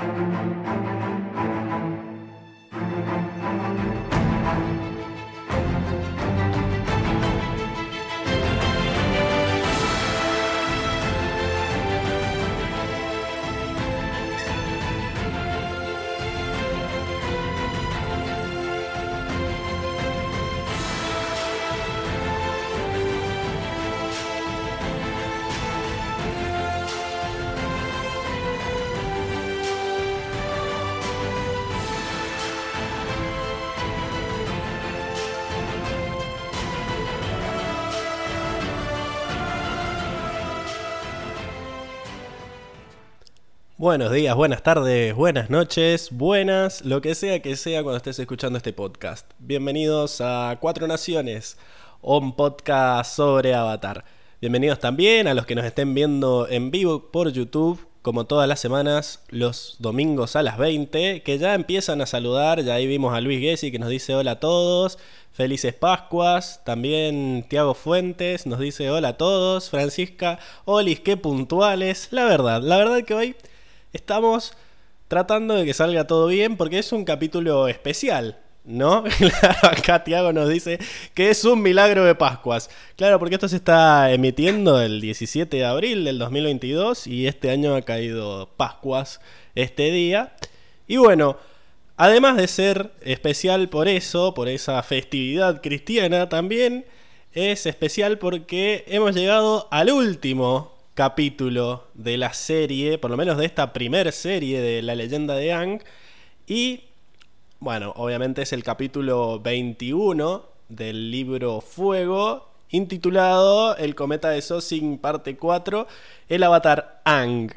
Música Buenos días, buenas tardes, buenas noches, buenas, lo que sea que sea cuando estés escuchando este podcast. Bienvenidos a Cuatro Naciones, un podcast sobre Avatar. Bienvenidos también a los que nos estén viendo en vivo por YouTube, como todas las semanas, los domingos a las 20, que ya empiezan a saludar. Ya ahí vimos a Luis Gessi que nos dice hola a todos. Felices Pascuas. También Tiago Fuentes nos dice hola a todos. Francisca, Olis, qué puntuales. La verdad, la verdad que hoy estamos tratando de que salga todo bien porque es un capítulo especial. ¿No? Acá Tiago nos dice que es un milagro de Pascuas. Claro, porque esto se está emitiendo el 17 de abril del 2022 y este año ha caído Pascuas este día. Y bueno, además de ser especial por eso, por esa festividad cristiana, también es especial porque hemos llegado al último capítulo de la serie, por lo menos de esta primer serie de la leyenda de Ang. Y, bueno, obviamente es el capítulo 21 del libro Fuego, intitulado El cometa de Sosing parte 4, el avatar Ang.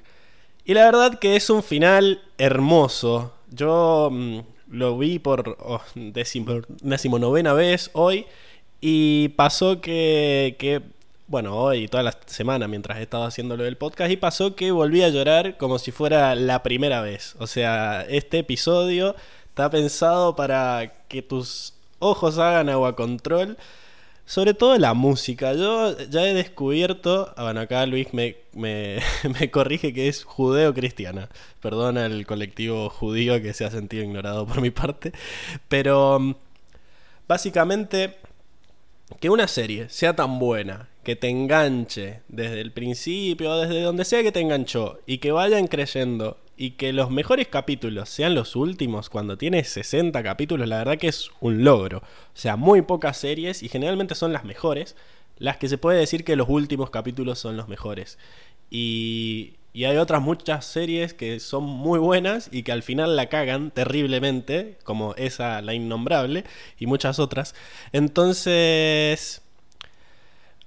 Y la verdad que es un final hermoso. Yo mm, lo vi por oh, decimonovena vez hoy y pasó que bueno, hoy y toda la semana mientras he estado haciendo lo del podcast y pasó que volví a llorar como si fuera la primera vez. O sea, este episodio está pensado para que tus ojos hagan agua control. Sobre todo la música. Yo ya he descubierto. Ah, bueno, acá Luis me, me, me corrige que es judeo-cristiana. Perdona el colectivo judío que se ha sentido ignorado por mi parte. Pero mm, básicamente que una serie sea tan buena, que te enganche desde el principio, desde donde sea que te enganchó, y que vayan creyendo, y que los mejores capítulos sean los últimos, cuando tienes 60 capítulos, la verdad que es un logro. O sea, muy pocas series, y generalmente son las mejores, las que se puede decir que los últimos capítulos son los mejores. Y, y hay otras muchas series que son muy buenas y que al final la cagan terriblemente, como esa, la innombrable, y muchas otras. Entonces,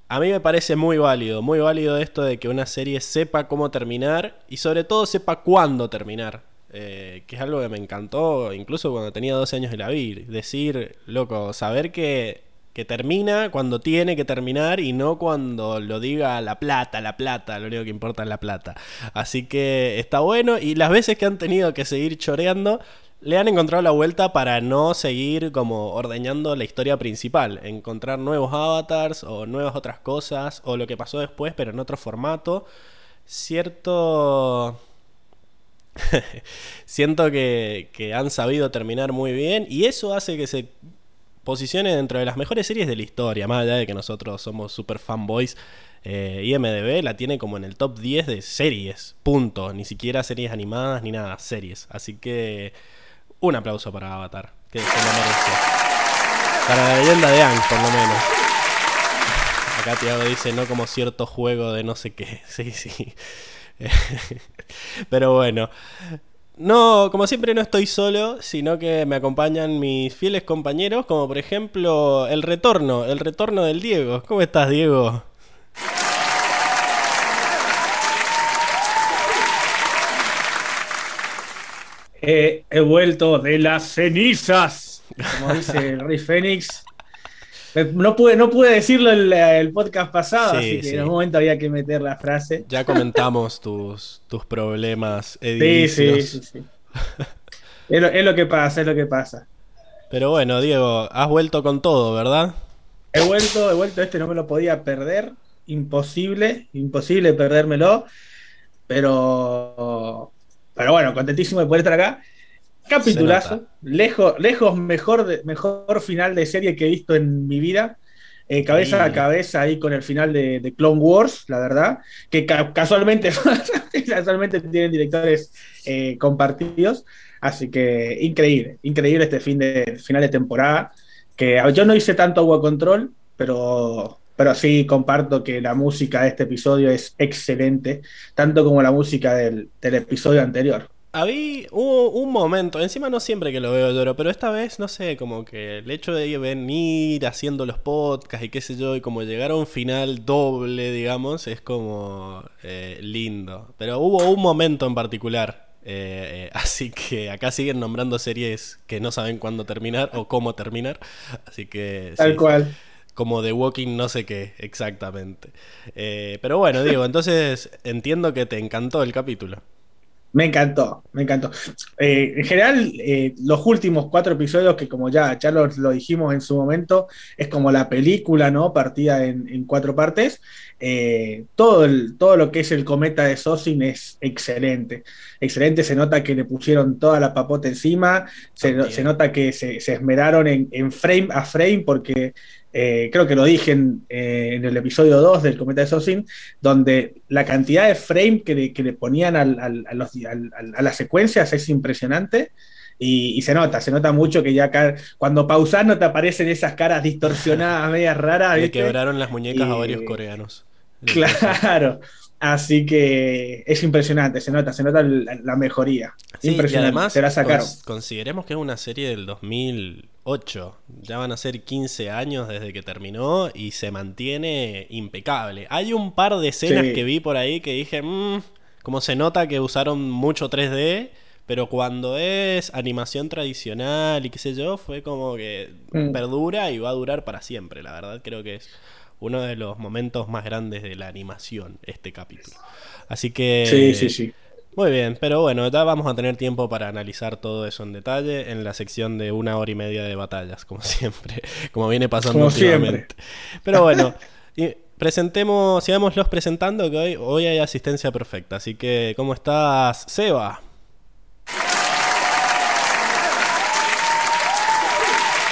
a mí me parece muy válido, muy válido esto de que una serie sepa cómo terminar y sobre todo sepa cuándo terminar. Eh, que es algo que me encantó, incluso cuando tenía 12 años de la vi. Decir, loco, saber que que termina cuando tiene que terminar y no cuando lo diga la plata, la plata, lo único que importa es la plata. Así que está bueno y las veces que han tenido que seguir choreando, le han encontrado la vuelta para no seguir como ordeñando la historia principal, encontrar nuevos avatars o nuevas otras cosas o lo que pasó después pero en otro formato. Cierto... Siento que, que han sabido terminar muy bien y eso hace que se posiciones dentro de las mejores series de la historia, más allá de que nosotros somos super fanboys. Eh, IMDB la tiene como en el top 10 de series, punto. Ni siquiera series animadas ni nada, series. Así que un aplauso para Avatar, que se lo merece. Para la leyenda de Ang, por lo menos. Acá Tiago dice, no como cierto juego de no sé qué. Sí, sí. Pero bueno, no, como siempre no estoy solo, sino que me acompañan mis fieles compañeros, como por ejemplo el retorno, el retorno del Diego. ¿Cómo estás, Diego? He vuelto de las cenizas, como dice el Rey Fénix. No pude, no pude decirlo el, el podcast pasado, así que en un momento había que meter la frase. Ya comentamos tus, tus problemas edilicios. Sí, sí, sí. es, lo, es lo que pasa, es lo que pasa. Pero bueno, Diego, has vuelto con todo, ¿verdad? He vuelto, he vuelto, este no me lo podía perder. Imposible, imposible perdérmelo. Pero, pero bueno, contentísimo de poder estar acá. Capitulazo, lejos, lejos mejor, mejor final de serie que he visto en mi vida. Eh, cabeza a cabeza ahí con el final de, Clone Wars, la verdad, que casualmente, casualmente tienen directores eh, compartidos, así que increíble, increíble este fin de, final de temporada, que yo no hice tanto agua control, pero, pero sí comparto que la música de este episodio es excelente, tanto como la música del, del episodio anterior. Había, hubo un momento, encima no siempre que lo veo lloro, pero esta vez, no sé, como que el hecho de venir haciendo los podcasts y qué sé yo, y como llegar a un final doble, digamos, es como eh, lindo. Pero hubo un momento en particular, eh, así que acá siguen nombrando series que no saben cuándo terminar o cómo terminar, así que... Tal cual como The Walking no sé qué exactamente. Eh, pero bueno, digo, entonces entiendo que te encantó el capítulo. Me encantó, me encantó. Eh, en general, eh, los últimos cuatro episodios, que como ya, ya lo, dijimos en su momento, es como la película, ¿no? Partida en, cuatro partes. Eh, todo, el, todo lo que es el cometa de Sosin es excelente. Excelente, se nota que le pusieron toda la papota encima, se, nota que se, esmeraron en, en, frame a frame, porque eh, creo que lo dije eh, en, el episodio 2 del Cometa de Sosin, donde la cantidad de frame que le, ponían a, las secuencias es impresionante. Y, se nota, se nota mucho que ya acá, cuando pausas no te aparecen esas caras distorsionadas, medias raras. Le quebraron las muñecas a varios coreanos. Claro. Así que es impresionante, se nota, se nota la, mejoría. impresionante. además, se la sacaron. consideremos que es una serie del 2008. Ya van a ser 15 años desde que terminó y se mantiene impecable. Hay un par de escenas que vi por ahí que dije, mmm, como se nota que usaron mucho 3D, pero cuando es animación tradicional y qué sé yo, fue como que mm. perdura y va a durar para siempre. La verdad, creo que es uno de los momentos más grandes de la animación, este capítulo. Así que... Sí, sí, sí. Muy bien, pero bueno, ya vamos a tener tiempo para analizar todo eso en detalle en la sección de una hora y media de batallas, como siempre, como viene pasando últimamente. Pero bueno, presentemos, sigámoslos presentando, que hoy, hoy hay asistencia perfecta. Así que, ¿cómo estás, Seba?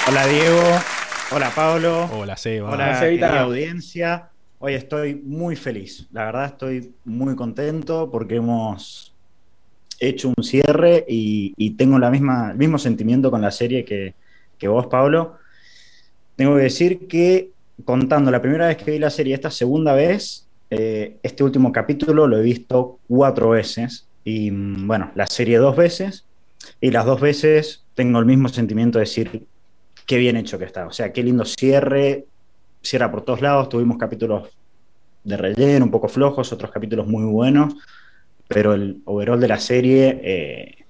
Hola, Diego. Hola Pablo. Hola Seba. Hola, Hola audiencia. Hoy estoy muy feliz. La verdad estoy muy contento porque hemos hecho un cierre y, tengo la misma, el mismo sentimiento con la serie que, vos, Pablo. Tengo que decir que contando la primera vez que vi la serie, esta segunda vez, eh, este último capítulo lo he visto cuatro veces y mm, bueno, la serie dos veces y las dos veces tengo el mismo sentimiento de decir, qué bien hecho que está. O sea, qué lindo cierre, cierra por todos lados. Tuvimos capítulos de relleno, un poco flojos, otros capítulos muy buenos, pero el overall de la serie eh,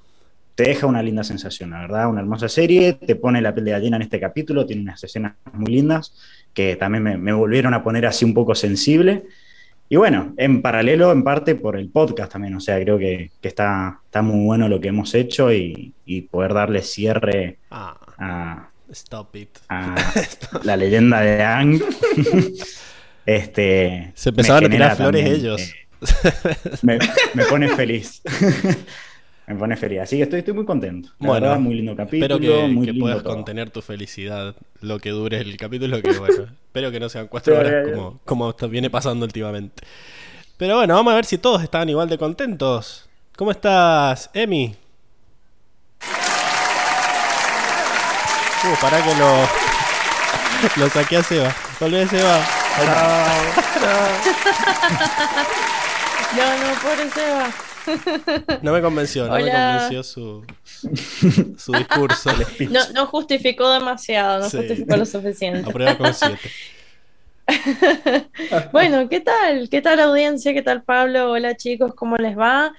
te deja una linda sensación, la verdad, una hermosa serie, te pone la piel de gallina en este capítulo, tiene unas escenas muy lindas que también me, volvieron a poner así un poco sensible. Y bueno, en paralelo, en parte por el podcast también, o sea, creo que, está, está muy bueno lo que hemos hecho y, poder darle cierre ah. a, Stop it. Ah, la leyenda de Ang. este, Se empezaban a tirar flores ellos. Eh, me, pone feliz. me pone feliz. Así que estoy, estoy muy contento. bueno, muy lindo capítulo. Espero que, puedas contener tu felicidad lo que dure el capítulo. Que bueno, espero que no sean cuatro horas como, como viene pasando últimamente. Pero bueno, vamos a ver si todos están igual de contentos. ¿Cómo estás, Emi? Uh, para que lo. Lo saqué a Seba. Volvé Seba. No, no, pobre Seba. No me convenció, no me convenció su, su discurso. No, no justificó demasiado, no justificó lo suficiente. prueba con siete. bueno, ¿qué tal? ¿Qué tal audiencia? ¿Qué tal Pablo? Hola chicos, ¿cómo les va?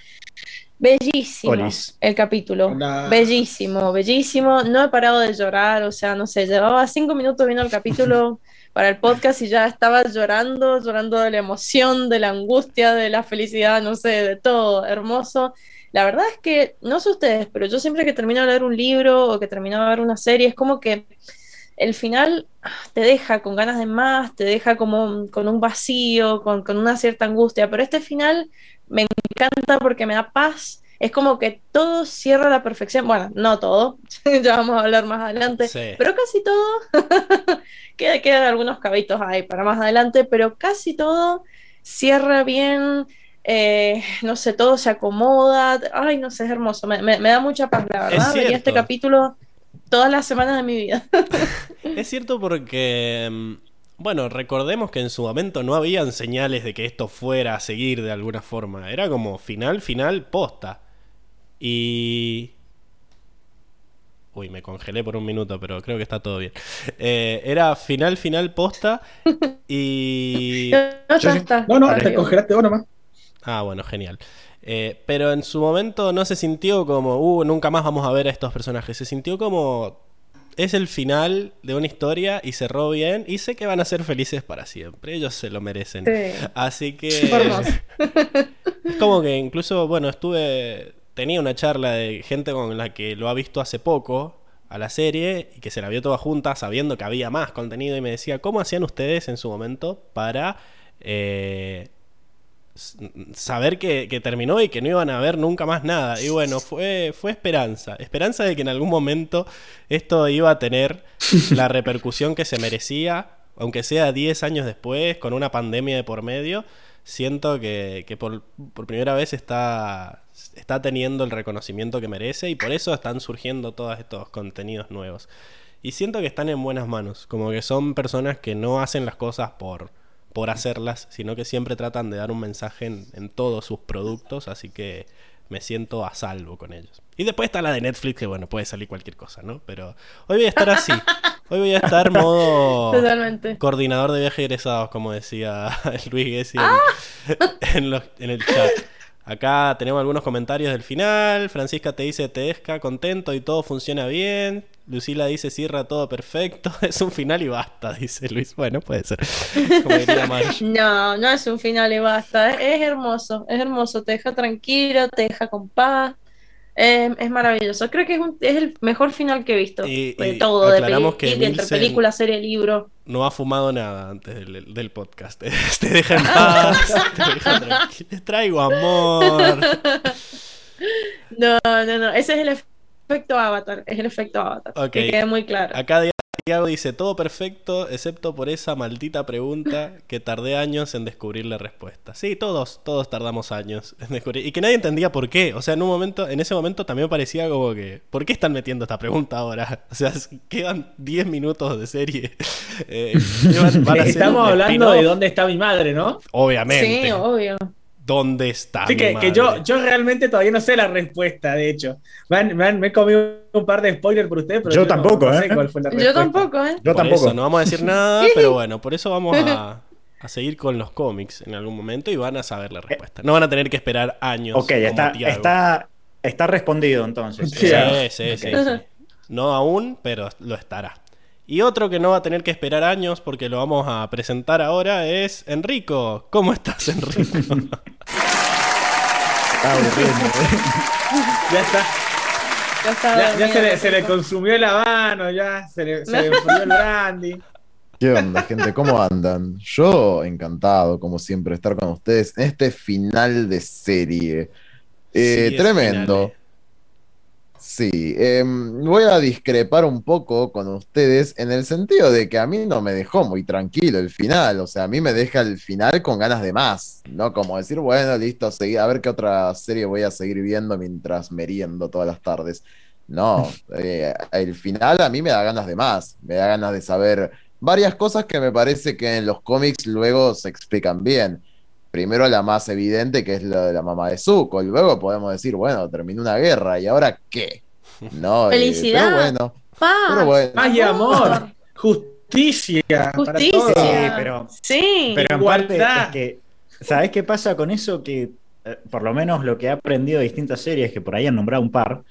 Bellísimo el capítulo. Bellísimo, bellísimo. No he parado de llorar, o sea, no sé, llevaba cinco minutos viendo el capítulo para el podcast y ya estaba llorando, llorando de la emoción, de la angustia, de la felicidad, no sé, de todo, hermoso. La verdad es que, no sé ustedes, pero yo siempre que termino de leer un libro o que termino de ver una serie, es como que el final te deja con ganas de más, te deja como con un vacío, con, con una cierta angustia, pero este final me encanta porque me da paz es como que todo cierra a la perfección. Bueno, no todo, ya vamos a hablar más adelante, pero casi todo. quedan algunos cabitos ahí para más adelante, pero casi todo cierra bien. Eh, no sé, todo se acomoda. Ay, no sé, es hermoso. Me, da mucha paz, la verdad. Veía este capítulo todas las semanas de mi vida. es cierto porque mm, bueno, recordemos que en su momento no habían señales de que esto fuera a seguir de alguna forma. Era como final, final, posta. Y... Uy, me congelé por un minuto, pero creo que está todo bien. Eh, era final, final, posta. Y... No, ya está. No, no, te congelaste vos nomás. Ah, bueno, genial. Eh, pero en su momento no se sintió como, uh, nunca más vamos a ver a estos personajes. Se sintió como es el final de una historia y cerró bien y sé que van a ser felices para siempre. Ellos se lo merecen. Así que... es como que incluso, bueno, estuve... Tenía una charla de gente con la que lo ha visto hace poco a la serie y que se la vio toda junta sabiendo que había más contenido y me decía, ¿cómo hacían ustedes en su momento para... Eh, saber que, terminó y que no iban a ver nunca más nada. Y bueno, fue, fue esperanza. Esperanza de que en algún momento esto iba a tener la repercusión que se merecía, aunque sea 10 años después, con una pandemia de por medio. Siento que, por, primera vez está, está teniendo el reconocimiento que merece y por eso están surgiendo todos estos contenidos nuevos. Y siento que están en buenas manos, como que son personas que no hacen las cosas por, por hacerlas, sino que siempre tratan de dar un mensaje en, todos sus productos, así que me siento a salvo con ellos. Y después está la de Netflix, que bueno, puede salir cualquier cosa, ¿no? Pero hoy voy a estar así. Hoy voy a estar modo coordinador de viajes egresados, como decía Luis Gessi ah. en, en el chat. Acá tenemos algunos comentarios del final. Francisca te dice Tedesca contento y todo funciona bien. Lucila dice cierra todo perfecto. Es un final y basta, dice Luis. Bueno, puede ser. no, no es un final y basta. Es hermoso, es hermoso. Te deja tranquilo, te deja con paz. Em, es maravilloso. Creo que es, es, el mejor final que he visto. de todo, de entre película, serie, libro. No ha fumado nada antes del, podcast. te deja en paz, te deja tranquilo. Te traigo amor. No, no, no. Ese es el efecto Avatar. Es el efecto Avatar. Que quede muy claro. Acá Diego dice, todo perfecto, excepto por esa maldita pregunta que tardé años en descubrir la respuesta. Sí, todos, todos tardamos años en descubrir. Y que nadie entendía por qué. O sea, en un momento, en ese momento también me parecía como que, ¿por qué están metiendo esta pregunta ahora? O sea, quedan 10 minutos de serie. Eh, Estamos hablando de dónde está mi madre, ¿no? Obviamente. Sí, obvio. ¿Dónde está? Sí, que, que, yo, yo realmente todavía no sé la respuesta, de hecho. Me, he comido un par de spoilers por ustedes, pero yo, tampoco, ¿eh? Yo tampoco, ¿eh? Yo tampoco. no vamos a decir nada, pero bueno, por eso vamos a, a, seguir con los cómics en algún momento y van a saber la respuesta. No van a tener que esperar años. Ok, está, está, está, respondido entonces. Sí, sí, sí, No aún, pero lo estará. Y otro que no va a tener que esperar años porque lo vamos a presentar ahora es Enrico. ¿Cómo estás, Enrico? ya está. Ya, ya, se, le, se, le, consumió la mano, ya se le, se enfrió el brandy. ¿Qué onda, gente? ¿Cómo andan? Yo encantado, como siempre, estar con ustedes en este final de serie. Eh, tremendo. Eh. Sí, em, voy a discrepar un poco con ustedes en el sentido de que a mí no me dejó muy tranquilo el final, o sea, a mí me deja el final con ganas de más, ¿no? Como decir, bueno, listo, a ver qué otra serie voy a seguir viendo mientras meriendo todas las tardes. No, eh, el final a mí me da ganas de más, me da ganas de saber varias cosas que me parece que en los cómics luego se explican bien primero la más evidente, que es la de la mamá de Zuko, y luego podemos decir, bueno, terminó una guerra, ¿y ahora qué? No, eh, Felicidad. pero bueno, paz, Paz y amor. Justicia. Justicia. Sí, pero, sí. pero en parte es que, ¿sabes qué pasa con eso? Que eh, por lo menos lo que he aprendido de distintas series, que por ahí han nombrado un par,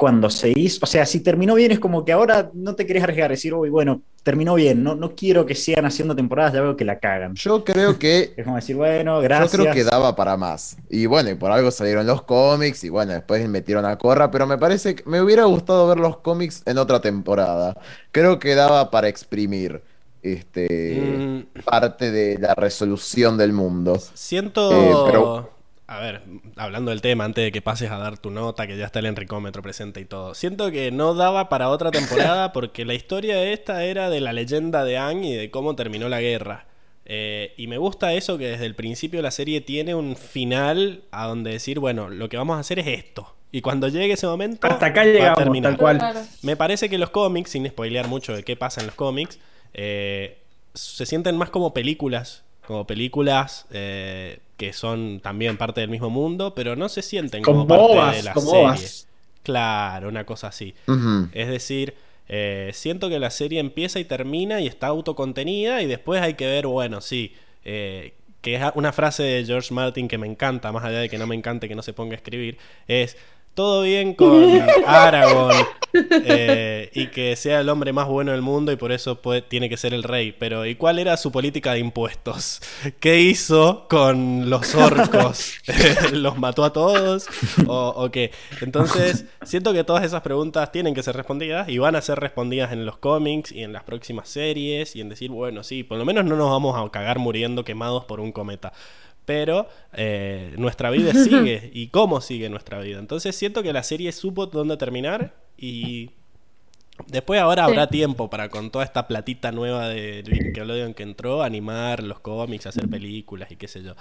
cuando se hizo, o sea, si terminó bien es como que ahora no te querés arriesgar, decir, uy, bueno, terminó bien, no, no quiero que sigan haciendo temporadas, ya veo que la cagan. Yo creo que... es como decir, bueno, gracias. Yo creo que daba para más. Y bueno, y por algo salieron los cómics y bueno, después metieron a Corra, pero me parece que me hubiera gustado ver los cómics en otra temporada. Creo que daba para exprimir este mm. parte de la resolución del mundo. Siento... Eh, a ver, hablando del tema, antes de que pases a dar tu nota, que ya está el enricómetro presente y todo. Siento que no daba para otra temporada porque la historia de esta era de la leyenda de Aang y de cómo terminó la guerra. Eh, y me gusta eso que desde el principio la serie tiene un final a donde decir, bueno, lo que vamos a hacer es esto. Y cuando llegue ese momento. Hasta acá llegamos, tal cual. Me parece que los cómics, sin spoilear mucho de qué pasa en los cómics, eh, se sienten más como películas. Como películas eh, que son también parte del mismo mundo, pero no se sienten como, parte de la serie. Claro, una cosa así. Es decir eh, siento que la serie empieza y termina y está autocontenida y después hay que ver, bueno, sí, eh, que es una frase de George Martin que me encanta, más allá de que no me encante que no se ponga a escribir, es todo bien con Aragorn eh, y que sea el hombre más bueno del mundo y por eso tiene que ser el rey. Pero ¿y cuál era su política de impuestos? ¿Qué hizo con los orcos? ¿Los mató a todos? ¿O, qué? Entonces, siento que todas esas preguntas tienen que ser respondidas y van a ser respondidas en los cómics y en las próximas series y en decir, bueno, sí, por lo menos no nos vamos a cagar muriendo quemados por un cometa pero eh, nuestra vida sigue y cómo sigue nuestra vida. Entonces siento que la serie supo dónde terminar y después ahora habrá tiempo para con toda esta platita nueva de Nickelodeon que entró, animar los cómics, hacer películas y qué sé yo.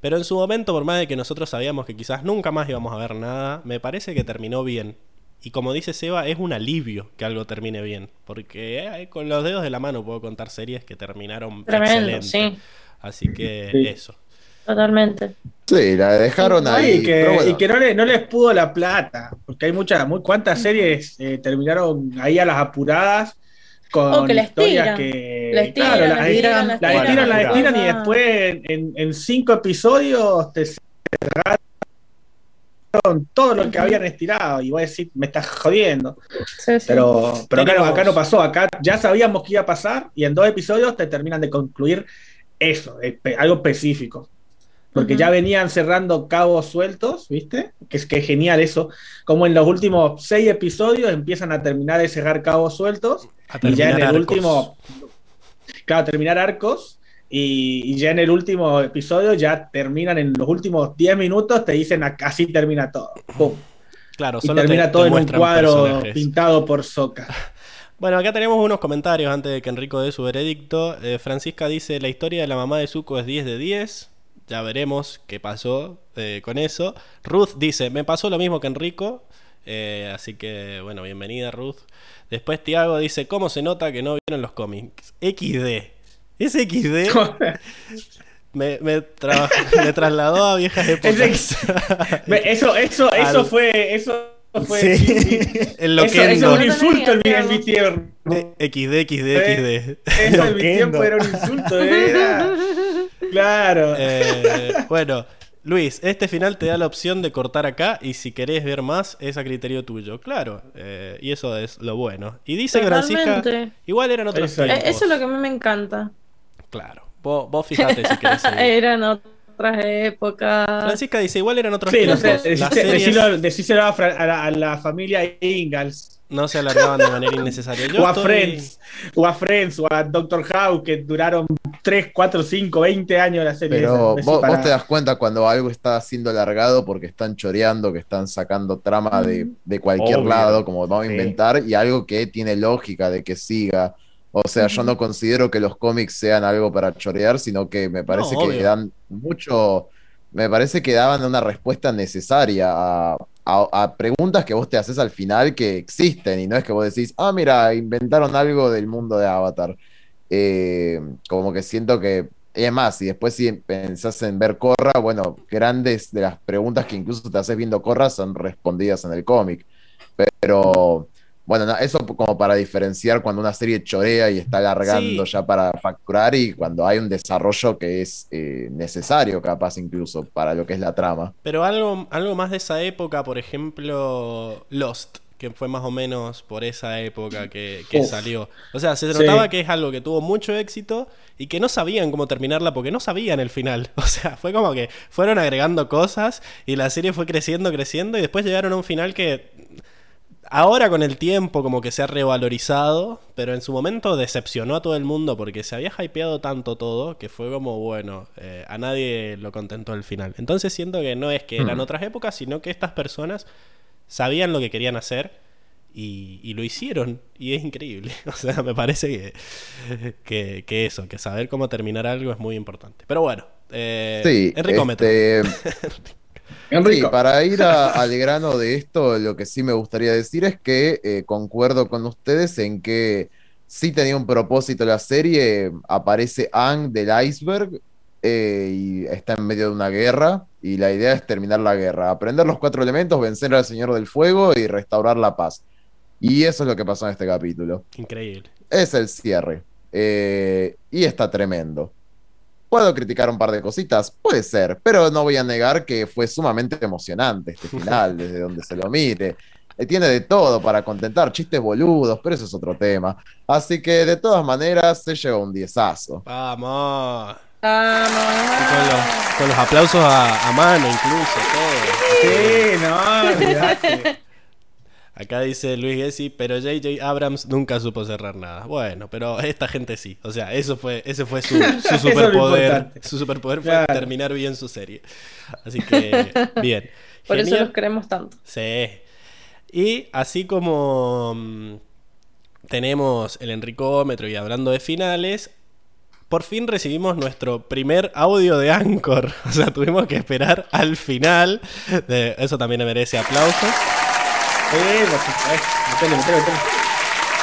Pero en su momento, por más de que nosotros sabíamos que quizás nunca más íbamos a ver nada, me parece que terminó bien. Y como dice Seba, es un alivio que algo termine bien. Porque eh, con los dedos de la mano puedo contar series que terminaron Tremendo, Sí. Así que eso. Totalmente. Sí, la dejaron ahí. y que, no, les pudo la plata, porque hay muchas, muy, cuántas series eh, terminaron ahí a las apuradas con historias que la estiran, claro, la estiran, la estiran, y después en, cinco episodios te cerraron todo lo que habían estirado y voy a decir, me estás jodiendo. Pero, pero acá, acá no pasó, acá ya sabíamos que iba a pasar y en dos episodios te terminan de concluir eso, algo específico porque ya venían cerrando cabos sueltos, ¿viste? Que es que genial eso. Como en los últimos seis episodios empiezan a terminar de cerrar cabos sueltos. y ya en el último. Claro, terminar arcos. Y, ya en el último episodio ya terminan en los últimos diez minutos, te dicen así termina todo. ¡Pum! Claro, y termina todo en un cuadro pintado por Soca. Bueno, acá tenemos unos comentarios antes de que Enrico dé su veredicto. Eh, Francisca dice: La historia de la mamá de Zuko es 10 de 10 ya veremos qué pasó eh, con eso. Ruth dice, me pasó lo mismo que Enrico, eh, así que bueno, bienvenida Ruth. Después Tiago dice, ¿cómo se nota que no vieron los cómics? XD. ¿Es XD? me, me, trasladó a viejas épocas. eso, eso, eso fue... Eso fue, sí. eso, es un insulto en mi, tiempo. XD, XD, XD. Eso en mi tiempo era un insulto. Era... Claro. Eh, bueno, Luis, este final te da la opción de cortar acá y si querés ver más es a criterio tuyo. Claro, eh, y eso es lo bueno. Y dice Francisca, igual eran otros eso, tiempos. Eso es lo que a mí me encanta. Claro, vos, vos fijate si querés eran otras épocas. Francisca dice, igual eran otros tiempos. No decíselo, a, la, familia Ingalls no se alargaban de manera innecesaria. o, a Friends, o a Friends, o a Doctor House, que duraron 3, 4, 5, 20 años la serie. Pero vos, te das cuenta cuando algo está siendo alargado porque están choreando, que están sacando trama de, cualquier lado, como vamos a inventar, y algo que tiene lógica de que siga. O sea, yo no considero que los cómics sean algo para chorear, sino que me parece que dan mucho. Me parece que daban una respuesta necesaria a, a, preguntas que vos te haces al final que existen y no es que vos decís, ah, mira, inventaron algo del mundo de Avatar. Eh, como que siento que, es más, y después si pensás en ver Corra, bueno, grandes de las preguntas que incluso te haces viendo Corra son respondidas en el cómic. Pero bueno, eso como para diferenciar cuando una serie chorea y está alargando ya para facturar y cuando hay un desarrollo que es eh, necesario, capaz incluso, para lo que es la trama. Pero algo, algo más de esa época, por ejemplo, Lost, que fue más o menos por esa época que, salió. O sea, se notaba que es algo que tuvo mucho éxito y que no sabían cómo terminarla porque no sabían el final. O sea, fue como que fueron agregando cosas y la serie fue creciendo, creciendo y después llegaron a un final que Ahora con el tiempo como que se ha revalorizado, pero en su momento decepcionó a todo el mundo porque se había hypeado tanto todo que fue como, bueno, eh, a nadie lo contentó el final. Entonces siento que no es que eran mm. otras épocas, sino que estas personas sabían lo que querían hacer y, lo hicieron y es increíble. O sea, me parece que, que, eso, que saber cómo terminar algo es muy importante. Pero bueno, eh, sí, este... Sí, para ir al grano de esto, lo que sí me gustaría decir es que eh, concuerdo con ustedes en que sí tenía un propósito la serie. Aparece Ang del iceberg eh, y está en medio de una guerra. Y la idea es terminar la guerra, aprender los cuatro elementos, vencer al Señor del Fuego y restaurar la paz. Y eso es lo que pasó en este capítulo. Increíble. Es el cierre. Eh, y está tremendo. ¿Puedo criticar un par de cositas? Puede ser, pero no voy a negar que fue sumamente emocionante este final, desde donde se lo mire. Eh, tiene de todo para contentar, chistes boludos, pero eso es otro tema. Así que de todas maneras se lleva un diezazo. Vamos. Vamos. Con los, aplausos a, mano incluso, todo. Sí, no, Acá dice Luis Gessi, pero JJ Abrams nunca supo cerrar nada. Bueno, pero esta gente sí. O sea, eso fue, ese fue su, superpoder. su superpoder fue terminar bien su serie. Así que, bien. Por eso los queremos tanto. Sí. Y así como mm, tenemos el Enricómetro y hablando de finales, por fin recibimos nuestro primer audio de Anchor. O sea, tuvimos que esperar al final. De... Eso también merece aplausos. Eh, pues, eh, métele, métele, métele.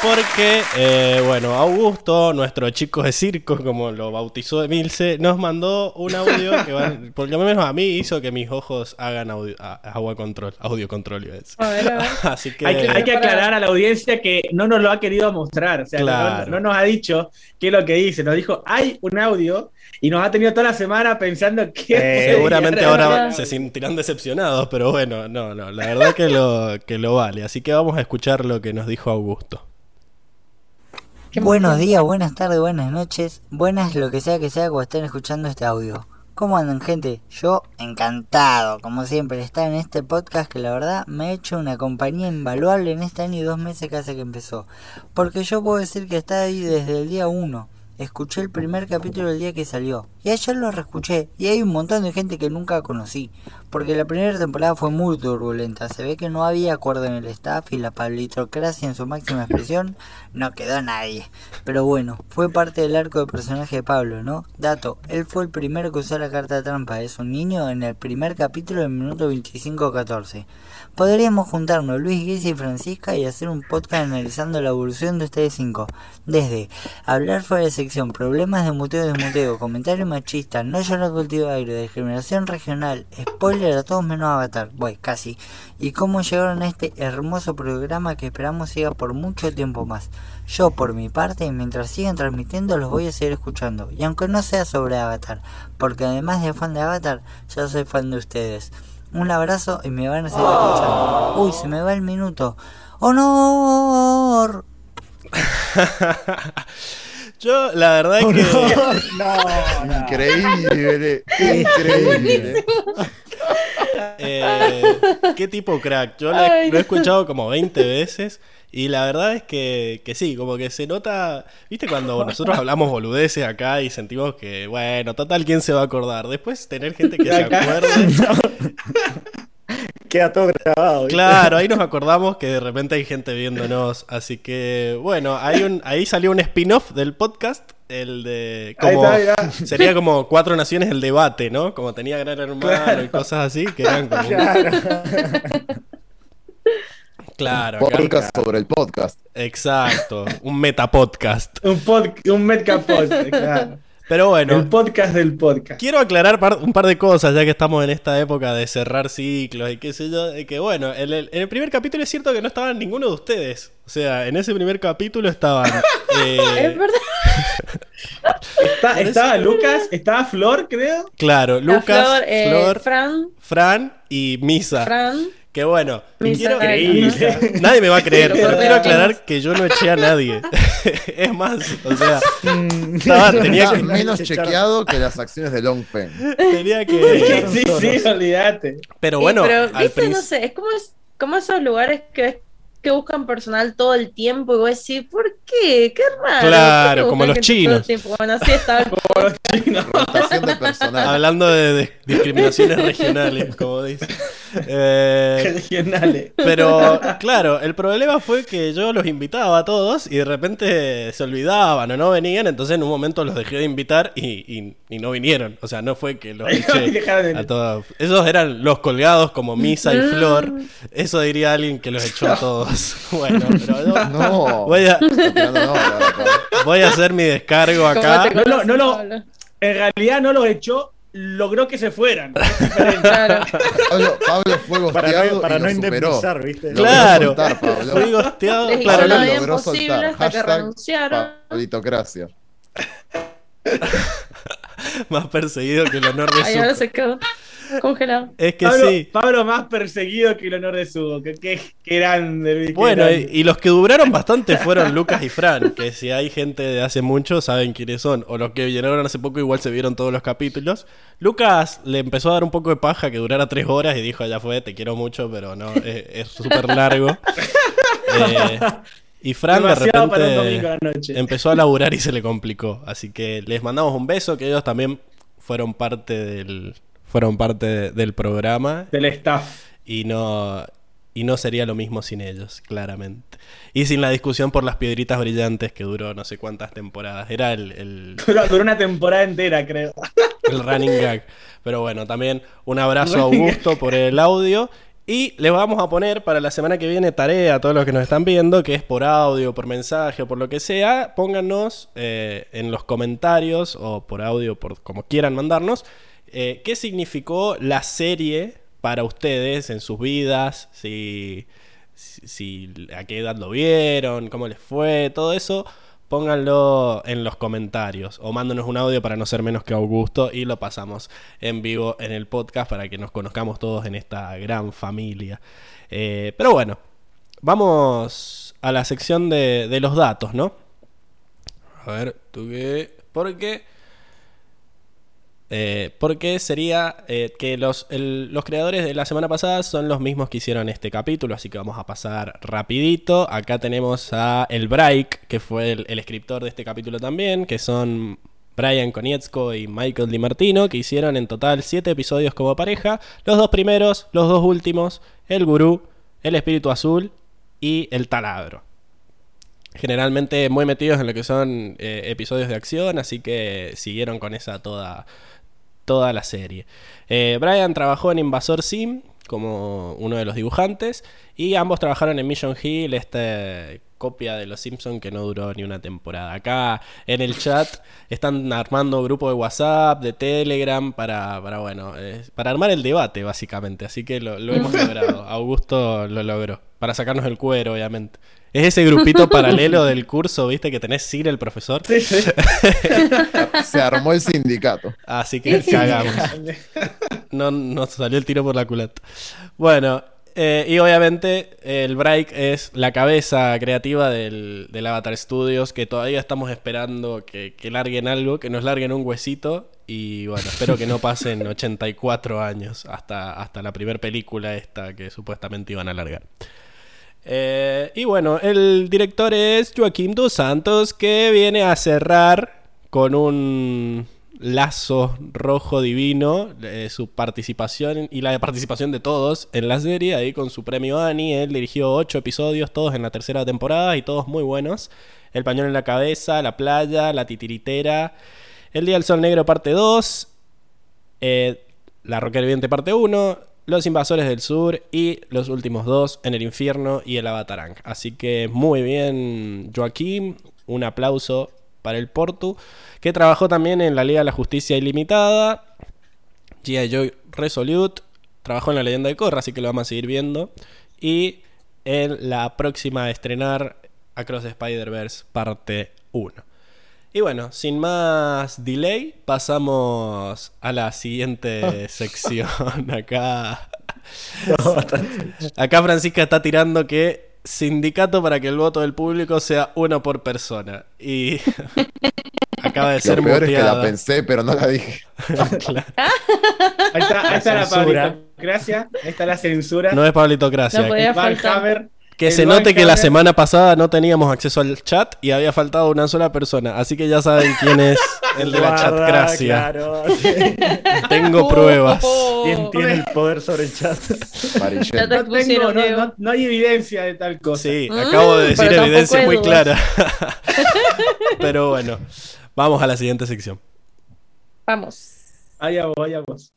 Porque, eh, bueno, Augusto, nuestro chico de circo, como lo bautizó Emilce, nos mandó un audio que, por lo menos a mí, hizo que mis ojos hagan audio, agua control, audio control. Así que... Hay, que... aclarar a la audiencia que no nos lo ha querido mostrar, o sea, no, nos ha dicho qué es lo que dice, nos dijo, hay un audio y nos ha tenido toda la semana pensando que... Eh, seguramente ahora se sentirán decepcionados, pero bueno, no, no, la verdad que lo, que lo vale. Así que vamos a escuchar lo que nos dijo Augusto. Buenos días, buenas tardes, buenas noches, buenas lo que sea que sea cuando estén escuchando este audio. ¿Cómo andan gente? Yo encantado, como siempre, de estar en este podcast que la verdad me ha hecho una compañía invaluable en este año y dos meses que hace que empezó. Porque yo puedo decir que está ahí desde el día uno escuché el primer capítulo el día que salió. Y ayer lo reescuché. Y hay un montón de gente que nunca conocí. Porque la primera temporada fue muy turbulenta. Se ve que no había acuerdo en el staff y la palitocracia en su máxima expresión no quedó nadie. Pero bueno, fue parte del arco de personaje de Pablo, ¿no? Dato, él fue el primero que usó la carta trampa. Es un niño en el primer capítulo del minuto 25-14. Podríamos juntarnos Luis Guisa y Francisca y hacer un podcast analizando la evolución de ustedes cinco. Desde hablar fuera de sección, problemas de muteo y desmuteo, comentario machista, no llorar cultivo de aire, discriminación regional, spoiler a todos menos Avatar, bueno, casi. Y cómo llegaron a este hermoso programa que esperamos siga por mucho tiempo más. Yo por mi parte, mientras sigan transmitiendo, los voy a seguir escuchando. Y aunque no sea sobre Avatar, porque además de fan de Avatar, yo soy fan de ustedes. Un abrazo y me van a seguir escuchando. Uy, se me va el minuto. ¡Honor! Yo, la verdad es que. Increíble, increíble. Eh, ¿Qué tipo crack? Yo lo he escuchado como 20 veces y la verdad es que, que, sí, como que se nota, viste cuando nosotros hablamos boludeces acá y sentimos que, bueno, total, ¿quién se va a acordar? Después tener gente que se acuerde. Queda todo grabado. Claro, ahí nos acordamos que de repente hay gente viéndonos. Así que, bueno, hay un, ahí salió un spin-off del podcast. El de. Como, sería como Cuatro Naciones el debate, ¿no? Como tenía Gran Hermano y cosas así, que eran como. Claro. Podcast sobre el podcast. Exacto. Un metapodcast. un, pod, un metapodcast, claro. Pero bueno. El podcast del podcast. Quiero aclarar un par de cosas, ya que estamos en esta época de cerrar ciclos y qué sé yo. Que bueno, en el, primer capítulo es cierto que no estaban ninguno de ustedes. O sea, en ese primer capítulo estaban. Eh, es verdad. estaba Lucas, estaba Flor, creo. Claro, Lucas, eh, Flor, Fran. Fran y Misa. Fran. Que bueno, nadie me va a creer, pero quiero aclarar que yo no eché a nadie. es más, o sea, estaba, tenía que... menos chequeado que las acciones de Long Pen. Tenía que. sí, sí, olvídate. Pero bueno, pero, ¿viste? no sé, es como, es como esos lugares que que buscan personal todo el tiempo y vos decís, ¿por qué? Qué raro. Claro, como los chinos. Bueno, así está. como los chinos. Hablando de, discriminaciones regionales, como dice. Eh, regionales. Pero, claro, el problema fue que yo los invitaba a todos y de repente se olvidaban o no venían, entonces en un momento los dejé de invitar y, no vinieron. O sea, no fue que los eché a todos. Esos eran los colgados como Misa y mm. Flor. Eso diría alguien que los echó a todos. Bueno, pero no. Voy a, voy a hacer mi descargo acá. No, no, no, en realidad no los echó, logró que se fueran. Pablo, Pablo, fue gosteado para, no, para no indemnizar, ¿viste? Claro, soltar, Pablo. fue gosteado. Les claro, lo logró soltar. Hasta que renunciaron. Pablitocracia. Más perseguido que el honor de su. ahora se quedó. Congelado. Es que Pablo, sí. Pablo más perseguido que el honor de su. Que, que, grande. Bueno, Y, los que duraron bastante fueron Lucas y Fran. Que si hay gente de hace mucho, saben quiénes son. O los que vinieron hace poco, igual se vieron todos los capítulos. Lucas le empezó a dar un poco de paja que durara tres horas y dijo: Ya fue, te quiero mucho, pero no, es súper largo. eh, y Fran de repente empezó a laburar y se le complicó. Así que les mandamos un beso, que ellos también fueron parte del, fueron parte del programa. Del staff. Y no, y no sería lo mismo sin ellos, claramente. Y sin la discusión por las piedritas brillantes que duró no sé cuántas temporadas. Era el... Duró, una temporada entera, creo. El running gag. Pero bueno, también un abrazo a Augusto por el audio. Y les vamos a poner para la semana que viene tarea a todos los que nos están viendo, que es por audio, por mensaje o por lo que sea. Pónganos eh, en los comentarios o por audio, por como quieran mandarnos, eh, ¿Qué significó la serie para ustedes en sus vidas? Si, si, a qué edad lo vieron, cómo les fue, todo eso. Pónganlo en los comentarios o mándenos un audio para no ser menos que Augusto y lo pasamos en vivo en el podcast para que nos conozcamos todos en esta gran familia. Eh, pero bueno, vamos a la sección de, de los datos, ¿no? A ver, tú qué. Porque eh, porque sería eh, que los, los creadores de la semana pasada son los mismos que hicieron este capítulo, así que vamos a pasar rapidito. Acá tenemos a El Break, que fue el, escritor de este capítulo también, que son Brian Konietzko y Michael Di Martino, que hicieron en total 7 episodios como pareja. Los dos primeros, los dos últimos, El Gurú, El Espíritu Azul y El Taladro generalmente muy metidos en lo que son eh, episodios de acción, así que siguieron con esa toda, toda la serie. Eh, Brian trabajó en Invasor Sim como uno de los dibujantes y ambos trabajaron en Mission Hill, esta copia de Los Simpsons que no duró ni una temporada. Acá en el chat están armando grupo de WhatsApp, de Telegram para, para bueno, para armar el debate básicamente. Así que lo, lo hemos logrado. Augusto lo logró. Para sacarnos el cuero, obviamente. Es ese grupito paralelo del curso, ¿viste? Que tenés Sir, el profesor. Sí, sí. Se armó el sindicato. Así que cagamos. No nos salió el tiro por la culata. Bueno, eh, y obviamente el Break es la cabeza creativa del, Avatar Studios, que todavía estamos esperando que, que, larguen algo, que nos larguen un huesito. Y bueno, espero que no pasen 84 años hasta, hasta la primera película esta que supuestamente iban a largar. Eh, y bueno, el director es Joaquín Dos Santos, que viene a cerrar con un lazo rojo divino eh, su participación y la participación de todos en la serie, ahí con su premio Annie. Él dirigió ocho episodios, todos en la tercera temporada y todos muy buenos. El pañón en la cabeza, La playa, La titiritera, El día del sol negro parte 2, eh, La roca viviente parte 1, los Invasores del Sur y los últimos dos en el infierno y el Avatarang. Así que muy bien, Joaquín. Un aplauso para el Portu, que trabajó también en la Liga de la Justicia Ilimitada, G.I. Joy Resolute, trabajó en la Leyenda de Korra, así que lo vamos a seguir viendo. Y en la próxima a estrenar Across Spider-Verse parte 1. Y bueno, sin más delay, pasamos a la siguiente sección. Acá. Acá Francisca está tirando que sindicato para que el voto del público sea uno por persona. Y acaba de ser Lo peor es que la pensé, pero no la dije. Ahí está, ahí está la, Gracias. Ahí está la censura. No es pablitocracia. No podía faltar. Que se note que la semana pasada no teníamos acceso al chat y había faltado una sola persona. Así que ya saben quién es el de la chatcracia. Tengo pruebas. ¿Quién tiene el poder sobre el chat? No, hay evidencia de tal cosa. Sí, mm, acabo de decir evidencia muy clara. Pero bueno, vamos a la siguiente sección. Vamos. Allá vos, allá vos.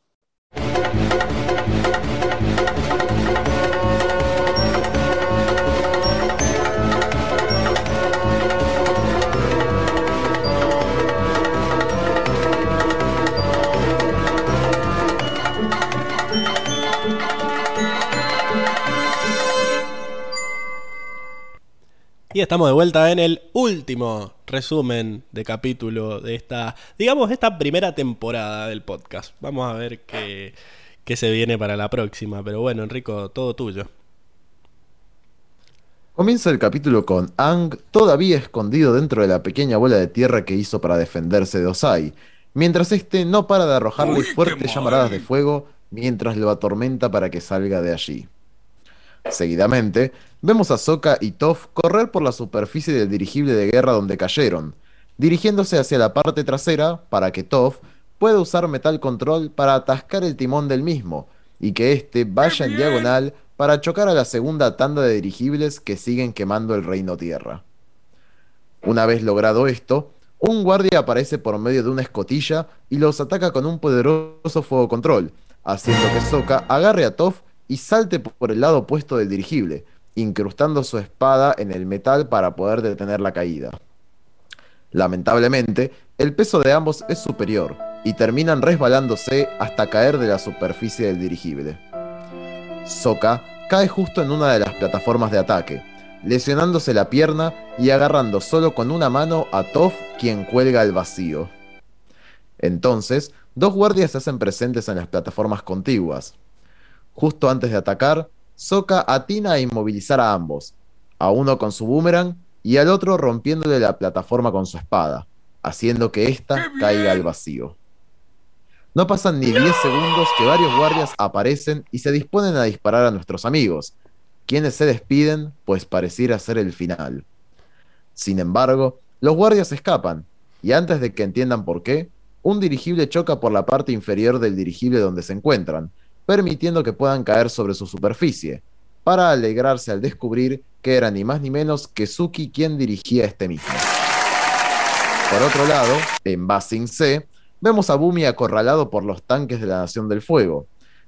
Y estamos de vuelta en el último resumen de capítulo de esta, digamos, esta primera temporada del podcast. Vamos a ver qué, qué se viene para la próxima. Pero bueno, Enrico, todo tuyo. Comienza el capítulo con Ang todavía escondido dentro de la pequeña bola de tierra que hizo para defenderse de Osai, mientras este no para de arrojarle fuertes llamaradas de fuego mientras lo atormenta para que salga de allí. Seguidamente, vemos a Sokka y Toph correr por la superficie del dirigible de guerra donde cayeron, dirigiéndose hacia la parte trasera para que Toph pueda usar Metal Control para atascar el timón del mismo y que éste vaya en diagonal para chocar a la segunda tanda de dirigibles que siguen quemando el Reino Tierra. Una vez logrado esto, un guardia aparece por medio de una escotilla y los ataca con un poderoso fuego control, haciendo que Sokka agarre a Toph y salte por el lado opuesto del dirigible, incrustando su espada en el metal para poder detener la caída. Lamentablemente, el peso de ambos es superior y terminan resbalándose hasta caer de la superficie del dirigible. Soka cae justo en una de las plataformas de ataque, lesionándose la pierna y agarrando solo con una mano a Toph quien cuelga al vacío. Entonces, dos guardias se hacen presentes en las plataformas contiguas, Justo antes de atacar, Sokka atina a inmovilizar a ambos, a uno con su boomerang y al otro rompiéndole la plataforma con su espada, haciendo que ésta caiga al vacío. No pasan ni 10 segundos que varios guardias aparecen y se disponen a disparar a nuestros amigos, quienes se despiden, pues pareciera ser el final. Sin embargo, los guardias escapan, y antes de que entiendan por qué, un dirigible choca por la parte inferior del dirigible donde se encuentran, permitiendo que puedan caer sobre su superficie, para alegrarse al descubrir que era ni más ni menos que Suki quien dirigía este mismo. Por otro lado, en Basing C, vemos a Bumi acorralado por los tanques de la Nación del Fuego,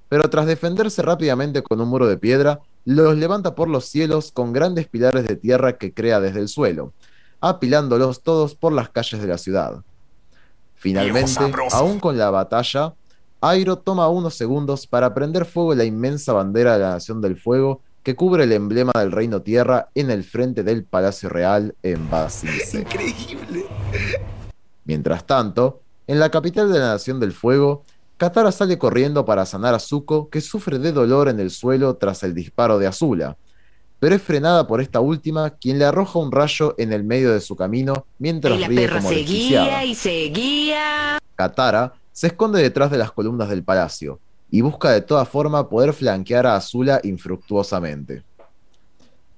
pero tras defenderse rápidamente con un muro de piedra, los levanta por los cielos con grandes pilares de tierra que crea desde el suelo, apilándolos todos por las calles de la ciudad. Finalmente, aún con la batalla, Airo toma unos segundos para prender fuego la inmensa bandera de la Nación del Fuego que cubre el emblema del Reino Tierra en el frente del Palacio Real en Basile. Increíble. Mientras tanto, en la capital de la Nación del Fuego, Katara sale corriendo para sanar a Zuko, que sufre de dolor en el suelo tras el disparo de Azula, pero es frenada por esta última, quien le arroja un rayo en el medio de su camino mientras ríe como seguía y seguía. Katara se esconde detrás de las columnas del palacio y busca de toda forma poder flanquear a Azula infructuosamente.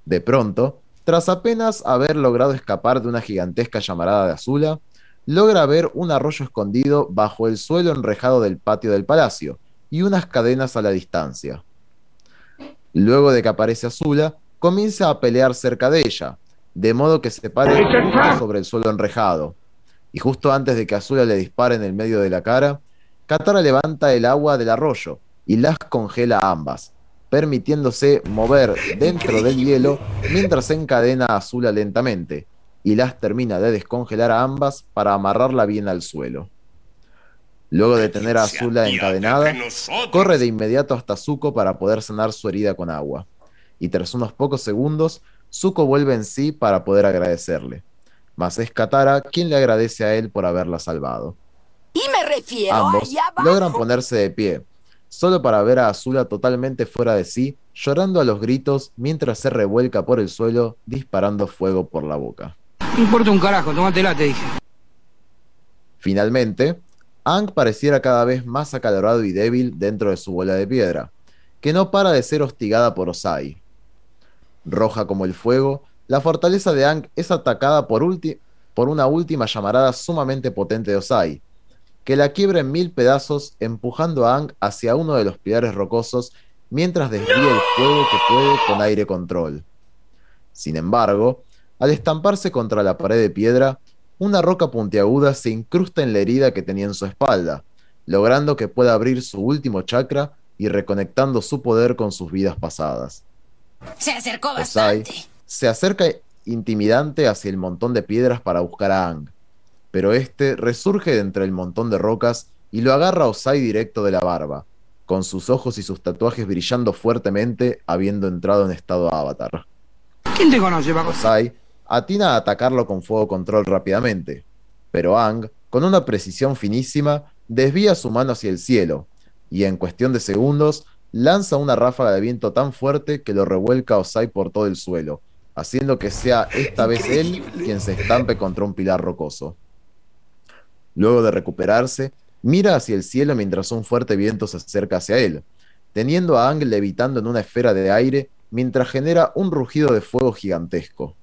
De pronto, tras apenas haber logrado escapar de una gigantesca llamarada de Azula, logra ver un arroyo escondido bajo el suelo enrejado del patio del palacio y unas cadenas a la distancia. Luego de que aparece Azula, comienza a pelear cerca de ella, de modo que se pare sobre el suelo enrejado, y justo antes de que Azula le dispare en el medio de la cara, Katara levanta el agua del arroyo y las congela ambas, permitiéndose mover dentro del hielo mientras encadena a Azula lentamente y las termina de descongelar a ambas para amarrarla bien al suelo. Luego de tener a Azula encadenada, corre de inmediato hasta Zuko para poder sanar su herida con agua. Y tras unos pocos segundos, Zuko vuelve en sí para poder agradecerle mas es Katara quien le agradece a él por haberla salvado. Y me refiero Ambos logran ponerse de pie, solo para ver a Azula totalmente fuera de sí, llorando a los gritos mientras se revuelca por el suelo, disparando fuego por la boca. No importa un carajo, tómatela, te dije. Finalmente, Ang pareciera cada vez más acalorado y débil dentro de su bola de piedra, que no para de ser hostigada por Osai. Roja como el fuego, la fortaleza de Ang es atacada por, por una última llamarada sumamente potente de Osai, que la quiebra en mil pedazos, empujando a Ang hacia uno de los pilares rocosos mientras desvía el fuego que puede con aire control. Sin embargo, al estamparse contra la pared de piedra, una roca puntiaguda se incrusta en la herida que tenía en su espalda, logrando que pueda abrir su último chakra y reconectando su poder con sus vidas pasadas. Se acercó bastante. Se acerca intimidante hacia el montón de piedras para buscar a Ang, pero este resurge de entre el montón de rocas y lo agarra a Osai directo de la barba, con sus ojos y sus tatuajes brillando fuertemente, habiendo entrado en estado avatar. ¿Quién te conoce, Osai atina a atacarlo con fuego control rápidamente, pero Ang, con una precisión finísima, desvía su mano hacia el cielo, y en cuestión de segundos lanza una ráfaga de viento tan fuerte que lo revuelca a Osai por todo el suelo, haciendo que sea esta vez él quien se estampe contra un pilar rocoso. Luego de recuperarse, mira hacia el cielo mientras un fuerte viento se acerca hacia él, teniendo a Ang levitando en una esfera de aire mientras genera un rugido de fuego gigantesco.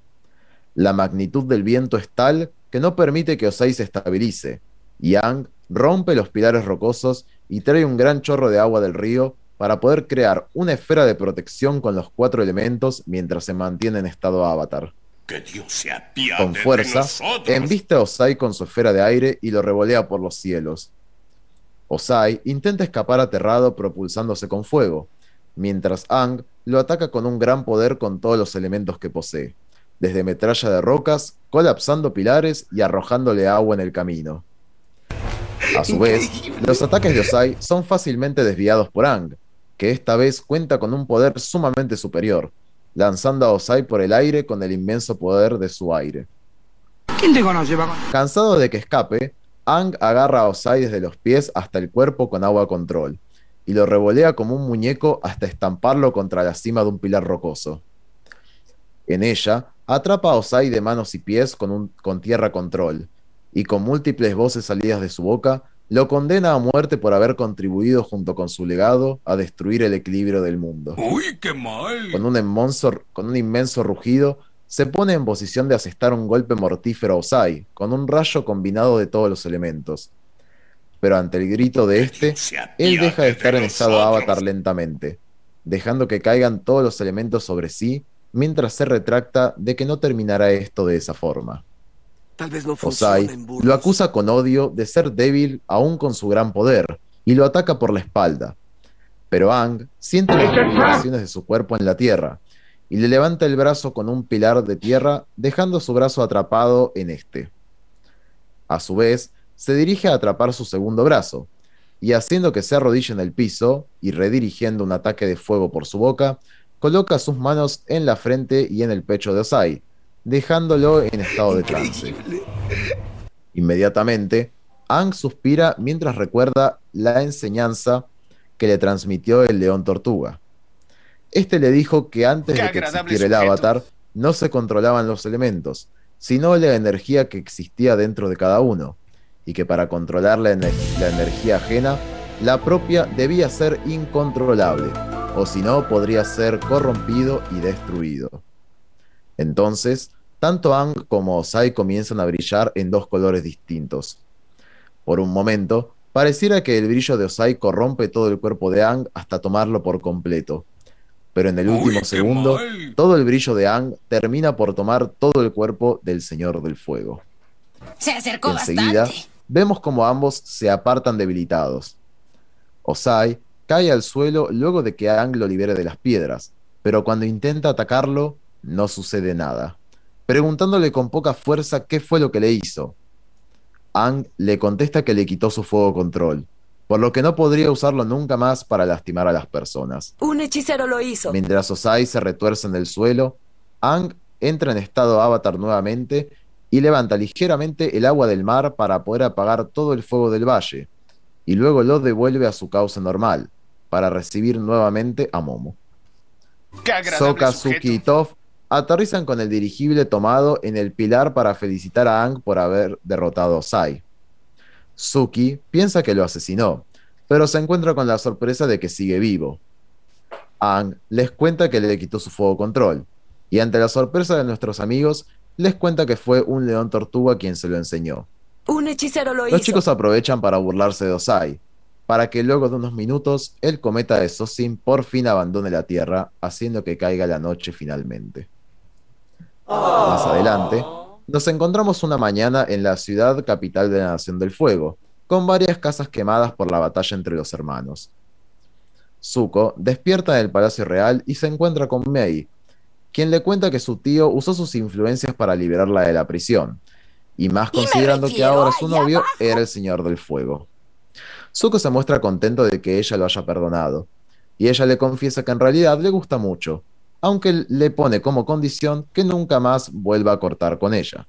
La magnitud del viento es tal que no permite que Osai se estabilice, y Ang rompe los pilares rocosos y trae un gran chorro de agua del río para poder crear una esfera de protección con los cuatro elementos mientras se mantiene en estado avatar. Que Dios con fuerza, embiste a Osai con su esfera de aire y lo revolea por los cielos. Osai intenta escapar aterrado propulsándose con fuego, mientras Ang lo ataca con un gran poder con todos los elementos que posee desde metralla de rocas, colapsando pilares y arrojándole agua en el camino. A su vez, los ataques de Osai son fácilmente desviados por Ang, que esta vez cuenta con un poder sumamente superior, lanzando a Osai por el aire con el inmenso poder de su aire. ¿Quién te conoce, Cansado de que escape, Ang agarra a Osai desde los pies hasta el cuerpo con agua control, y lo revolea como un muñeco hasta estamparlo contra la cima de un pilar rocoso. En ella, Atrapa a Osai de manos y pies con, un, con tierra control, y con múltiples voces salidas de su boca, lo condena a muerte por haber contribuido junto con su legado a destruir el equilibrio del mundo. ¡Uy, qué mal! Con un, inmenso, con un inmenso rugido, se pone en posición de asestar un golpe mortífero a Osai, con un rayo combinado de todos los elementos. Pero ante el grito de este, él deja de estar en estado avatar lentamente, dejando que caigan todos los elementos sobre sí mientras se retracta de que no terminará esto de esa forma. Tal vez no Osai lo acusa con odio de ser débil aún con su gran poder y lo ataca por la espalda. Pero Ang siente las vibraciones de su cuerpo en la tierra y le levanta el brazo con un pilar de tierra, dejando su brazo atrapado en este. A su vez, se dirige a atrapar su segundo brazo, y haciendo que se arrodille en el piso y redirigiendo un ataque de fuego por su boca, coloca sus manos en la frente y en el pecho de Osai, dejándolo en estado de trance. Inmediatamente, Ang suspira mientras recuerda la enseñanza que le transmitió el león tortuga. Este le dijo que antes de que existiera el avatar, no se controlaban los elementos, sino la energía que existía dentro de cada uno, y que para controlar la, la energía ajena, la propia debía ser incontrolable o si no podría ser corrompido y destruido. Entonces, tanto Ang como Osai comienzan a brillar en dos colores distintos. Por un momento, pareciera que el brillo de Osai corrompe todo el cuerpo de Ang hasta tomarlo por completo. Pero en el último segundo, todo el brillo de Ang termina por tomar todo el cuerpo del Señor del Fuego. Se acercó Enseguida, vemos como ambos se apartan debilitados. Osai cae al suelo luego de que Ang lo libere de las piedras, pero cuando intenta atacarlo, no sucede nada, preguntándole con poca fuerza qué fue lo que le hizo. Ang le contesta que le quitó su fuego control, por lo que no podría usarlo nunca más para lastimar a las personas. Un hechicero lo hizo. Mientras Osai se retuerce en el suelo, Ang entra en estado avatar nuevamente y levanta ligeramente el agua del mar para poder apagar todo el fuego del valle, y luego lo devuelve a su causa normal, para recibir nuevamente a Momo. Soka, Suki y Toph aterrizan con el dirigible tomado en el pilar para felicitar a Ang por haber derrotado a Sai. Suki piensa que lo asesinó, pero se encuentra con la sorpresa de que sigue vivo. Ang les cuenta que le quitó su fuego control, y ante la sorpresa de nuestros amigos, les cuenta que fue un león tortuga quien se lo enseñó. Un hechicero lo Los chicos aprovechan para burlarse de Osai, para que luego de unos minutos el cometa de Sosin por fin abandone la Tierra, haciendo que caiga la noche finalmente. Más adelante, nos encontramos una mañana en la ciudad capital de la Nación del Fuego, con varias casas quemadas por la batalla entre los hermanos. Zuko despierta en el Palacio Real y se encuentra con Mei, quien le cuenta que su tío usó sus influencias para liberarla de la prisión, y más considerando que ahora su novio era el Señor del Fuego. Zuko se muestra contento de que ella lo haya perdonado, y ella le confiesa que en realidad le gusta mucho, aunque le pone como condición que nunca más vuelva a cortar con ella.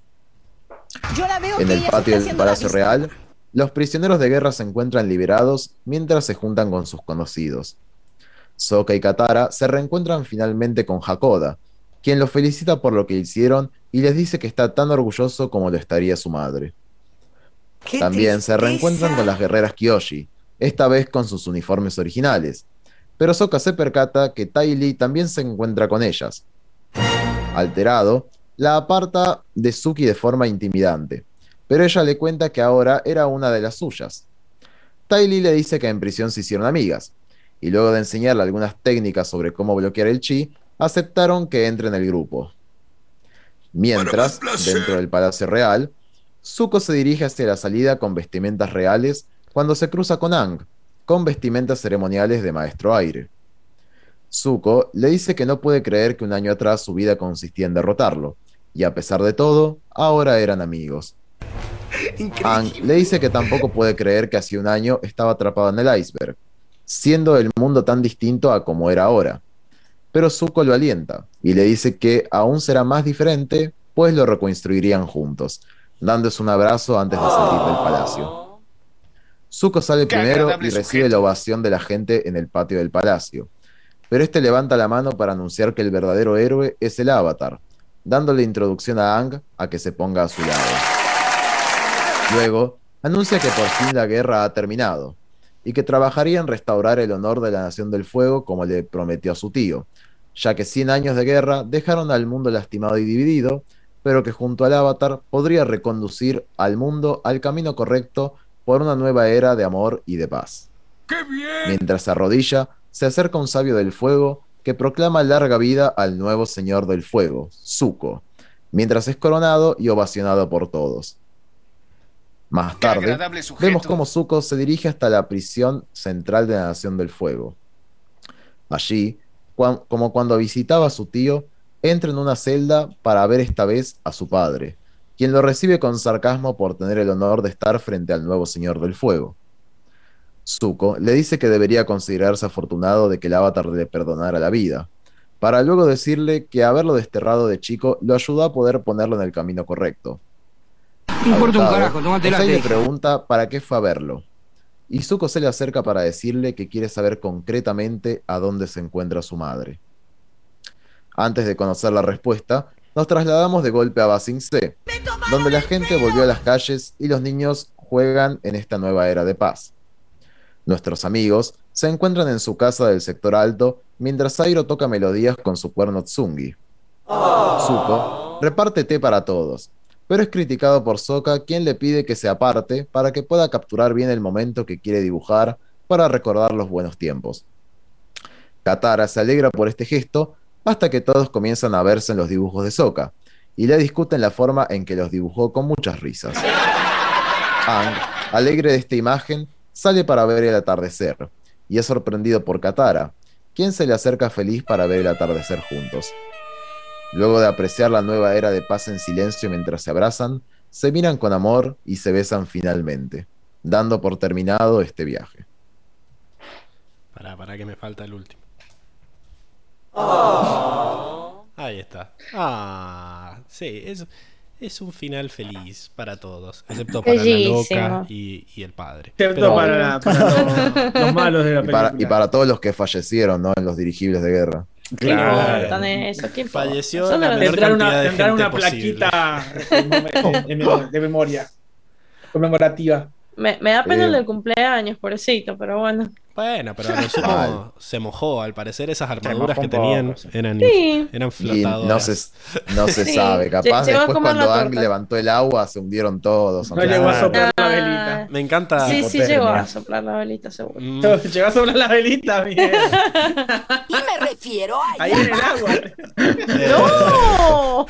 en el patio del Palacio Real, los prisioneros de guerra se encuentran liberados mientras se juntan con sus conocidos. Sokka y Katara se reencuentran finalmente con Hakoda, quien los felicita por lo que hicieron y les dice que está tan orgulloso como lo estaría su madre. También se reencuentran con las guerreras Kyoshi, esta vez con sus uniformes originales, pero Sokka se percata que Tai Li también se encuentra con ellas. Alterado, la aparta de Suki de forma intimidante, pero ella le cuenta que ahora era una de las suyas. Tai Li le dice que en prisión se hicieron amigas, y luego de enseñarle algunas técnicas sobre cómo bloquear el chi, aceptaron que entre en el grupo. Mientras, dentro del Palacio Real, Zuko se dirige hacia la salida con vestimentas reales cuando se cruza con Ang, con vestimentas ceremoniales de maestro aire. Zuko le dice que no puede creer que un año atrás su vida consistía en derrotarlo, y a pesar de todo, ahora eran amigos. Ang le dice que tampoco puede creer que hace un año estaba atrapado en el iceberg, siendo el mundo tan distinto a como era ahora. Pero Zuko lo alienta y le dice que aún será más diferente, pues lo reconstruirían juntos, dándose un abrazo antes de salir del palacio. Zuko sale primero y recibe la ovación de la gente en el patio del palacio. Pero este levanta la mano para anunciar que el verdadero héroe es el avatar, dándole introducción a Ang a que se ponga a su lado. Luego, anuncia que por fin la guerra ha terminado y que trabajaría en restaurar el honor de la Nación del Fuego como le prometió a su tío, ya que 100 años de guerra dejaron al mundo lastimado y dividido, pero que junto al avatar podría reconducir al mundo al camino correcto por una nueva era de amor y de paz. Mientras se arrodilla, se acerca un sabio del fuego que proclama larga vida al nuevo señor del fuego, Zuko, mientras es coronado y ovacionado por todos. Más tarde, vemos cómo Zuko se dirige hasta la prisión central de la Nación del Fuego. Allí, como cuando visitaba a su tío, entra en una celda para ver esta vez a su padre, quien lo recibe con sarcasmo por tener el honor de estar frente al nuevo Señor del Fuego. Zuko le dice que debería considerarse afortunado de que el avatar le perdonara la vida, para luego decirle que haberlo desterrado de chico lo ayudó a poder ponerlo en el camino correcto. importa un carajo, le pregunta para qué fue a verlo, y Zuko se le acerca para decirle que quiere saber concretamente a dónde se encuentra su madre. Antes de conocer la respuesta, nos trasladamos de golpe a Basing C, donde la gente volvió a las calles y los niños juegan en esta nueva era de paz. Nuestros amigos se encuentran en su casa del sector alto mientras Zairo toca melodías con su cuerno Tsungi. Zuko reparte té para todos, pero es criticado por Sokka quien le pide que se aparte para que pueda capturar bien el momento que quiere dibujar para recordar los buenos tiempos. Katara se alegra por este gesto hasta que todos comienzan a verse en los dibujos de Soka y le discuten la forma en que los dibujó con muchas risas. Ang, alegre de esta imagen, sale para ver el atardecer y es sorprendido por Katara, quien se le acerca feliz para ver el atardecer juntos. Luego de apreciar la nueva era de paz en silencio mientras se abrazan, se miran con amor y se besan finalmente, dando por terminado este viaje. Para, para que me falta el último. Oh. Ahí está. Ah, sí, es, es un final feliz para todos, excepto para la loca y, el padre. Excepto para, los, malos de la película. Y para, todos los que fallecieron ¿no? en los dirigibles de guerra. Claro. Eso, Falleció la menor cantidad una, de gente una plaquita de memoria conmemorativa. Me, me da pena el del cumpleaños, pobrecito, pero bueno. Bueno, pero a lo sumo se mojó. Al parecer esas armaduras que tenían eran, eran flotadoras. no se, no se sabe. Capaz después cuando Ang levantó el agua se hundieron todos. No llegó a soplar la velita. Me encanta. Sí, sí llegó a soplar la velita, seguro. Mm. Llegó a soplar la velita, bien. y me refiero a... Ahí en el agua. ¡No!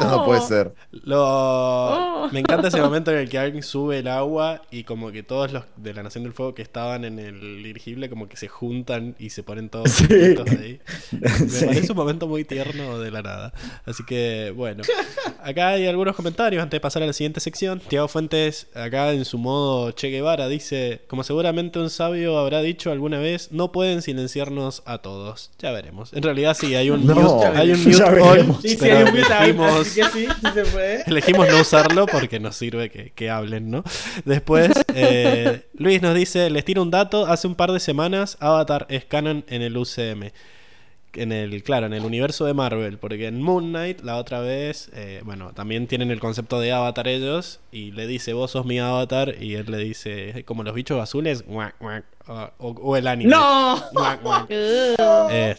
no puede ser. Lo... Oh. Me encanta ese momento en el que Ang sube el agua y como que todos los de la Nación del Fuego que estaban en el dirigible como que se juntan y se ponen todos sí. ahí. Me parece un momento muy tierno de la nada. Así que, bueno. Acá hay algunos comentarios antes de pasar a la siguiente sección. Tiago Fuentes, acá en su modo Che Guevara, dice: Como seguramente un sabio habrá dicho alguna vez, no pueden silenciarnos a todos. Ya veremos. En realidad, sí, hay un no, mute, hay un mute all, sí, sí, pero hay un mute elegimos, así que sí se puede. elegimos no usarlo porque nos sirve que, que hablen, ¿no? Después, eh, Luis nos dice: Les tiro un dato. Hace un par de semanas, Avatar es canon en el UCM en el, claro, en el universo de Marvel, porque en Moon Knight la otra vez, eh, bueno, también tienen el concepto de avatar ellos, y le dice, vos sos mi avatar, y él le dice, como los bichos azules, guac, guac, o, o, el anime. ¡No! Guac, guac. eh,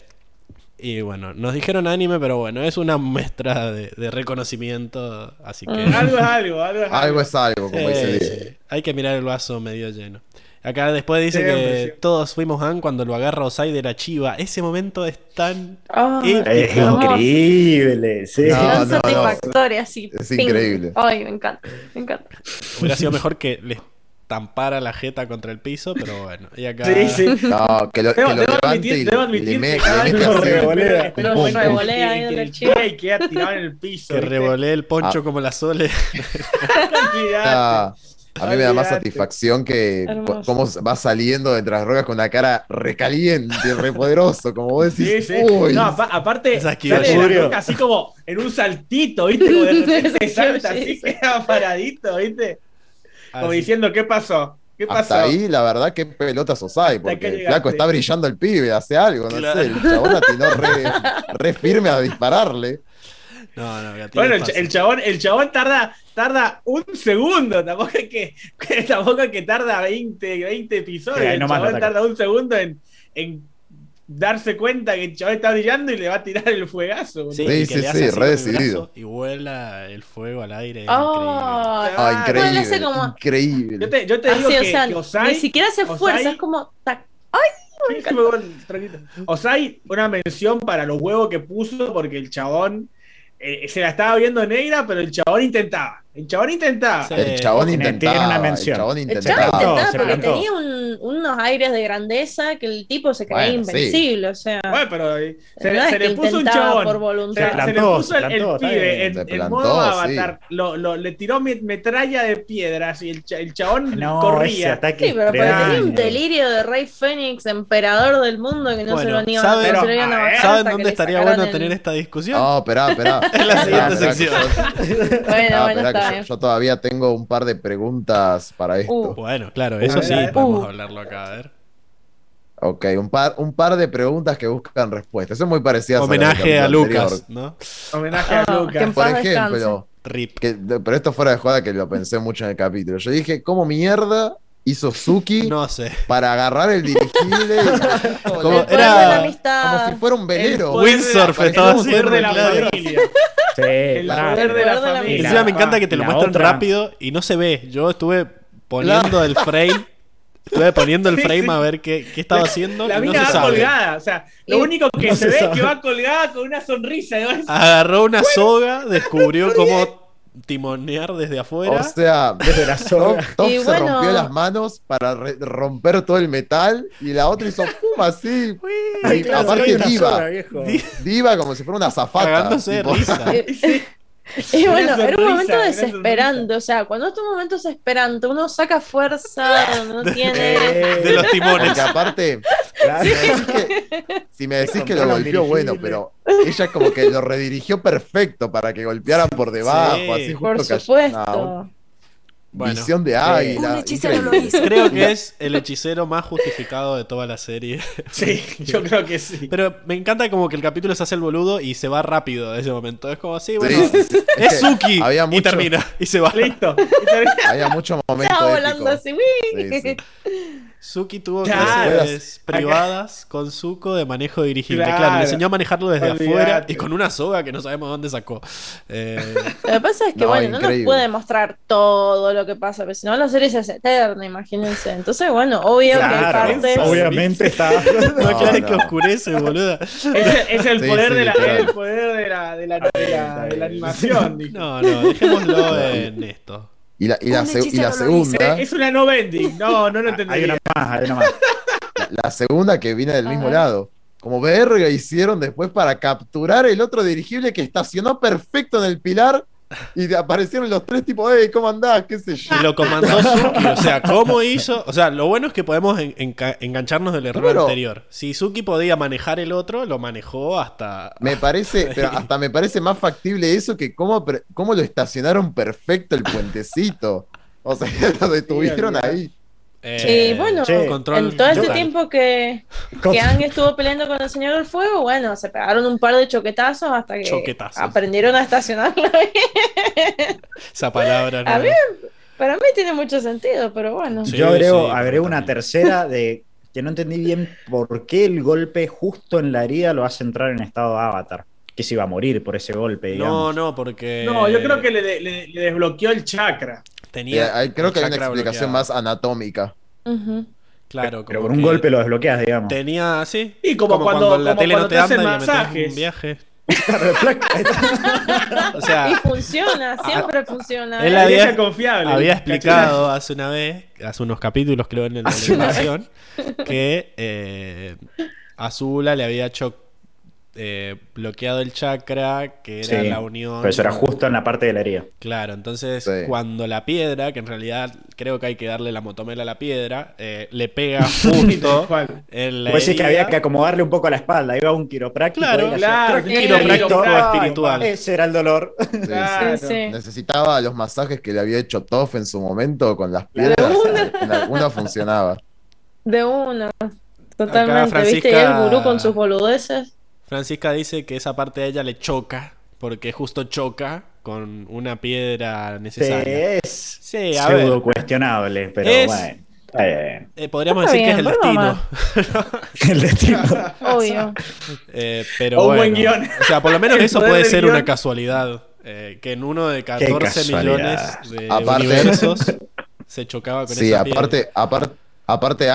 y bueno, nos dijeron anime, pero bueno, es una muestra de, de reconocimiento, así que... algo es algo, algo es algo. Algo es algo, como Eh, dice. sí. Hay que mirar el vaso medio lleno. Acá después dice Siempre, que siempre. todos fuimos Han cuando lo agarra Osai de la chiva. Ese momento es tan épico. Es increíble, sí. No, tan no, no. satisfactoria, así. Es ping. increíble. Ay, me encanta, me encanta. Hubiera sido mejor que les tampara la jeta contra el piso, pero bueno. Y acá Sí, sí. No, que lo, que Debo, lo levante admitir, y, debo y admitir le, me- que cada le vez mete revolea, revolea ahí en el chivo. que queda tirado en el piso. que revolé el poncho Ah. como la sole. A mí me da más satisfacción que Hermoso. cómo va saliendo de entre las rocas con una cara recaliente, repoderoso, como vos Sí, decís. sí. Uy, No, apa- aparte, sale de la roca así como en un saltito, ¿viste? Como de repente Sí, salta sí, así, sí. queda paradito, ¿viste? Como Así. diciendo, ¿qué pasó? ¿Qué pasó? hasta ahí, la verdad, qué pelotas sos hay, porque que el flaco está brillando el pibe, hace algo, no Claro. sé. El chabón atinó re, re firme a dispararle. No, no, Bueno, el, fácil. el chabón, el chabón tarda, tarda un segundo, tampoco es que, que tampoco es que tarda 20, 20 episodios, Sí, ahí el chabón tarda un segundo en, en darse cuenta que el chabón está brillando y le va a tirar el fuegazo. Sí, Sí, sí, re decidido. Y vuela el fuego al aire. es Ay, Ah, increíble. como- Increíble. Yo te, yo te digo que, o sea, que Osai, ni siquiera se esfuerza, Osai- es como. sí, me voy. Osai, una mención para los huevos que puso, porque el chabón eh, se la estaba viendo negra, pero el chabón intentaba. El chabón intentaba. Sí. El chabón intentaba. tiene una mención. El chabón El intentaba. chabón intentaba se porque plantó. tenía un- unos aires de grandeza que el tipo se creía Bueno, sí. invencible, o sea. Bueno, pero eh, se, no es se le puso un chabón. por Se, voluntad. se plantó, le puso se el, el plantó, está pibe en, Se en plantó, modo sí. avatar. Lo, lo- le tiró met- metralla de piedras y el, el chabón No, ese corría. Sí, pero tenía un delirio de Rey Fénix, emperador del mundo, que no Bueno, se lo iban ¿saben- no se ¿Saben dónde estaría bueno el- tener esta discusión? No, esperá, esperá. En la siguiente sección. Bueno, Ah, bueno, yo, yo todavía tengo un par de preguntas para esto. Uh. Bueno, claro, eso A sí, podemos uh. hablarlo acá, a ver. Ok, un par, un par de preguntas que buscan respuestas. Son muy parecidas a las del Homenaje a Lucas, anterior. ¿no? Homenaje a Ah, Lucas. Por ejemplo, Rip. que, pero esto fuera de jugada que lo pensé mucho en el capítulo. Yo dije, ¿cómo mierda hizo Suki No sé. para agarrar el dirigible? y- Como- era- como si fuera un velero. Windsurf estaba haciendo, de la claro. familia. Sí, El poder de la la familia. Encima la- me encanta que te lo muestran otra- rápido y no se ve. Yo estuve poniendo el frame. Estuve poniendo el frame sí. a ver qué, qué estaba haciendo La no mina se va sabe. colgada. O sea, lo único que No se se ve es que va colgada con una sonrisa. ¿no? Agarró una soga, descubrió cómo timonear desde afuera. O sea, Desde la Top, soga. Top Y se bueno- rompió las manos para romper todo el metal y la otra hizo pum así. Ay, Y claro, aparte diva. Di- Diva como si fuera una zafata. Cagándose de tipo, risa. Y bueno, era un momento desesperante, o sea, cuando estos momentos desesperantes, uno saca fuerza, no tiene... De los timones. Porque aparte, claro. si me decís que, si me decís que lo golpeó, bueno, pero ella como que lo redirigió perfecto para que golpearan por debajo, Sí, así Por justo cayó- supuesto. no, Bueno, visión de águila. Un hechicero lo increíble. hizo. creo que es el hechicero más justificado de toda la serie. Sí, yo creo que sí. Pero me encanta como que el capítulo se hace el boludo y se va rápido de ese momento. Es como así, Sí, bueno, sí, sí. es Suki. había Y termina. Y se va. Listo. Había mucho momento Estaba épico. volando así, sí. Suki tuvo clases privadas con Zuko de manejo dirigible. Claro, le enseñó a manejarlo desde afuera y con una soga que no sabemos dónde sacó. Eh, lo que pasa es que, bueno, no nos puede mostrar todo lo que pasa, pero si no la serie se hace eterna, imagínense. Entonces, bueno, obvio que hay partes. Obviamente está. no, claro que oscurece, boluda. Es, el, poder de la, el poder de la, de la, de la, animación. No, no, dejémoslo en esto. Y la, y la, segunda. Es una no. No, no lo entendí. Hay una más, hay una más. La, segunda que viene del mismo lado. Como verga hicieron después para capturar el otro dirigible que estacionó perfecto en el pilar y aparecieron los tres tipos, hey, ¿cómo andás? ¿Qué sé yo? Y lo comandó Suki. O sea, ¿cómo hizo? O sea, lo bueno es que podemos engancharnos del error anterior. Si Suki podía manejar el otro, lo manejó hasta. Me parece, pero hasta me parece más factible eso que cómo, cómo lo estacionaron perfecto el puentecito. O sea, lo detuvieron ahí. Eh, y bueno, en todo este tiempo que, que Ang estuvo peleando con el Señor del Fuego, bueno, se pegaron un par de choquetazos hasta que aprendieron a estacionarlo. Esa palabra. A mí, para mí tiene mucho sentido, pero bueno. Yo agrego, una tercera de que no entendí bien por qué el golpe justo en la herida lo hace entrar en estado de avatar. Que se iba a morir por ese golpe, No, no, porque. No, yo creo que le desbloqueó el chakra. Tenía creo que hay una explicación más anatómica. Claro, pero, con un golpe lo desbloqueas, digamos. Tenía, sí. Y como, cuando, la tele no te, anda y le un viaje. o sea, y funciona, siempre funciona. Él había, confiable, había explicado hace una vez, hace unos capítulos creo en la animación, que eh, Azula le había hecho eh, bloqueado el chakra, que era la unión. Pero eso era justo en la parte de la herida. Claro, entonces cuando la piedra, que en realidad creo que hay que darle la motomela a la piedra, eh, le pega justo en la pues que había que acomodarle un poco a la espalda, iba un quiropráctico. Claro, claro, un quiropráctico espiritual. Ese era el dolor. Necesitaba los masajes que le había hecho Toff en su momento con las piedras. En alguna funcionaba. De una. Totalmente, ¿viste? Y el gurú con sus boludeces. Francisca dice que esa parte de ella le choca, porque justo choca con una piedra necesaria. Es sí, a pseudo cuestionable, pero bueno. Eh, podríamos decir que es el destino. el destino. Obvio. Eh, pero bueno, buen guion. O sea, por lo menos eso puede ser una casualidad. Eh, que en uno de 14 millones de universos se chocaba con sí, esa aparte, aparte, aparte,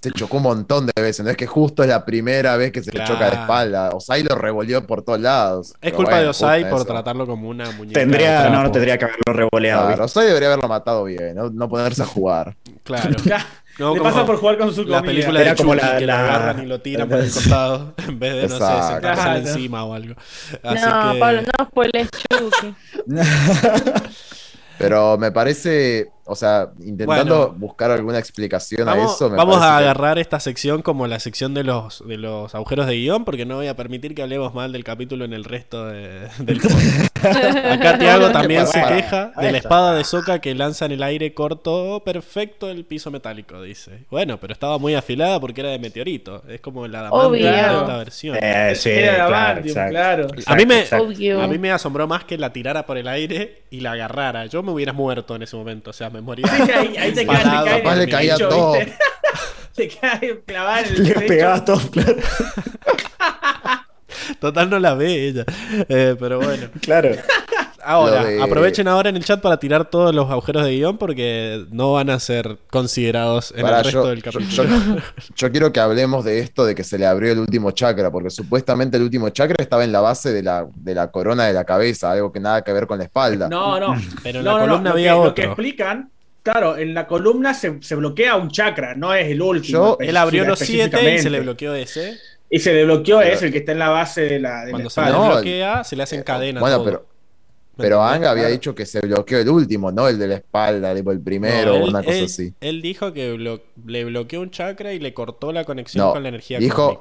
se chocó un montón de veces. No es que justo es la primera vez que se le choca de espalda. Osai lo revolvió por todos lados. Es culpa de Osai por tratarlo como una muñeca. Tendría, no, no tendría que haberlo revoleado. Claro, Osai debería haberlo matado bien, no, ponerse a jugar. Claro. No, le pasa por jugar con su La película Era de como la, que la... agarran y lo tiran por el costado en vez de, no sé, sentarse encima o algo. Así no, que... Pablo, no spoiles Chucky. Pero me parece, o sea, intentando buscar alguna explicación a eso. vamos a agarrar esta sección como la sección de los, de los agujeros de guion, porque no voy a permitir que hablemos mal del capítulo en el resto de, del Acá Tiago también se queja de la espada de Soca que lanza en el aire corto perfecto el piso metálico, dice. Bueno, pero estaba muy afilada porque era de meteorito. Es como la de esta versión. Eh, sí, claro, claro. a, mí me, a mí me asombró más que la tirara por el aire y la agarrara. Yo me hubieras muerto en ese momento. O sea, me ahí, ahí te cae, le caía todo. te cae clavar el Le pegaba todo, claro. Total no la ve ella. Eh, pero bueno. Claro. Ahora, aprovechen ahora en el chat para tirar todos los agujeros de guion porque no van a ser considerados en el resto del capítulo. Yo, quiero que hablemos de esto de que se le abrió el último chakra, porque supuestamente el último chakra estaba en la base de la, de la corona de la cabeza, algo que nada que ver con la espalda. No, no. Pero en la columna había otro. Lo que explican Claro, en la columna se, bloquea un chakra, no es el último. él abrió los siete y se le bloqueó ese. Y se desbloqueó ese, el que está en la base de la. Cuando se desbloquea, se le hacen cadena. Bueno, pero pero Ang había dicho que se bloqueó el último, no el de la espalda, tipo el primero o una cosa así. Él dijo que le bloqueó un chakra y le cortó la conexión con la energía dijo,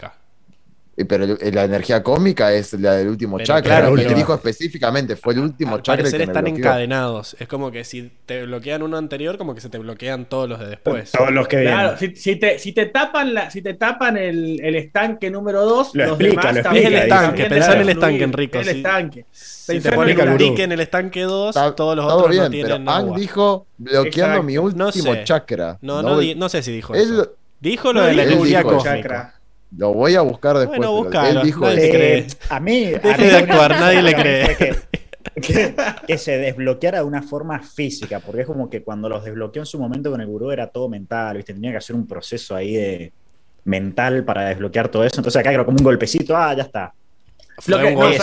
pero la energía cósmica es la del último chakra. Claro, que dijo específicamente, fue el último al chakra. Parecer están encadenados. Es como que si te bloquean uno anterior, como que se te bloquean todos los de después. Todos los que Claro, si, te, si, te, tapan la, si te tapan el, el estanque número 2, lo explica, lo explica. Es el estanque, pensá en el estanque, Enrico. El estanque. Si te ponen un en el estanque 2, todos los otros no tienen pero Ang dijo bloqueando mi último chakra. No, no, no, sé si dijo eso. Dijo lo de la energía cósmica. Lo voy a buscar después. Bueno, él dijo nadie a mí, Deje de actuar, nadie le cree. Que, se desbloqueara de una forma física, porque es como que cuando los desbloqueó en su momento con el gurú era todo mental, ¿viste? tenía que hacer un proceso ahí de mental para desbloquear todo eso. Entonces acá era como un golpecito, ah, ya está. Lo que, no,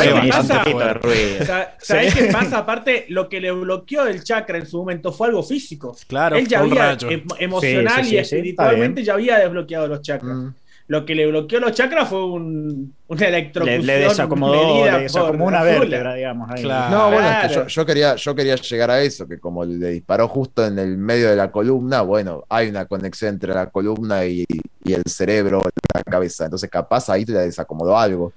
¿sabes qué pasa? Aparte, lo que le bloqueó el chakra en su momento fue algo físico. Claro, él ya había em, emocional y espiritualmente ya había desbloqueado los chakras. Mm. Lo que le bloqueó los chakras fue un, una electrocución. Le, desacomodó, le desacomodó una vértebra, digamos. Ahí. No, bueno, es que yo, quería, yo quería llegar a eso, que como le disparó justo en el medio de la columna, bueno, hay una conexión entre la columna y, y el cerebro, la cabeza. Entonces, capaz ahí te desacomodó algo.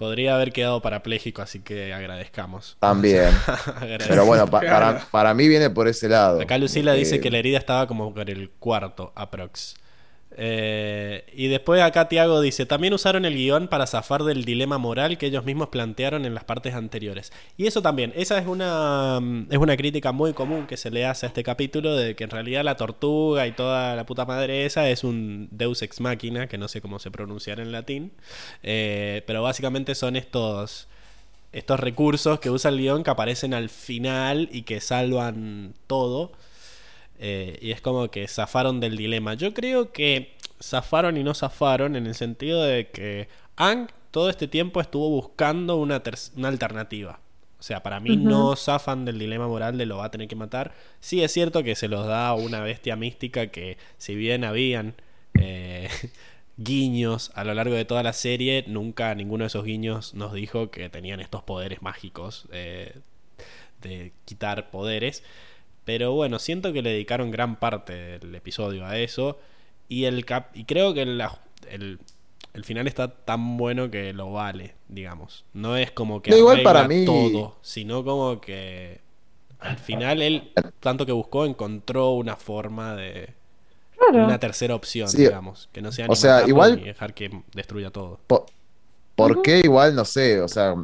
Podría haber quedado parapléjico, así que agradezcamos. También. Pero bueno, para, para, mí viene por ese lado. Acá Lucila dice eh, que la herida estaba como por el cuarto, aprox. Eh, y después acá Tiago dice, también usaron el guion para zafar del dilema moral que ellos mismos plantearon en las partes anteriores. Y eso también, esa es una, mm, es una crítica muy común que se le hace a este capítulo de que en realidad la tortuga y toda la puta madre esa es un deus ex machina, que no sé cómo se pronunciar en latín, eh, pero básicamente son estos estos recursos que usa el guion que aparecen al final y que salvan todo. Eh, y es como que zafaron del dilema. Yo creo que zafaron y no zafaron en el sentido de que Ang todo este tiempo estuvo buscando una, una alternativa. O sea, para mí no zafan del dilema moral de lo va a tener que matar. Sí es cierto que se los da una bestia mística que si bien habían eh, guiños a lo largo de toda la serie, nunca ninguno de esos guiños nos dijo que tenían estos poderes mágicos eh, de quitar poderes. Pero bueno, siento que le dedicaron gran parte del episodio a eso. Y, el cap y creo que el, el, final está tan bueno que lo vale, digamos. No es como que igual para mí... todo, sino como que al final él, tanto que buscó, encontró una forma de... Una tercera opción, digamos. Que no sea ni o sea, igual... dejar que destruya todo. ¿Por, qué igual? No sé, o sea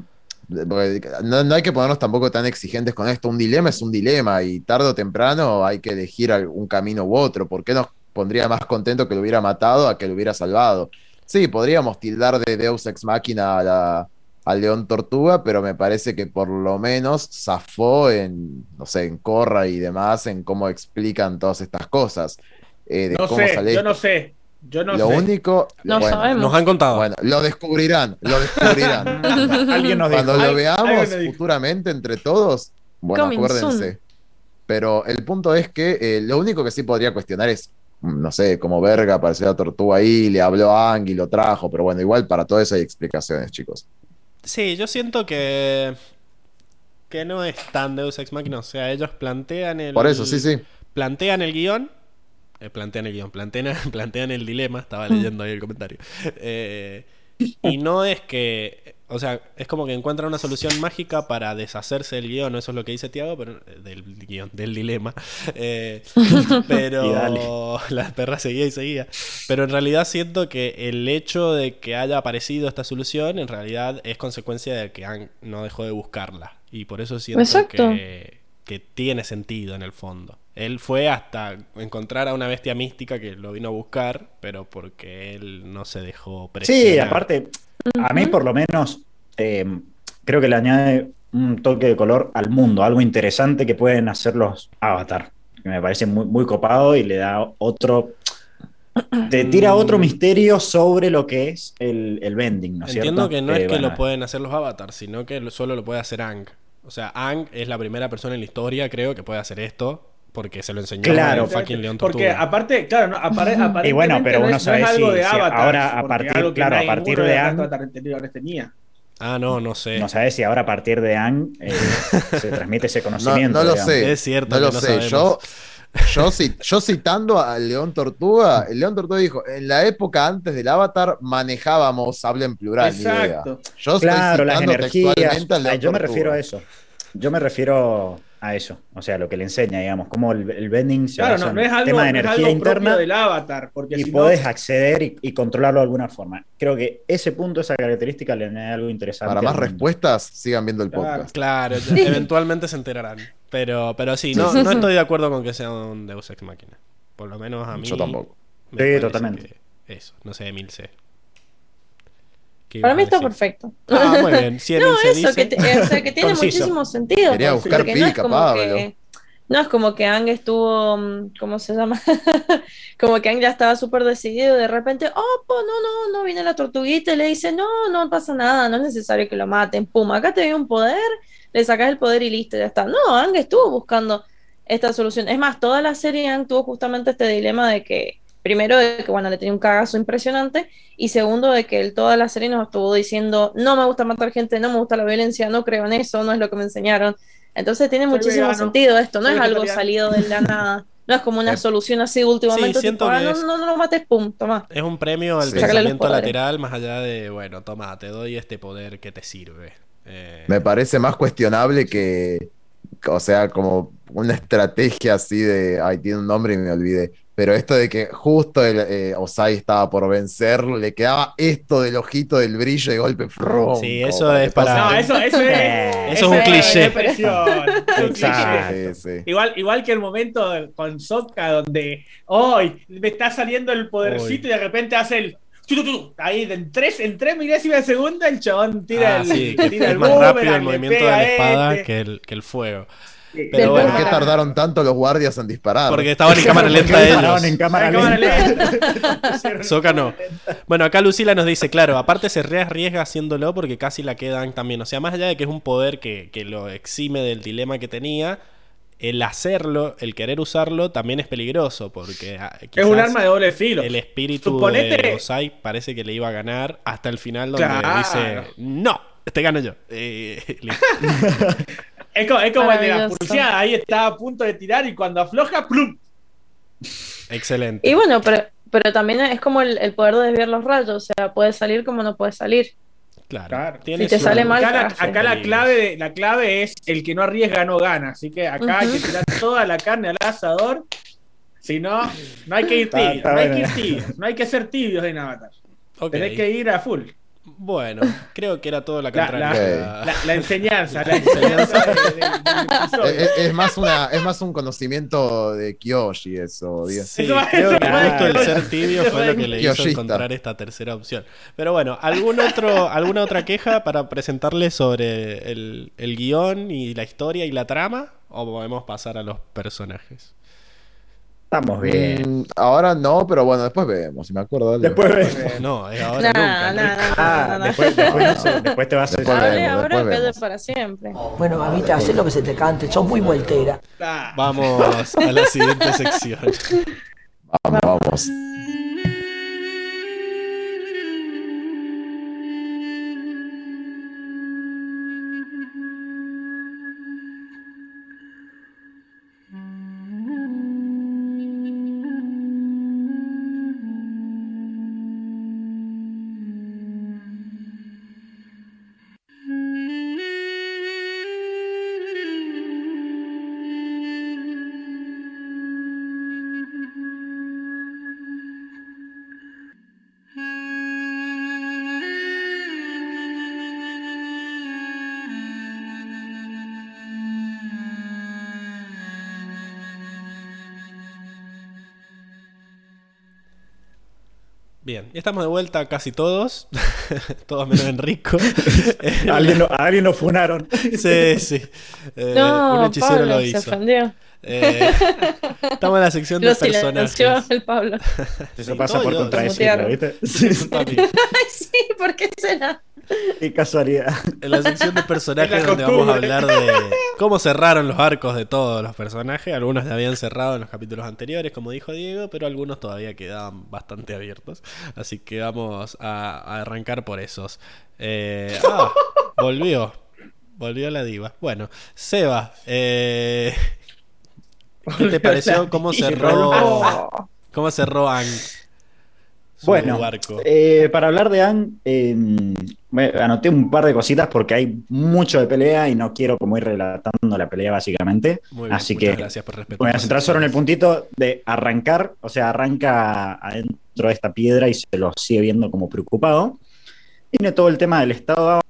no, hay que ponernos tampoco tan exigentes con esto. Un dilema es un dilema y tarde o temprano hay que elegir un camino u otro. ¿Por qué nos pondría más contento que lo hubiera matado a que lo hubiera salvado? Sí, podríamos tildar de Deus Ex Máquina al León Tortuga, pero me parece que por lo menos zafó en, no sé, en Corra y demás, en cómo explican todas estas cosas. Eh, no sé, yo no sé. Yo no lo único. No sabemos. Nos han contado. Bueno, lo descubrirán. Lo descubrirán. Alguien nos Cuando lo veamos futuramente entre todos, bueno, acuérdense. Pero el punto es que eh, lo único que sí podría cuestionar es, mm, no sé, como verga apareció la tortuga ahí, le habló a Ang y lo trajo. Pero bueno, igual para todo eso hay explicaciones, chicos. Sí, yo siento que. que no es tan Deus Ex Machina. O sea, ellos plantean el. Por eso, sí, sí. Plantean el guion eh, plantean el guion, plantean, plantean, el dilema, estaba leyendo ahí el comentario. Eh, y no es que, o sea, es como que encuentra una solución mágica para deshacerse del guion, eso es lo que dice Tiago, pero eh, del guion, del dilema. pero la perra seguía y seguía. Pero en realidad siento que el hecho de que haya aparecido esta solución, en realidad es consecuencia de que no dejó de buscarla. Y por eso siento que, que tiene sentido en el fondo. Él fue hasta encontrar a una bestia mística que lo vino a buscar, pero porque él no se dejó presionar. Sí, aparte, a mí por lo menos em, creo que le añade un toque de color al mundo, algo interesante que pueden hacer los Avatar, que me parece muy, muy copado y le da otro... Te tira otro misterio sobre lo que es el, el bending, ¿no Entiendo que no es que lo pueden hacer los avatars, sino que solo lo puede hacer Ang. O sea, Ang es la primera persona en la historia, creo, que puede hacer esto porque se lo enseñó claro, fucking León Porque aparte, claro, no, apare, y bueno, pero uno sabe es algo de Avatar, ahora a partir, claro, a partir de Ang tenía. Ah, no, no sé. No sabes si ahora a partir de Ang eh, se transmite ese conocimiento. No, no lo sé. Es cierto. No lo sé. Yo, yo, yo, citando al León Tortuga, el León Tortuga dijo: En la época antes del Avatar manejábamos, habla en plural. Exacto. Yo claro, las energías. Yo me refiero a eso. Yo me refiero a eso, o sea, lo que le enseña, digamos, como el, el vending se claro, no, es algo, tema de energía interna del avatar, porque y puedes acceder y, controlarlo de alguna forma. Creo que ese punto, esa característica le añade algo interesante. Para más respuestas, sigan viendo el podcast. Claro, eventualmente se enterarán. Pero, pero sí, no, no estoy de acuerdo con que sea un Deus Ex Machina. Por lo menos a mí. Yo tampoco. sí, totalmente. Eso, no sé, Emil C. Para mí está perfecto. Ah, muy bien. no, eso, que, o sea, que tiene muchísimo sentido. Quería buscar pica, Pablo. No es como que Ang estuvo, mm, ¿cómo se llama? como que Ang ya estaba súper decidido, de repente, oh, pues no, no, no viene la tortuguita y le dice, no, no pasa nada, no es necesario que lo maten, pum, acá te dio un poder, le sacas el poder y listo, ya está. No, Ang estuvo buscando esta solución. Es más, toda la serie Ang tuvo justamente este dilema de que, primero, de que, bueno, le tenía un cagazo impresionante, y segundo, de que él toda la serie nos estuvo diciendo, no me gusta matar gente, no me gusta la violencia, no creo en eso, no es lo que me enseñaron entonces tiene muchísimo sentido esto, no es algo salido de la nada. No es como una solución así de último momento. Ah, no, no, no, lo mates, pum, toma. Es un premio al pensamiento lateral, más allá de, bueno, toma, te doy este poder que te sirve. Eh, Me parece más cuestionable que, o sea, como una estrategia así de, ay, tiene un nombre y me olvidé, pero esto de que justo el, eh, Osai estaba por vencer, le quedaba esto del ojito del brillo de golpe. sí, eso es para. No, eso, eso, es, eso es un cliché. Igual, igual que el momento con Sotka, donde hoy me está saliendo el podercito y de repente hace el. Ahí en tres, en tres milésimas de segundo el chabón tira ah, el, sí, tira el más rápido el movimiento de la espada este. que, el, que el fuego. Pero ¿Por qué tardaron tanto los guardias en disparar? Porque estaban en cámara lenta ellos. en cámara lenta. Soca no. Bueno, acá Lucila nos dice, claro, aparte se rearriesga haciéndolo porque casi la quedan también. O sea, más allá de que es un poder que, que lo exime del dilema que tenía, el hacerlo, el querer usarlo, también es peligroso porque ah, es un arma de doble filo. El espíritu de Osai parece que le iba a ganar hasta el final donde dice no, te gano yo. Eh, Es como, el de la pulseada, ahí está a punto de tirar y cuando afloja, ¡plum! Excelente. Y bueno, pero, pero también es como el, poder de desviar los rayos, o sea, puede salir como no puede salir. Claro. Si te sale mal. Acá, la, clave la clave es el que no arriesga no gana. Así que acá hay que tirar toda la carne al asador. Si no, no hay que ir tibios. No hay que ir tibios. No hay que ser tibios en Avatar. Tenés que ir a full. Bueno, creo que era todo la contraria. La, enseñanza, la enseñanza es, más una, es más un conocimiento de Kyoshi eso. Sí, creo que justo el ser tibio fue lo que le hizo encontrar esta tercera opción. Pero bueno, ¿algún otro, ¿alguna otra queja para presentarle sobre el, el guion y la historia y la trama? ¿O podemos pasar a los personajes? Estamos bien. Mm, ahora no, pero bueno, después vemos. Si me acuerdo. Después vemos. No, es ahora nunca. ah, después, después, después, te vas a hacer. ahora vemos, para siempre. Bueno, mamita, haz lo que se te cante. Sos muy vueltera. Vamos a la siguiente sección. vamos. vamos. Ya estamos de vuelta casi todos, todos menos Enrico. alguien, lo, alguien lo funaron. Sí, sí. Eh, no, un hechicero lo hizo. Se eh, estamos en la sección de personajes. el Pablo. Eso pasa por contradecirlo, ¿viste? Sí, sí, ¿por qué será? Qué casualidad. En la sección de personajes donde vamos a hablar de cómo cerraron los arcos de todos los personajes. Algunos ya habían cerrado en los capítulos anteriores, como dijo Diego, pero algunos todavía quedaban bastante abiertos. Así que vamos a, arrancar por esos. Eh, ah, volvió. Volvió la diva. Bueno, Seba, eh, ¿qué te pareció? ¿Cómo cerró? ¿Cómo cerró Ang? Bueno, eh, para hablar de Ang, em, anoté un par de cositas porque hay mucho de pelea y no quiero como ir relatando la pelea básicamente. Asasí que gracias por voy a centrar solo en el puntito de arrancar, o sea, arranca adentro de esta piedra y se lo sigue viendo como preocupado. Tiene todo el tema del estado de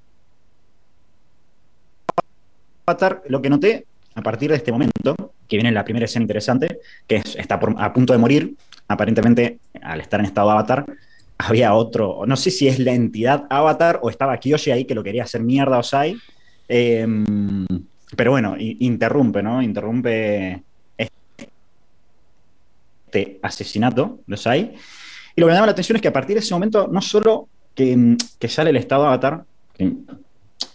Avatar. Lo que noté a partir de este momento, que viene la primera escena interesante, que está a punto de morir, aparentemente al estar en estado avatar, había otro, no sé si es la entidad avatar o estaba Kyoshi ahí que lo quería hacer mierda Osai, eh, pero bueno, interrumpe, ¿no? Interrumpe este asesinato de Osai. Y lo que me llama la atención es que a partir de ese momento, no solo que, sale el estado avatar,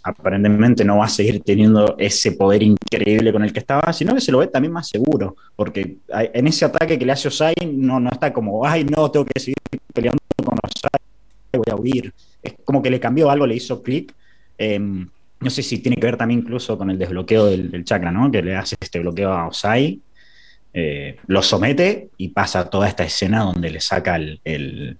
aparentemente no va a seguir teniendo ese poder increíble con el que estaba, sino que se lo ve también más seguro, porque en ese ataque que le hace Osai no, no está como, ay, no, tengo que seguir peleando con Osai, voy a huir. Es como que le cambió algo, le hizo clic. Em, no sé si tiene que ver también incluso con el desbloqueo del, chakra, ¿no? Que le hace este bloqueo a Osai, eh, lo somete y pasa toda esta escena donde le saca el, el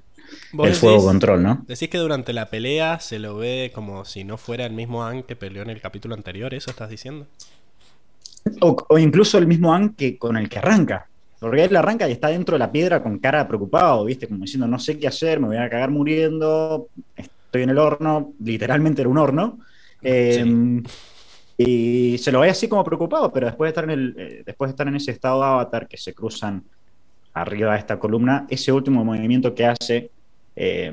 fuego control, ¿no? Decís que durante la pelea se lo ve como si no fuera el mismo Ang que peleó en el capítulo anterior, ¿eso estás diciendo? O, incluso el mismo Ang que con el que arranca. Porque él arranca y está dentro de la piedra con cara preocupado, ¿viste? Como diciendo, no sé qué hacer, me voy a cagar muriendo, estoy en el horno, literalmente era un horno. Em, y se lo ve así como preocupado, pero después de estar en, el, eh, después de estar en ese estado de avatar que se cruzan arriba de esta columna, ese último movimiento que hace eh,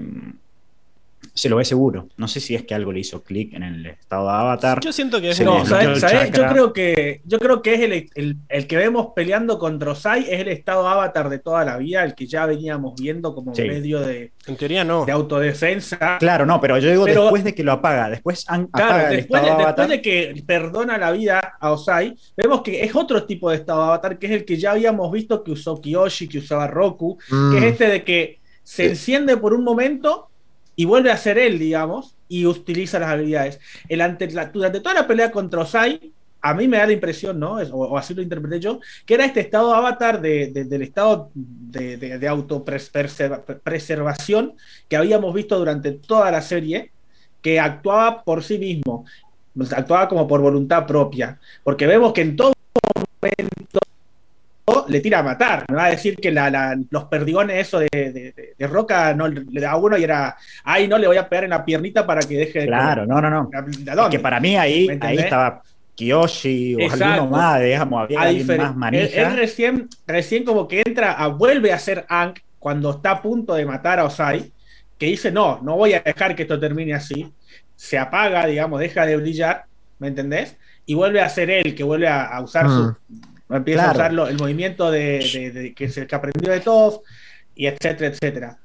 se lo ve seguro. No sé si es que algo le hizo clic en el estado de Avatar. Yo siento que es no, Yo creo que yo creo que es el, que vemos peleando contra Osai es el estado Avatar de toda la vida, el que ya veníamos viendo como medio de, en teoría no. de autodefensa. Claro, no, pero yo digo después de que lo apaga, después apaga después, de, después de que perdona la vida a Osai, vemos que es otro tipo de estado Avatar, que es el que ya habíamos visto que usó Kiyoshi, que usaba Roku, que es mm. este de que se enciende por un momento y vuelve a ser él, digamos, y utiliza las habilidades. El durante toda la pelea contra Osai, a mí me da la impresión, ¿no? O, así lo interpreté yo, que era este estado avatar del estado de, de, autopreservación que habíamos visto durante toda la serie, que actuaba por sí mismo, actuaba como por voluntad propia, porque vemos que en todo le tira a matar. Me va a decir que los perdigones, eso de, Roca, no le da uno y era, ay, no le voy a pegar en la piernita para que deje de. Claro, no, no, no. que para mí ahí, ahí estaba Kiyoshi o alguno más, digamos, había alguien más manija. Él, recién, recién como que entra, a, vuelve a ser Ankh cuando está a punto de matar a Osai, que dice, no, no voy a dejar que esto termine así. Se apaga, digamos, deja de brillar, ¿me entendés? Y vuelve a ser él, que vuelve a, usar su Empieza a usar el movimiento de, que, se, que aprendió de todos, y etcétera, etcétera.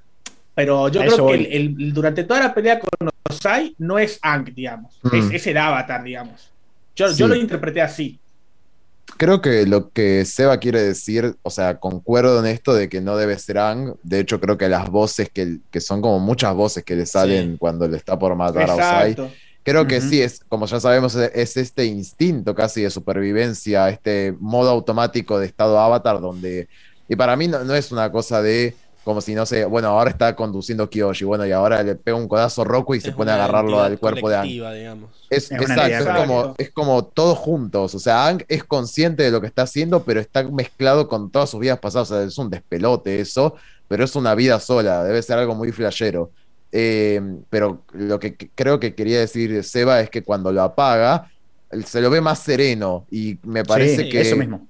Pero yo creo que el, durante toda la pelea con Osai no es Ankh, digamos. Mm. Es, el avatar, digamos. Yo, yo lo interpreté así. Creo que lo que Seba quiere decir, o sea, concuerdo en esto de que no debe ser Ang. De hecho, creo que las voces que, que son como muchas voces que le salen cuando le está por matar a Osai Creo que sí, es, como ya sabemos, e, es este instinto casi de supervivencia, este modo automático de estado avatar, donde. Y para mí no, es una cosa de como si no sé, bueno, ahora está conduciendo Kyoshi, bueno, y ahora le pega un codazo Roku y se pone a agarrarlo al cuerpo de Ang. Es, exacto, es como, es como todos juntos. O sea, Ang es consciente de lo que está haciendo, pero está mezclado con todas sus vidas pasadas. O sea, es un despelote eso, pero es una vida sola, debe ser algo muy flashero. Eh, pero lo que creo que quería decir Seba es que cuando lo apaga, se lo ve más sereno y me parece que eso mismo.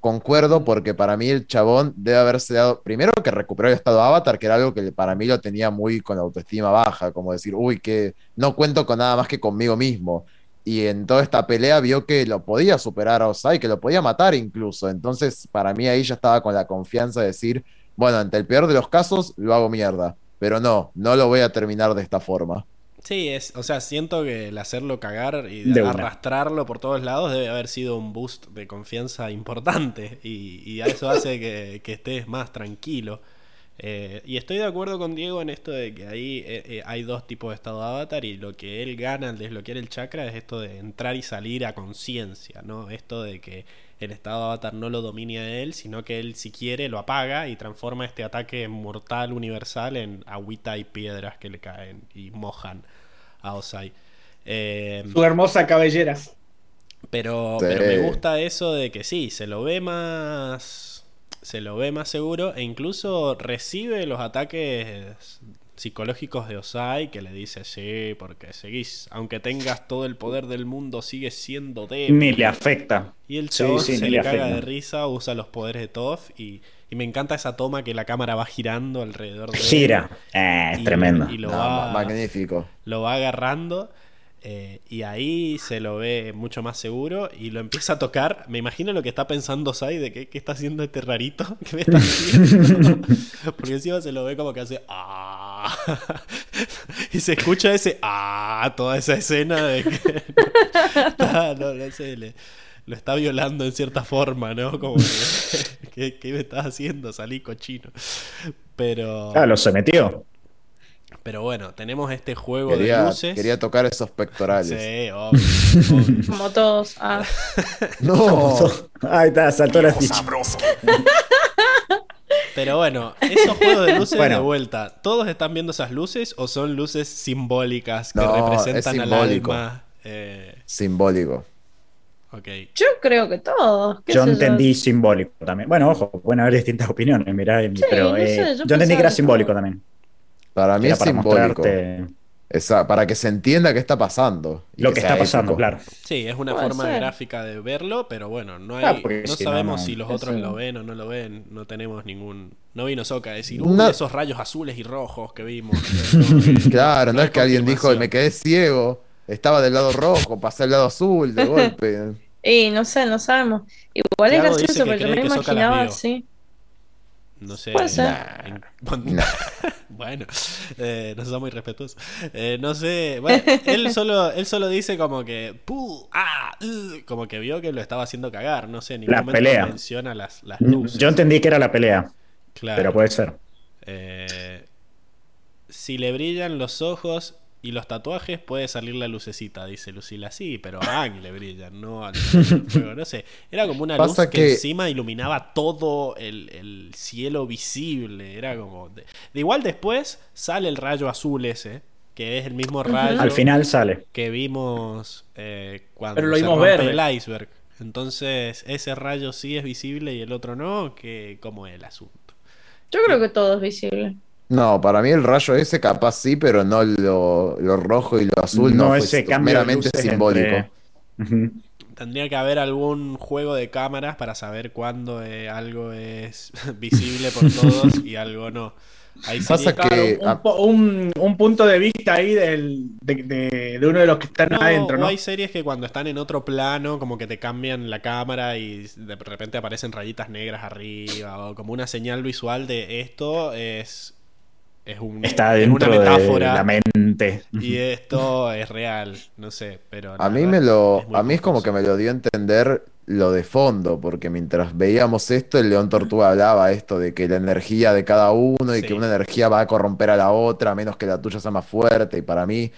concuerdo porque para mí el chabón debe haberse dado, primero que recuperó el estado avatar, que era algo que para mí lo tenía muy con autoestima baja, como decir, uy, que no cuento con nada más que conmigo mismo. Y en toda esta pelea vio que lo podía superar a Osai, que lo podía matar incluso. Entonces, para mí ahí ya estaba con la confianza de decir, bueno, ante el peor de los casos, lo hago mierda pero no, no lo voy a terminar de esta forma. Sí, es, o sea, siento que el hacerlo cagar y de arrastrarlo por todos lados debe haber sido un boost de confianza importante y, y a eso hace que, que, estés más tranquilo. Eh, y estoy de acuerdo con Diego en esto de que ahí eh, eh, hay dos tipos de estado de avatar y lo que él gana al desbloquear el chakra es esto de entrar y salir a conciencia, ¿no? Esto de que el estado de avatar no lo domine a él, sino que él si quiere lo apaga y transforma este ataque mortal universal en agüita y piedras que le caen y mojan a Osai. Eh, Su hermosa cabellera. Pero, pero me gusta eso de que sí, se lo ve más. Se lo ve más seguro e incluso recibe los ataques psicológicos de Osai que le dice, sí, porque seguís, aunque tengas todo el poder del mundo, sigues siendo débil. Ni le afecta. Y el chavo se le, caga de risa, usa los poderes de Toph y, me encanta esa toma que la cámara va girando alrededor de Gira, eh, tremendo. Y lo va, magnífico. Lo va agarrando eh, y ahí se lo ve mucho más seguro y lo empieza a tocar. Me imagino lo que está pensando Sai de que, qué está haciendo este rarito. ¿Qué me está haciendo? Porque encima se lo ve como que hace ¡Ah! y se escucha ese ¡Ah! Toda esa escena de que no, sé, lo está violando en cierta forma, ¿no? Como que, ¿qué, me estás haciendo? Salí cochino. Pero. Ah, lo se metió. Pero bueno, tenemos este juego de luces. Quería tocar esos pectorales. Sí, obvio. Como todos. Ah. no. Ahí está, saltó la ficha. Pero bueno, esos juegos de luces de vuelta, ¿todos están viendo esas luces o son luces simbólicas que representan al alma? Eh... Simbólico. Okay. Yo creo que todos. Yo entendí simbólico también. Bueno, ojo, pueden haber distintas opiniones, mirá, pero eh, yo, entendí que era simbólico también. Para mí es simbólico. Para que se entienda qué está pasando. Lo que, está pasando, claro. Sí, es una forma gráfica de verlo, pero bueno, no, hay, no sabemos si los otros lo ven o no lo ven. No tenemos ningún. No vino Soca a decir, uh, esos rayos azules y rojos que vimos. claro, no, es que alguien dijo, me quedé ciego, estaba del lado rojo, pasé al lado azul de golpe. y no sé, no sabemos. Igual es gracioso, porque yo me imaginaba así. No sé. bueno, eh, no muy respetuosos. Eh, no sé. Bueno, él solo, él solo dice como que. Ah, uh", como que vio que lo estaba haciendo cagar. No sé, ni la pelea. menciona las, las luces. Yo entendí que era la pelea. Claro. Pero puede ser. Eh, si le brillan los ojos, y los tatuajes puede salir la lucecita, dice Lucila. Sí, pero a Ang le brillan, no al fuego. No sé. Era como una luz que, encima iluminaba todo el, cielo visible. Era como. De... igual después sale el rayo azul ese. Que es el mismo rayo. Al final sale. Que vimos eh, cuando pero lo vimos ver el iceberg. Entonces, ese rayo sí es visible y el otro no. que ¿Cómo es el asunto? Yo creo que todo es visible. No, para mí el rayo ese capaz sí, pero no lo, rojo y lo azul. No, ese cambio meramente simbólico. Tendría que haber algún juego de cámaras para saber cuándo eh, algo es visible por todos y algo no. Ahí Pasa que un, punto de vista ahí del, de, uno de los que están adentro, ¿no? hay series que cuando están en otro plano, como que te cambian la cámara y de repente aparecen rayitas negras arriba, o como una señal visual de esto es es, un, Está dentro una metáfora. De la mente. Y esto es real, no sé, pero... A mí, me lo, es a mí es como que me lo dio a entender lo de fondo, porque mientras veíamos esto, el León Tortuga hablaba esto de que la energía de cada uno y que una energía va a corromper a la otra, a menos que la tuya sea más fuerte. Y para mí,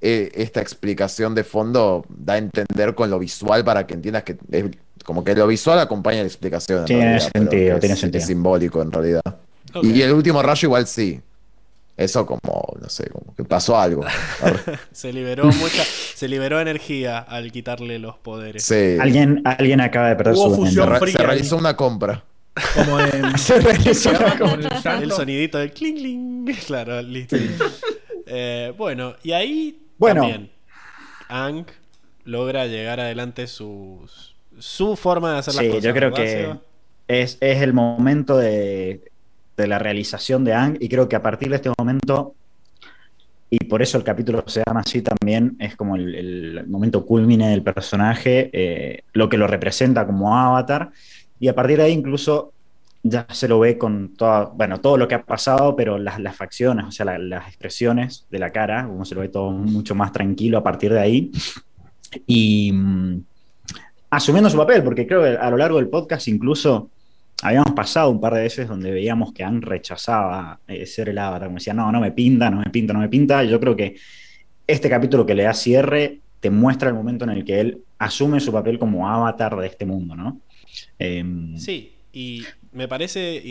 eh, esta explicación de fondo da a entender con lo visual para que entiendas que es, como que lo visual acompaña la explicación. Tiene sentido, tiene sentido. Es simbólico en realidad. Y el último rayo igual sí. Eso como, no sé, como que pasó algo. se liberó mucha, se liberó energía al quitarle los poderes. Sí. Alguien, alguien acaba de perder su fusión se, se realizó una compra. Como en, se realizó el, sonidito del cling cling. Claro, listo. Eh, bueno, y ahí bueno. también Ang logra llegar adelante su, su forma de hacer las cosas. Sí, yo creo que es, es el momento de de la realización de Ang y creo que a partir de este momento, y por eso el capítulo se llama así también, es como el, momento culmine del personaje, eh, lo que lo representa como avatar, y a partir de ahí incluso ya se lo ve con todo, bueno, todo lo que ha pasado, pero las, las facciones, o sea, las expresiones de la cara, como se lo ve todo mucho más tranquilo a partir de ahí. Y mm, asumiendo su papel, porque creo que a lo largo del podcast incluso habíamos pasado un par de veces donde veíamos que han rechazaba eh, ser el avatar, como decía, no, no me pinta, no me pinta, no me pinta. Yo creo que este capítulo que le da cierre te muestra el momento en el que él asume su papel como avatar de este mundo, ¿no? Em, sí, Y me parece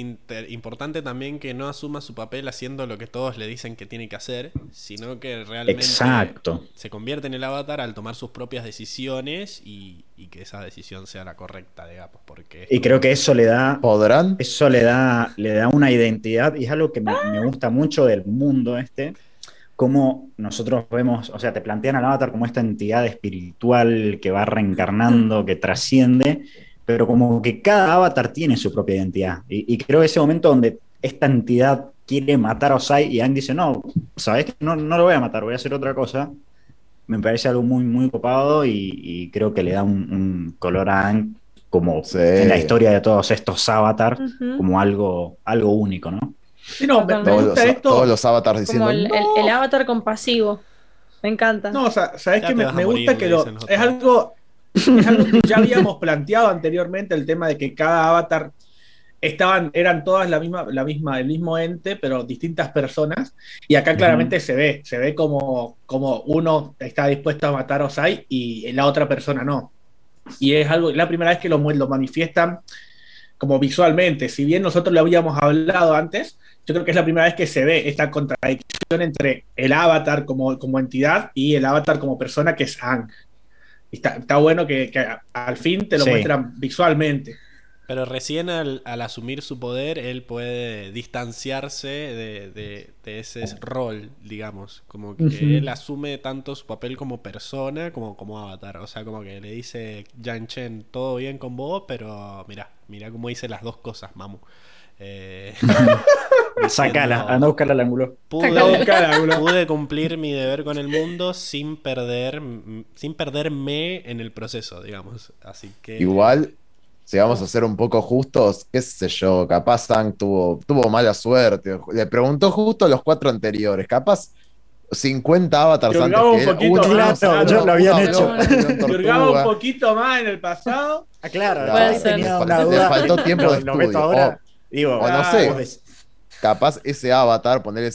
importante también que no asuma su papel haciendo lo que todos le dicen que tiene que hacer, sino que realmente se convierte en el avatar al tomar sus propias decisiones y, que esa decisión sea la correcta, digamos. Porque y creo que eso le da. ¿Podrán? Eso le da, le da una identidad y es algo que me, me gusta mucho del mundo este. Cómo nosotros vemos, o sea, te plantean al avatar como esta entidad espiritual que va reencarnando, que trasciende pero como que cada avatar tiene su propia identidad. Y, creo que ese momento donde esta entidad quiere matar a Osai y Aang dice, no, sabes que no, no lo voy a matar, voy a hacer otra cosa, me parece algo muy, muy copado y, creo que le da un, color a Aang como en la historia de todos estos avatars, como algo, algo único, ¿no? no, me, todos, los, todos, los, avatars diciendo. Como el, avatar compasivo. Me encanta. No, o sea, sabes que me, gusta que lo, es algo es algo que ya habíamos planteado anteriormente, el tema de que cada avatar estaban, eran todas la misma, la misma, el mismo ente, pero distintas personas. Y acá claramente se ve, se ve como, como uno está dispuesto a matar a Osai y la otra persona no. Y es algo, la primera vez que lo, lo manifiestan como visualmente. Si bien nosotros lo habíamos hablado antes, yo creo que es la primera vez que se ve esta contradicción entre el avatar como, como entidad y el avatar como persona que es Ang. Está, bueno que, al fin te lo muestran visualmente. Pero recién al, asumir su poder, él puede distanciarse de, ese rol, digamos. Como que él asume tanto su papel como persona como como avatar. O sea, como que le dice Yan Chen, todo bien con vos, pero mira, mira cómo hice las dos cosas, mamu. Eh, Sacala, anda a buscarla al ángulo. Pude, cumplir mi deber con el mundo sin perder sin perderme en el proceso, digamos. Así que. Igual, si vamos a ser un poco justos, qué sé yo, capaz Sang tuvo, tuvo mala suerte. Le preguntó justo a los cuatro anteriores. Capaz 50 avatars antes que él. Claro, yo lo habían hecho. un poquito más en el pasado. Ah, claro, le, faltó tiempo de estudio. Digo, o no sé, capaz ese avatar, poner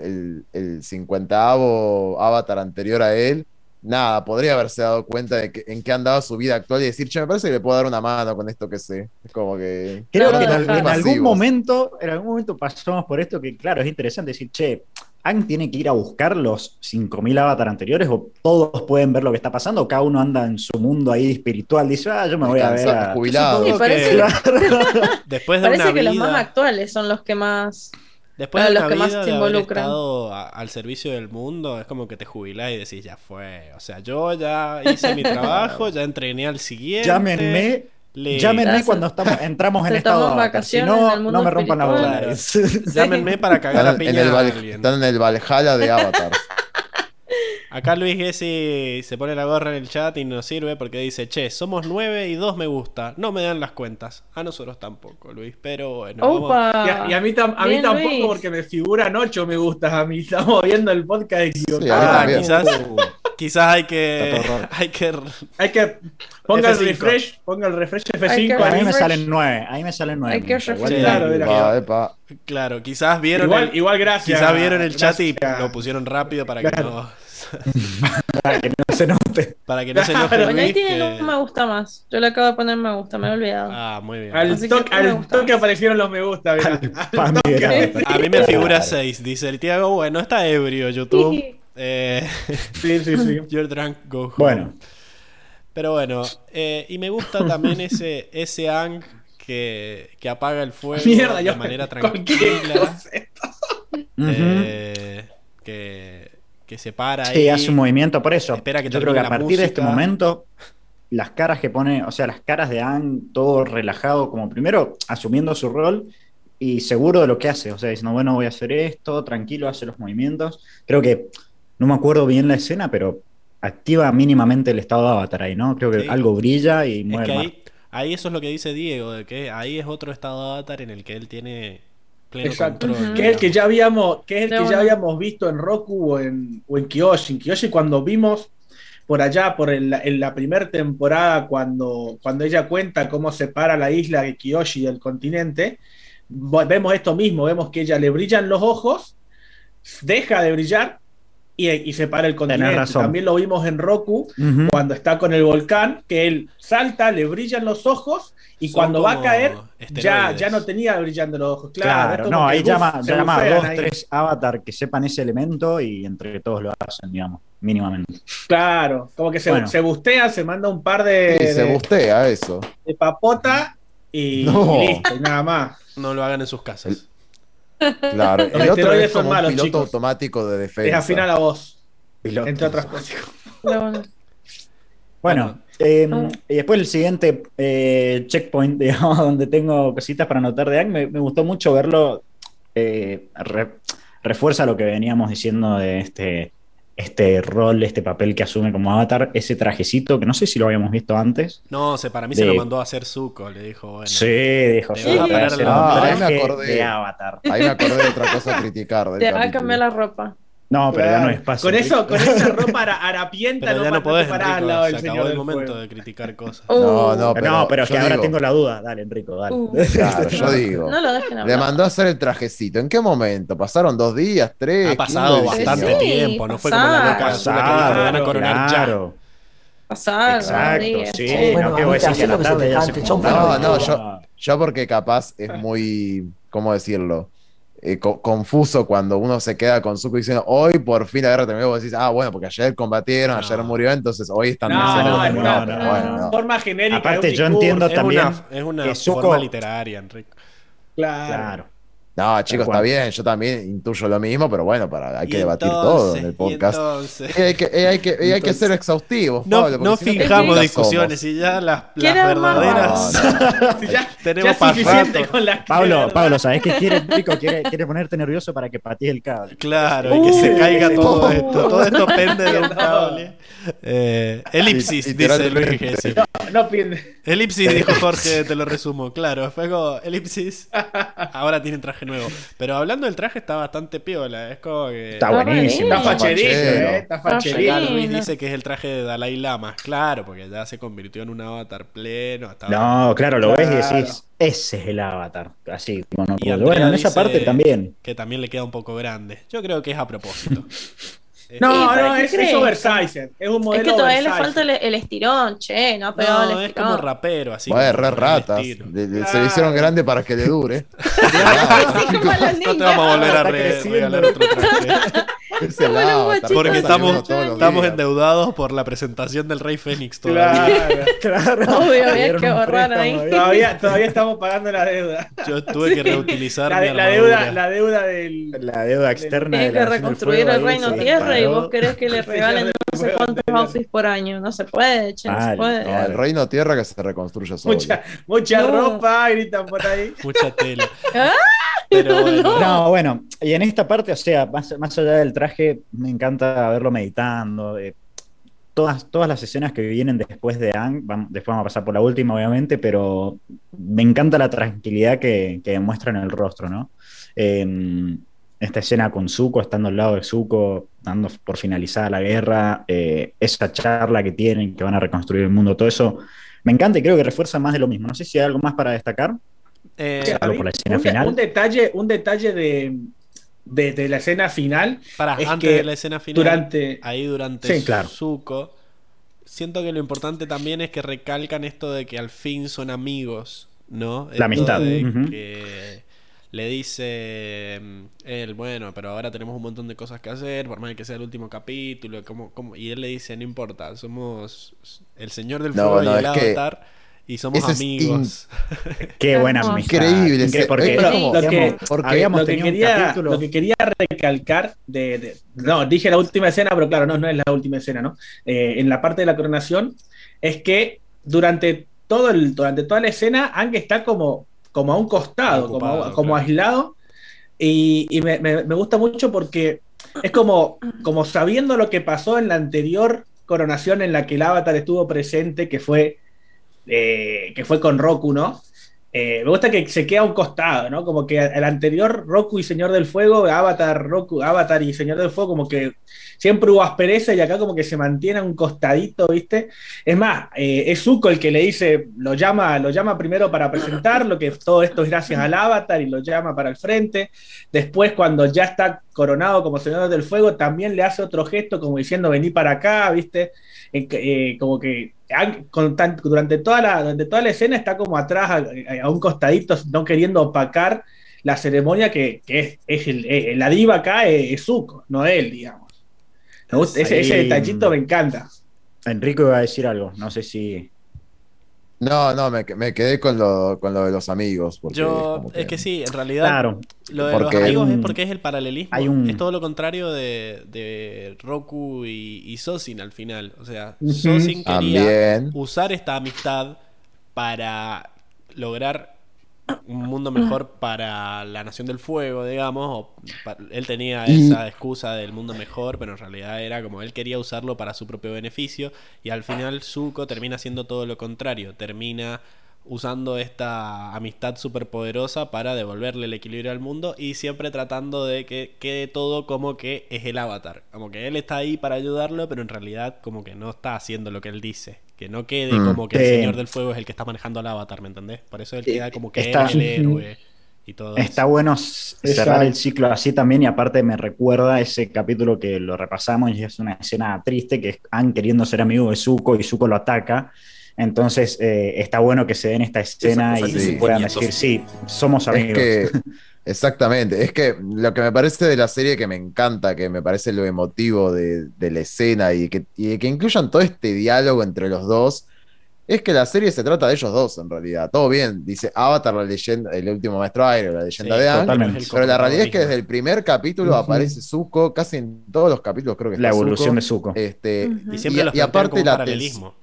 el, el, 50 avatar anterior a él, nada, podría haberse dado cuenta de que, en qué andaba su vida actual y decir, che, me parece que le puedo dar una mano con esto que sé. Es como que. Creo que en, algún momento, en algún momento pasamos por esto que, claro, es interesante decir, che, Ang tiene que ir a buscar los 5.000 avatar anteriores o todos pueden ver lo que está pasando o cada uno anda en su mundo ahí espiritual, dice, ah, yo me voy a ver a... jubilado. parece, Después de parece que los más actuales son los que más... Después de los que más se involucran. al servicio del mundo, es como que te jubilás y decís, ya fue. O sea, yo ya hice mi trabajo, ya entrené al siguiente. Llámenme Llámenme cuando estamos, entramos en estado vacaciones. Si no, no me rompan la bola. Llámenme para cagar a piña Están en el Valhalla de Avatar. Acá Luis Gessi se pone la gorra en el chat y nos sirve porque dice, che, somos nueve y dos me gusta. No me dan las cuentas. A nosotros tampoco, Luis, pero bueno. Y, a, mí, a mí tampoco porque me figuran ocho me gustas a mí. Estamos viendo el podcast equivocado. quizás, quizás hay que, hay que... Hay que... Ponga el refresh, ponga el refresh F5. A mí me salen nueve. Ahí me salen nueve. Hay que claro, claro, quizás vieron igual, el, igual gracias. Quizás vieron el chat y lo pusieron rápido para que no para que no se note. Para que no se note. Pero ahí tiene un me gusta más. Yo le acabo de poner me gusta, me he olvidado. Ah, muy bien. Al, toque, aparecieron los me gusta. a mí me figura 6. Dice el Tiago, bueno, está ebrio YouTube. Eh, sí, sí, sí. You're drunk, go home. Bueno. Pero bueno, eh, y me gusta también ese, ese Ang que, que apaga el fuego de manera tranquila. Eh, que que se para sí, hace un movimiento por eso. Espera que Yo creo que a partir de este momento, las caras que pone, o sea, las caras de Anne, todo relajado, como primero asumiendo su rol y seguro de lo que hace. O sea, diciendo, bueno, voy a hacer esto, tranquilo, hace los movimientos. Creo que, no me acuerdo bien la escena, pero activa mínimamente el estado de avatar ahí, ¿no? Creo que algo brilla y mueve. ahí, ahí, eso es lo que dice Diego, de que ahí es otro estado de avatar en el que él tiene Exacto. Que es el que ya habíamos, que es el que ya habíamos visto en Roku o en, o en Kyoshi. En Kyoshi cuando vimos por allá, por en la primera temporada, cuando, cuando ella cuenta cómo separa la isla de Kyoshi del continente, vemos esto mismo, vemos que ella le brillan los ojos, deja de brillar y, se para el continente. También lo vimos en Roku cuando está con el volcán, que él salta, le brillan los ojos y cuando va a caer ya, ya no tenía brillando los ojos. Claro, no, ahí llama, llama a dos, tres avatar que sepan ese elemento y entre todos lo hacen, digamos, mínimamente. Claro, como que se, se bustea, se manda un par de. se bustea eso. De papota y, listo, y nada más. No lo hagan en sus casas. Claro, el otro es como un piloto automático de defensa. Es afina la voz, entre otras cosas. bueno, em, ah. y después el siguiente eh, checkpoint, digamos, donde tengo cositas para anotar de Ang, me, gustó mucho verlo. Eh, refuerza lo que veníamos diciendo de este, este rol, este papel que asume como avatar, ese trajecito que no sé si lo habíamos visto antes. No, se, para mí se lo mandó a hacer Zuko, le dijo, bueno. Sí, dijo, sí, ah, ahí me acordé, de avatar. Ahí me acordé de otra cosa a criticar. Te va a cambiar la ropa. No, pero ya no es espacio. Con eso, con esa ropa harapienta no, ya no podés, parar al lado del se acabó el momento de criticar cosas. Uh. no, no, pero, no, pero es que ahora tengo la duda. Dale, Enrico, dale. Uh. Claro, yo digo. No lo dejen hablar. Le mandó a hacer el trajecito. ¿En qué momento? ¿Pasaron dos días, tres? Ha pasado bastante tiempo, no fue como la loca pasado, que van a coronar claro. ya. Pasaron, Exacto, sí. Bueno, no, que voy a decir que la tarde ya se No, no, yo, yo porque capaz es muy, ¿cómo decirlo? Eh, confuso cuando uno se queda con Zuko diciendo hoy por fin la guerra terminó. Vos decís, ah, bueno, porque ayer combatieron, ayer murió, entonces hoy están no, no, no, no, bueno, forma genérica. Aparte, yo entiendo también. es una forma literaria, Enrique. claro. No, chicos, está bien, yo también intuyo lo mismo, pero bueno, para, hay que debatir todo en el podcast. Y hay, que, hay, que, hay que ser exhaustivos. No, no fijamos discusiones y ya las, las verdaderas. ya, tenemos ya suficiente con las Pablo, Pablo, ¿sabes qué quiere, Rico? Quiere, quiere ponerte nervioso para que patees el cable. Claro, y que se caiga todo esto. Todo esto pende de un cable. Eh, elipsis, dice Luis Gessi. No, no pierde. Elipsis, dijo Jorge, te lo resumo. Claro, fue como elipsis. Ahora tienen traje nuevo. Pero hablando del traje, está bastante piola. Es como que. Está buenísimo. Está facherito, eh. Está facherito. Luis dice que es el traje de Dalai Lama. Claro, porque ya se convirtió en un avatar pleno. no, claro, lo ves y decís. Ese es el avatar. Así, bueno, bueno en esa parte también. Que también le queda un poco grande. Yo creo que es a propósito. No, no, es, es oversize. Es un modelo. Es que todavía le falta el, estirón, che, no, pero no, es como rapero, así. Bueno, re ratas. Se le hicieron grande para que le dure. no te vamos a volver a regalar otro traje. Porque estamos, estamos endeudados por la presentación del Rey Fénix todavía. Claro, claro. Obvio, había que ahorrar ahí. Todavía, todavía estamos pagando la deuda. Yo tuve que reutilizar la, la deuda, la deuda del. La deuda externa. Tiene que reconstruir el Reino Tierra y vos querés que le regalen no sé cuántos outfits por año. No se puede, che, no se puede. No, el Reino Tierra que se reconstruya solo. Mucha, mucha ropa, gritan por ahí. Mucha tela. ¿Ah? Pero bueno. No, bueno, y en esta parte, o sea, más, más allá del traje, me encanta verlo meditando. Eh, todas, todas las escenas que vienen después de Ang, después vamos a pasar por la última, obviamente, pero me encanta la tranquilidad que, que muestra en el rostro, ¿no? esta escena con Zuko, estando al lado de Zuko, dando por finalizada la guerra, eh, esa charla que tienen, que van a reconstruir el mundo, todo eso, me encanta y creo que refuerza más de lo mismo. No sé si hay algo más para destacar. Eh, por la escena un, final. Un detalle, un detalle de, de, la escena final. Para, antes de la escena final, durante, ahí durante Zuko, siento que lo importante también es que recalcan esto de que al fin son amigos, ¿no? La amistad. que le dice mm, él, bueno, pero ahora tenemos un montón de cosas que hacer, por más que sea el último capítulo, como, como... y él le dice, no importa, somos el señor del fuego y el avatar y somos amigos. Qué buena amistad. Increíble. porque, lo, que, habíamos lo, que quería, lo que quería recalcar, de, no, dije la última escena, pero claro, no, no es la última escena, ¿no? Eh, en la parte de la coronación, es que durante, todo el, durante toda la escena, Ang está como, como a un costado, como, como aislado, y, y me, me, me, gusta mucho porque es como, como sabiendo lo que pasó en la anterior coronación en la que el avatar estuvo presente, que fue eh, que fue con Roku, ¿no? eh, me gusta que se queda a un costado, ¿no? Como que el anterior Roku y Señor del Fuego, Avatar, Roku, Avatar y Señor del Fuego, como que siempre hubo aspereza y acá como que se mantiene a un costadito, ¿viste? Es más, eh, es Zuko el que le dice, lo llama, lo llama primero para presentarlo, que todo esto es gracias al Avatar y lo llama para el frente. Después, cuando ya está coronado como Señor del Fuego, también le hace otro gesto como diciendo, vení para acá, ¿viste? Eh, como que durante, toda la, durante toda la escena está como atrás, a, un costadito, no queriendo opacar la ceremonia que, es, eh, la diva acá es, Zuko, no él, digamos. ese, ese detallito me encanta. Enrico iba a decir algo, no sé si no, no, me, quedé con lo, con lo de los amigos. Yo, es que sí, en realidad. Lo de los amigos es porque es el paralelismo. Es todo lo contrario de, Roku y, y, Sosin al final. O sea, Sosin quería usar esta amistad para lograr un mundo mejor para la Nación del Fuego, digamos. él tenía esa excusa del mundo mejor, pero en realidad era como él quería usarlo para su propio beneficio. Y al final Zuko termina haciendo todo lo contrario. Termina usando esta amistad superpoderosa para devolverle el equilibrio al mundo y siempre tratando de que quede todo como que es el avatar. Como que él está ahí para ayudarlo, pero en realidad como que no está haciendo lo que él dice. Que no quede mm. como que el Señor del Fuego es el que está manejando al avatar, ¿me entendés? Por eso él queda como que es el héroe. Y todo está bueno cerrar el ciclo así también y aparte me recuerda ese capítulo que lo repasamos y es una escena triste que es Han queriendo ser amigo de Zuko y Zuko lo ataca entonces eh, está bueno que se den esta escena y puedan decir, sí, somos amigos. exactamente, es que lo que me parece de la serie que me encanta, que me parece lo emotivo de, la escena y que, que incluyan todo este diálogo entre los dos, es que la serie se trata de ellos dos en realidad. Todo bien, dice Avatar, la leyenda, el último maestro aire, la leyenda de Aang, pero la realidad es que desde el primer capítulo aparece Zuko, casi en todos los capítulos creo que La evolución de Zuko. Este, y, siempre y, aparte la paralelismo.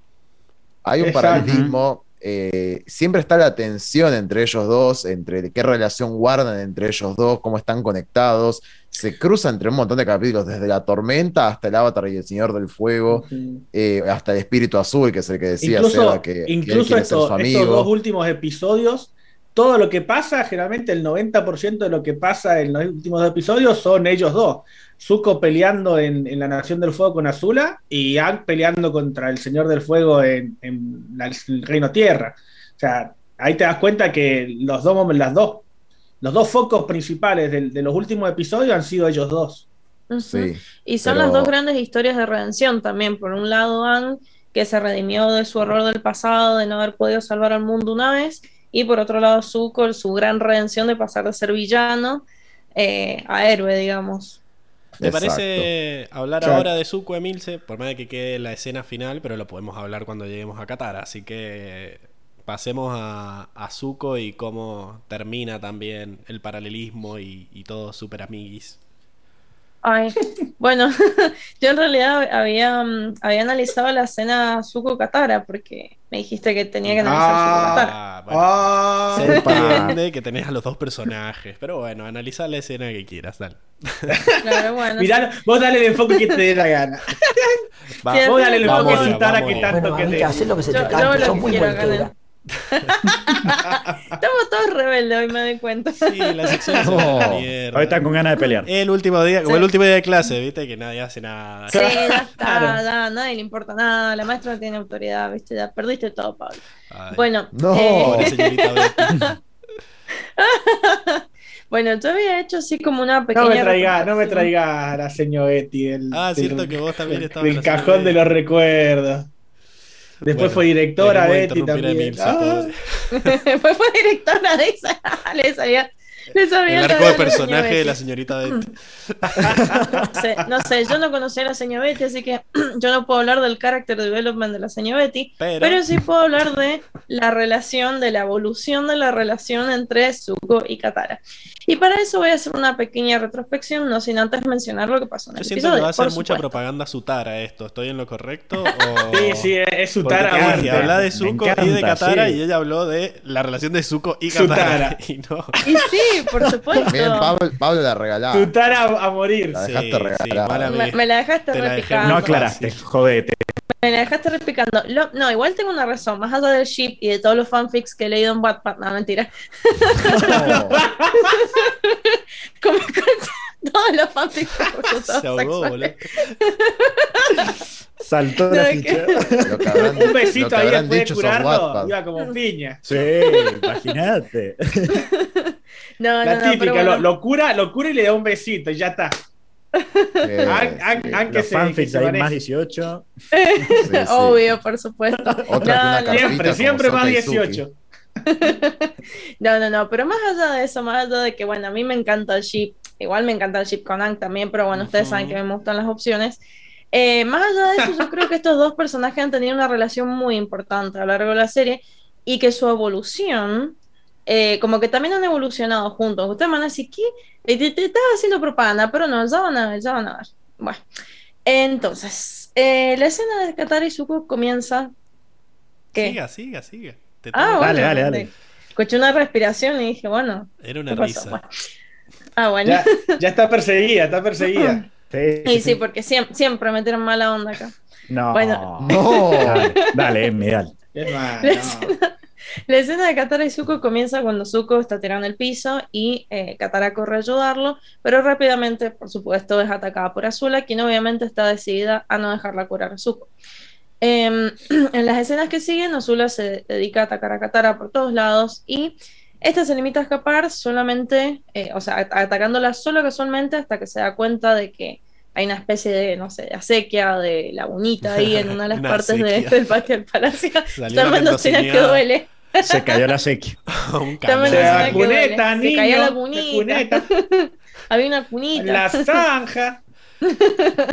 hay un paralelismo. Eh, siempre está la tensión entre ellos dos, entre qué relación guardan entre ellos dos, cómo están conectados. Se cruza entre un montón de capítulos, desde la tormenta hasta el Avatar y el Señor del Fuego, eh, hasta el Espíritu Azul, que es el que decía incluso, que, incluso estos dos últimos episodios, todo lo que pasa, generalmente el 90% de lo que pasa en los últimos episodios son ellos dos. Zuko peleando en, la Nación del Fuego con Azula y Ang peleando contra el Señor del Fuego en, el Reino Tierra. O sea, ahí te das cuenta que los dos, las dos, los dos focos principales de, los últimos episodios han sido ellos dos. Sí, y son las dos grandes historias de redención también. Por un lado, Ang, que se redimió de su error del pasado, de no haber podido salvar al mundo una vez, y por otro lado, Zuko, su gran redención de pasar de ser villano eh, a héroe, digamos. ¿Te parece hablar ahora de Zuko Emilce? Por más de que quede la escena final, pero lo podemos hablar cuando lleguemos a Qatar. Así que pasemos a, a Zuko y cómo termina también el paralelismo y, y todo super amiguis. Ay, bueno, yo en realidad había, mm, había analizado la escena Zuko Katara porque me dijiste que tenía que analizar ah, Katara. Ah, se entiende que tenés a los dos personajes, pero bueno, analiza la escena que quieras, dale. Claro, bueno. Mirá, vos dale el enfoque que te dé la gana. vos dale el enfoque a Katara que tanto bueno, que te. Hacer lo que se te cante, son muy buenos. Estamos todos rebeldes hoy, me doy cuenta. Sí, la sección no. Hoy están con ganas de pelear. El último día, como el último día de clase, viste, que nadie hace nada. Sí, ya está, ya, nadie le importa nada. La maestra no tiene autoridad, viste, ya perdiste todo, Pablo. bueno, no, eh... señorita Bueno, yo había hecho así como una pequeña. No me traiga, no me traiga a la señora Betty del, ah, cierto que vos también estabas. Del cajón de los recuerdos. Después fue directora Betty también. Ah. Después fue directora de esa. Le salía el arco de personaje de la señorita Betty. no, sé, yo no conocía a la señora Betty, así que yo no puedo hablar del character development de la señora Betty, pero... sí puedo hablar de la relación, de la evolución de la relación entre Zuko y Katara. Y para eso voy a hacer una pequeña retrospección, no sin antes mencionar lo que pasó en el Yo siento que va a ser mucha propaganda Sutara esto. ¿Estoy en lo correcto? Sí, sí, es Sutara. habla de Zuko y de Katara y ella habló de la relación de Zuko y Katara. Y, no. y sí, por supuesto. Bien, Pablo, Pablo la regalaba. A, morir. La dejaste regalar. me, la dejaste No aclaraste, jodete. Me dejaste repicando. no, igual tengo una razón. Más allá del ship y de todos los fanfics que he leído en Wattpad. No, mentira. Como todos los fanfics. Se ahogó, Saltó de la ficha. Un besito ahí después de curarlo. Iba como piña. Sí, imagínate. No, la típica, lo, cura, lo cura y le da un besito y ya está. Aunque los fanfics hay más 18. Obvio, por supuesto. siempre, siempre más 18. no, no, no, pero más allá de eso, más allá de que, bueno, a mí me encanta el ship, igual me encanta el ship con Ang también, pero bueno, ustedes saben que me gustan las opciones. Eh, más allá de eso, yo creo que estos dos personajes han tenido una relación muy importante a lo largo de la serie y que su evolución, eh, como que también han evolucionado juntos. Ustedes van a decir, ¿qué? Te, te, estaba haciendo propaganda, pero no, ya van a ver, ya van a ver. Bueno, entonces, eh, la escena de Katara y Zuko comienza. ¿Qué? Siga, siga, siga. ah, dale, dale, dale. Escuché una respiración y dije, bueno. Era una risa. Ah, bueno. Ya, ya, está perseguida, está perseguida. Sí, sí, sí, porque siempre, siempre metieron mala onda acá. No, bueno. no. Dale, dale, dale. la, escena, de Katara y Zuko comienza cuando Zuko está tirando el piso y eh, Katara corre a ayudarlo, pero rápidamente, por supuesto, es atacada por Azula, quien obviamente está decidida a no dejarla curar a Zuko. Em, en las escenas que siguen, Azula se dedica a atacar a Katara por todos lados y esta se limita a escapar solamente, eh, o sea, atacándola solo casualmente hasta que se da cuenta de que hay una especie de, no sé, de acequia, de lagunita ahí en una de las partes del patio del palacio. Tomando que duele. Se cayó la acequia. la cuneta, niño. Se cayó la cunita. Había una cunita. La zanja.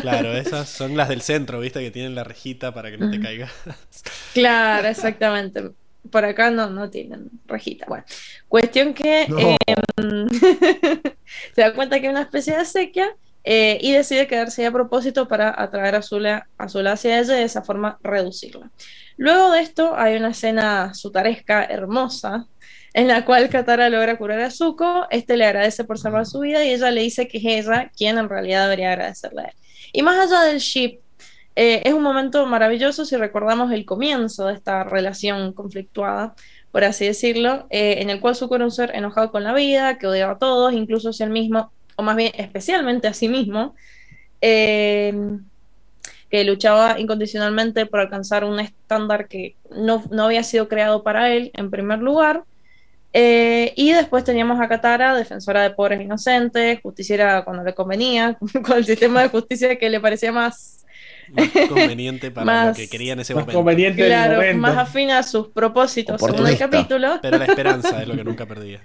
Claro, esas son las del centro, ¿viste? Que tienen la rejita para que no te caigas. Claro, exactamente. Por acá no, no tienen rejita. Bueno, cuestión que em, se da cuenta que hay una especie de sequía eh, y decide quedarse ahí a propósito para atraer a Zula, hacia ella y de esa forma reducirla. Luego de esto hay una escena sutaresca hermosa en la cual Katara logra curar a Zuko, este le agradece por salvar su vida y ella le dice que es ella quien en realidad debería agradecerle a él. Y más allá del ship eh, es un momento maravilloso si recordamos el comienzo de esta relación conflictuada, por así decirlo, eh, en el cual Zuko era un ser enojado con la vida, que odiaba a todos, incluso a él mismo, o más bien especialmente a sí mismo, eh, que luchaba incondicionalmente por alcanzar un estándar que no, había sido creado para él, en primer lugar. y después teníamos a Katara, defensora de pobres inocentes, justiciera cuando le convenía, con el sistema de justicia que le parecía más más conveniente para lo que quería en ese más momento. Conveniente claro, más afín a sus propósitos según el capítulo. Pero la esperanza es lo que nunca perdía.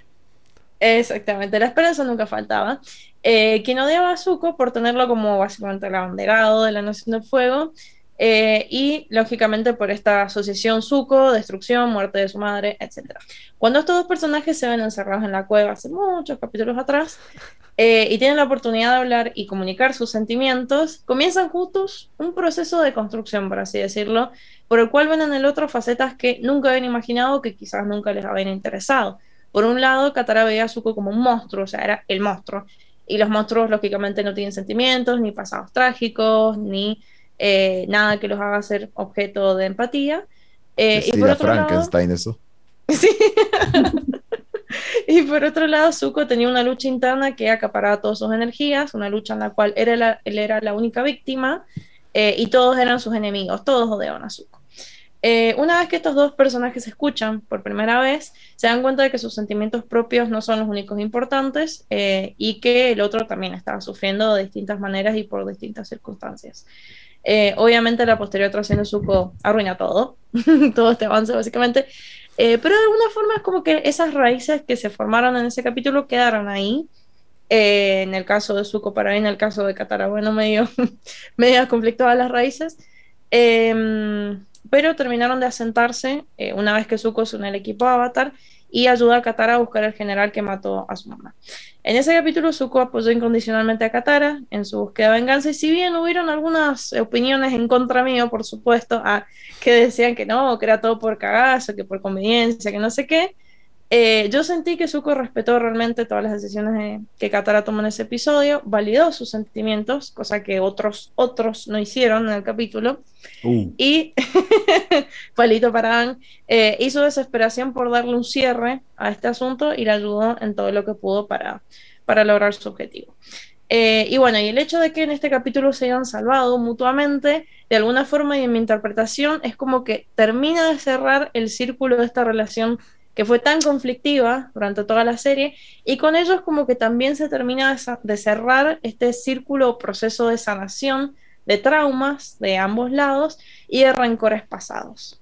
Exactamente, la esperanza nunca faltaba. Eh, quien odiaba a Zuko por tenerlo como básicamente el abanderado de la Nación del Fuego, eh, y lógicamente por esta asociación Zuko, destrucción, muerte de su madre, etc. Cuando estos dos personajes se ven encerrados en la cueva hace muchos capítulos atrás eh, y tienen la oportunidad de hablar y comunicar sus sentimientos, comienzan juntos un proceso de construcción, por así decirlo, por el cual ven en el otro facetas que nunca habían imaginado que quizás nunca les habían interesado. Por un lado, Katara veía a Zuko como un monstruo, o sea, era el monstruo. Y los monstruos, lógicamente, no tienen sentimientos, ni pasados trágicos, ni eh, nada que los haga ser objeto de empatía. Eh, y por otro Frankenstein lado, eso. Sí. y por otro lado, Zuko tenía una lucha interna que acaparaba todas sus energías, una lucha en la cual era él era la única víctima eh, y todos eran sus enemigos, todos odiaban a Zuko. una vez que estos dos personajes se escuchan por primera vez, se dan cuenta de que sus sentimientos propios no son los únicos importantes y que el otro también estaba sufriendo de distintas maneras y por distintas circunstancias. Eh, obviamente la posterior trasciende Zuko arruina todo, todo este avance básicamente, eh, pero de alguna forma es como que esas raíces que se formaron en ese capítulo quedaron ahí. Eh, en el caso de Zuko para en el caso de Katara, bueno, medio, medio conflictuadas las raíces, em, pero terminaron de asentarse una vez que Zuko se une al equipo Avatar y ayuda a Katara a buscar al general que mató a su mamá. En ese capítulo, Zuko apoyó incondicionalmente a Katara en su búsqueda de venganza, y si bien hubieron algunas opiniones en contra mío, por supuesto, a, que decían que no, que era todo por cagazo, que por conveniencia, que no sé qué, Eh, yo sentí que Zuko respetó realmente todas las decisiones que Katara tomó en ese episodio, validó sus sentimientos, cosa que otros, otros no hicieron en el capítulo. Uh. Y, palito para Anne, eh, hizo desesperación por darle un cierre a este asunto y le ayudó en todo lo que pudo para, para lograr su objetivo. Eh, y bueno, y el hecho de que en este capítulo se hayan salvado mutuamente, de alguna forma y en mi interpretación, es como que termina de cerrar el círculo de esta relación que fue tan conflictiva durante toda la serie, y con ellos como que también se termina de cerrar este círculo proceso de sanación de traumas de ambos lados y de rencores pasados.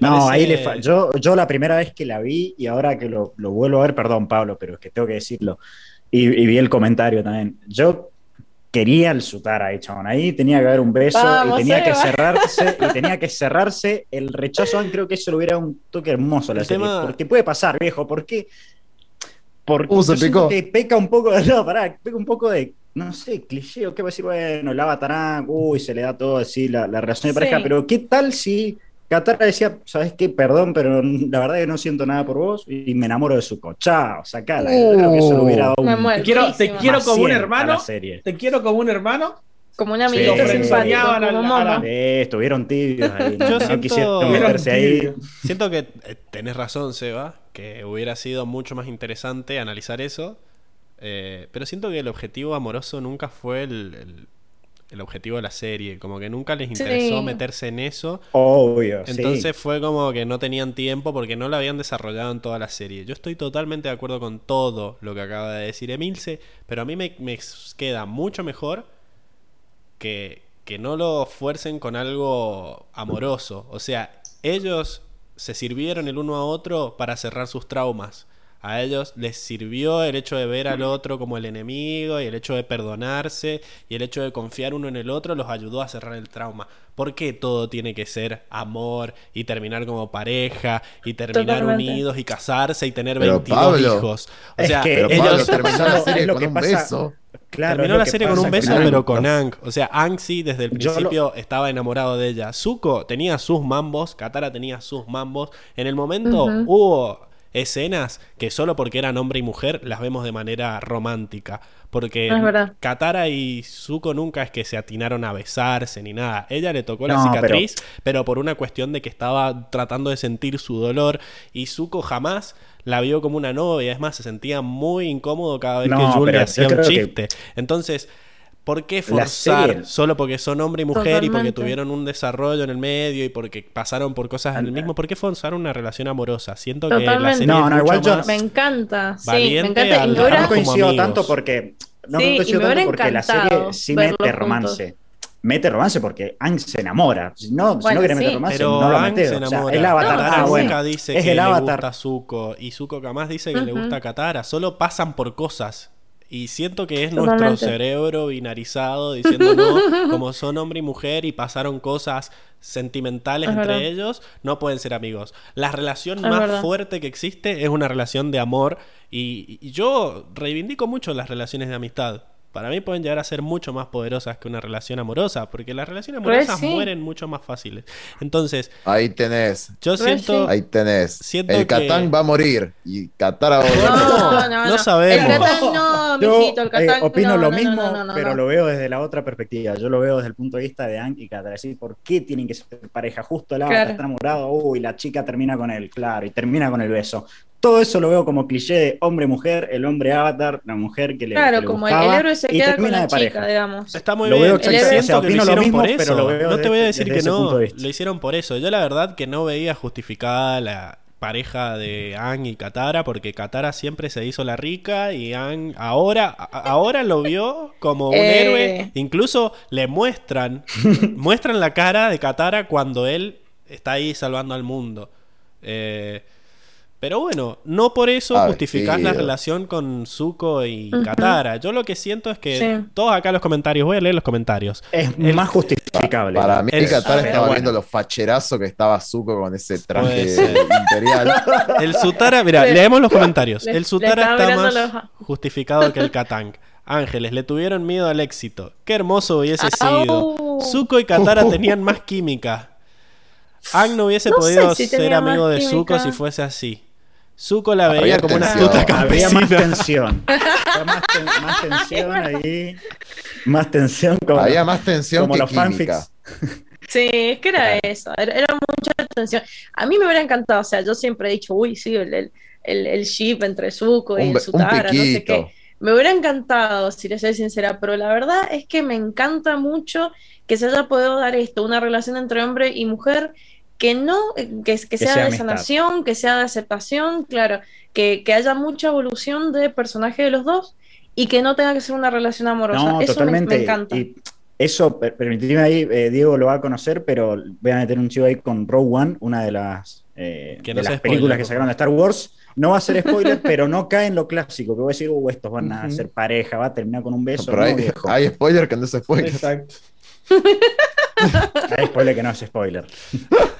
No, ahí le yo, yo la primera vez que la vi y ahora que lo, lo vuelvo a ver, perdón Pablo, pero es que tengo que decirlo, y, vi el comentario también, yo quería el Sutara ahí, chabón. Ahí tenía que haber un beso y tenía que cerrarse, y tenía que cerrarse el rechazo. Creo que eso lo hubiera un toque hermoso la serie. Porque puede pasar, viejo. ¿Por qué? Porque uh, que peca un poco, no, pará, peca un poco de, no sé, cliché, o qué va a decir, bueno, el avatar, uy, se le da todo así, la, la relación de pareja, pero ¿qué tal si Katara decía, ¿sabes qué? Perdón, pero la verdad es que no siento nada por vos y me enamoro de su cochao, sacala. creo que eso lo hubiera dado un... Te quiero, te quiero como un hermano. Te quiero como un hermano. Como un amigo. Sí, sí, estuvieron tibios ahí. Yo siento, ahí. siento que eh, tenés razón, Seba, que hubiera sido mucho más interesante analizar eso. Eh, pero siento que el objetivo amoroso nunca fue el el objetivo de la serie. Como que nunca les interesó meterse en eso. Obvio. Entonces fue como que no tenían tiempo porque no lo habían desarrollado en toda la serie. Yo estoy totalmente de acuerdo con todo lo que acaba de decir Emilce, pero a mí me, me queda mucho mejor que, que no lo fuercen con algo amoroso. O sea, ellos se sirvieron el uno a otro para cerrar sus traumas a ellos les sirvió el hecho de ver al otro como el enemigo y el hecho de perdonarse y el hecho de confiar uno en el otro los ayudó a cerrar el trauma. ¿Por qué todo tiene que ser amor y terminar como pareja y terminar unidos y casarse y tener 22 hijos? O sea, ellos terminaron la serie con un beso. Terminó la serie con un beso, pero con Ang. O sea, Ang sí desde el principio estaba enamorado de ella. Zuko tenía sus mambos, Katara tenía sus mambos. En el momento hubo escenas que solo porque eran hombre y mujer las vemos de manera romántica. Porque Katara y Zuko nunca es que se atinaron a besarse ni nada. Ella le tocó la cicatriz, pero... por una cuestión de que estaba tratando de sentir su dolor. Y Zuko jamás la vio como una novia. Es más, se sentía muy incómodo cada vez que Julia hacía un chiste. Entonces, ¿Por qué forzar solo porque son hombre y mujer y porque tuvieron un desarrollo en el medio y porque pasaron por cosas en el mismo? ¿Por qué forzar una relación amorosa? Siento que la serie no, no, igual yo me encanta, sí, me encanta. no coincido tanto porque no coincido tanto porque la serie sí mete romance. Mete romance porque Ang se enamora. Si no, si no quiere meter romance, pero no lo mete. Se enamora. O sea, el avatar. Ah, bueno, dice es que el le avatar. gusta a Zuko y Zuko jamás dice que le gusta a Katara. Solo pasan por cosas y siento que es nuestro cerebro binarizado diciendo, no, como son hombre y mujer y pasaron cosas sentimentales entre ellos, no pueden ser amigos. La relación más fuerte que existe es una relación de amor y yo reivindico mucho las relaciones de amistad para mí pueden llegar a ser mucho más poderosas que una relación amorosa, porque las relaciones amorosas mueren mucho más fáciles. Entonces, ahí tenés. Yo siento, ahí tenés. el Catán va a morir y Qatar va a morir. No, no, no, no sabemos. El Catán no, mijito, el Catán, Yo opino lo mismo, pero lo veo desde la otra perspectiva. Yo lo veo desde el punto de vista de Anki y Qatar. decir, ¿por qué tienen que ser pareja? Justo el agua está enamorado, uy, la chica termina con él, claro, y termina con el beso todo eso lo veo como cliché de hombre-mujer, el hombre avatar, la mujer que le Claro, como el, héroe se queda con la chica, digamos. Está muy bien. Veo siento que lo hicieron por eso. no te voy a decir que no, lo hicieron por eso. Yo la verdad que no veía justificada la pareja de Ang y Katara porque Katara siempre se hizo la rica y Ang ahora ahora lo vio como un eh. héroe incluso le muestran muestran la cara de Katara cuando él está ahí salvando al mundo eh, pero bueno, no por eso ah, justificás la relación con Zuko y Katara. Yo lo que siento es que todos acá los comentarios, voy a leer los comentarios. Es más justificable. Para, mí, Katara estaba viendo lo facherazo que estaba Zuko con ese traje imperial. El Sutara, mira, leemos los comentarios. el Sutara está más justificado que el Katang. Ángeles, le tuvieron miedo al éxito. Qué hermoso hubiese sido. Zuko y Katara tenían más química. Ang no hubiese podido ser amigo de Zuko si fuese así. Zuko la veía como una astuta Había más tensión. más, más, tensión ahí. Más tensión. Como Había más tensión como los fanfics. Sí, es que era eso, era, mucha tensión. A mí me hubiera encantado, o sea, yo siempre he dicho, uy, sí, el, el, el, ship entre Zuko y Sutara, no sé qué. Me hubiera encantado, si les soy sincera, pero la verdad es que me encanta mucho que se haya podido dar esto, una relación entre hombre y mujer que no, que, que, sea, de sanación, que sea de aceptación, claro, que, que, haya mucha evolución de personaje de los dos y que no tenga que ser una relación amorosa. eso totalmente. Me, encanta. Y eso, permitidme ahí, eh, Diego lo va a conocer, pero voy a meter un chivo ahí con Rogue One, una de las, eh, de las películas que sacaron de Star Wars. No va a ser spoiler, pero no cae en lo clásico, que voy a decir, uh, estos van a ser pareja, va a terminar con un beso. pero hay, spoiler que no es spoiler. Exacto. hay spoiler que no es spoiler.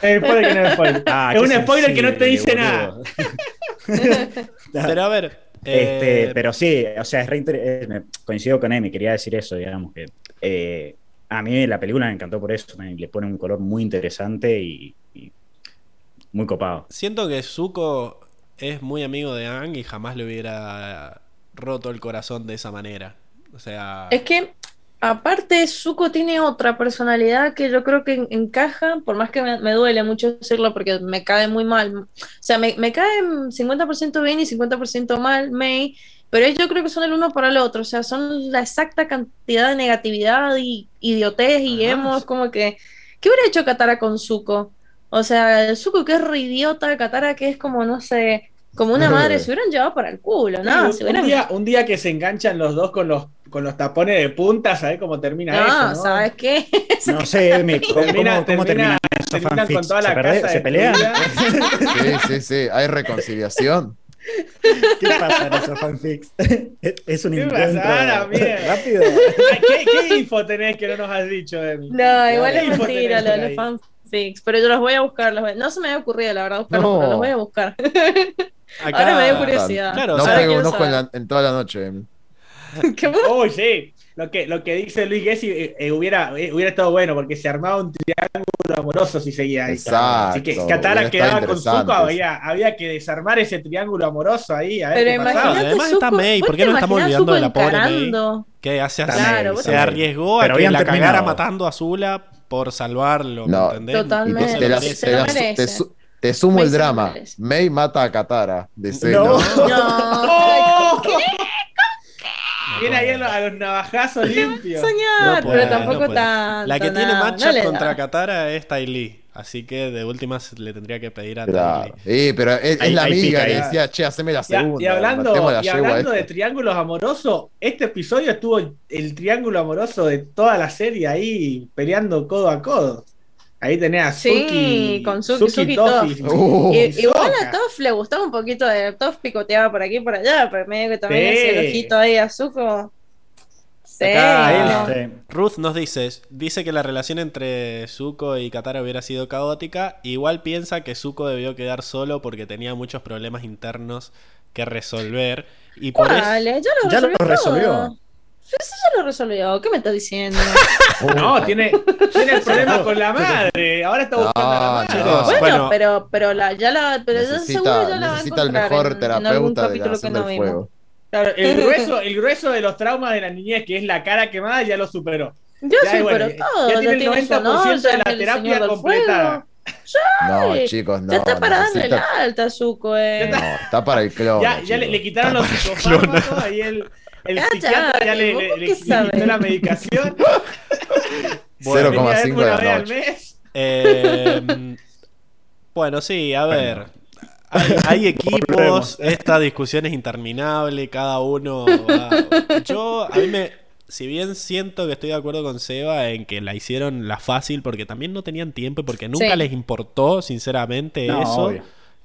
Es spoiler que no es spoiler. Ah, es un spoiler que no te dice nada. pero a ver. Este, eh, pero sí, o sea, es re coincido con Emi, quería decir eso, digamos, que eh, a mí la película me encantó por eso, le pone un color muy interesante y, y muy copado. Siento que Zuko es muy amigo de Ang y jamás le hubiera roto el corazón de esa manera. O sea. Es que, aparte, Zuko tiene otra personalidad que yo creo que encaja, por más que me, duele mucho decirlo porque me cae muy mal. O sea, me, me cae 50% bien y 50% mal May, pero yo creo que son el uno para el otro. O sea, son la exacta cantidad de negatividad y idiotez y hemos como que. ¿Qué hubiera hecho Katara con Zuko? O sea, Zuko que es re idiota, Katara que es como, no sé, como una madre, se hubieran llevado para el culo, ¿no? un, día, que se enganchan los dos con los, con los tapones de punta, ¿sabes cómo termina eso? No, ¿sabes qué? no sé, me, ¿cómo, termina, cómo termina, terminan con toda la ¿Se, casa ¿se pelean? sí, sí, sí, hay reconciliación. ¿Qué pasa en esos fanfics? Es un encuentro rápido. ¿Qué, ¿Qué, info tenés que no nos has dicho, Emi? No, igual es mentira lo de los fanfics pero yo los voy a buscar. No se me había ocurrido, la verdad, buscarlos, pero los voy a buscar. Ahora me dio curiosidad. Claro, no pego un ojo en, en, toda la noche. ¿Qué Uy, sí. Lo que, lo que dice Luis Gessi eh, eh, hubiera, eh, hubiera estado bueno porque se armaba un triángulo amoroso si seguía ahí. Exacto, Así que Katara quedaba con Zuko, había, había que desarmar ese triángulo amoroso ahí. A ver Pero imagínate, Además está May, ¿por qué no estamos olvidando de la pobre May? Que hace claro, se arriesgó a que la cagara matando a Zula por salvarlo, no, ¿entendés? Totalmente. Te, te, sumo el drama. May mata a Katara. De no. no. ¿Qué? Viene ahí a los navajazos limpios. Soñar, pero tampoco tan. La que tiene matchup contra Katara es Ty Lee. Así que de últimas le tendría que pedir a claro. Sí, pero es, la amiga que decía, che, haceme la segunda. Y, hablando, y hablando de triángulos amorosos, este episodio estuvo el triángulo amoroso de toda la serie ahí peleando codo a codo. Ahí tenés a Suki. Sí, con Suki, Suki, Toff. Uh, igual a Toff le gustaba un poquito de Toff picoteaba por aquí y por allá, pero medio que también sí. hacía el ojito ahí a Zuko. Ruth nos dice, dice que la relación entre Zuko y Katara hubiera sido caótica, igual piensa que Zuko debió quedar solo porque tenía muchos problemas internos que resolver. Y por eso... Ya lo, resolvió. Eso ya lo resolvió. ¿Qué me está diciendo? no, tiene, tiene el problema con la madre. Ahora está buscando a la madre. bueno, pero, pero la, ya la, pero necesita, seguro ya la va a necesita el mejor terapeuta de la que no Fuego el grueso, el grueso de los traumas de la niñez, que es la cara quemada, ya lo superó. Ya, superó todo. Ya tiene el 90% de la terapia completada. no, chicos, no. Ya está para darle la alta, Zuko, eh. No, está para el clon. Ya, ya le, quitaron los psicofármacos, ahí el, el psiquiatra ya le, le, le quitó la medicación. 0,5 de la noche. Eh, bueno, sí, a ver. Hay, equipos, esta discusión es interminable, cada uno va... Yo, a mí me... Si bien siento que estoy de acuerdo con Seba en que la hicieron la fácil porque también no tenían tiempo y porque nunca les importó, sinceramente, eso.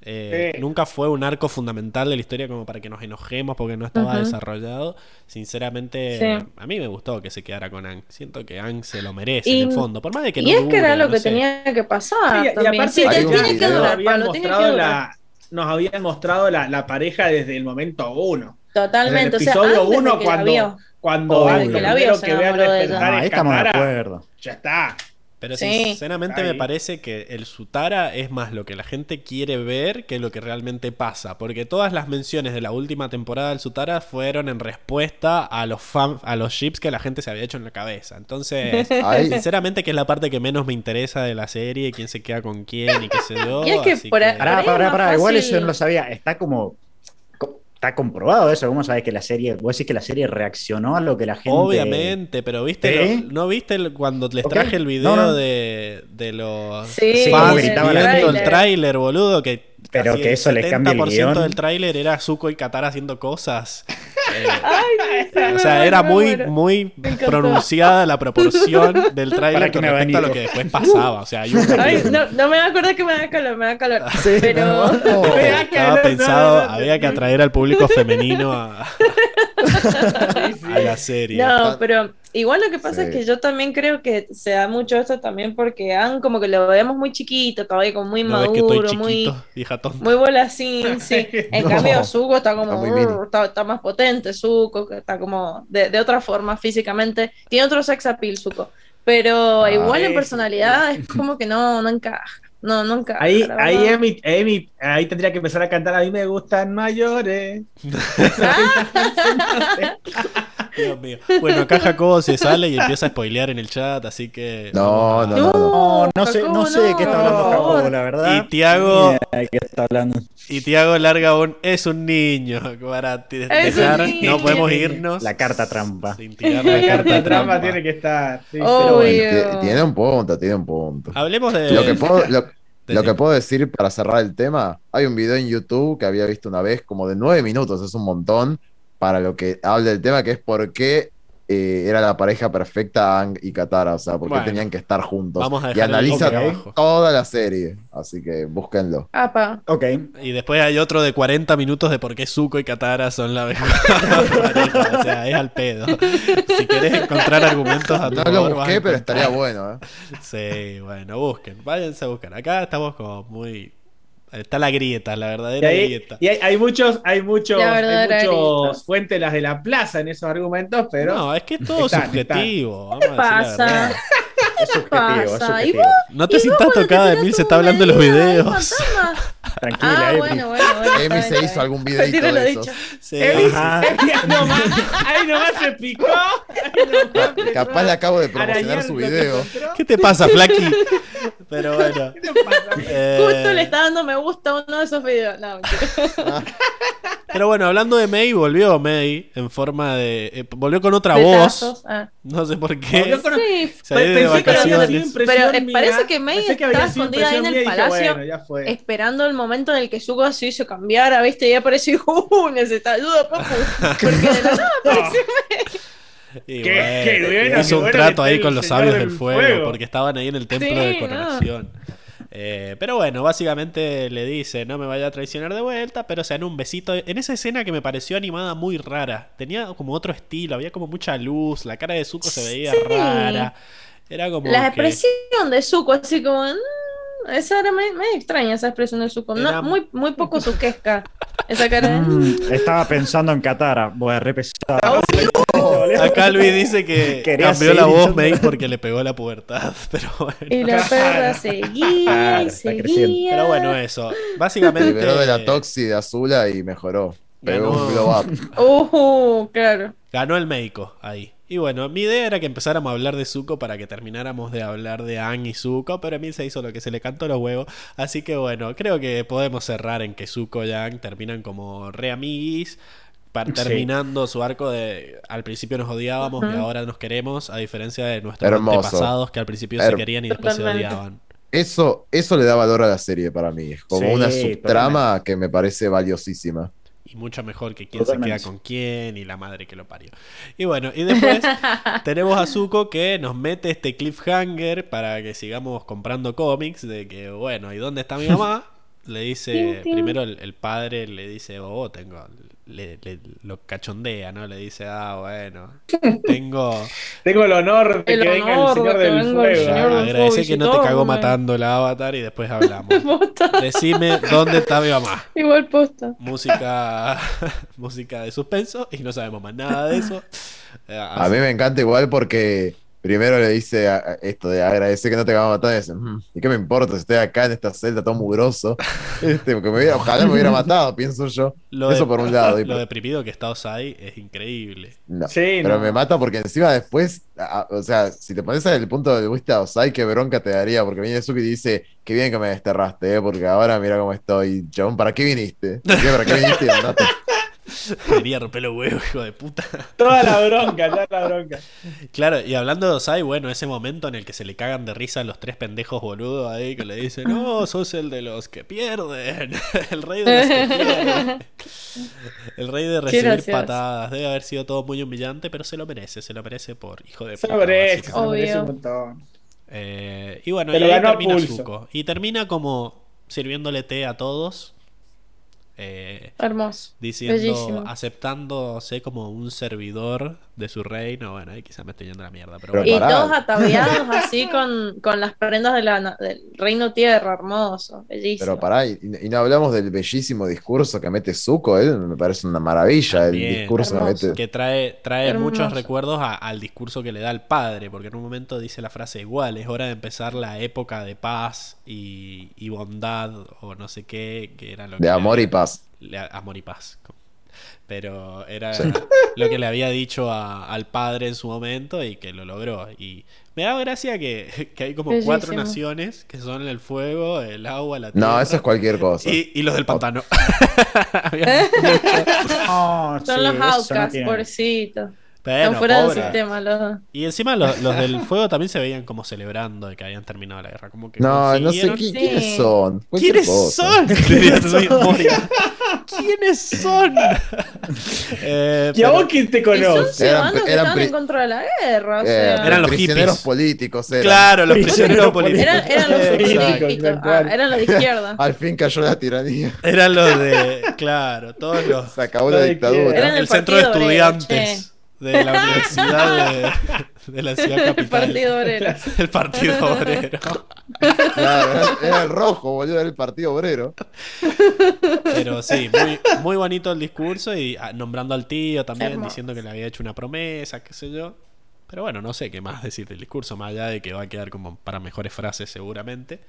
Eh, nunca fue un arco fundamental de la historia como para que nos enojemos porque no estaba desarrollado. Sinceramente, a mí me gustó que se quedara con Ang. Siento que Ang se lo merece en el fondo. Por más de que y es que era lo que tenía que pasar. Y, aparte, tiene que durar, La, nos habían mostrado la, la pareja desde el momento uno. Totalmente. el episodio uno, cuando, cuando lo primero que ve al despertar es Katara, ya está. Pero sinceramente me parece que el Sutara es más lo que la gente quiere ver que lo que realmente pasa. Porque todas las menciones de la última temporada del Sutara fueron en respuesta a los fan, a los ships que la gente se había hecho en la cabeza. Entonces, sinceramente que es la parte que menos me interesa de la serie, quién se queda con quién y qué sé yo. Y es que, por, Pará, pará, pará, igual eso no lo sabía. Está como está comprobado eso. ¿Cómo sabes que la serie, vos decís que la serie reaccionó a lo que la gente. Obviamente, pero viste, ¿no viste cuando les traje el video De, de los fans viendo el tráiler, boludo? Que pero que eso le cambia el guion. del tráiler era Zuko y Katara haciendo cosas. Eh, o sea, era muy, muy pronunciada la proporción del tráiler con respecto a lo que después pasaba. O sea, hay no, no, me acuerdo que me da calor, me da calor. pero estaba pensado, había que atraer al público femenino a, a la serie. No, pero Igual lo que pasa es que yo también creo que se da mucho esto también porque han como que lo vemos muy chiquito, todavía como muy maduro, muy muy bolasín, sí. En cambio Zuko está como está, más potente, Zuko está como de, otra forma físicamente, tiene otro sex appeal Zuko, pero igual en personalidad es como que no no encaja. No, nunca. Ahí, ahí, Amy, ahí tendría que empezar a cantar A mí me gustan mayores. Dios mío. Bueno, acá Jacobo se sale y empieza a spoilear en el chat, así que. No, no, no. No, no, sé, no sé de qué está hablando Jacobo, la verdad. Y Tiago. Y Tiago larga un. Es un niño. Para dejar. No podemos irnos. La carta trampa. Sin tirar la, carta trampa. tiene que estar. tiene un punto, tiene un punto. Hablemos de. Lo que puedo. Lo... que puedo decir para cerrar el tema, hay un video en YouTube que había visto una vez como de nueve minutos, es un montón, para lo que habla del tema, que es por qué eh, era la pareja perfecta Ang y Katara, o sea, por qué tenían que estar juntos. y analiza toda la serie, así que búsquenlo. Apa. Ok. Y después hay otro de 40 minutos de por qué Zuko y Katara son la mejor pareja, o sea, es al pedo. Si querés encontrar argumentos a tu No lo busqué, pero estaría bueno, ¿eh? Sí, bueno, busquen, váyanse a buscar. Acá estamos como muy Está la grieta, la verdadera grieta. Y hay, muchos, hay muchos, hay muchos fuentes las de la plaza en esos argumentos, pero. No, es que es todo subjetivo. ¿Qué pasa? Es subjetivo, es subjetivo. No te sientas tocada, Emil, se está hablando de los videos. Tranquila, ah, bueno, bueno, bueno, Emi se hizo algún videito de eso. Sí. Emi, nomás, ahí nomás se picó. Capaz le acabo de promocionar su video. ¿Qué te pasa, Flaky? Pero bueno. ¿Qué te pasa? Eh... Justo le está dando me gusta uno de esos videos. No, Pero bueno, hablando de May, volvió May en forma de. Eh, volvió con otra voz. Ah. No sé por qué. Con... Sí, pensé que había Pero eh, parece que May estaba escondida ahí en el palacio esperando el momento en el que Zuko se hizo cambiar, ¿viste? Y apareció y dijo, ¡uh! Necesita ayuda, papu. Porque de la nada apareció bueno, hizo un trato ahí con los sabios del fuego, porque estaban ahí en el templo de coronación. Eh, pero bueno, básicamente le dice, no me vaya a traicionar de vuelta, pero se dan un besito. En esa escena que me pareció animada muy rara, tenía como otro estilo, había como mucha luz, la cara de Zuko se veía rara. Era como... La expresión de Zuko, así como... Esa era muy, extraña, esa expresión de Zuko. No, muy, muy poco suquesca. Esa cara. Mm, estaba pensando en Katara. Voy a repesar. Acá Luis dice que cambió la voz May porque le pegó la pubertad. Pero bueno. Y la perra seguía y seguía. Pero bueno, eso. Básicamente. Liberó de la toxi de Azula y mejoró. Pegó un glow Uh, claro. Ganó el médico ahí. Y bueno, mi idea era que empezáramos a hablar de Zuko para que termináramos de hablar de Ang y Zuko, pero a mí se hizo lo que se le cantó los huevos. Así que bueno, creo que podemos cerrar en que Zuko y Ang terminan como re amiguis, terminando su arco de al principio nos odiábamos y ahora nos queremos, a diferencia de nuestros antepasados que al principio se querían y después se odiaban. Eso, eso le da valor a la serie para mí. Es como una subtrama que me parece valiosísima y mucho mejor que quién se queda con quién y la madre que lo parió. Y bueno, y después tenemos a Zuko que nos mete este cliffhanger para que sigamos comprando cómics de que, bueno, ¿y dónde está mi mamá? Le dice, primero el, padre le dice, oh, tengo, le, lo cachondea, ¿no? Le dice, ah, bueno, tengo... tengo el honor de que venga el señor del fuego. Agradece que no te cagó matando el avatar y después hablamos. Decime dónde está mi mamá. Igual posta. Música, música de suspenso y no sabemos más nada de eso. a mí me encanta igual porque primero le dice esto de agradecer que no te va a matar. Y dice, mm, ¿y qué me importa si estoy acá en esta celda todo mugroso? Este, porque me ojalá me hubiera matado, pienso yo. Eso por un lado. Lo deprimido que está Osai es increíble. sí, pero me mata porque encima después, o sea, si te pones el punto de vista de Osai, qué bronca te daría. Porque viene Suki y dice, qué bien que me desterraste, ¿eh? porque ahora mira cómo estoy. Chabón, ¿para qué viniste? ¿Para qué viniste? Quería romper los huevos, hijo de puta. Toda la bronca, toda la bronca. Claro, y hablando de Osai, bueno, ese momento en el que se le cagan de risa a los tres pendejos boludos ahí que le dicen, no, sos el de los que pierden. el rey de los que pierden. El rey de recibir patadas. Debe haber sido todo muy humillante, pero se lo merece, se lo merece por hijo de puta. Se lo merece, se lo merece un montón. Eh, y bueno, y ahí termina Zuko. Y termina como sirviéndole té a todos eh, Hermoso. Diciendo, aceptándose como un servidor de su reino. Bueno, ahí quizás me estoy yendo a la mierda. Pero y todos ataviados así con, con, las prendas de la, del reino tierra, hermoso, bellísimo. Pero pará, y, no hablamos del bellísimo discurso que mete Zuko, él me parece una maravilla el discurso que mete. Que trae, trae muchos recuerdos al discurso que le da el padre, porque en un momento dice la frase igual, es hora de empezar la época de paz y, y bondad, o no sé qué, que era lo De amor y paz. Amor y paz. Pero era lo que le había dicho al padre en su momento y que lo logró. Y me da gracia que, hay como cuatro naciones que son el fuego, el agua, la tierra. No, eso es cualquier cosa. Y, los del pantano. son los Outcasts, pobrecitos. Pero, fuera del sistema los Y encima los, del fuego también se veían como celebrando de que habían terminado la guerra. Como que no, no sé quiénes son. ¿Quiénes son? ¿Quiénes son? eh, ¿Y a vos quién te conoce? Eran, eran, en contra de la guerra. O sea. eh, eran los prisioneros políticos. Eran. Claro, los prisioneros políticos. Eran, eran los políticos. Ah, eran los de izquierda. Al fin cayó la tiranía. Eran los de. Claro, todos los. Se acabó la dictadura. Eran el, centro de estudiantes de la Universidad de, la Ciudad Capital. El Partido Obrero. El Partido Obrero. Claro, era, el rojo, boludo, era el Partido Obrero. Pero sí, muy, muy bonito el discurso y ah, nombrando al tío también, diciendo que le había hecho una promesa, qué sé yo. Pero bueno, no sé qué más decir del discurso, más allá de que va a quedar como para mejores frases seguramente.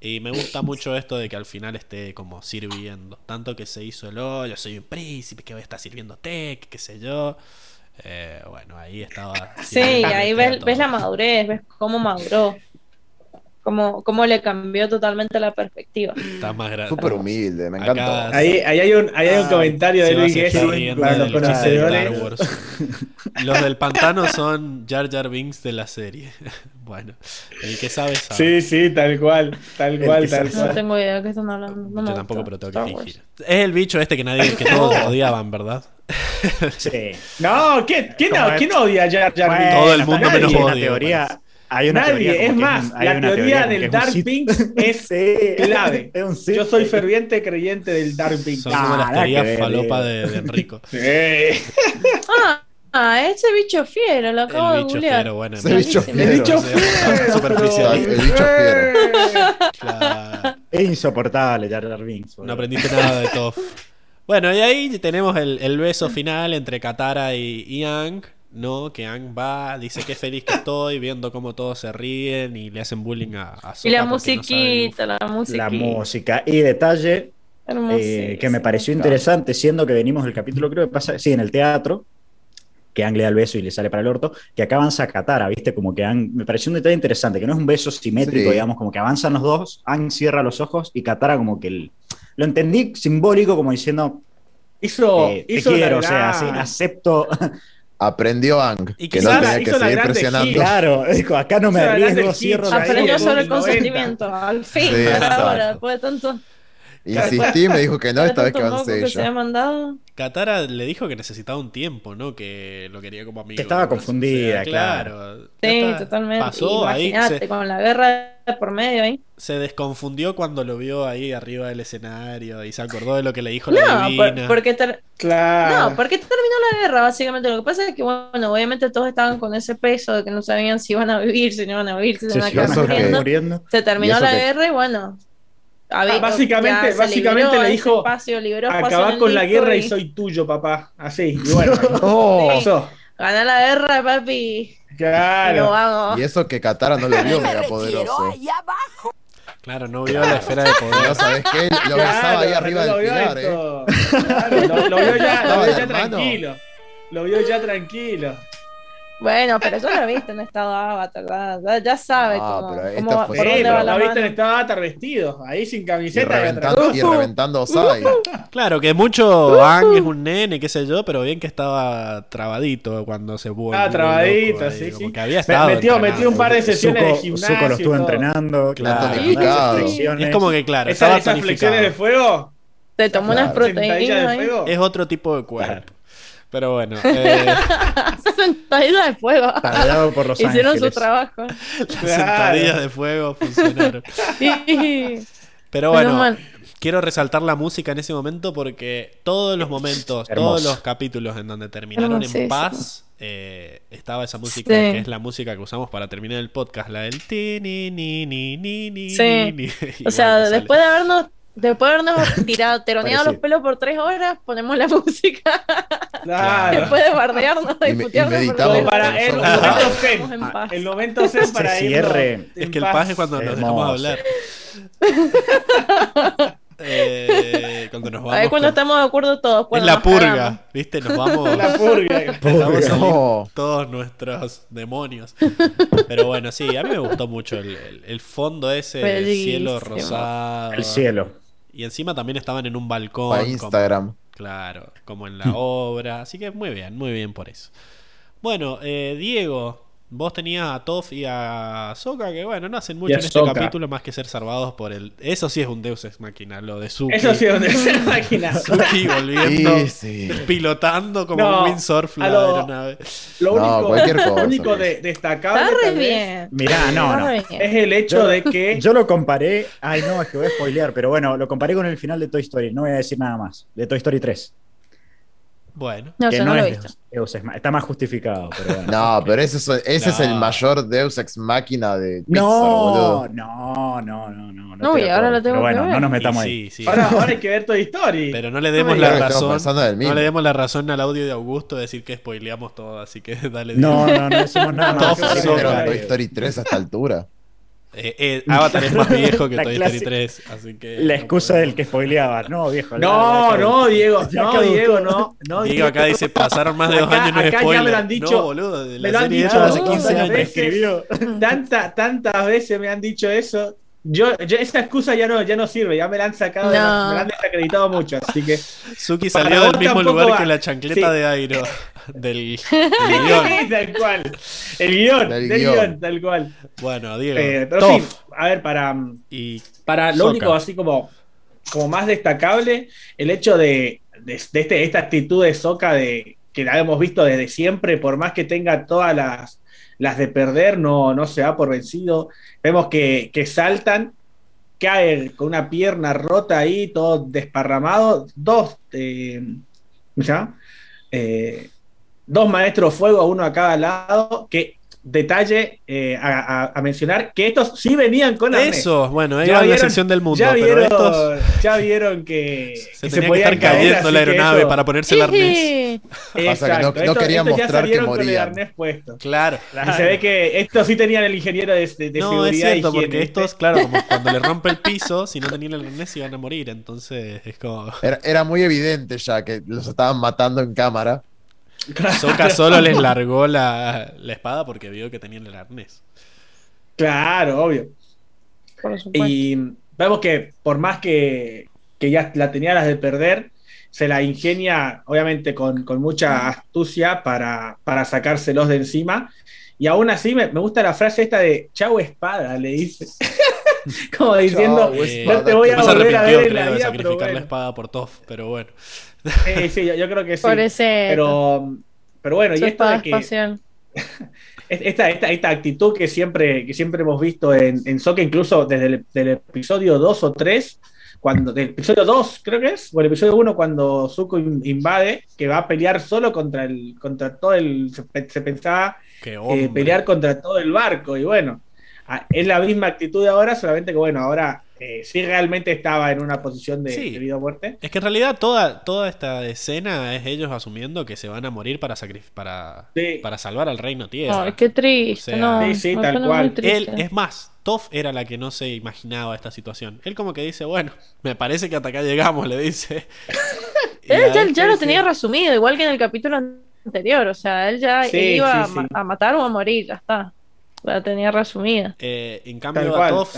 Y me gusta mucho esto de que al final esté como sirviendo. Tanto que se hizo el, oh, yo soy un príncipe que voy a estar sirviendo té, qué sé yo. Eh, bueno, ahí estaba. Sí, ahí ves, ves, la madurez, ves cómo maduró. Cómo, cómo le cambió totalmente la perspectiva. Está más grande. Súper humilde, me encanta. Ahí, ahí, hay un, ahí hay un ah, comentario de Luis para los conocedores. Los del pantano son Jar Jar Binks de la serie. Bueno, el que sabe sabe. Sí, sí, tal cual, tal cual, tal cual. No tengo idea de qué están hablando. Yo tampoco, pero tengo que fingir. Es el bicho este que nadie, que todos odiaban, ¿verdad? Sí. No, ¿quién, quién, ¿quién odia a Jar Jar Binks? Todo el mundo menos odia. Teoría, hay una Nadie, es más, la teoría, del Dark Pink es clave. Yo soy ferviente creyente del Dark Pink. Son como las teorías falopa de, de, Enrico. Sí. ah, Ah, ese bicho fiero, lo acabo el de bicho googlear. bueno, ese bicho fiero. El bicho fiero. Superficial. El bicho fiero. Claro. Es insoportable, Jar Binks. No aprendiste nada de Toff. Bueno, y ahí tenemos el, el beso final entre Katara y, y Ang. ¿No? Que Ang va, dice que feliz que estoy, viendo cómo todos se ríen y le hacen bullying a, a Y la musiquita, la música. La música. Y detalle eh, que me pareció interesante, siendo que venimos del capítulo, creo que pasa, sí, en el teatro, que Ang le da el beso y le sale para el orto, que acá avanza Katara, ¿viste? Como que Ang, me pareció un detalle interesante, que no es un beso simétrico, digamos, como que avanzan los dos, Ang cierra los ojos y Katara como que lo entendí simbólico como diciendo, hizo, eh, te quiero, o sea, acepto. Aprendió Ang, y que no tenía que seguir presionando. Claro, dijo, acá no me arriesgo, cierro la Aprendió sobre el consentimiento, al fin, ahora, después de tanto... Insistí, me dijo que no, esta vez que avancé yo. Se ha mandado? Katara le dijo que necesitaba un tiempo, ¿no? Que lo quería como amigo. Que estaba confundida, claro. Sí, totalmente. Pasó ahí. con la guerra por medio ahí. Se desconfundió cuando lo vio ahí arriba del escenario y se acordó de lo que le dijo la divina. porque claro. No, porque terminó la guerra, básicamente. Lo que pasa es que, bueno, obviamente todos estaban con ese peso de que no sabían si iban a vivir, si no iban a vivir, si se iban a quedar Se terminó la guerra y bueno, Ah, básicamente, básicamente le dijo: Acabá con la guerra y soy tuyo, papá. Así, y bueno. Ganá la guerra, papi. Claro. Y eso que Katara no lo vio mega poderoso. Claro, no vio la esfera de poder. No sabes qué, lo besaba ahí arriba del pilar, eh. Claro, lo, lo vio ya, lo vio ya tranquilo. Lo vio ya tranquilo. Bueno, pero yo lo he visto en estado avatar, ya, ya sabe Ah, cómo, pero cómo- esto fue- por Sí, dónde pero va la lo viste en estado avatar vestido, ahí sin camiseta. y reventando, y reventando Osai. Claro, que mucho Ang es un nene, qué sé yo, pero bien que estaba trabadito cuando se volvió. Ah, trabadito, loco ahí, sí, como sí. que había estado metió, metió un par de sesiones de Zuko, gimnasio. Zuko lo estuvo entrenando, Claro. Es como que, claro, Esa- estaba esas flexiones de fuego. Te tomó unas Claro. proteínas de. Es otro tipo de cuerpo. Pero bueno, eh, sentadillas de fuego. Por los Hicieron su trabajo. las sentadillas de fuego funcionaron. Sí. Pero bueno, quiero resaltar la música en ese momento porque todos los momentos, Hermoso. todos los capítulos en donde terminaron en paz, eh, estaba esa música Sí. que es la música que usamos para terminar el podcast, la del ti ni ni ni ni ni Sí. ni. O sea, sale. después de habernos, después de habernos tirado, teroneado los pelos por tres horas, ponemos la música. Claro. Después de bardearnos Y y putearnos por para el Claro. momento zen. en paz. El momento zen para ir. cierre. Es que el paz es cuando nos dejamos Hermoso. hablar. Eh, cuando nos A vamos ver cuando con- estamos de acuerdo todos. Es la purga, cagamos. ¿viste? Nos vamos. La purga. No. todos nuestros demonios. Pero bueno, sí, a mí me gustó mucho el, el- el fondo ese del cielo rosado. El cielo. Y encima también estaban en un balcón. Para como- Instagram. claro, como en la obra. Así que muy bien, muy bien por eso. Bueno, eh, Diego, vos tenías a Toff y a Soka que bueno, no hacen mucho en este capítulo más que ser salvados por el... Eso sí es un Deus Ex Máquina, lo de Suki. Eso sí, donde se máquina. Suki volviendo, Sí, sí. pilotando como No, un windsurf la a lo- aeronave. Lo No, único, lo único de, destacable Está re tal vez, bien. Mirá, no, no. es el hecho Yo, de que. yo lo comparé. Ay, no, es que voy a spoilear, pero bueno, lo comparé con el final de Toy Story. No voy a decir nada más. De Toy Story 3. Bueno, No, que yo no, lo he es visto. Deus Ex Ma- Está más justificado, pero bueno. No, pero ese, es- ese es el No. mayor Deus Ex Máquina de Pixar, No, boludo. no, no, no, no. No, te y lo ahora lo tengo pero bueno, que ver. no nos metamos ahí. sí, sí. Ahora, ahora hay que ver Toy Story. Pero no le demos No la razón. No le demos la razón al audio de Augusto de decir que spoileamos todo, así que dale. No, no, no decimos nada. Todos Toy Story 3 a esta altura. Eh, eh, Avatar es más viejo que La Toy Story clásica- 3, así que. La excusa del que spoileaba. No, viejo. No, ya- ya- no, Diego. No. Diego, no. no Diego acá dice, pasaron más de dos Acá- años y no es acá ya spoiler. me lo han dicho- no, boludo, de me la lo han serie dicho hace dos 15 años. Escribió. Tanta, tantas veces me han dicho eso. Yo, yo- esa excusa ya no, ya no sirve, ya me la han sacado, de me la han desacreditado mucho, así que. Suki salió del mismo lugar va. que la chancleta Sí. de Airo. Del, del guion. tal cual. El guion, Del del guion. guion, tal cual. Bueno, Diego. Eh, pero sí, a ver, para, Y para lo único así como, como más destacable, el hecho de, de, de este, esta actitud de Soca de que la hemos visto desde siempre, por más que tenga todas las, las de perder, no, no se da por vencido. Vemos que, que saltan, cae con una pierna rota ahí, todo desparramado, dos, eh, ¿cómo? Eh, dos maestros fuego, uno a cada lado, que detalle eh, a, a- a mencionar que estos sí venían con arnés. Eso, bueno, Ya era la sección del mundo, ya pero vieron, estos ya vieron que se que tenía que podían estar caer, cayendo la aeronave para ponerse el arnés. Sí. Pasa que no- Exacto, no estos- querían estos ya mostrar que con el morían. arnés puesto. Claro. Y se ve que estos sí tenían el ingeniero de, de- de No, seguridad. es cierto, higiene, porque estos, claro, como cuando le rompe el piso, si no tenían el arnés iban a morir, entonces es como... Era, era muy evidente ya que los estaban matando en cámara. Soka solo les largó la, la espada porque vio que tenían el arnés. Claro, obvio. Por supuesto. Y vemos que por más que, que ya la tenía las de perder, se la ingenia, obviamente, con, con mucha astucia para, para sacárselos de encima. Y aún así me, me gusta la frase esta de chau espada, le dice. Como diciendo, Chau, Eh, no te voy a volver a ver en la creo, de vida, sacrificar pero la bueno. espada por Toff, pero bueno. Sí, sí, yo, yo creo que sí. Por ese. Pero, pero bueno, y esto de que espacial. esta, esta, esta actitud que siempre, que siempre hemos visto en, en Sokka, incluso desde el del episodio 2 o 3, cuando, del episodio 2 creo que es, o el episodio 1 cuando Zuko in- invade, que va a pelear solo contra el, contra todo el, se, pe- se pensaba eh, pelear contra todo el barco, y bueno, es la misma actitud de ahora, solamente que bueno, ahora eh, si realmente estaba en una posición de, vida o muerte. Es que en realidad toda, toda esta escena es ellos asumiendo que se van a morir para para, para salvar al reino tierra. Ay, qué triste. sí, sí, tal cual. Él, es más, Toff era la que no se imaginaba esta situación. Él como que dice, bueno, me parece que hasta acá llegamos, le dice. él ya, lo tenía resumido, igual que en el capítulo anterior. O sea, él ya iba a, matar o a morir, ya está. La tenía resumida. Eh, en cambio, a Toff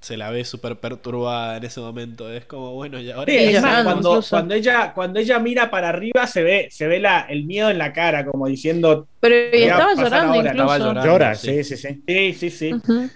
se la ve súper perturbada en ese momento. Es como, bueno, y ahora. cuando, cuando, ella, cuando ella mira para arriba, se ve, se ve la, el miedo en la cara, como diciendo. Pero estaba llorando. Estaba llorando, Llora, sí, sí, sí. Sí, sí, sí.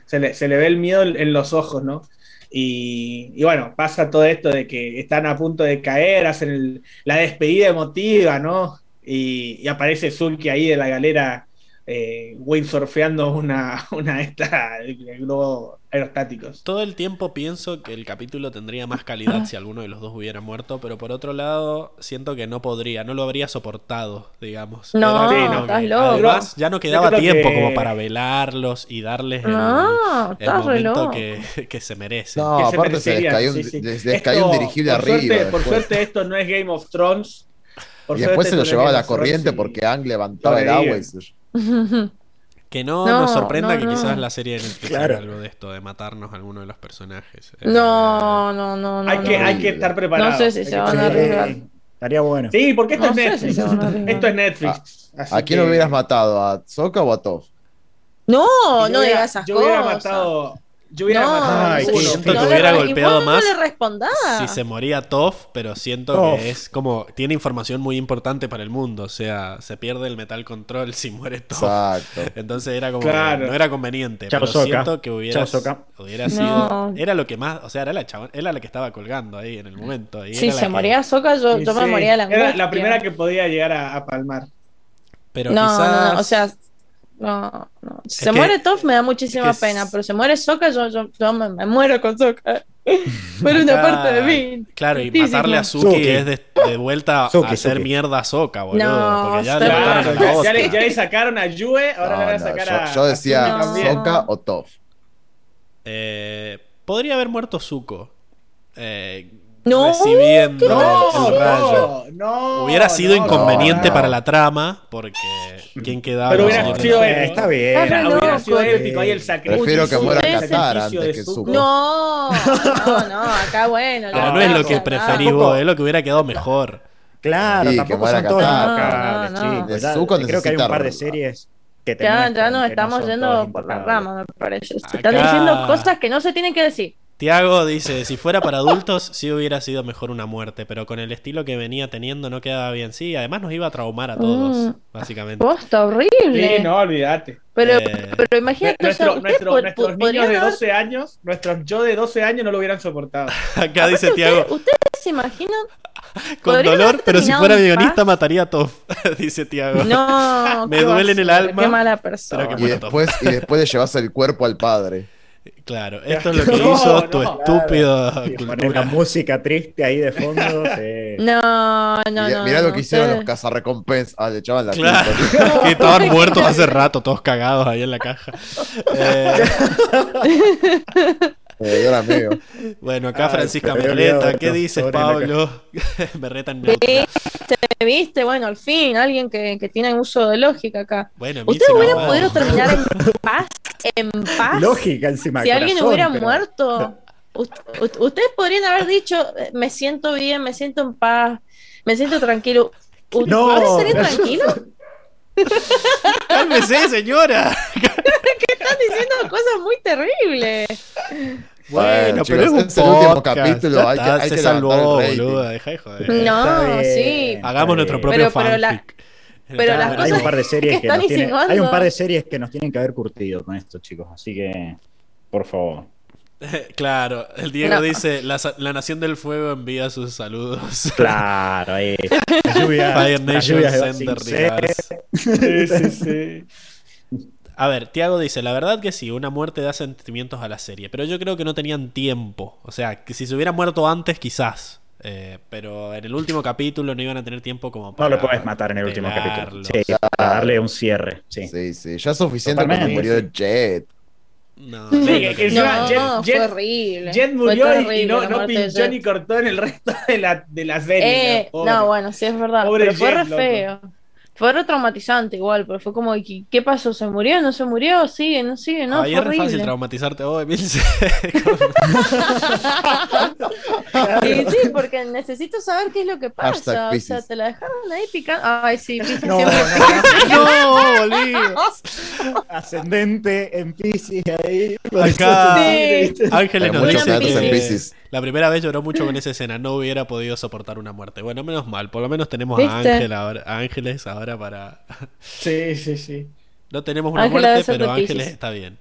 se, le, se, le, ve el miedo en los ojos, ¿no? Y, y, bueno, pasa todo esto de que están a punto de caer, hacen la despedida emotiva, ¿no? Y, y aparece Zulki ahí de la galera eh, windsurfeando una, una esta globos aerostáticos. Todo el tiempo pienso que el capítulo tendría más calidad si alguno de los dos hubiera muerto, pero por otro lado siento que no podría, no lo habría soportado, digamos. No, estás loco. Además, ya no quedaba tiempo como para velarlos y darles el, momento que, que, se merece. No, aparte se, les cayó un, dirigible arriba. por suerte esto no es Game of Thrones. y después se lo llevaba a la corriente porque Ang levantaba el agua y se que no, nos sorprenda que quizás la serie de Netflix algo de esto, de matarnos a alguno de los personajes. Eh, no, no, no, no. Hay, que, hay que estar preparado. No sé si se van a arriesgar. Estaría bueno. Sí, porque esto es Netflix. esto es Netflix. ¿A, quién hubieras matado? ¿A Soka o a Toph? No, no digas esas yo cosas. Yo hubiera matado yo hubiera no, matado siento que hubiera golpeado más le si se moría Toff, pero siento que es como tiene información muy importante para el mundo, o sea, se pierde el metal control si muere Toff. Exacto. Entonces era como no era conveniente, pero siento que hubiera, hubiera sido era lo que más, o sea, era la era la que estaba colgando ahí en el momento. Si sí, se moría Soka, yo, yo me moría la Era la primera que podía llegar a, palmar. Pero no, quizás... no, o sea, no, no. Si se muere Toff me da muchísima pena, pero se muere Soka, yo, yo, yo me, muero con Soka. Pero una parte de mí. Claro, y matarle a Suki, es de, de vuelta a hacer mierda a Soka, boludo. No, porque ya, le mataron a ya, le, ya, le, sacaron a Yue, ahora le van a sacar a. Yo decía Soka o Toff. Eh, podría haber muerto Zuko. Eh, no, recibiendo no, el rayo. No, hubiera sido inconveniente para la trama, porque ¿quién quedaba? Pero hubiera sido Está bien. hubiera sido épico ahí el sacrificio. Prefiero que muera Qatar antes que Zuko. No, no, no, acá bueno. Pero no es lo que preferís vos, es lo que hubiera quedado mejor. Claro, tampoco son todos chicos. Creo que hay un par de series que ya, ya nos estamos yendo por la rama, me parece. Se están diciendo cosas que no se tienen que decir. Tiago dice, si fuera para adultos sí hubiera sido mejor una muerte, pero con el estilo que venía teniendo no quedaba bien. Sí, además nos iba a traumar a todos, mm. básicamente. Posta horrible. Sí, no, olvídate. Pero, eh, pero imagínate, nuestro, nuestros niños de 12 años, nuestros yo de 12 años no lo hubieran soportado. Acá dice Tiago. ¿Ustedes se imaginan? Con dolor, pero si fuera guionista mataría a Toff, dice Tiago. No, me duele en el alma. Qué mala persona. Y después, y después le llevas el cuerpo al padre. Claro, esto es lo que hizo tu estúpido. Poner la música triste ahí de fondo. No, no, no. Mirá lo que hicieron los cazarrecompensas. Ah, le echaban la claro. que estaban muertos hace rato, todos cagados ahí en la caja. Eh... Eh, bueno, acá Francisca Merleta, ¿qué dices, Pablo? Berreta en ¿Viste? ¿Viste? Bueno, al fin, alguien que, que tiene uso de lógica acá. Bueno, ¿Ustedes hubieran podido terminar en paz? En paz. Lógica encima. Si alguien hubiera muerto, ustedes podrían haber dicho, me siento bien, me siento en paz, me siento tranquilo. No, ¿Puedes tranquilo? Cálmese, señora. que están diciendo cosas muy terribles. Bueno, pero es, un el último capítulo. Hay que, hay se salvó, boluda. Deja de joder. No, sí. Hagamos nuestro propio pero, pero fanfic. pero las cosas hay un par de series que, nos tienen, hay un par de series que nos tienen que haber curtido con esto, chicos. Así que, por favor. Claro, el Diego dice, la, la, Nación del Fuego envía sus saludos. Claro, ahí. Fire Nation Sender Sí, sí, sí. A ver, Tiago dice, la verdad que sí, una muerte da sentimientos a la serie, pero yo creo que no tenían tiempo. O sea, que si se hubiera muerto antes, quizás. Eh, pero en el último capítulo no iban a tener tiempo como para. No lo puedes matar en el último capítulo. Sí, para darle un cierre. Sí, sí, sí. ya es suficiente cuando murió Jet. No, no, fue horrible. Jet murió y no, no pinchó ni cortó en el resto de la, de la serie. Eh, no, bueno, sí es verdad. pero fue re feo. Fue re traumatizante igual, pero fue como, ¿qué pasó? ¿Se murió? ¿No se murió? ¿Sigue? ¿No sigue? No, Ahí es re fácil traumatizarte vos, Emil. sí, sí, porque necesito saber qué es lo que pasa. O sea, te la dejaron ahí picando. Ay, sí, Pisces no, no, no, Ascendente en Pisces ahí. Acá, Ángeles nos dice que la primera vez lloró mucho con esa escena. No hubiera podido soportar una muerte. Bueno, menos mal. Por lo menos tenemos a, Ángel ahora, a Ángeles ahora para. Sí, sí, sí. No tenemos una muerte, pero Ángeles está bien.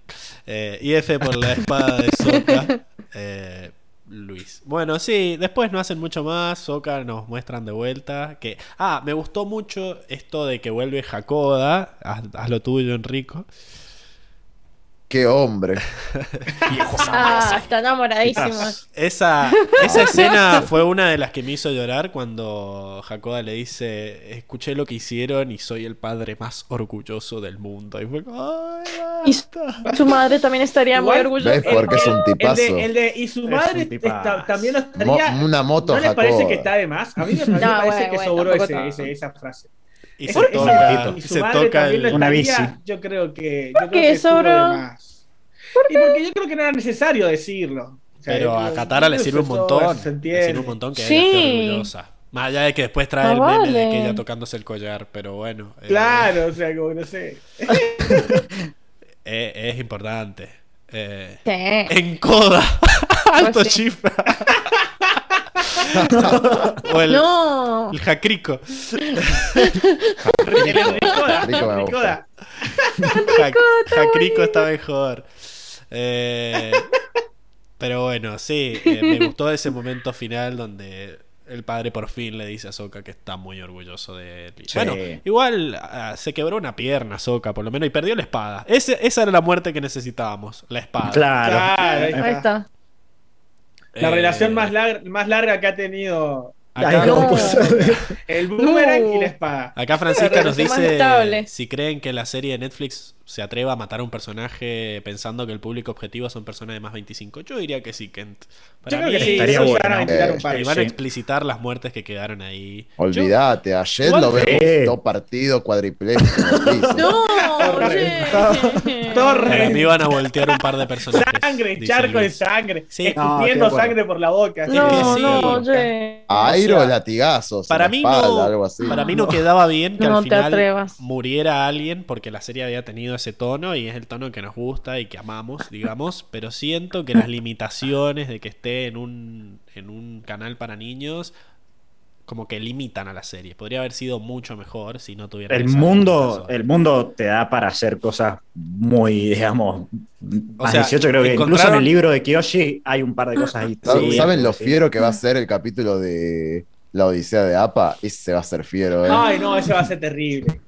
Eh, y F por la espada de Soka. Eh, Luis. Bueno, sí, después no hacen mucho más. Soka nos muestran de vuelta. Que. Ah, me gustó mucho esto de que vuelve Jacoda. Haz, lo tuyo, Enrico. Qué hombre. ah, está enamoradísimo. Esa, esa escena fue una de las que me hizo llorar cuando Jacoda le dice, escuché lo que hicieron y soy el padre más orgulloso del mundo. Y fue y su, madre también estaría muy orgullosa. ¿Ves? Porque es un tipazo. El de, y su madre también estaría... una moto, ¿No les parece que está de más? A mí me parece, que sobró ese, esa frase. Y se toca, y se toca una bici. Yo creo que. Yo creo que sobró. Y porque yo creo que no era necesario decirlo. Pero a Katara le sirve un montón. Le sirve un montón que ella esté orgullosa. Más allá de que después trae el meme de que ella tocándose el collar, pero bueno. Eh, claro, o sea, como no sé. es, es, importante. Eh, En coda. Alto pues chifra. o el, no. el jacrico. Jacrico está mejor. Eh, pero bueno, sí, eh, me gustó ese momento final donde el padre por fin le dice a Soka que está muy orgulloso de él. Bueno, igual ah, se quebró una pierna Soka, por lo menos, y perdió la espada. esa era la muerte que necesitábamos, la espada. Claro, ahí está. La relación más, más larga que ha tenido el boomerang y la espada. Acá Francisca nos dice si creen que la serie de Netflix se atreva a matar a un personaje pensando que el público objetivo son personas de más 25. Yo diría que sí, Kent. Para Yo creo que sí, estaría bueno. y van a explicitar las muertes que quedaron ahí. Olvídate, ayer lo vemos dos partidos cuadripléjicos. no, Para mí van a voltear un par de personajes. Sangre, charco de sangre. Sí. Escupiendo sangre por la boca. No, sí, no, Airo, latigazos. Para mí, no, para mí no quedaba bien que al final muriera alguien porque la serie había tenido ese tono y es el tono que nos gusta y que amamos, digamos, pero siento que las limitaciones de que esté en un, en un canal para niños como que limitan a la serie. Podría haber sido mucho mejor si no tuviera el mundo el mundo te da para hacer cosas muy digamos más 18 creo que incluso en el libro de Kiyoshi hay un par de cosas ahí ¿saben lo fiero que va a ser el capítulo de la Odisea de APA? Ese va a ser fiero ¿eh? ay no ese va a ser terrible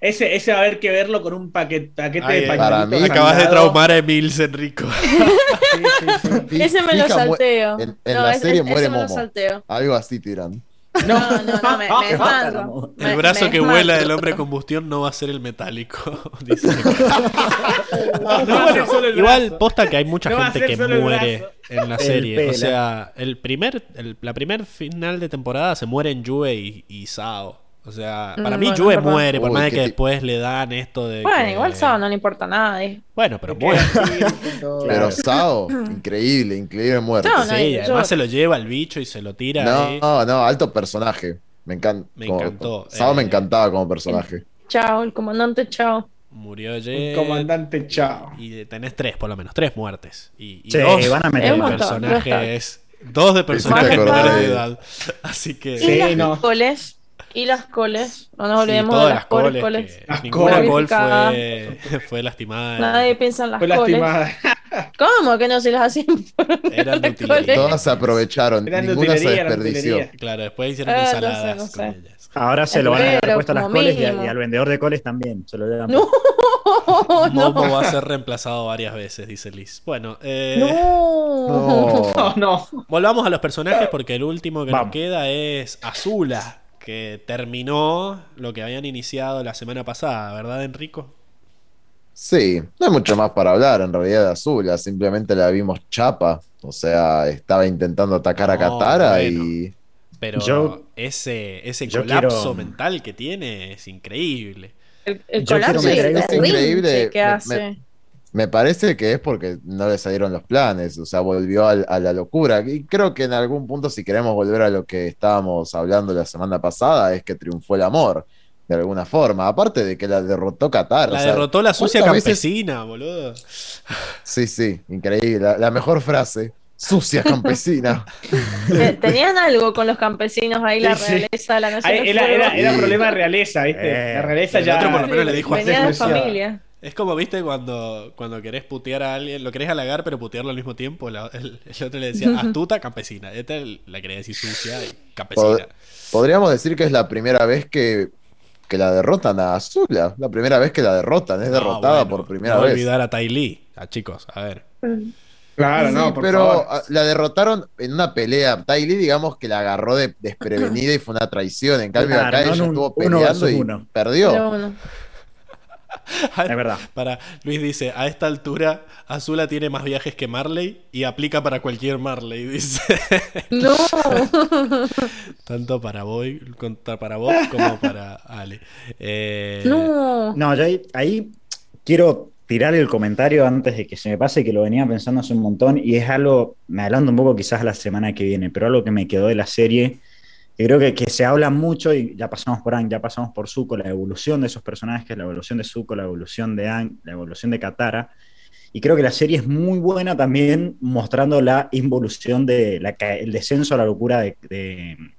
ese, ese va a haber que verlo con un paquete, paquete de pañuelitos. Acabas de traumar a Emils, Enrico. ese me lo salteo. En, la serie muere Momo. Algo así tiran. No, no, no, me, me El brazo que vuela del hombre combustión no va a ser el metálico. Dice. igual, posta que hay mucha gente que muere en la serie. O sea, el primer, el, la primer final de temporada se mueren Yue y, y Sao. O sea, para mí Juve muere, por más de que después le dan esto de. Bueno, igual Sao no le importa nada. Bueno, pero muere. pero Sao, increíble, increíble muerte. sí, además se lo lleva al bicho y se lo tira. No, no, alto personaje. Me, encanta. me encantó. Sao me eh, encantaba como personaje. Chao, el comandante Chao. Murió Jet. El comandante Chao. Y tenés tres, por lo menos, tres muertes. Y, sí, dos van a meter personajes. Dos de personajes menores de edad. Así que. Sí, no. Y las coles, no nos olvidemos de las, coles. coles. ninguna col fue, fue, lastimada. Nadie piensa en las fue coles. Lastimada. ¿Cómo que no se las hacían? Eran de Todas se aprovecharon, ninguna se desperdició. Claro, después hicieron ah, ensaladas no sé, no sé. con ellas. Ahora se lo van a dar puesto a las coles y, al vendedor de coles también. Se lo dan no, Momo va a ser reemplazado varias veces, dice Liz. Bueno, eh... no. no. no. Volvamos a los personajes porque el último que nos queda es Azula que terminó lo que habían iniciado la semana pasada, ¿verdad, Enrico? Sí, no hay mucho más para hablar en realidad de Azula, simplemente la vimos chapa, o sea, estaba intentando atacar a Katara y... Pero yo, ese, ese colapso mental que tiene es increíble. El, colapso es, increíble. Que hace. Me, parece que es porque no le salieron los planes, o sea, volvió a, la locura. Y creo que en algún punto, si queremos volver a lo que estábamos hablando la semana pasada, es que triunfó el amor de alguna forma. Aparte de que la derrotó Qatar. La derrotó la sucia campesina, boludo. Sí, sí, increíble. La, mejor frase. Sucia campesina. Tenían algo con los campesinos ahí, la realeza, la nación. Era, era, era, problema de realeza, ¿viste? la realeza ya. Otro por lo menos le dijo Venía de familia. Es como, viste, cuando, cuando querés putear a alguien, lo querés halagar, pero putearlo al mismo tiempo. el, otro le decía astuta, campesina. Esta la quería decir sucia y campesina. podríamos decir que es la primera vez que que la derrotan a Azula. La primera vez que la derrotan, es derrotada por primera no vez. olvidar a Tai Lee, a chicos, a ver. Claro, no, pero la derrotaron en una pelea. Tai Lee, digamos que la agarró de desprevenida y fue una traición. En cambio, acá ella estuvo peleando y perdió. es verdad. Para, Luis dice, a esta altura Azula tiene más viajes que Marley y aplica para cualquier Marley, dice. No. Tanto para vos, para vos como para Ale. Eh, no. No, yo ahí, quiero tirar el comentario antes de que se me pase, que lo venía pensando hace un montón, y es algo, me adelanto un poco quizás la semana que viene, pero algo que me quedó de la serie y creo que, que, se habla mucho, y ya pasamos por Ang, ya pasamos por Zuko, la evolución de esos personajes, la evolución de Zuko, la evolución de Ang, la evolución de Katara. Y creo que la serie es muy buena también mostrando la involución de la, el descenso a la locura de,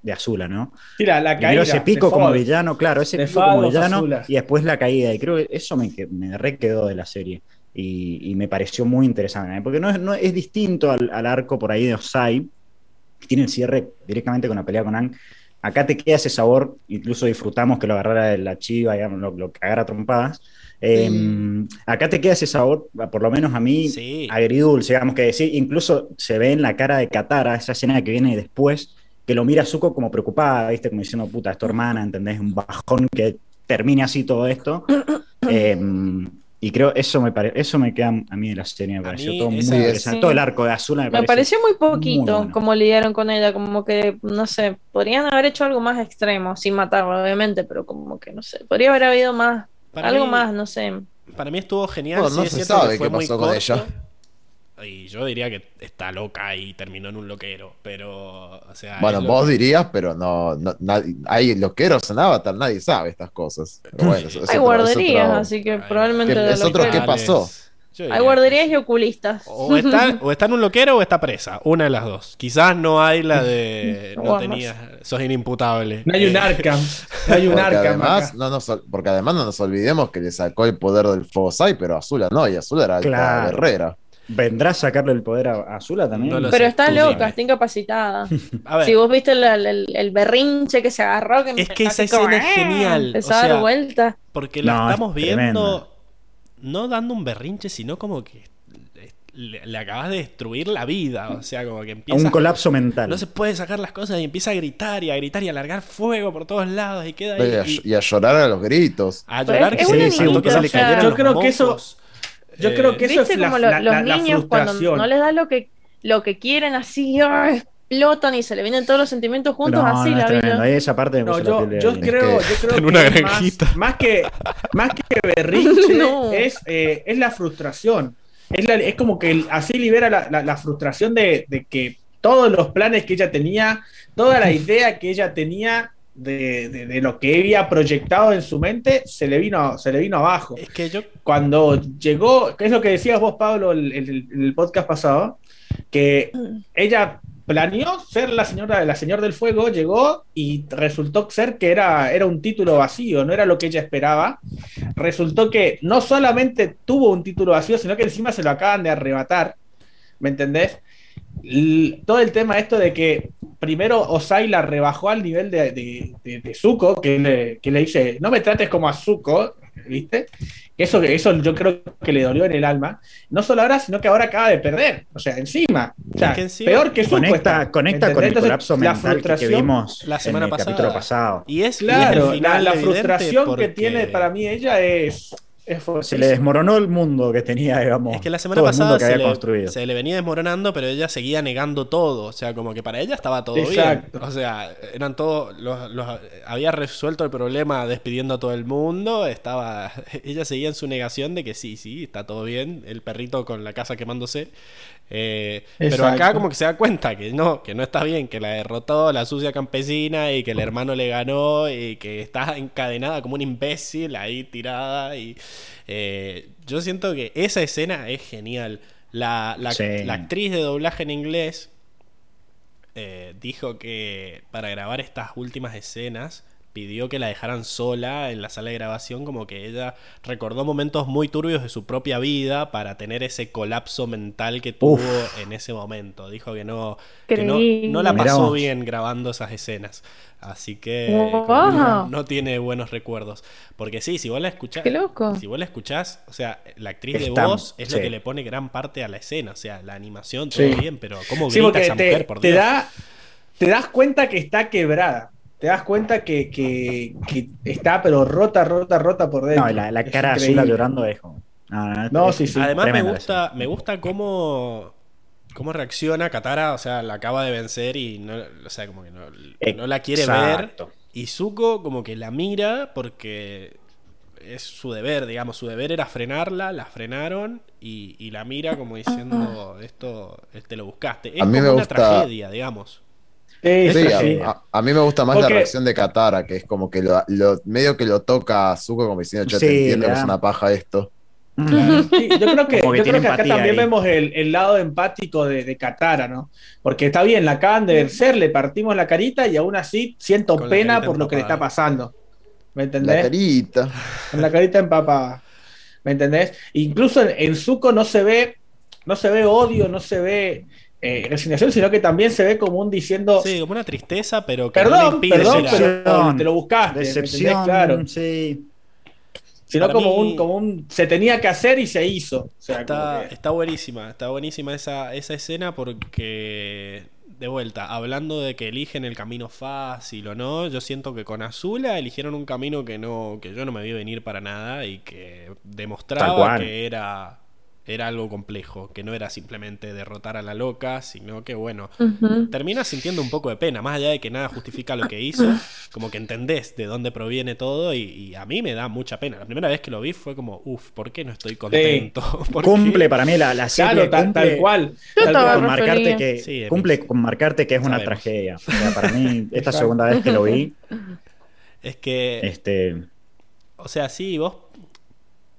de, Azula, ¿no? Sí, la, la caída. ese pico como villano, claro, ese pico como villano y después la caída. Y creo que eso me, me re quedó de la serie. Y, y me pareció muy interesante, ¿eh? porque no es, no, es distinto al, al, arco por ahí de Osai, tiene el cierre directamente con la pelea con Ang. Acá te queda ese sabor, incluso disfrutamos que lo agarrara la chiva, digamos, lo, que agarra trompadas. Em, acá te queda ese sabor, por lo menos a mí, agridulce, digamos que sí, incluso se ve en la cara de Katara, esa escena que viene después, que lo mira a Zuko como preocupada, ¿viste? Como diciendo, puta, es tu hermana, ¿entendés? Un bajón que termine así todo esto. Eh, y creo eso me eso me queda a mí de la serie, me pareció todo muy interesante. Todo el arco de Azul me, pareció, muy poquito como lidiaron con ella, como que, no sé, podrían haber hecho algo más extremo, sin matarla, obviamente, pero como que, no sé, podría haber habido más, algo más, no sé. Para mí estuvo genial. no se sabe qué pasó con ella. Y yo diría que está loca y terminó en un loquero, pero, o sea... Bueno, vos dirías, pero no, hay loqueros en Avatar, nadie sabe estas cosas. hay guarderías, así que probablemente... es otro qué pasó. Hay guarderías y oculistas. O está, o está en un loquero o está presa. Una de las dos. Quizás no hay la de. No tenías. Sos inimputable. No hay un arca. No hay un porque arca. Además, no nos, porque además no nos olvidemos que le sacó el poder del Sai, pero Azula no. Y Azula era la guerrera. ¿Vendrá a sacarle el poder a Azula también? pero está loca, está incapacitada. si vos viste el, berrinche que se agarró, que es que esa escena es ¡ah! genial. Empezó a dar vuelta. Porque la estamos viendo no dando un berrinche, sino como que le, acabas de destruir la vida. O sea, como que empieza. Un colapso mental. No se puede sacar las cosas y empieza a gritar y a gritar y a largar fuego por todos lados y queda ahí. Y, a, llorar a los gritos. A llorar que, se, le cayeran Yo creo que eso yo creo que eso es como la, los niños cuando no les da lo que, lo que quieren así, explotan y se le vienen todos los sentimientos juntos así la vida. esa parte no, yo, yo, creo, yo creo en una que más, más, que más que berrinche es, eh, es la frustración. Es, la, es como que así libera la, la frustración de, de que todos los planes que ella tenía, toda la idea que ella tenía de, lo que había proyectado en su mente se le vino, se le vino abajo. Es que yo... Cuando llegó, que es lo que decías vos, Pablo, el, el, podcast pasado, que ella planeó ser la señora de la señor del fuego, llegó y resultó ser que era, era un título vacío, no era lo que ella esperaba. Resultó que no solamente tuvo un título vacío, sino que encima se lo acaban de arrebatar. ¿Me entendés? Todo el tema esto de que primero Osai la rebajó al nivel de, de, Zuko, que le, que le, dice, no me trates como a Zuko, ¿viste? Eso, eso yo creo que le dolió en el alma. No solo ahora, sino que ahora acaba de perder. O sea, encima. O sea, peor que Zuko. Conecta, conecta con el colapso mental la frustración, que vimos la semana en el pasada. capítulo pasado. Y es claro, la, frustración que tiene para mí ella es se le desmoronó el mundo que tenía, digamos. Es que la semana pasada se, le, se, le, venía desmoronando, pero ella seguía negando todo. O sea, como que para ella estaba todo bien. O sea, eran todos. Los, había resuelto el problema despidiendo a todo el mundo. Estaba. Ella seguía en su negación de que sí, sí, está todo bien. El perrito con la casa quemándose. Eh, pero acá como que se da cuenta que no, que no está bien, que la derrotó la sucia campesina y que el hermano le ganó y que está encadenada como un imbécil ahí tirada. Y eh, yo siento que esa escena es genial. La, la, actriz de doblaje en inglés eh, dijo que para grabar estas últimas escenas pidió que la dejaran sola en la sala de grabación, como que ella recordó momentos muy turbios de su propia vida para tener ese colapso mental que tuvo en ese momento. Dijo que no, no, la pasó bien grabando esas escenas. Así que no, tiene buenos recuerdos. Porque sí, si vos la escuchás. Si vos la escuchás, o sea, la actriz de voz es lo que le pone gran parte a la escena. O sea, la animación, todo bien, pero ¿cómo grita esa mujer, por Dios? te das cuenta que está quebrada te das cuenta que, está pero rota, rota, rota por dentro. No, la, cara azul llorando es como... No, sí, sí. Además me gusta, me gusta cómo, cómo reacciona Katara, o sea, la acaba de vencer y no, o sea, como que no, la quiere ver. Y Zuko como que la mira porque es su deber, digamos, su deber era frenarla, la frenaron y, la mira como diciendo, esto te lo buscaste. Es como una tragedia, digamos. Sí, a, mí me gusta más la reacción de Katara, que es como que lo, medio que lo toca a Zuko como diciendo, yo te entiendo que es una paja esto. yo creo que, acá también vemos el, lado empático de, Katara, ¿no? Porque está bien, la acaban de vencer, le partimos la carita y aún así siento pena por lo que le está pasando. ¿Me entendés? La carita. Con la carita empapada. ¿Me entendés? Incluso en, en Zuko no se ve, no se ve odio, no se ve eh, resignación, sino que también se ve como un diciendo. Sí, como una tristeza, pero que perdón, no le impide perdón, pero te lo buscaste. Decepción, claro. Sí. Sino como un, como un. Se tenía que hacer y se hizo. está, buenísima, está buenísima esa, esa escena porque. De vuelta, hablando de que eligen el camino fácil o no, yo siento que con Azula eligieron un camino que no, que yo no me vi venir para nada y que demostraba que era era algo complejo, que no era simplemente derrotar a la loca, sino que, bueno, terminas sintiendo un poco de pena, más allá de que nada justifica lo que hizo, como que entendés de dónde proviene todo y, a mí me da mucha pena. La primera vez que lo vi fue como, uff, ¿por qué no estoy contento? Cumple para mí la, la serie, tal, cual. con marcarte que, cumple con marcarte que es una tragedia. O sea, para mí, esta segunda vez que lo vi... Es que... Este... O sea, sí, vos...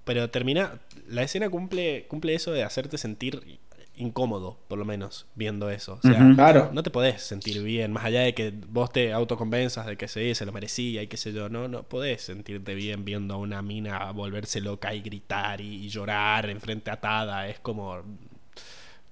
Pero termina, la escena cumple, cumple eso de hacerte sentir incómodo, por lo menos, viendo eso. O sea, claro. no te podés sentir bien, más allá de que vos te autoconvenzas de que sí, se lo merecía y qué sé yo, no, no podés sentirte bien viendo a una mina volverse loca y gritar y, llorar en frente atada, es como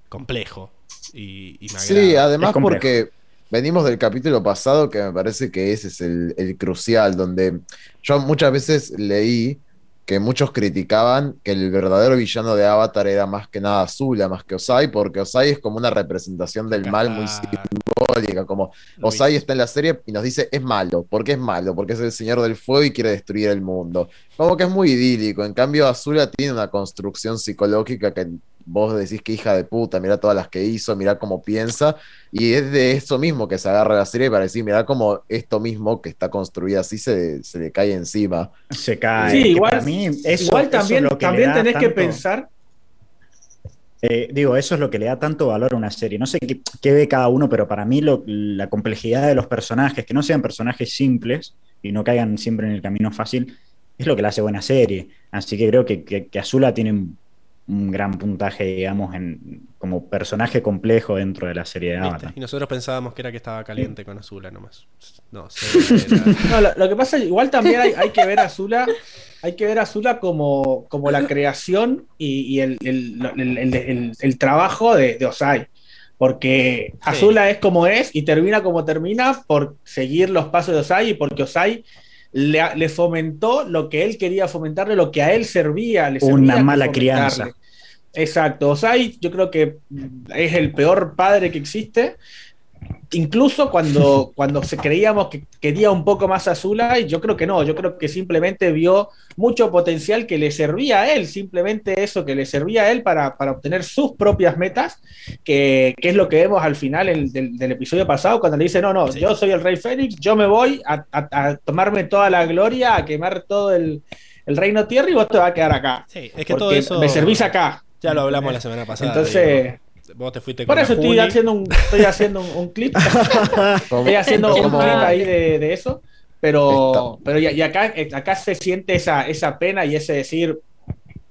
complejo. Y, y sí, además porque venimos del capítulo pasado que me parece que ese es el, el crucial, donde yo muchas veces leí que muchos criticaban que el verdadero villano de Avatar era más que nada Azula, más que Osai, porque Osai es como una representación del mal muy simbólica, como Osai está en la serie y nos dice es malo, ¿por qué es malo? Porque es el señor del fuego y quiere destruir el mundo. Como que es muy idílico, en cambio Azula tiene una construcción psicológica que vos decís que hija de puta, mira todas las que hizo, mira cómo piensa, y es de eso mismo que se agarra la serie para decir, mira cómo esto mismo que está construido así se, le cae encima. Se cae. Sí, igual, mí igual también, también tenés que pensar. Eh, digo, eso es lo que le da tanto valor a una serie. No sé qué, ve cada uno, pero para mí la complejidad de los personajes, que no sean personajes simples y no caigan siempre en el camino fácil, es lo que le hace buena serie. Así que creo que, que, que Azula tiene un gran puntaje, digamos, en, como personaje complejo dentro de la serie de Avatar. Y nosotros pensábamos que era que estaba caliente con Azula nomás. No, lo, que pasa, igual también hay, que ver a Azula, hay que ver a Azula como, como la creación y, el, trabajo de, Osai. Porque Azula es como es y termina como termina por seguir los pasos de Osai y porque Osai le, fomentó lo que él quería fomentarle, lo que a él servía. Le Una mala crianza. Exacto. Osai, yo creo que es el peor padre que existe. Incluso cuando, cuando se creíamos que quería un poco más a y yo creo que no, yo creo que simplemente vio mucho potencial que le servía a él, simplemente eso, que le servía a él para, obtener sus propias metas, que, es lo que vemos al final del, episodio pasado, cuando le dice, no, no, yo soy el rey Fénix, yo me voy a, tomarme toda la gloria, a quemar todo el, reino tierra y vos te vas a quedar acá. Sí, es que todo eso... Me servís acá. Ya lo hablamos la semana pasada. Entonces... Vos te fuiste Por eso estoy haciendo, un, estoy haciendo un, clip. estoy haciendo un clip ahí de, eso. Pero, pero y, acá, acá se siente esa, esa pena y ese decir,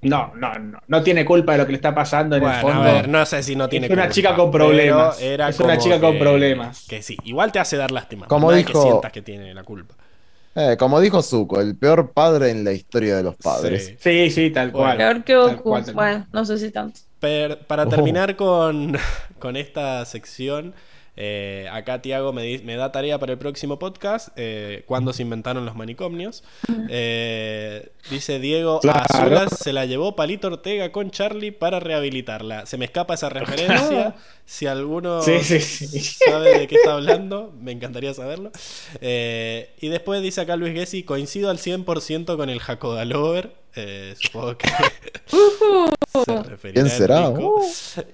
no, no, no, no tiene culpa de lo que le está pasando en el fondo. A ver, no sé si no tiene es una chica con problemas. es una chica con problemas. Que sí, igual te hace dar lástima. Como dijo, que sientas que tiene la culpa. Eh, como dijo Zuko, el peor padre en la historia de los padres. Sí, sí, tal cual. Peor que Goku. Bueno, no sé si tanto para terminar con, con esta sección, eh, acá Tiago me, me, da tarea para el próximo podcast, eh, cuando se inventaron los manicomios. Eh, dice Diego, a se la llevó Palito Ortega con Charlie para rehabilitarla. Se me escapa esa referencia. Si alguno sabe de qué está hablando, me encantaría saberlo. y después dice acá Luis Gessi, coincido al 100% con el Jacodalover. Eh, supongo que ¿Quién será?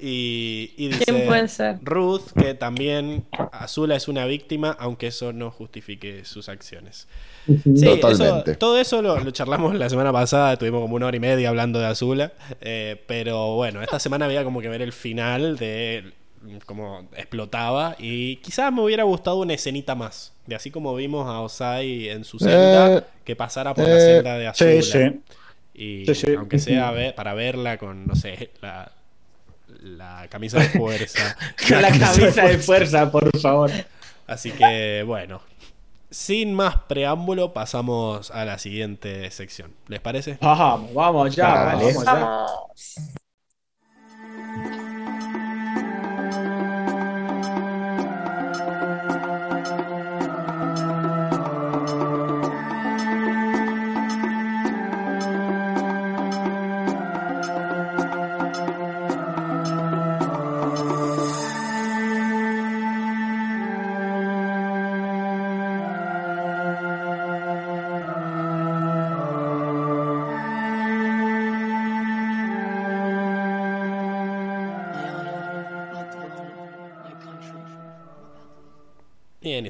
Y, dice Ruth que también Azula es una víctima, aunque eso no justifique sus acciones. Sí, todo eso lo, charlamos la semana pasada, estuvimos como una hora y media hablando de Azula, eh, pero bueno, esta semana había como que ver el final de cómo explotaba y quizás me hubiera gustado una escenita más, de así como vimos a Osai en su celda, eh, que pasara por la celda de Azula. Sí, sí. Y aunque sea para verla con, no sé, la, la camisa de fuerza. la, camisa de fuerza, por favor. Así que, bueno. Sin más preámbulo, pasamos a la siguiente sección. ¿Les parece? Vamos, vamos ya, vamos. vamos.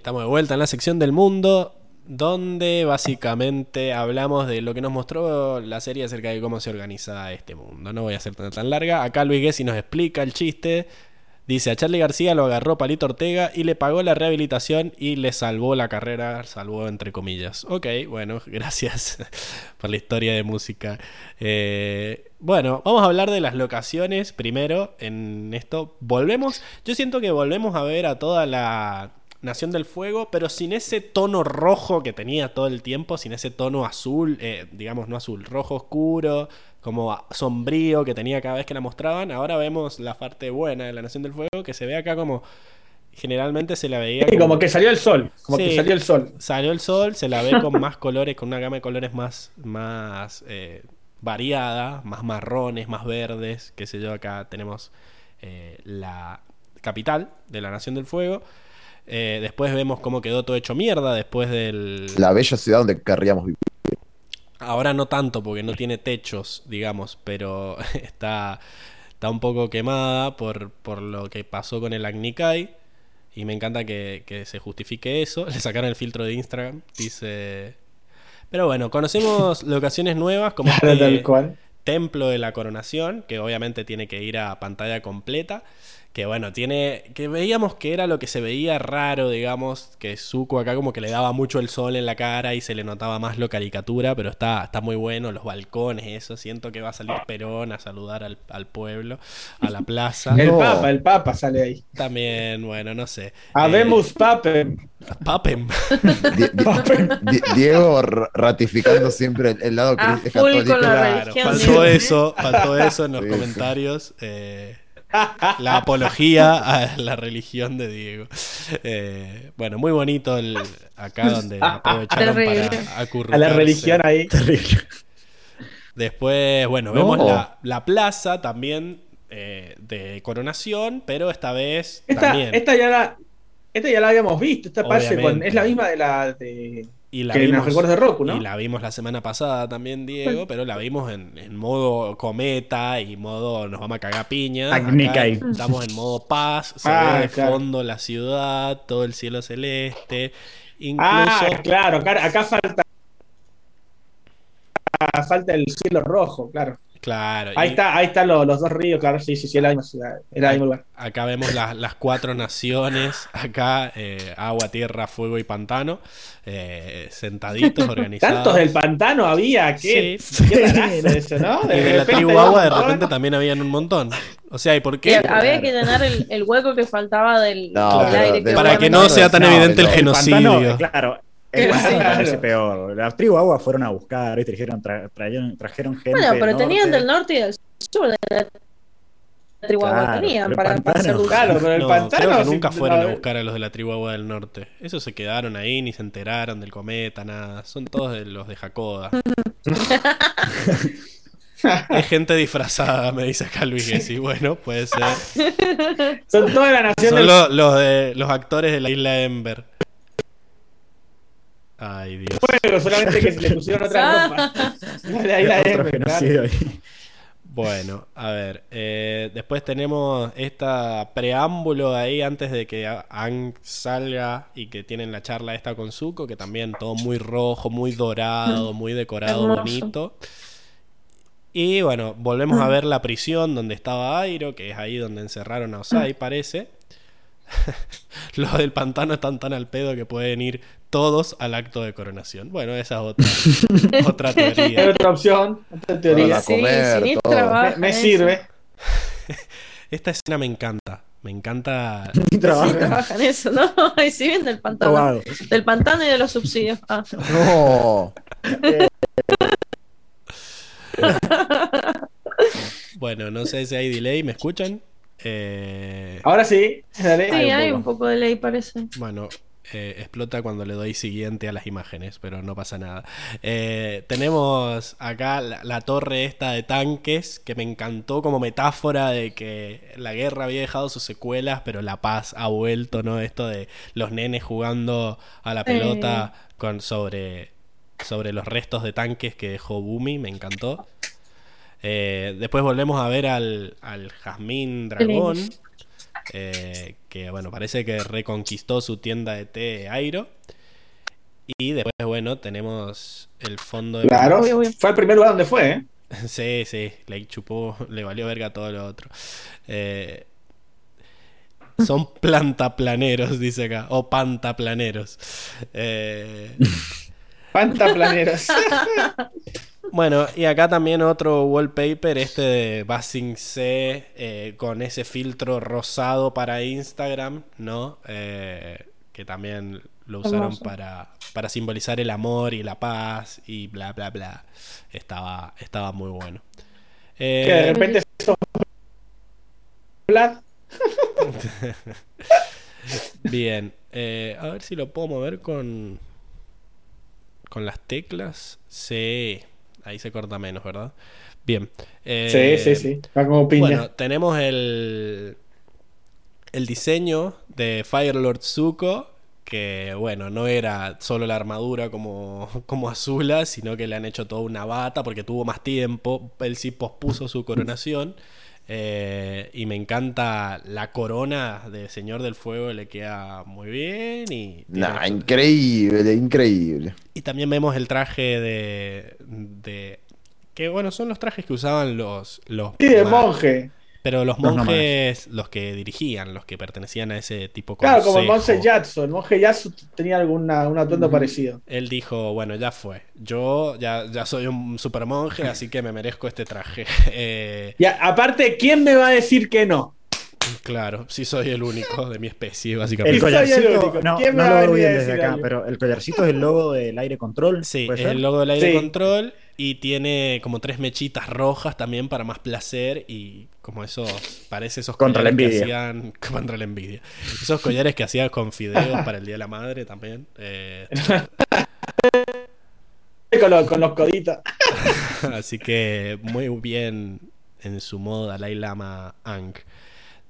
Estamos de vuelta en la sección del mundo, donde básicamente hablamos de lo que nos mostró la serie acerca de cómo se organiza este mundo. No voy a hacer tan, larga. Acá Luis Gessi nos explica el chiste. Dice, a Charlie García lo agarró Palito Ortega y le pagó la rehabilitación y le salvó la carrera, salvó entre comillas. Ok, bueno, gracias por la historia de música. Eh, bueno, vamos a hablar de las locaciones primero en esto. Volvemos, yo siento que volvemos a ver a toda la Nación del Fuego, pero sin ese tono rojo que tenía todo el tiempo, sin ese tono azul, eh, digamos no azul, rojo oscuro, como sombrío que tenía cada vez que la mostraban. Ahora vemos la parte buena de la Nación del Fuego, que se ve acá como generalmente se la veía como, que salió el sol como que salió el sol salió el sol se la ve con más colores con una gama de colores más más eh, variada más marrones más verdes qué sé yo acá tenemos eh, la capital de la Nación del Fuego eh, después vemos cómo quedó todo hecho mierda después del... La bella ciudad donde querríamos vivir. Ahora no tanto porque no tiene techos, digamos, pero está, está un poco quemada por, por lo que pasó con el Agnikai. Y me encanta que, se justifique eso. Le sacaron el filtro de Instagram. Dice... Pero bueno, conocemos locaciones nuevas como este Templo de la Coronación, que obviamente tiene que ir a pantalla completa que bueno, tiene, que veíamos que era lo que se veía raro, digamos, que Zuko acá como que le daba mucho el sol en la cara y se le notaba más lo caricatura, pero está, está muy bueno, los balcones, eso, siento que va a salir Perón a saludar al, pueblo, a la plaza. El Papa, el Papa sale ahí. También, bueno, no sé. Habemos eh, Papem. Papem. Diego ratificando siempre el, lado católico. Claro, faltó eso, faltó eso en los comentarios. Eh, la apología a la religión de Diego. Eh, bueno, muy bonito el, acá donde aprovecharon para acurrucarse. A la religión ahí. Después, bueno, vemos la, plaza también eh, de coronación, pero esta vez esta, también. Esta ya la, Esta ya la habíamos visto, esta parece con, es la misma de la de y la que vimos, nos recuerda de Roku, ¿no? Y la vimos la semana pasada también, Diego, pero la vimos en, en modo cometa y modo nos vamos a cagar piña. Acá estamos en modo paz, se Ah, ve de claro. fondo la ciudad, todo el cielo celeste. Incluso Ah, claro, acá, acá falta falta el cielo rojo, claro. Claro. Ahí y está, ahí están los, los dos ríos, claro, sí, sí, sí, es la misma ciudad, era el mismo lugar. Acá vemos las, las cuatro naciones, acá eh, agua, tierra, fuego y pantano, eh, sentaditos, organizados. Tantos del pantano había, qué, Sí. qué eso, ¿no? Y de la repente tribu agua de repente también habían un montón. O sea, ¿y por qué? Había que llenar el, el hueco que faltaba del, No, del aire. de- Para que no sea tan No, evidente el genocidio. pantano, claro. El Claro. parece peor. La tribu agua fueron a buscar, ¿viste? Trajeron, tra- trajeron, trajeron gente. Bueno, pero del tenían del norte y del sur de la tribu agua Claro, tenían para, para hacer. Claro, pero el No, pantano. creo que sí, nunca fueron a buscar a los de la tribu agua del norte. Esos se quedaron ahí, ni se enteraron del cometa, nada. Son todos de los de Jacoda. es gente disfrazada, me dice acá Luis Gessi. Bueno, puede ser. Son toda la nación Son del lo- los, de, los actores de la isla Ember. Ay, Dios. fuego, solamente que se le pusieron otra ropa. Ahí la M, claro. Bueno, a ver. eh, después tenemos esta preámbulo ahí antes de que Ang salga y que tienen la charla esta con Zuko, que también todo muy rojo, muy dorado, muy decorado, Hermoso. bonito. Y bueno, volvemos a ver la prisión donde estaba Airo, que es ahí donde encerraron a Osai, parece. Los del pantano están tan al pedo que pueden ir todos al acto de coronación. Bueno, esa es otra, otra teoría. otra opción, otra teoría. Sí, comer, sí, trabaja Me, sirve. Esta escena me encanta. Me encanta Sí, trabajan. trabaja en eso, ¿no? Y si bien del pantano. Robado. Del pantano y de los subsidios. Ah. No. Bueno, no sé si hay delay, ¿me escuchan? Eh, Ahora sí, dale. Sí, Hay un hay poco. un poco de ley, parece. bueno, eh, explota cuando le doy siguiente a las imágenes, pero no pasa nada. Eh, tenemos acá la, la torre esta de tanques, que me encantó como metáfora de que la guerra había dejado sus secuelas, pero la paz ha vuelto, ¿no? Esto de los nenes jugando a la pelota con, sobre, sobre los restos de tanques que dejó Bumi, me encantó. Eh, después volvemos a ver al, al Jazmín Dragón. Eh, que bueno, parece que reconquistó su tienda de té Airo. Y después, bueno, tenemos el fondo de. Claro, fue el primer lugar donde fue, ¿eh? Sí, sí, le chupó, le valió verga todo lo otro. Eh, son plantaplaneros, dice acá, o pantaplaneros. Eh, Pantaplaneros. Bueno, y acá también otro wallpaper, este de Basing C, eh, con ese filtro rosado para Instagram, ¿no? Eh, que también lo usaron para, para simbolizar el amor y la paz y bla, bla, bla. Estaba, estaba muy bueno. Eh, que de repente sos Vlad. Bien, eh, a ver si lo puedo mover con, con las teclas. Sí, ahí se corta menos, ¿verdad? Bien. eh, Sí, sí, sí. Va como piña. Bueno, tenemos el, el diseño de Firelord Zuko, que bueno, no era solo la armadura como, como Azula, sino que le han hecho toda una bata porque tuvo más tiempo. Él sí pospuso su coronación. Eh, y me encanta la corona de Señor del Fuego, le queda muy bien. Y, Nah, increíble, increíble. y también vemos el traje de, de- Que bueno, son los trajes que usaban los. los Sí, de monje. Pero los monjes, los que dirigían, los que pertenecían a ese tipo Claro, como el consejo. monje Yatsu. El monje Yatsu tenía alguna, un atuendo parecido. Él dijo, bueno, ya fue. Yo ya, ya soy un super monje, así que me merezco este traje. Eh, Y a- aparte, ¿quién me va a decir que no? claro, sí soy el único de mi especie, El básicamente. el collarcito, único. no, ¿Quién me no va a lo veo bien desde decir acá, algo? pero el collarcito es el logo del aire control. Sí, ¿puede es ser? el logo del aire Sí. control y tiene como tres mechitas rojas también para más placer y como esos, parece esos Contra la collares que envidia. hacían contra la envidia. Esos collares que hacían con fideos para el Día de la Madre también. eh, Con, los- con los coditos. así que muy bien en su modo Dalai Lama Ankh.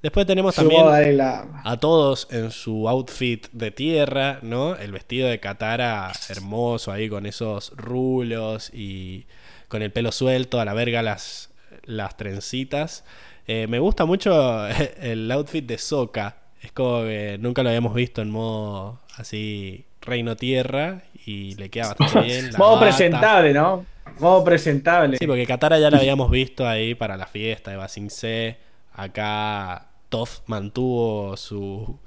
Después tenemos también a todos en su outfit de tierra, ¿no? El vestido de Katara hermoso ahí con esos rulos y con el pelo suelto, a la verga las, las trencitas. Eh, me gusta mucho el outfit de Soka. Es como que nunca lo habíamos visto en modo así reino tierra y le queda bastante bien. modo presentable, ¿no? Modo presentable. Sí, porque Katara ya la habíamos visto ahí para la fiesta de Basing C. Acá Toff mantuvo su,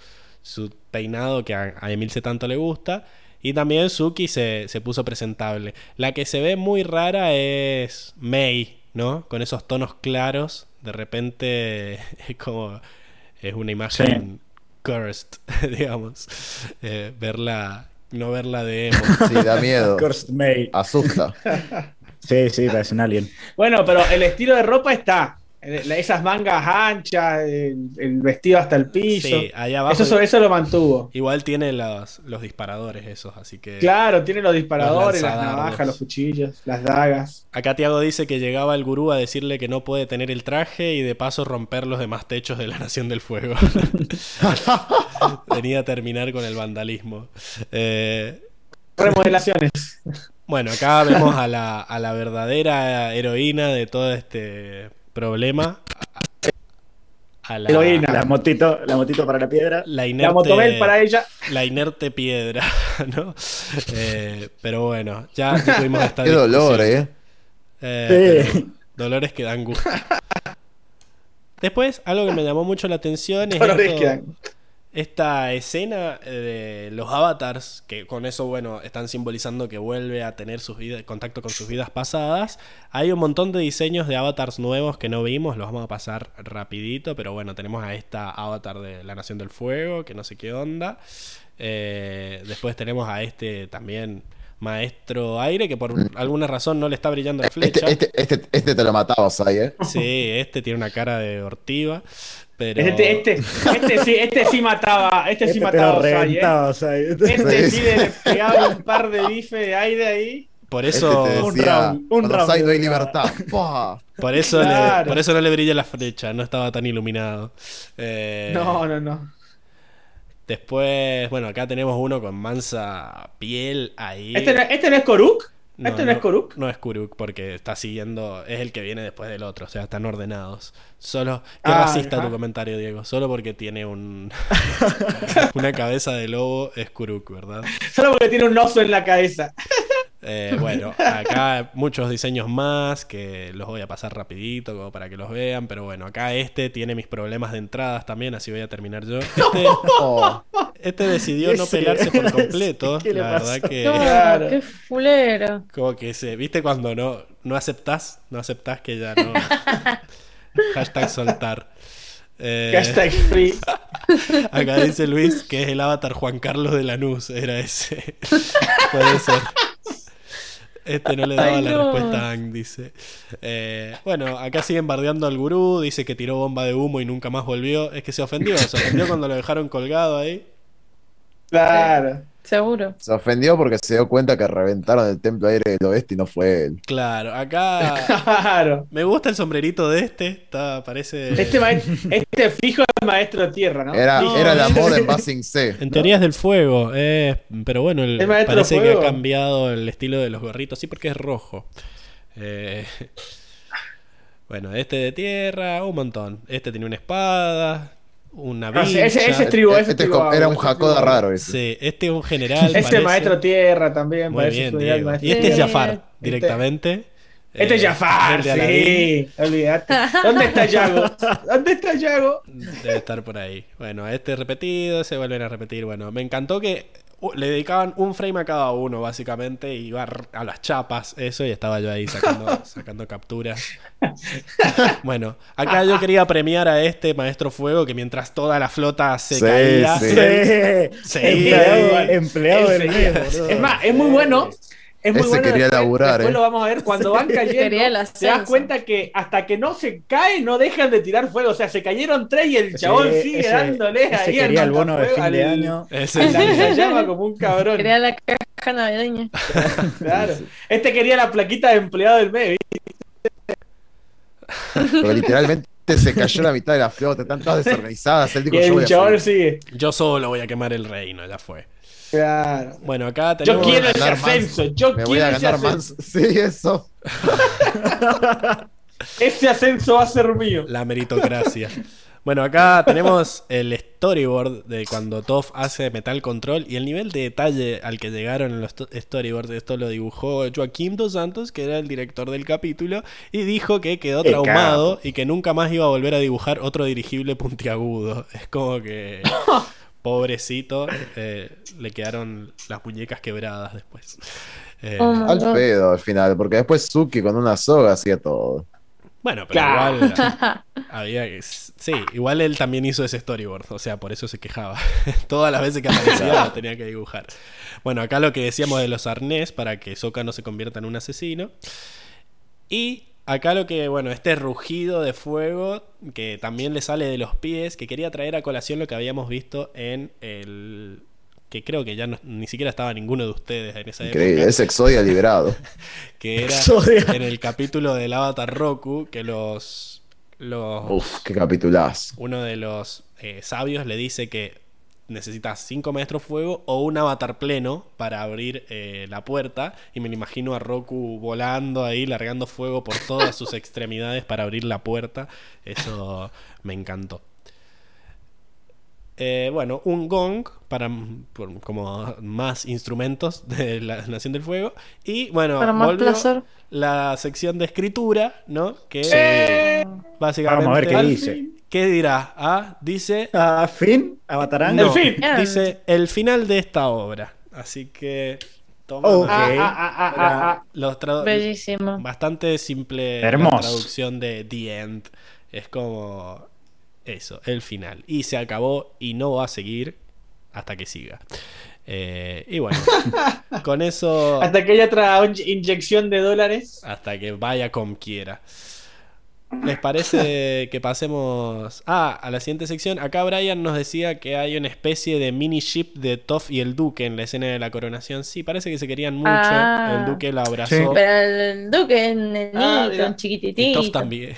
su peinado que a, Emilce tanto le gusta. Y también Suki se, se, puso presentable. La que se ve muy rara es Mei, ¿no? Con esos tonos claros. De repente es como. Es una imagen cursed, digamos. Eh, verla. No verla de emo. Sí, da miedo. cursed Mei. Asusta. sí, sí, parece un alien. Bueno, pero el estilo de ropa está. Esas mangas anchas, el, vestido hasta el piso. Sí, allá abajo. Eso, eso lo mantuvo. Igual tiene los, los disparadores esos, así que. Claro, tiene los disparadores, las navajas, los cuchillos, las dagas. Acá Tiago dice que llegaba el gurú a decirle que no puede tener el traje y de paso romper los demás techos de la Nación del Fuego. Venía a terminar con el vandalismo. Eh, Remodelaciones. Bueno, acá vemos a la, a la verdadera heroína de todo este problema a la, la motito, la motito para la piedra. La, inerte, para ella. La inerte piedra, ¿no? Eh, pero bueno, ya tuvimos esta Qué dolor, ¿eh? eh Dolores que dan gusto. Después, algo que me llamó mucho la atención es esta escena de los avatars, que con eso, bueno, están simbolizando que vuelve a tener sus vidas, contacto con sus vidas pasadas. Hay un montón de diseños de avatars nuevos que no vimos, los vamos a pasar rapidito, pero bueno, tenemos a esta avatar de la Nación del Fuego, que no sé qué onda. Eh, después tenemos a este también maestro aire que por mm. alguna razón no le está brillando la este, flecha. Este, este, este, te lo matabas ahí, ¿eh? Sí, este tiene una cara de ortiva. Este, este, este, sí, este sí mataba, este, sí este mataba a ¿eh? Este sí le pegaba un par de bife de aire ahí. Por eso. Este un round, un round. hay libertad. por, eso por eso no le brilla la flecha, no estaba tan iluminado. Eh, no, no, no. Después, bueno, acá tenemos uno con mansa piel ahí. ¿Este, este no es Koruk? ¿Este no, es Kuruk? No es Kuruk porque está siguiendo, es el que viene después del otro, o sea, están ordenados. Solo, qué ah, racista tu comentario, Diego. Solo porque tiene un una cabeza de lobo es Kuruk, ¿verdad? Solo porque tiene un oso en la cabeza. Eh, bueno, acá muchos diseños más que los voy a pasar rapidito como para que los vean, pero bueno, acá este tiene mis problemas de entradas también, así voy a terminar yo. Este, este decidió no pelarse por completo, la verdad que... No, qué fulero. Como que se, viste cuando no, no aceptás, no aceptás que ya no... Hashtag soltar. Eh, Hashtag free. Acá dice Luis que es el avatar Juan Carlos de Lanús, era ese. Puede ser. Este no le daba la respuesta a Ang, dice. Eh, bueno, acá siguen bardeando al gurú, dice que tiró bomba de humo y nunca más volvió. Es que se ofendió, se ofendió cuando lo dejaron colgado ahí. Claro. Seguro. Se ofendió porque se dio cuenta que reventaron el templo aire del oeste y no fue él. Claro, acá. Claro. Me gusta el sombrerito de este. Está, parece. Este, este fijo es maestro de tierra, ¿no? Era, era el amor en Basing C. En teoría es del fuego. Eh, pero bueno, el, parece que ha cambiado el estilo de los gorritos. Sí, porque es rojo. Eh, bueno, este de tierra, un montón. Este tiene una espada una ah, ese, ese, tribu, ese este era un Jacoda raro ese. Sí, este es un general. Este maestro tierra también. Muy bien, Y este es Jafar, este- directamente. Este, es eh, Jafar, sí. Olvídate. ¿Dónde está Yago? ¿Dónde está Yago? Debe estar por ahí. Bueno, este repetido, se vuelven a repetir. Bueno, me encantó que le dedicaban un frame a cada uno, básicamente, y iba a las chapas, eso, y estaba yo ahí sacando, sacando capturas. Bueno, acá yo quería premiar a este Maestro Fuego que mientras toda la flota se caía, sí. empleado, del Es más, es muy bueno es muy Ese quería laburar, después, lo vamos a ver cuando van cayendo. te das cuenta que hasta que no se cae, no dejan de tirar fuego. O sea, se cayeron tres y el chabón sigue dándole ese ahí. Quería el bono de fin de año. Ese se llama como un cabrón. Quería la caja navideña. claro. Este quería la plaquita de empleado del mes. Porque literalmente se cayó la mitad de la flota, están todas desorganizadas. Él dijo, y yo voy el a chaval seguir. sigue. Yo solo voy a quemar el reino, ya fue. Claro. Bueno, acá Yo tenemos. quiero ese ascenso. Yo Me voy quiero a ese ganar ascenso. más. Sí, eso. Ese ascenso va a ser mío. La meritocracia. Bueno, acá tenemos el storyboard de cuando Toff hace Metal Control y el nivel de detalle al que llegaron en los to- storyboards. Esto lo dibujó Joaquim Dos Santos, que era el director del capítulo, y dijo que quedó traumado y que nunca más iba a volver a dibujar otro dirigible puntiagudo. Es como que. Pobrecito, eh, le quedaron las muñecas quebradas después. Eh, Oh Al pedo al final, porque después Suki con una soga hacía todo. Bueno, pero Claro. igual había que- sí, igual él también hizo ese storyboard, o sea, por eso se quejaba. Todas las veces que aparecía lo tenía que dibujar. Bueno, acá lo que decíamos de los arnés para que Sokka no se convierta en un asesino. Y acá lo que, bueno, este rugido de fuego que también le sale de los pies, que quería traer a colación lo que habíamos visto en el que creo que ya no- ni siquiera estaba ninguno de ustedes en esa Increíble, época es Exodia liberado. que era Exodia. en el capítulo del Avatar Roku, que los, los Uf, qué capitulazo. uno de los eh, sabios le dice que necesitas 5 maestros fuego o un avatar pleno para abrir eh, la puerta. Y me lo imagino a Roku volando ahí, largando fuego por todas sus extremidades para abrir la puerta. Eso me encantó. Eh, bueno, un gong para por- como más instrumentos de la Nación del Fuego. Y bueno, Para más placer. la sección de escritura, ¿no? Que Eh, básicamente. Vamos a ver qué dice. ¿Qué dirá? Ah, dice. ¿A fin? El fin. dice el final de esta obra. Así que. Toma. Ok. Ah, ah, ah, ah, ah, ah. Bellísimo. Bastante simple la Hermoso. traducción de The End. Es como. Eso, el final. Y se acabó y no va a seguir hasta que siga. Eh, y bueno, con eso. Hasta que haya otra in- inyección de dólares. Hasta que vaya como quiera. ¿Les parece que pasemos ah, a la siguiente sección? Acá Brian nos decía que hay una especie de mini ship de Toff y el Duque en la escena de la coronación. Sí, parece que se querían mucho. Ah. El Duque la abrazó. Sí. Pero el Duque es nenito, Ah, chiquititito. Toff también.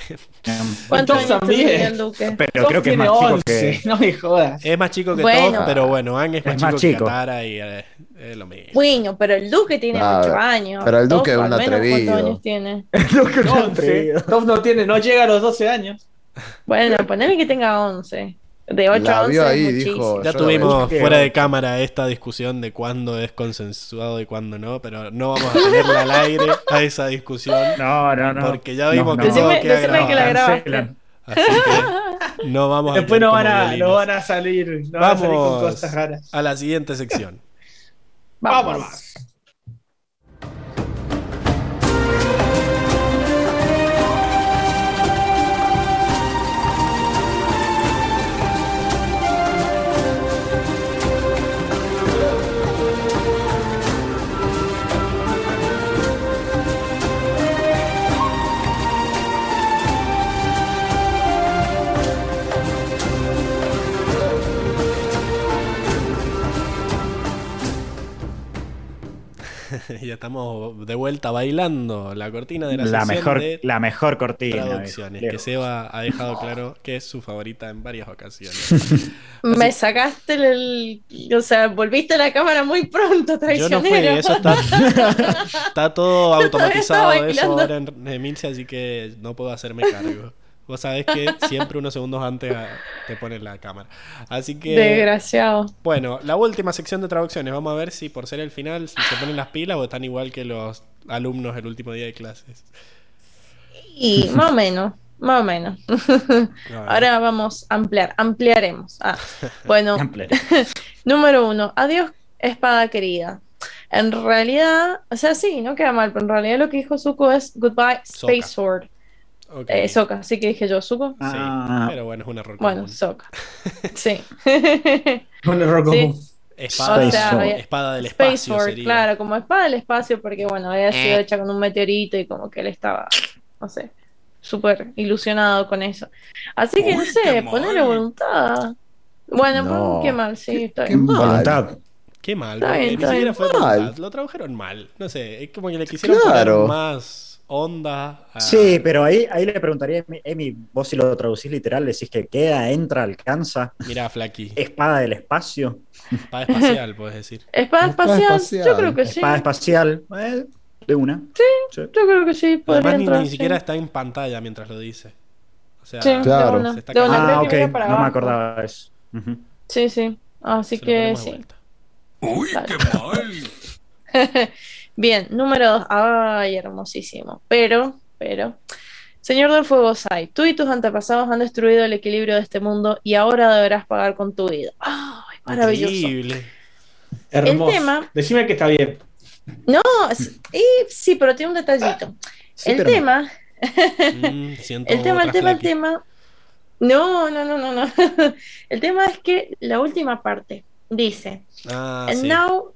¿Cuántos también. el Duque? Pero creo que es más chico 11, que. No me jodas. Es más chico que Bueno. Toff, pero bueno, Ang es más Es chico, más que chico. Katara y eh, es lo mismo. Bueno, pero el Duque tiene Ah, 8 años. pero el Duque es un atrevido. ¿Cuántos años tiene? 11. Top no tiene, no llega a los 12 años. Bueno, ponele que tenga 11. De 8 La a 11 vio es ahí, dijo, Ya tuvimos fuera de cámara esta discusión de cuándo es consensuado y cuándo no, pero no vamos a tenerla al aire a esa discusión. No, no, no. Porque ya vimos No, que no. todo Decime- que la grabaste. Así que no vamos a Después tener no van, a, no van a salir, no van a salir con Vamos cosas raras. a la siguiente sección. Vamos. Vamos. ya estamos de vuelta bailando la cortina de la, La mejor, de la mejor cortina. traducciones, que Seba ha dejado claro que es su favorita en varias ocasiones. Me sacaste el. O sea, volviste a la cámara muy pronto, Yo traicionero. no fui, eso está, está todo Yo automatizado eso ahora en Emilce, así que no puedo hacerme cargo. Vos sabés que siempre unos segundos antes te ponen la cámara. Así que, Desgraciado. bueno, la última sección de traducciones. Vamos a ver si por ser el final si se ponen las pilas o están igual que los alumnos el último día de clases. Y más o menos, más o menos. Ahora vamos a ampliar, ampliaremos. Ah, bueno, número uno, adiós, espada querida. En realidad, o sea, sí, no queda mal, pero en realidad lo que dijo Zuko es goodbye, Space. Sword. Eh, Sokka, así que dije yo, Zuko. sí, Ah. pero bueno, es un error Bueno. Sokka. Sí. Un error Sí. común. Espada, O sea, espada del Space espacio Sword, sería. claro, como espada del espacio, porque bueno, había Eh. sido hecha con un meteorito y como que él estaba, no sé, súper ilusionado con eso. Así que no sé, qué ponerle voluntad. Bueno, No. qué mal, sí, está qué bien. mal. Voluntad. Qué mal, Está porque bien, ni está siquiera bien. fue Mal. voluntad, Lo tradujeron mal. No sé, es como que le quisieron Claro. poner más. Onda. Sí, pero ahí, ahí le preguntaría a Emi, vos si lo traducís literal, decís que queda, entra, alcanza. Mira, Flaqui. Espada del espacio. Espada espacial, puedes decir. Espada espacial, yo creo que sí. Espada espacial, eh, de una. Sí, yo creo que sí. Además, ni, siquiera está en pantalla mientras lo dice. O sea, claro. ah, ok, no me acordaba de eso. Sí, sí. Así que sí. Uy, qué mal. Bien, número dos. Ay, hermosísimo. Pero, pero. Señor del Fuego Sai, tú y tus antepasados han destruido el equilibrio de este mundo y ahora deberás pagar con tu vida. ¡Ay, maravilloso! Increíble. Hermoso. El tema. Decime que está bien. No, sí, pero tiene un detallito. el tema. Mm, el tema, el tema, el tema. No, no, no, no, no. el tema es que la última parte dice. Ah, and now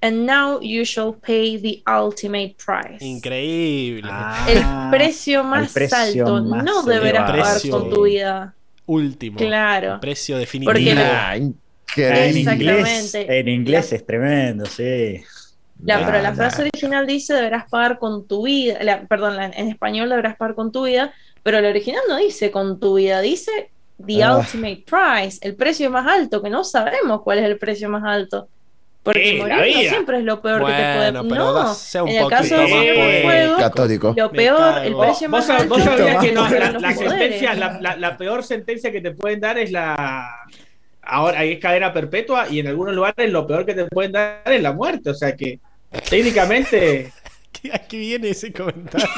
And now you shall pay the ultimate price. Increíble. Ah, el precio más alto. no deberás pagar con tu vida. Último. Claro. El precio definitivo. Porque en inglés, en inglés es tremendo, sí. La, pero la frase original dice deberás pagar con tu vida. perdón, en español deberás pagar con tu vida, pero el original no dice con tu vida, dice the ah. ultimate price, el precio más alto, que no sabemos cuál es el precio más alto. Porque morir no siempre es lo peor que te puede pero No, sea un en el caso de juego, católico. lo peor, el precio más alto. Vos sabías que no, la, la, sentencia, la, la, peor sentencia que te pueden dar es la. Ahora hay cadena perpetua y en algunos lugares lo peor que te pueden dar es la muerte. O sea que técnicamente Aquí viene ese comentario.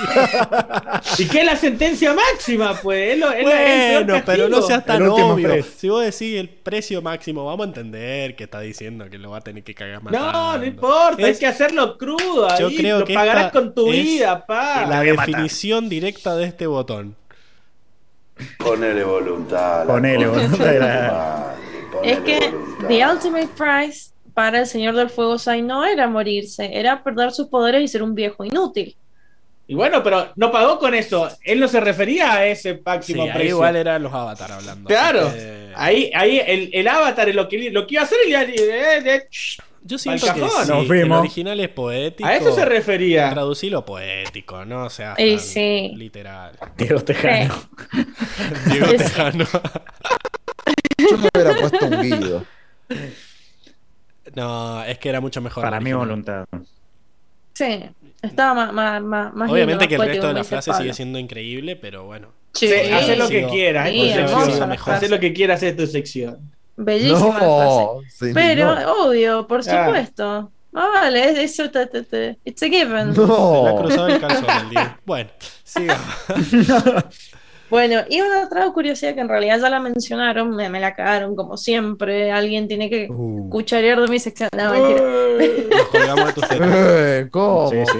¿Y qué es la sentencia máxima? Pues es bueno, pero no seas tan obvio. Si vos decís el precio máximo, vamos a entender que está diciendo que lo va a tener que cagar más. No, no importa, hay que hacerlo crudo. Ahí, yo creo lo que pagarás con tu vida, pa. La definición directa de este botón. Ponele voluntad. Ponele voluntad. es que The Ultimate Price para el Señor del Fuego Sai no era morirse, era perder sus poderes y ser un viejo inútil. Y bueno, pero no pagó con eso. Él no se refería a ese máximo sí, precio. igual eran los avatar hablando. Claro. Ahí, ahí el, el, avatar es lo que, lo que iba a hacer y le, yo siento que sí, el original es poético. A eso se refería. Traducilo poético, no o sea sí. literal. Diego Tejano. Diego Tejano. Yo me hubiera puesto un guido. No, es que era mucho mejor. Para mi voluntad. Sí, estaba más, más, más Obviamente que el resto de la frase sigue siendo increíble, pero bueno. Sí, sí lo que quieras, sí, lo que quieras es tu sección. Bellísima no, pero, obvio, por supuesto. Ah, vale, eso te, te, te, it's a given. No. Se la cruzado el calzón el día. Bueno, sigamos. Bueno, y una otra curiosidad que en realidad ya la mencionaron, me, la cagaron como siempre. Alguien tiene que uh. cucharear de mi sección. No, mentira. Nos colgamos de tu ¿Cómo? Sí, sí.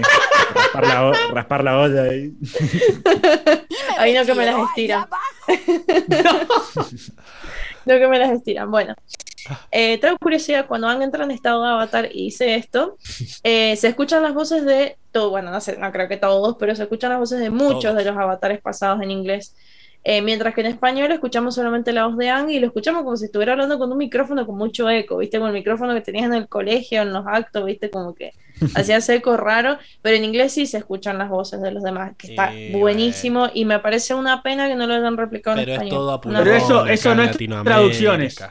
Raspar la, raspar la olla ahí. Ahí no que me las estiran. no. no que me las estiran. Bueno. Eh, curiosidad, cuando Ang entra en estado de avatar y dice esto, eh, se escuchan las voces de todo, bueno, no sé, no creo que todos, pero se escuchan las voces de muchos de los avatares pasados en inglés. Eh, mientras que en español escuchamos solamente la voz de Ang y lo escuchamos como si estuviera hablando con un micrófono con mucho eco, ¿viste? Con el micrófono que tenías en el colegio, en los actos, ¿viste? Como que hacía ese eco raro, pero en inglés sí se escuchan las voces de los demás, que está buenísimo y me parece una pena que no lo hayan replicado en español. pero eso, eso no es traducciones.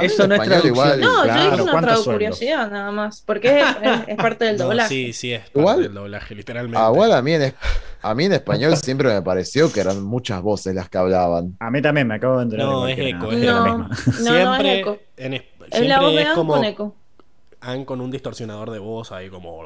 Eso no es traducción. no, yo hice una curiosidad nada más, porque es, parte del doblaje. sí, sí, es parte igual, del doblaje, literalmente. Ah, igual a mí, en, a mí en español siempre me pareció que eran muchas voces las que hablaban. A mí también me acabo de enterar. No, es eco, es no, no, siempre, no es eco. En, es la voz de Anne con eco. Han con un distorsionador de voz ahí como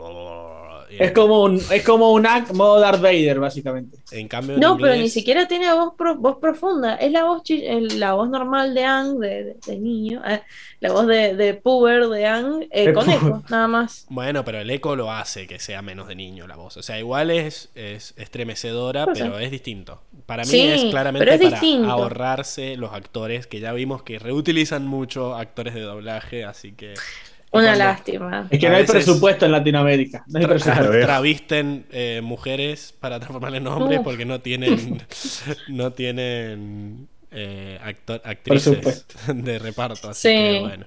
es como un, es como un modo Darth Vader, básicamente. En cambio, no, pero ni siquiera tiene voz, voz profunda. Es la voz, la voz normal de Ang, de, niño. Eh, la voz de, de Puber de Ang, eh, con eco, nada más. Bueno, pero el eco lo hace que sea menos de niño la voz. O sea, igual es, es estremecedora, pero es distinto. Para mí es claramente para ahorrarse los actores, que ya vimos que reutilizan mucho actores de doblaje, así que. Una lástima. Es que no hay presupuesto en Latinoamérica. No hay presupuesto. Travisten eh, mujeres para transformarle en hombres porque no tienen. no tienen. eh, actor, actrices de reparto. Así sí. bueno.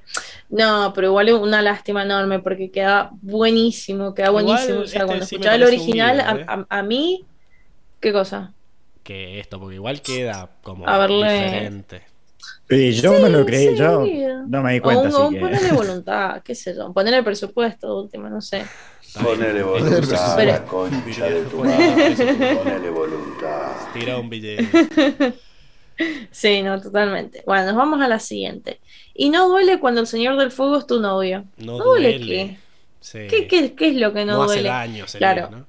No, pero igual es una lástima enorme porque queda buenísimo, queda buenísimo. o sea, cuando este escuchaba el original, ¿eh? a, mí, ¿qué cosa? Que esto, porque igual queda como diferente. Y yo me lo creí, yo no me di cuenta. O, un, ponerle voluntad, qué sé yo, ponerle presupuesto, último, no sé. Ponele voluntad, pero... la concha de tu madre. Ponele voluntad. Tira un billete. Sí, no, totalmente. Bueno, nos vamos a la siguiente. Y no duele cuando el Señor del Fuego es tu novio. No, duele. qué? Sí. ¿Qué, qué, qué es lo que no, no duele? Hace daño, sería, claro. ¿no?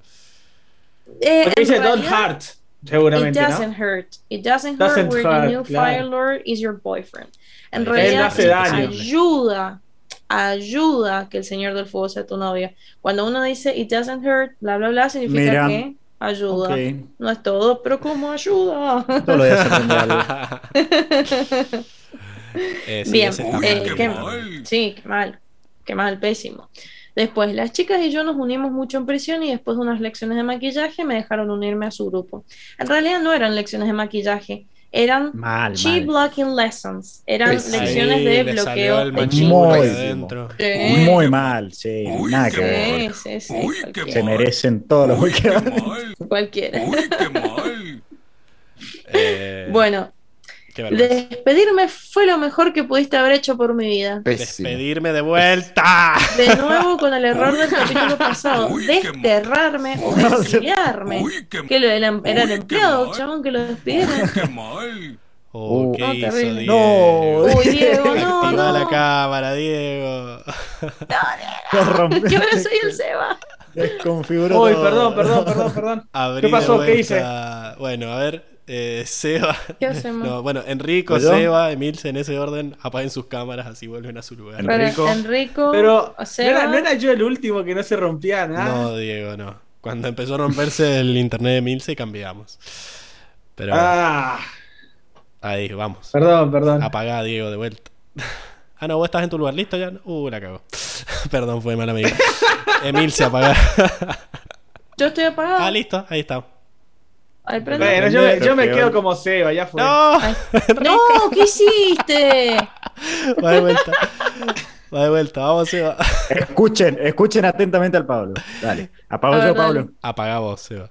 Eh, dice don't hurt, seguramente. It doesn't ¿no? hurt. It doesn't, doesn't hurt where hurt, the new claro. Fire Lord is your boyfriend. En realidad, hace daño. ayuda ayuda que el Señor del Fuego sea tu novio. Cuando uno dice it doesn't hurt, bla bla bla, significa Mira, que ayuda. Okay. No es todo, pero como ayuda. Todo lo eh, sí, Bien, eh, qué, sí, qué mal, qué mal, pésimo. Después, las chicas y yo nos unimos mucho en prisión y después de unas lecciones de maquillaje me dejaron unirme a su grupo. En realidad no eran lecciones de maquillaje, eran mal, chi blocking lessons, eran pues lecciones de bloqueo de muy, muy mal, sí, Uy, nada que ver. Sí, Se merecen todos los que Cualquiera. Uy, qué mal. eh, bueno, Despedirme fue lo mejor que pudiste haber hecho por mi vida. Despedirme de vuelta. De nuevo con el error del capítulo pasado. Desterrarme o desviarme. Que lo, era, era el empleado, chabón, que lo despidieron. Qué mal. Oh, ¿qué no, hizo terrible. Diego? No. Uy, Diego, no, Activa no. la cámara, Diego. No, Diego. Que ahora soy el Seba. Desconfiguró. Uy, perdón, perdón, perdón, perdón. Abrí ¿Qué pasó? ¿Qué hice? Bueno, a ver. Eh, Seba. ¿Qué hacemos? No, bueno, Enrico, ¿Yo? Seba, Emilce en ese orden, apaguen sus cámaras, así vuelven a su lugar. Enrico. Enrico Pero Seba. ¿no, era, no era yo el último que no se rompía nada. No, Diego, no. Cuando empezó a romperse el internet de Emilce, cambiamos. Pero. Ah. Ahí, vamos. Perdón, perdón. Apagá, Diego, de vuelta. Ah, no, vos estás en tu lugar, listo ya. Uh, la cago. Perdón, fue mala amiga. Emilce, apagá. Yo estoy apagado. Ah, listo, ahí está. Ay, bueno, yo, me, yo me quedo como Seba, ya fue. No, no ¿qué hiciste? Va de vuelta. Va de vuelta, vamos, Seba. Escuchen, escuchen atentamente al Pablo. Dale, apago yo, Pablo. Apaga vos, Seba.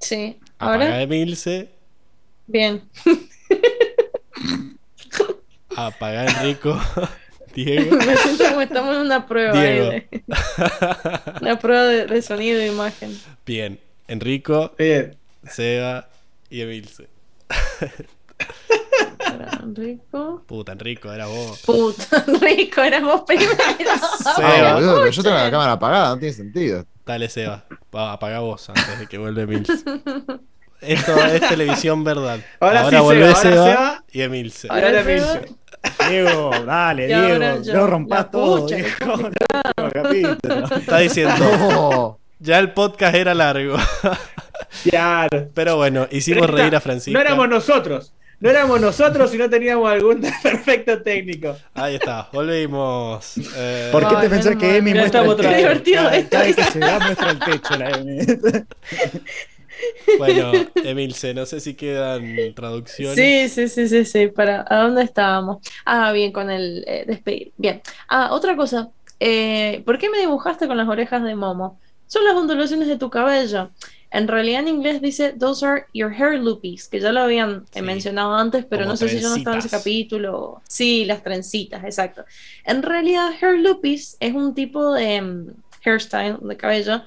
Sí. Apaga ¿Ahora? Emilce. Bien. Apaga Enrico. Diego. Me siento como estamos en una prueba. Diego. ahí de- una prueba de, de sonido e imagen. Bien. Enrico, Bien. Seba y Emilce. Para Enrico. Puta, Enrico, era vos. Puta, Enrico, eras vos primero. Seba. Ah, boludo, pero yo tengo la cámara apagada, no tiene sentido. Dale, Seba. Va, apaga vos antes de que vuelva Emilce. Esto es televisión verdad. Ahora sí, vuelve Seba, ahora Seba. y Emilce. Ahora era Seba. Emilce. Diego, dale, ahora Diego. yo. No rompas todo, pucha, Diego. No, capítulo. Está diciendo, No. ya el podcast era largo. Claro. Pero bueno, hicimos Pero reír a Francisco. No éramos nosotros. No éramos nosotros si no teníamos algún perfecto técnico. Ahí está, volvimos. Eh, ¿Por qué te pensás que. Emi muestra el techo? Divertido esto. que se va muestra el techo la Emi. Bueno, Emilce, no sé si quedan traducciones. Sí, sí, sí, sí, sí. Para, ¿a dónde estábamos? Ah, bien, con el eh, despedir. Bien. Ah, otra cosa. Eh, ¿por qué me dibujaste con las orejas de Momo? Son las ondulaciones de tu cabello. En realidad en inglés dice those are your hair loopies, que ya lo habían eh, Sí. mencionado antes, pero no sé si yo no estaba en ese capítulo. Sí, las trencitas, exacto. En realidad hair loopies es un tipo de mm, hairstyle de cabello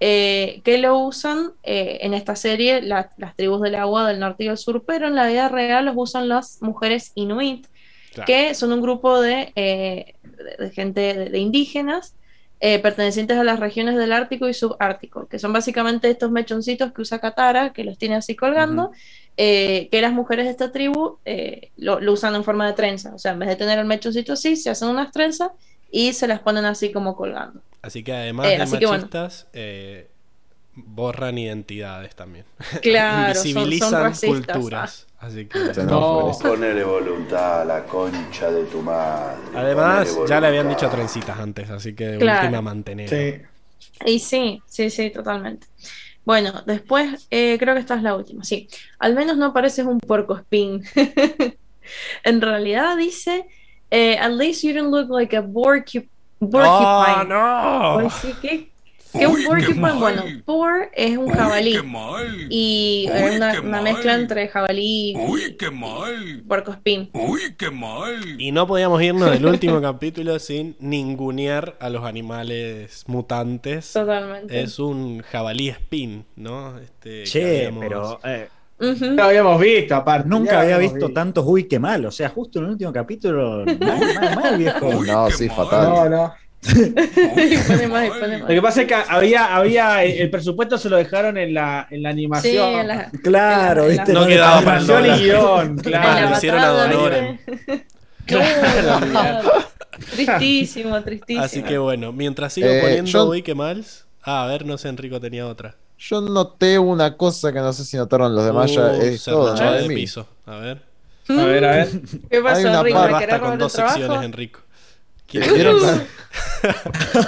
eh, que lo usan eh, en esta serie la- las tribus del agua del norte y del sur, pero en la vida real los usan las mujeres inuit, Claro. que son un grupo de, eh, de gente de, de indígenas eh, pertenecientes a las regiones del Ártico y Subártico, que son básicamente estos mechoncitos que usa Katara, que los tiene así colgando, eh, que las mujeres de esta tribu eh, lo, lo usan en forma de trenza, o sea, en vez de tener el mechoncito así, se hacen unas trenzas y se las ponen así como colgando. Así que además de bueno. machistas, borran identidades también. Claro, son, son Invisibilizan racistas. culturas. Así que. No. Ponele voluntad a la concha de tu madre. Además, ya le habían dicho trencitas antes, así que de Claro. última mantener. Sí. Y sí, sí, sí, totalmente. Bueno, después eh, creo que esta es la última, sí. Al menos no pareces un porco spin. en realidad dice, eh, at least you don't look like a porcupine. Oh, no. Pues sí, ¿qué, que un porcupine, bueno, por es un jabalí. Y es una, mezcla entre jabalí y puercoespín. Uy, qué mal. Y no podíamos irnos del último capítulo sin ningunear a los animales mutantes. Totalmente. Es un jabalí spin, ¿no? Este, che, pero. Eh, Lo habíamos visto, aparte. Nunca había visto, tantos uy, qué mal. O sea, justo en el último capítulo, mal, mal, mal, viejo. no, sí, fatal. No, no. Lo que pasa es que había, había el presupuesto se lo dejaron en la, en la animación. claro, ¿viste? no, quedaba para el y guion, claro. Lo hicieron a Donoren. Claro. tristísimo, tristísimo. Así que bueno, mientras sigo eh, poniendo yo... Mal. Ah, a ver, no sé, Enrico tenía otra. Yo noté una cosa que no sé si notaron los demás. ya uh, es todo, de piso. A ver. A ver, a ver. ¿Qué pasó, Enrico? Basta con dos secciones, Enrico.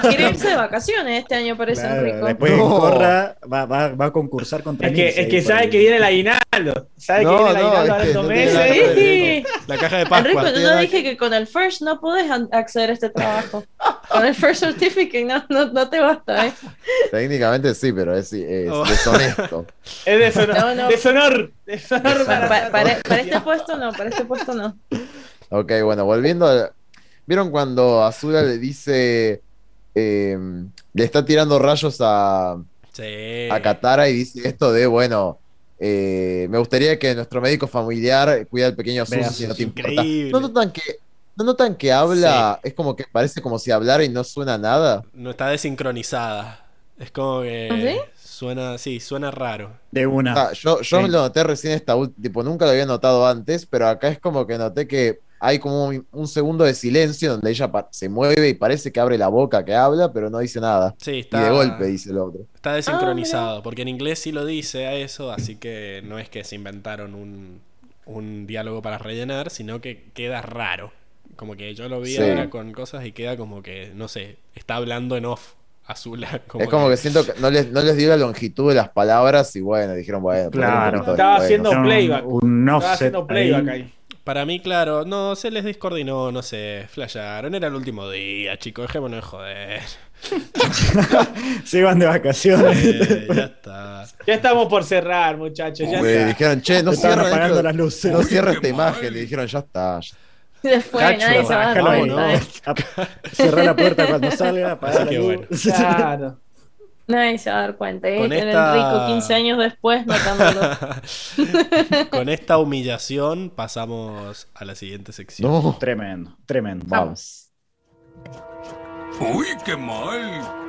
Quiere irse de vacaciones este año, parece claro, Enrico. Después no. corra, va, va, va, a concursar contra Es que, es que sabe que viene el aguinaldo. Sabe no, que viene el aguinaldo no, estos meses. La, caja de Pascua. Enrico, yo no dije que con el First no puedes acceder a este trabajo. con el First Certificate no, no, no te basta, ¿eh? Técnicamente sí, pero es, es oh. deshonesto. es deshonor. No, deshonor. deshonor para, para, para, para, este puesto no, para este puesto no. Ok, bueno, volviendo a ¿Vieron cuando Azula le dice. Em, le está tirando rayos a. A Katara y dice esto de, bueno. Eh, me gustaría que nuestro médico familiar cuide al pequeño Susi si no te importa. ¿No notan que, ¿no notan que habla? Es como que parece como si hablara y no suena nada. No está desincronizada. Es como que. ¿Ah, suena, sí, suena raro. De una. yo yo lo noté recién esta tipo, nunca lo había notado antes, pero acá es como que noté que hay como un, segundo de silencio donde ella se mueve y parece que abre la boca, que habla, pero no dice nada. Sí, está, y de golpe dice el otro. Está desincronizado, ah, porque en inglés sí lo dice a eso, así que no es que se inventaron un, un diálogo para rellenar, sino que queda raro. Como que yo lo vi ahora con cosas y queda como que, no sé, está hablando en off. Azula. es como que, siento que no les, no les dio la longitud de las palabras y bueno, dijeron, bueno, claro. Estaba haciendo playback. Un, estaba haciendo playback ahí. Para mí, claro, no, se les discoordinó, no sé, flasharon, era el último día, chicos, dejémonos de joder. se iban de vacaciones. ya está. Ya estamos por cerrar, muchachos. Ya Dijeron, che, no cierra, las luces. no cierra esta imagen. Le dijeron, ya está. Ya. fue, nadie se va a dar Cerrar la puerta cuando salga, apagar la luz. Claro. Nadie se va a dar cuenta. ¿eh? Con esta... Enrico 15 años después notándolo. Con esta humillación pasamos a la siguiente sección. No. Tremendo, tremendo. Vamos. Uy, qué mal.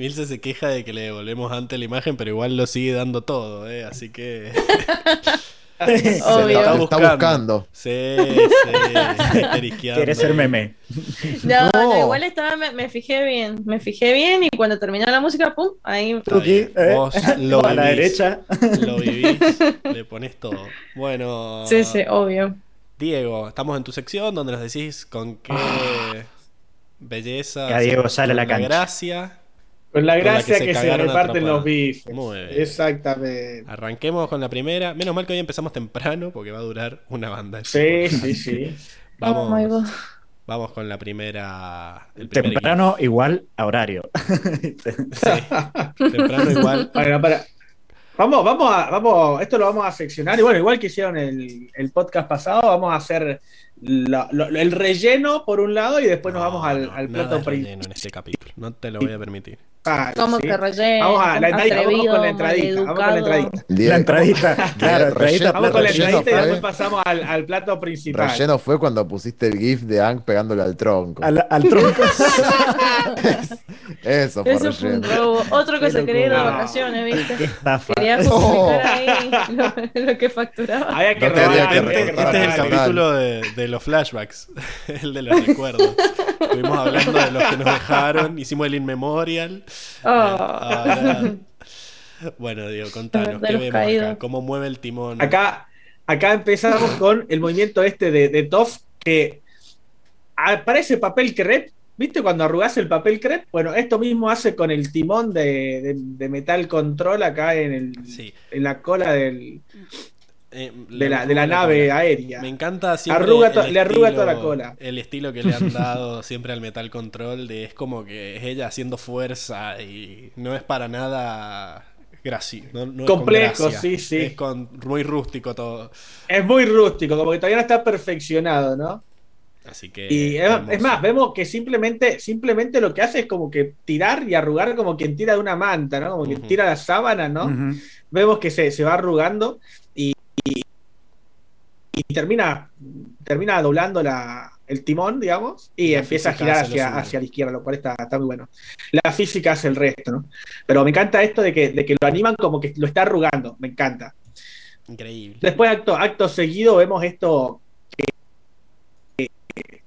Milce se queja de que le devolvemos antes la imagen, pero igual lo sigue dando todo, ¿eh? Así que. Obvio. Está, buscando. Sí, sí. Quiere ser meme. No, no. igual estaba, me, fijé bien. Me fijé bien y cuando terminó la música, pum, ahí. ¿eh? Vos lo a la derecha. Lo vivís, le pones todo. Bueno. Sí, sí, obvio. Diego, estamos en tu sección donde nos decís con qué belleza. Ya Diego sale a la cancha. Gracia con la gracia que, se, reparten los bifes. Muy bien. Exactamente. Arranquemos con la primera. Menos mal que hoy empezamos temprano porque va a durar una banda. Sí, sí, sí. Vamos, oh vamos con la primera. temprano igual a horario. sí. Temprano igual. Bueno, para. Vamos, vamos a, vamos, esto lo vamos a seccionar. Y bueno, igual que hicieron el, el podcast pasado, vamos a hacer el relleno por un lado y después nos vamos al, al plato principal. en este capítulo, no te lo voy a permitir. Como que relleno. Vamos, a, la entradita, vamos con la entradita. Vamos con la entradita. La entradita, claro, entradita, Vamos con la entradita y después pasamos al, al, plato principal. Relleno fue cuando pusiste el GIF de Ang pegándole al tronco. Al, al tronco. Eso fue Eso fue un robo. Otro que se quería ir de vacaciones, ¿viste? Qué estafa. Quería justificar ahí lo, lo, que facturaba. Había que, no robar, que, este, este es el capítulo de, de los flashbacks, el de los recuerdos. Estuvimos hablando de los que nos dejaron, hicimos el In Memorial. Oh. bueno, Diego, contanos, ¿qué vemos acá? ¿Cómo mueve el timón? Acá, acá empezamos con el movimiento este de, de Toff, que parece papel crepe. ¿Viste cuando arrugas el papel crepe? Bueno, esto mismo hace con el timón de, de, Metal Control acá en, el, en la cola del, eh, de, la, de la nave aérea. Me encanta siempre le arruga toda la cola. El estilo que le han dado siempre al Metal Control de es como que es ella haciendo fuerza y no es para nada gracioso. Complejo, sí, sí. Es muy rústico todo. Es muy rústico, como que todavía no está perfeccionado, ¿no? Así que. Y es, más, vemos que simplemente, simplemente lo que hace es como que tirar y arrugar como quien tira de una manta, ¿no? Como quien tira la sábana, ¿no? Vemos que se, se va arrugando y termina, termina doblando la, el timón, digamos, y, empieza a girar hacia, hacia la izquierda, lo cual está, está, muy bueno. La física hace el resto, ¿no? Pero me encanta esto de que, de que lo animan como que lo está arrugando, me encanta. Increíble. Después, acto, acto seguido, vemos esto que,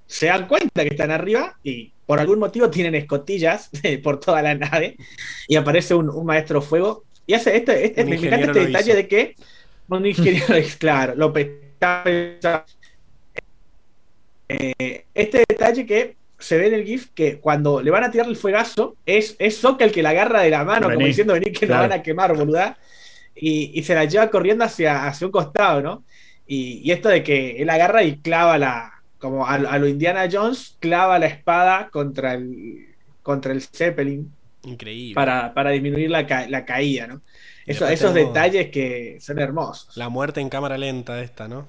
se dan cuenta que están arriba y por algún motivo tienen escotillas por toda la nave y aparece un, maestro fuego y hace este, este me encanta este detalle de que un ingeniero, claro, lo eh, este detalle que se ve en el GIF que cuando le van a tirar el fuegazo, es, es el que la agarra de la mano, como diciendo, vení que nos van a quemar, boluda. Y, y, se la lleva corriendo hacia, hacia un costado, ¿no? Y, esto de que él agarra y clava la, como a, lo Indiana Jones, clava la espada contra el, contra el Zeppelin. Increíble. Para, para disminuir la, la caída, ¿no? esos detalles que son hermosos. La muerte en cámara lenta esta, ¿no?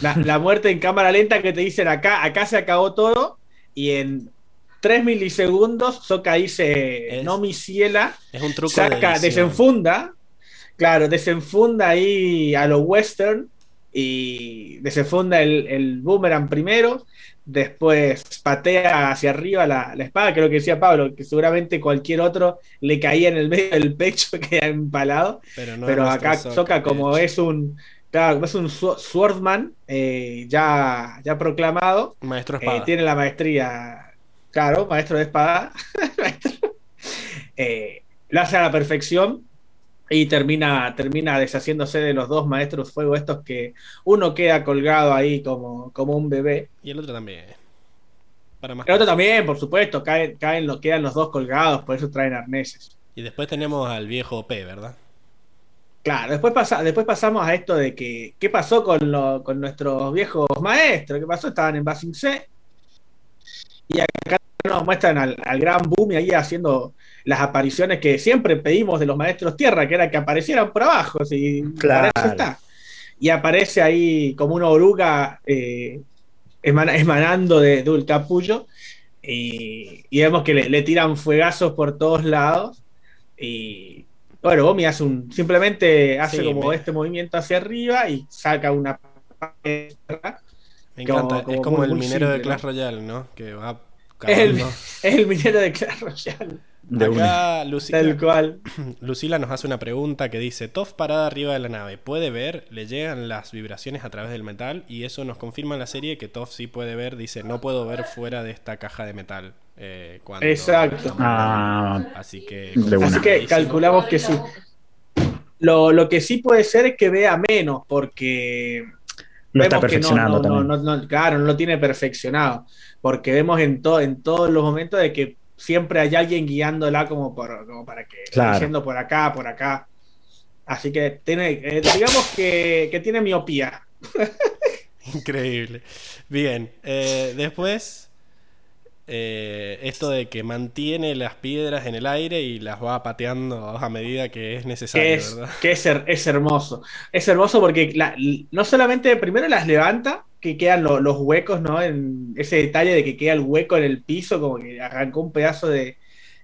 La, muerte en cámara lenta que te dicen acá, acá se acabó todo y en 3 milisegundos Soka dice no mi ciela, es un truco saca, desenfunda, claro, desenfunda ahí a lo western y desenfunda el, el boomerang primero, después patea hacia arriba la, espada, creo que decía Pablo, que seguramente cualquier otro le caía en el medio del pecho, queda empalado, pero, acá Soka como es un claro, es un swordman eh, ya, ya proclamado, maestro eh, tiene la maestría, claro, maestro de espada, eh, lo hace a la perfección y termina, termina deshaciéndose de los dos maestros fuego estos que uno queda colgado ahí como, como un bebé. Y el otro también. Para el otro también, por supuesto, caen, caen, quedan los dos colgados, por eso traen arneses. Y después tenemos al viejo P, ¿verdad? Claro, después, pasa, después pasamos a esto de que, ¿qué pasó con, lo, con nuestros viejos maestros? ¿Qué pasó? Estaban en Basing C. Y acá nos muestran al, al gran Boom ahí haciendo las apariciones que siempre pedimos de los maestros tierra, que era que aparecieran por abajo, si claro. está. Y aparece ahí como una oruga eh, emanando de, de, un capullo. Y, vemos que le, tiran fuegazos por todos lados. Y bueno, Bomi hace un. Simplemente hace como este movimiento hacia arriba y saca una. Me encanta, es como el minero de Clash Royale, ¿no? Que va. Es el, es el minero de Clash Royale. Acá Lucila, cual. Lucila nos hace una pregunta que dice: Toff parada arriba de la nave, ¿puede ver? Le llegan las vibraciones a través del metal y eso nos confirma en la serie que Toff sí puede ver. Dice: No puedo ver fuera de esta caja de metal. Eh, Exacto. Ah. así que, así que calculamos que sí. Lo, lo, que sí puede ser es que vea menos, porque. Lo está perfeccionando no, claro, no lo tiene perfeccionado. Porque vemos en, todo en todos los momentos de que siempre hay alguien guiándola como, por, como para que claro. yendo por acá, por acá. Así que tiene, eh, digamos que, que, tiene miopía. Increíble. Bien, eh, después eh, esto de que mantiene las piedras en el aire y las va pateando a medida que es necesario. Que es, Que es, es, hermoso. Es hermoso porque la, no solamente primero las levanta, que quedan los huecos, ¿no? En ese detalle de que queda el hueco en el piso, como que arrancó un pedazo de,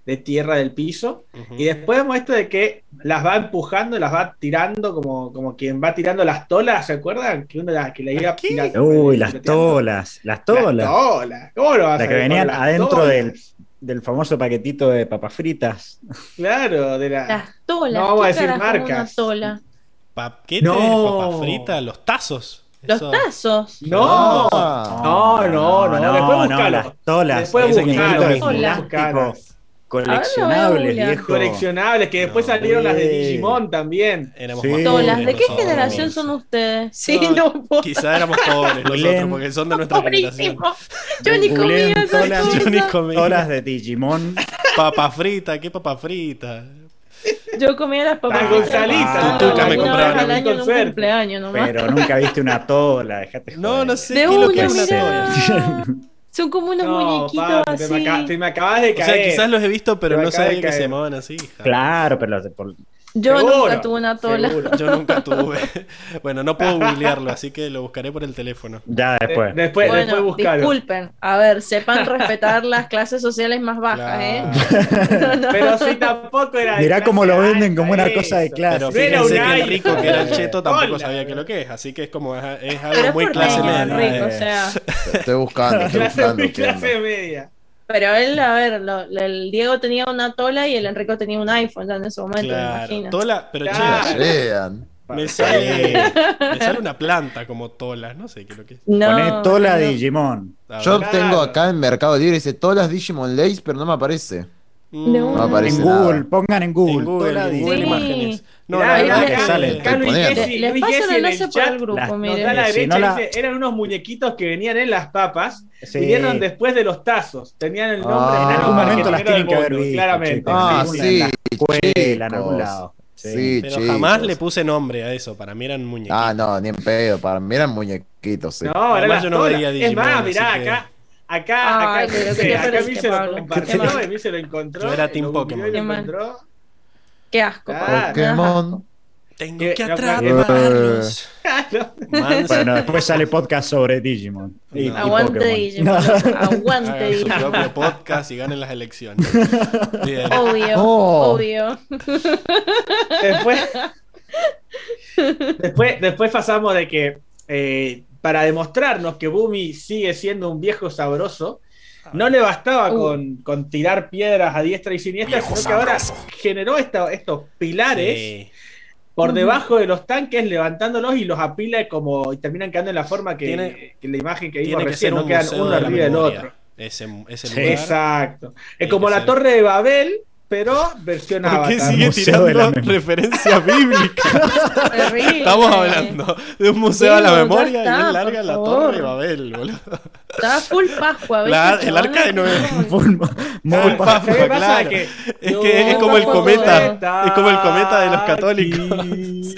de tierra del piso. Y después vemos esto de que las va empujando, las va tirando como, como quien va tirando las tolas, ¿se acuerdan? Que uno la, que la iba tirando. Uy, las tolas, las tolas. Las tolas, ¿cómo lo vas La que venían adentro del, del, famoso paquetito de papas fritas. Claro, de la... las tolas. No vamos a decir marcas. Tola? ¿Paquete no. de papas fritas? Los tazos. Los tazos. No, no, no, no, no, después no, las tolas. Después buscalo. Coleccionables, viejo. Coleccionables, que después salieron las de Digimon también. Éramos sí. ¿De qué generación son ustedes? Sí, no, no Quizá éramos pobres nosotros, porque son de nuestra generación. Yo ni comía tolas. Yo ni comía. Tolas de Digimon. Papa frita, ¿qué papa frita? Yo comía las papas. Gonzalita. Tú nunca me compraban al año en un cumpleaños nomás. Pero nunca viste una tola, dejate No, no sé de qué una, lo que es una tola. Son como unos no, muñequitos pa, así. Te me, acabas, te me, acabas de caer. O sea, quizás los he visto, pero no sabía que se llamaban así. Hija. Claro, pero por, yo ¿Seguro? nunca tuve una tola. ¿Seguro? Yo nunca tuve. Bueno, no puedo googlearlo, así que lo buscaré por el teléfono. Ya, después. De, después, bueno, después buscarlo. Disculpen. A ver, sepan respetar las clases sociales más bajas, claro. ¿eh? No, no. Pero si tampoco era. Mirá cómo lo venden como una cosa de clase. Pero fíjense que el rico que era el cheto tampoco sabía que lo que es. Así que es como es, algo Pero muy clase media. Rico, o sea. Estoy buscando, estoy buscando. clase media. Pero él, a ver, lo, el Diego tenía una tola y el Enrico tenía un iPhone ya en ese momento, claro. me imagino. Tola, pero Claro. Vean. Me sale, me sale una planta como tola, no sé qué es lo que es. No, Poné tola no. Digimon. Yo tengo acá en Mercado Libre, dice todas las Digimon Lace, pero no me aparece. Mm, No aparece En nada. Google, pongan en Google. En Google, tola en Google Digimon. Sí. Imágenes. No, la verdad acá- que sale, acá Luis poniendo. Gessi- Les Luis paso el en el enlace por el grupo, las- miren. Da la Si derecha no la- dice, eran unos muñequitos que venían en las papas Sí. y vinieron después de los tazos. Tenían el nombre Ah. el En algún momento las tienen que haber visto, claramente. Ah, Sí, sí, la escuela, en algún lado. Sí, Pero chicos. jamás le puse nombre a eso, para mí eran muñequitos. Ah, no, ni en pedo. Para mí eran muñequitos. Sí. No, las yo no veía Es Digimon, más, mirá, acá, acá, acá, pero Mirce, ¿qué te acá parece, Mirce lo compartió lo encontró. Yo era lo Team Pokémon. Qué asco, Claro. Pokémon. Tengo Que- que no, atraparlos. Claro. Bueno, después sale podcast sobre Digimon. Y, No. y Aguante Pokémon. Digimon. Aguante Hagan su Digimon. propio podcast y ganen las elecciones. Bien. Obvio, Oh. obvio. Después, después, después pasamos de que eh, para demostrarnos que Bumi sigue siendo un viejo sabroso, no le bastaba Uh. con, con tirar piedras a diestra y siniestra, sino que ahora generó esta- estos pilares Sí. por debajo de los tanques, levantándolos y los apila como y terminan quedando en la forma que, Tiene- que la imagen que vimos que recién, ser no un quedan uno de arriba del otro. Ese, ese Sí. lugar. Exacto. Es Tiene como que la ser. torre de Babel, pero versión ¿Por qué sigue de la tirando referencias bíblicas? Terrible. Estamos hablando de un museo a la Diego, ya memoria y está, él larga por la torre de Babel, boludo. Estaba full Pascua. La- el arca de Noé. Full- Pascua, ¿Qué pasa? claro. Que Es que es como el cometa, es como el cometa de los católicos.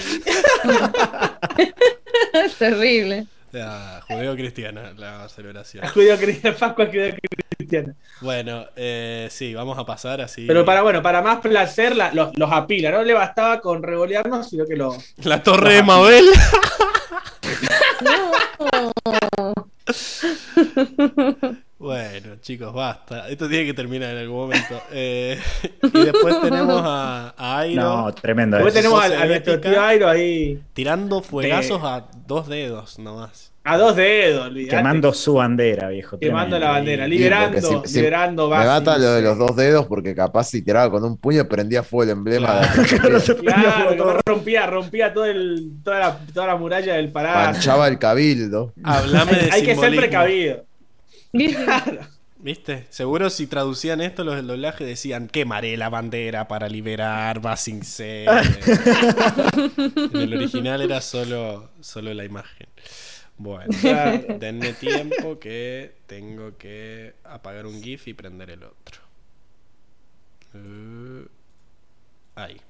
Terrible. Judeo-cristiana la celebración. Judío cristiano, Pascua judío cristiana. Bueno, eh, sí, vamos a pasar así. Pero para bueno, para más placer la- los, los apila, no le bastaba con revolearnos, sino que lo. La torre de Mabel. Bueno, chicos, basta. Esto tiene que terminar en algún momento. Eh, y después tenemos a, a Airo No, tremendo. Después tenemos a, nuestro épica. tío Airo ahí tirando fuegazos a dos dedos nomás. a dos dedos, olvidate. Quemando su bandera, viejo. Quemando la bandera, liberando, porque si- si- liberando Me mata lo de los dos dedos porque capaz si tiraba con un puño prendía fuego el emblema de Claro, que no rompía, rompía todo el, toda, la, toda la muralla del palacio. Manchaba el cabildo. Hablame de Hay que ser simbolismo. ¿Viste? Seguro si traducían esto los del doblaje decían quemaré la bandera para liberar Basing C. en el original era solo, solo la imagen. Bueno, Claro. denme tiempo que tengo que apagar un GIF y prender el otro. Eh, ahí.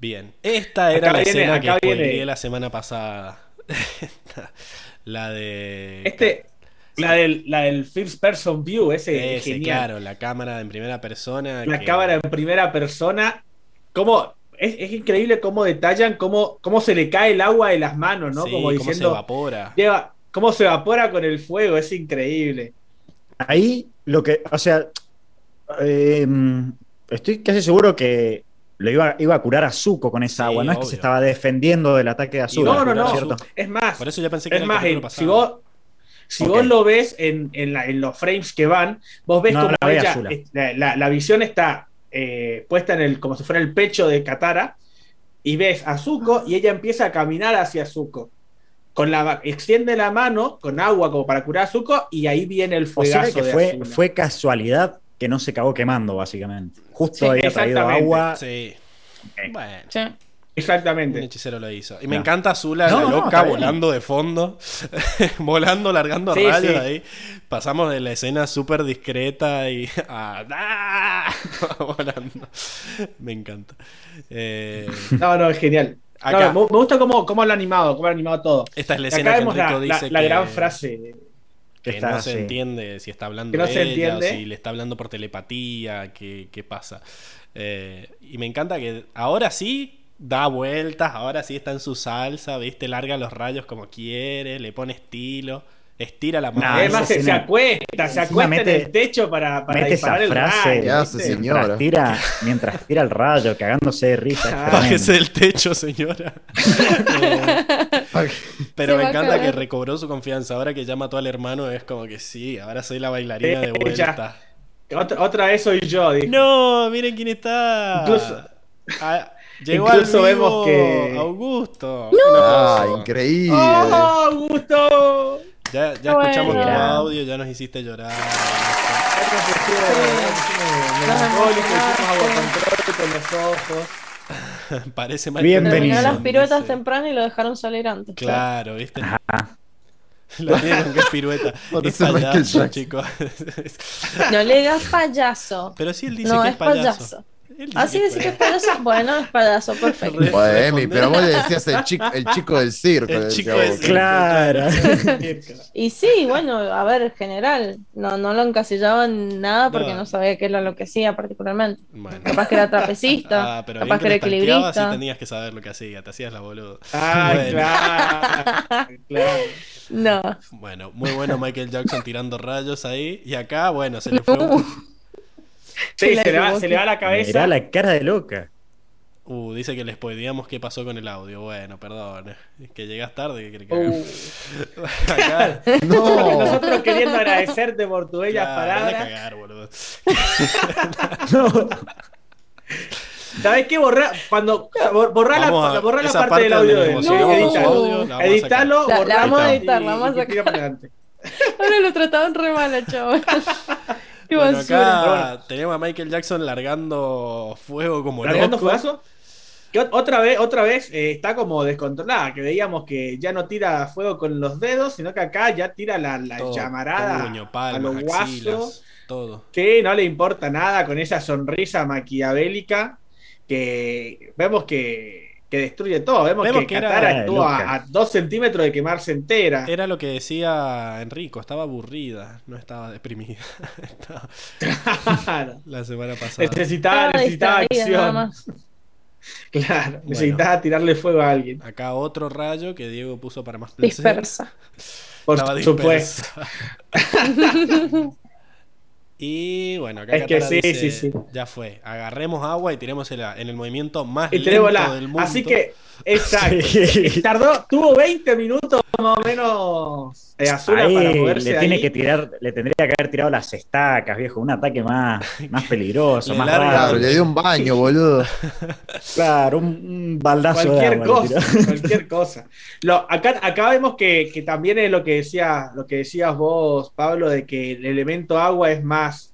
Bien, esta era Acá la viene- escena que spoileé la semana pasada. la de. Este, la del, la del First Person View, ese es Ese, genial. claro, la cámara en primera persona. La que- cámara en primera persona. Cómo, es, es increíble cómo detallan cómo, cómo se le cae el agua de las manos, ¿no? Sí, como cómo se diciendo. evapora. lleva, cómo se evapora con el fuego, es increíble. Ahí lo que, o sea, Em, estoy casi seguro que lo iba, iba a curar a Zuko con esa agua. No es que se estaba defendiendo del ataque de Azula. No, no, no. Es más. Por eso ya pensé que es más, si vos, si vos lo ves en, en, los frames que van, vos ves como ella, la, visión está eh, puesta en el, como si fuera el pecho de Katara, y ves a Zuko y ella empieza a caminar hacia Zuko. Con la, extiende la mano con agua como para curar a Zuko y ahí viene el fuego. que fue, fue casualidad que no se acabó quemando, básicamente. Justo había traído agua. Sí. Bueno. Exactamente. Un hechicero lo hizo. Y me encanta Azula, la loca, volando de fondo, volando, largando rayos ahí. Pasamos de la escena súper discreta y a. ¡Ah! volando. Me encanta. Eh... No, no, es genial. me gusta cómo, cómo lo ha animado, cómo ha animado todo. Esta es la escena que Enrico la, dice la, gran frase. Que, no se entiende si está hablando de ella, si le está hablando por telepatía, qué, qué pasa. Eh, y me encanta que ahora sí da vueltas, ahora sí está en su salsa, ¿viste? Larga los rayos como quiere, le pone estilo, estira la mano. además se, acuesta, se acuesta en el techo para, para disparar el frase, rayo. Mientras tira, mientras tira el rayo, cagándose de risa. Bájese del techo, señora. Pero me encanta que recobró su confianza. Ahora que ya mató al hermano, es como que sí, ahora soy la bailarina de vuelta. Otra, vez soy yo. No, miren quién está. Incluso. Ah, Llegó Incluso vemos que. Augusto. Ah, increíble. ¡Oh, Augusto! Ya, ya escuchamos tu audio, ya nos hiciste llorar. con los ojos. Parece mal. Bienvenido. las piruetas temprano y lo dejaron salir antes. Claro, ¿viste? La tienen que es pirueta. es payaso, chicos. no le digas payaso. Pero sí él dice que es payaso. Así que es payaso. Bueno, es payaso, perfecto. Bueno, pero vos le decías el chico, el chico del circo. El chico del circo. Claro. y sí, bueno, a ver, en general, no, no lo encasillaba en nada porque no, sabía qué era lo que hacía particularmente. Capaz que era trapecista, ah, capaz que era equilibrista. Sí tenías que saber lo que hacía, te hacías la boluda. Ah, claro, claro. No. Bueno, muy bueno Michael Jackson tirando rayos ahí. Y acá, bueno, se le fue un, Sí, se le, va, se le, va, la cabeza. Mirá la cara de loca. Uh, dice que les podíamos qué pasó con el audio. Bueno, perdón. Es que llegas tarde. Que uh. Acá... no. Nosotros queriendo agradecerte por tu bella palabra. cagar, boludo. no. ¿Sabes qué? Borra, cuando, borra la, borra la parte, del audio. De, no. editalo, la, la vamos a editar, la vamos a sacar. Ahora lo trataban re mal, chaval. Bueno, acá tenemos a Michael Jackson largando fuego como ¿Largando fuego? Que otra vez, otra vez eh, está como descontrolada, que veíamos que ya no tira fuego con los dedos, sino que acá ya tira la, llamarada a los guasos. Todo. Que no le importa nada con esa sonrisa maquiavélica que vemos que que destruye todo. Vemos, que, Katara estuvo a, dos centímetros de quemarse entera. Era lo que decía Enrico, estaba aburrida, no estaba deprimida. La semana pasada. Necesitaba, necesitaba acción. Claro, necesitaba tirarle fuego a alguien. Acá otro rayo que Diego puso para más placer. Dispersa. Por supuesto. Y bueno, acá es que sí, sí, sí. ya fue. Agarremos agua y tiremos en el movimiento más lento del mundo. Así que, exacto. Tardó, tuvo 20 minutos más o menos eh, para moverse. Le, tiene que tirar, le tendría que haber tirado las estacas, viejo. Un ataque más, más peligroso, más raro. Le dio un baño, boludo. Claro, un, baldazo cualquier cosa, cualquier cosa. Lo, acá, acá vemos que, que, también es lo que decía, lo que decías vos, Pablo, de que el elemento agua es más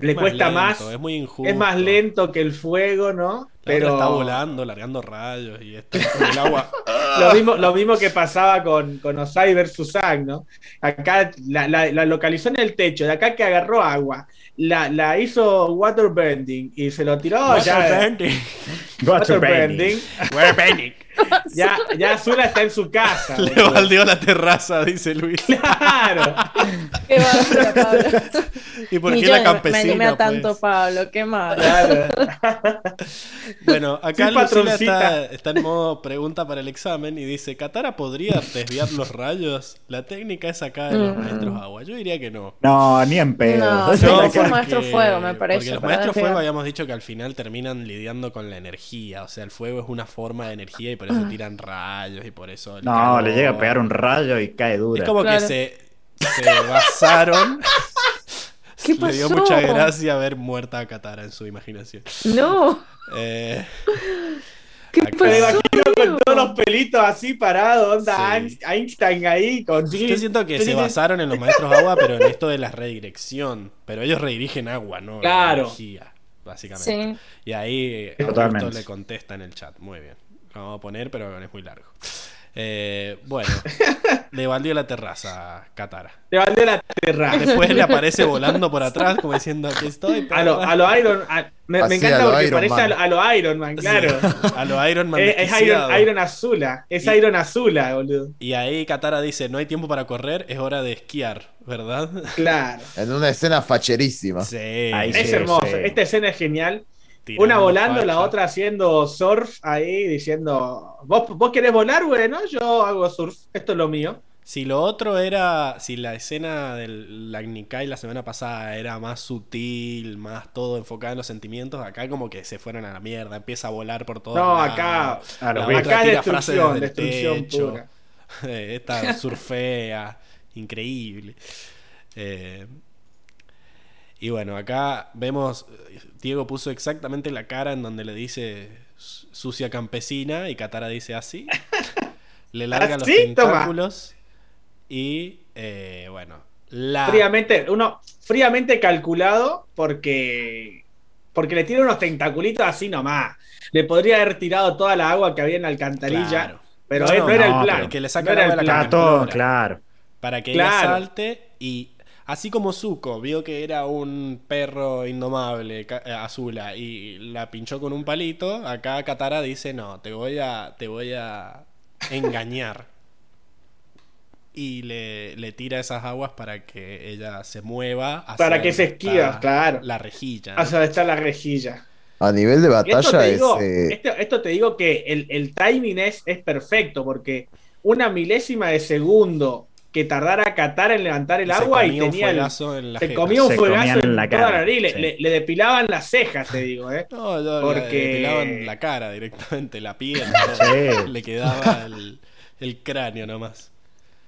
le cuesta más. Es muy injusto. Es más lento que el fuego, ¿no? Pero está volando, largando rayos y está con el agua. lo, mismo, lo mismo que pasaba con, con Osai versus Zack, ¿no? Acá la, la, localizó en el techo, de acá que agarró agua, la, la hizo waterbending y se lo tiró. Waterbending. Waterbending. Waterbending. ya, ya Azula está en su casa. Le baldeó la terraza, dice Luis. Claro. qué malo, Pablo. ¿Y por qué la campesina? Me animé a tanto, pues? Pablo, qué malo. Claro. Bueno, acá Lucila está, está, en modo pregunta para el examen y dice: ¿Katara podría desviar los rayos? La técnica es acá de los mm. maestros agua. Yo diría que no. No, ni en pedo. No, no es maestro fuego, me parece. Porque los maestros fuego habíamos dicho que al final terminan lidiando con la energía. O sea, el fuego es una forma de energía y por eso tiran rayos y por eso. No, le llega a pegar un rayo y cae duro. Es como que se, se basaron. ¿Qué pasó? Le dio mucha gracia ver muerta a Katara en su imaginación. No. Eh, ¿Qué pasó? Me imagino con todos los pelitos así parados, onda Einstein ahí con Yo siento que se basaron en los maestros agua, pero en esto de la redirección. Pero ellos redirigen agua, ¿no? Claro. energía, básicamente. Y ahí Augusto le contesta en el chat. Muy bien. Lo vamos a poner, pero es muy largo. Eh, bueno, le valió la terraza Katara. Le valió la terraza. Después le aparece volando por atrás, como diciendo: Aquí estoy. A lo, a lo, Iron Me, me encanta porque parece a lo, Iron Man, claro. a lo Iron Man. es, Iron, Iron, Azula. Es Iron Azula, boludo. Y ahí Katara dice: No hay tiempo para correr, es hora de esquiar, ¿verdad? Claro. en una escena facherísima. Sí. es hermoso. Esta escena es genial. Una volando, la otra haciendo surf ahí, diciendo, ¿vos, vos querés volar? Bueno, yo hago surf, esto es lo mío. Si lo otro era, si la escena del Agnikai la semana pasada era más sutil, más todo enfocado en los sentimientos, acá como que se fueron a la mierda, empieza a volar por todo. No, acá, acá es destrucción, destrucción pura. Esta surfea, increíble. Eh, y bueno, acá vemos, Diego puso exactamente la cara en donde le dice sucia campesina y Katara dice así. le larga los tentáculos y eh, bueno, la... Fríamente, uno fríamente calculado porque porque le tiene unos tentaculitos así nomás. Le podría haber tirado toda la agua que había en la alcantarilla, pero no, era el plan. Que le saca no la plan. Todo, claro. Para que ella salte y Así como Zuko vio que era un perro indomable, eh, Azula, y la pinchó con un palito, acá Katara dice, no, te voy a, te voy a engañar. y le, tira esas aguas para que ella se mueva. para que se esquiva, claro. La rejilla. Hacia donde está la rejilla. A nivel de batalla esto eh, esto, te digo que el, el timing es, es perfecto, porque una milésima de segundo que tardara Qatar en levantar el agua y tenía el, se comía un fuegazo en, la cara. Le, depilaban las cejas, te digo, ¿eh? No, no, Porque... le depilaban la cara directamente, la piel, le quedaba el, cráneo nomás.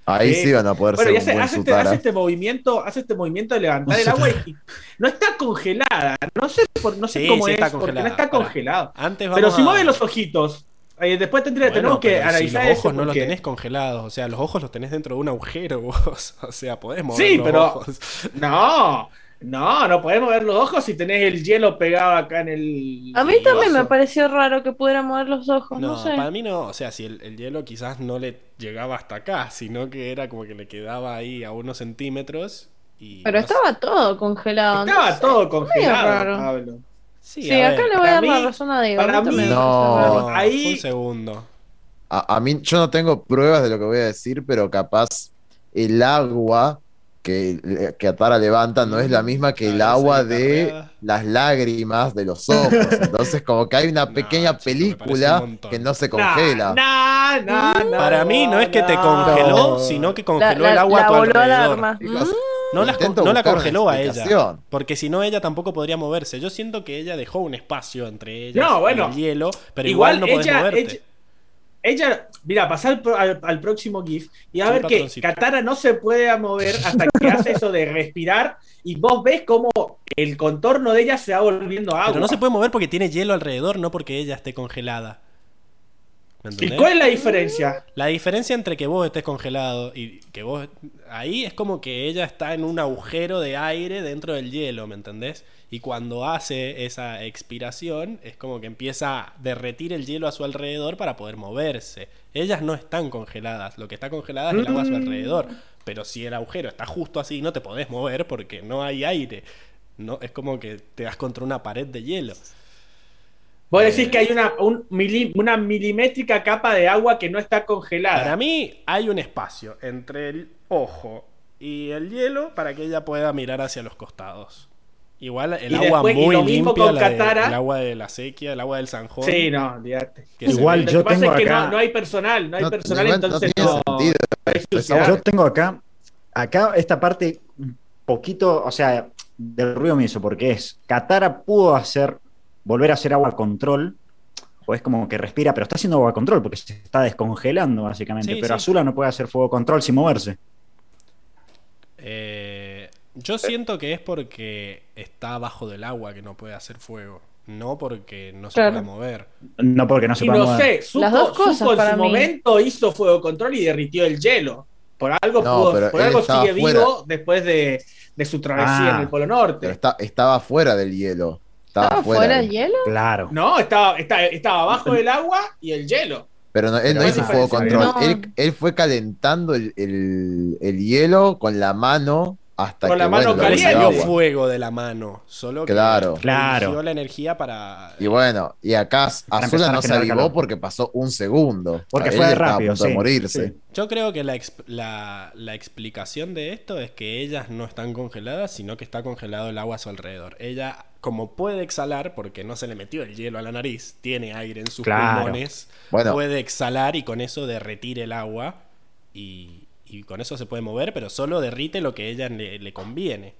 Ahí sí, van a poder ser hace, hace, este, hace, este, movimiento, hace este movimiento de levantar el agua y, no está congelada. No sé, por, no sé cómo es, porque no está congelado. Pero si mueve los ojitos, después tenemos que analizar los ojos no los tenés congelados, o sea, los ojos los tenés dentro de un agujero vos, o sea, podés mover sí, los pero... ojos. No, no, no podés mover los ojos si tenés el hielo pegado acá en el. A mí también me pareció raro que pudiera mover los ojos. No, sé. para mí no. O sea, si el, hielo quizás no le llegaba hasta acá, sino que era como que le quedaba ahí a unos centímetros. Y Pero estaba todo congelado. Estaba todo congelado, Pablo. Sí, acá le voy a dar la razón a Diego. Para mí, no. Ahí... Un segundo. A, mí, yo no tengo pruebas de lo que voy a decir, pero capaz el agua que, que Atara levanta no es la misma que el agua de las lágrimas de los ojos. Entonces, como que hay una pequeña película que no se congela. Para mí no es que te congeló, sino que congeló el agua a tu alrededor. No, la congeló a ella. Porque si no, ella tampoco podría moverse. Yo siento que ella dejó un espacio entre ella y el hielo, pero igual, no podés moverte. Ella, mira, pasar al, próximo GIF y a ver que Katara no se puede mover hasta que hace eso de respirar y vos ves cómo el contorno de ella se va volviendo agua. Pero no se puede mover porque tiene hielo alrededor, no porque ella esté congelada. ¿Y cuál es la diferencia? La diferencia entre que vos estés congelado y que vos... Ahí es como que ella está en un agujero de aire dentro del hielo, ¿me entendés? Y cuando hace esa expiración es como que empieza a derretir el hielo a su alrededor para poder moverse. Ellas no están congeladas, lo que está congelada es el agua a su alrededor. Pero si el agujero está justo así, no te podés mover porque no hay aire. No, es como que te das contra una pared de hielo. Vos decís que hay una, una milimétrica capa de agua que no está congelada. Para mí hay un espacio entre el ojo y el hielo para que ella pueda mirar hacia los costados. Igual el agua muy limpia, el agua de la sequía, el agua del Sanjón. Sí, no, olvídate. Igual yo tengo acá... no, hay personal, no hay personal, entonces no, Yo tengo acá, acá esta parte un poquito, o sea, del ruido me hizo, porque es, Katara pudo hacer, volver a hacer agua control, o es como que respira, pero está haciendo agua control, porque se está descongelando básicamente, pero Azula no puede hacer fuego control sin moverse. Eh, yo siento que es porque está abajo del agua que no puede hacer fuego. No porque no se pueda mover. No porque no se pueda mover. Sé, Las dos cosas en su momento hizo fuego control y derritió el hielo. Por algo, por algo sigue vivo después de, su travesía en el ah, Polo Norte. Pero estaba fuera del hielo. ¿Estaba, fuera del hielo? Claro. No, estaba, estaba, abajo del agua y el hielo. Pero él no hizo fuego control. Él, fue calentando el, el, hielo con la mano hasta Con la mano caliente. fuego de la mano. Solo que claro. claro. la energía para. Y bueno, y acá Azula no se avivó porque pasó un segundo. Porque fue rápido. de morirse. Yo creo que la, la, explicación de esto es que ellas no están congeladas, sino que está congelado el agua a su alrededor. Ella, como puede exhalar, porque no se le metió el hielo a la nariz, tiene aire en sus pulmones, puede exhalar y con eso derretir el agua y y con eso se puede mover, pero solo derrite lo que a ella le, conviene.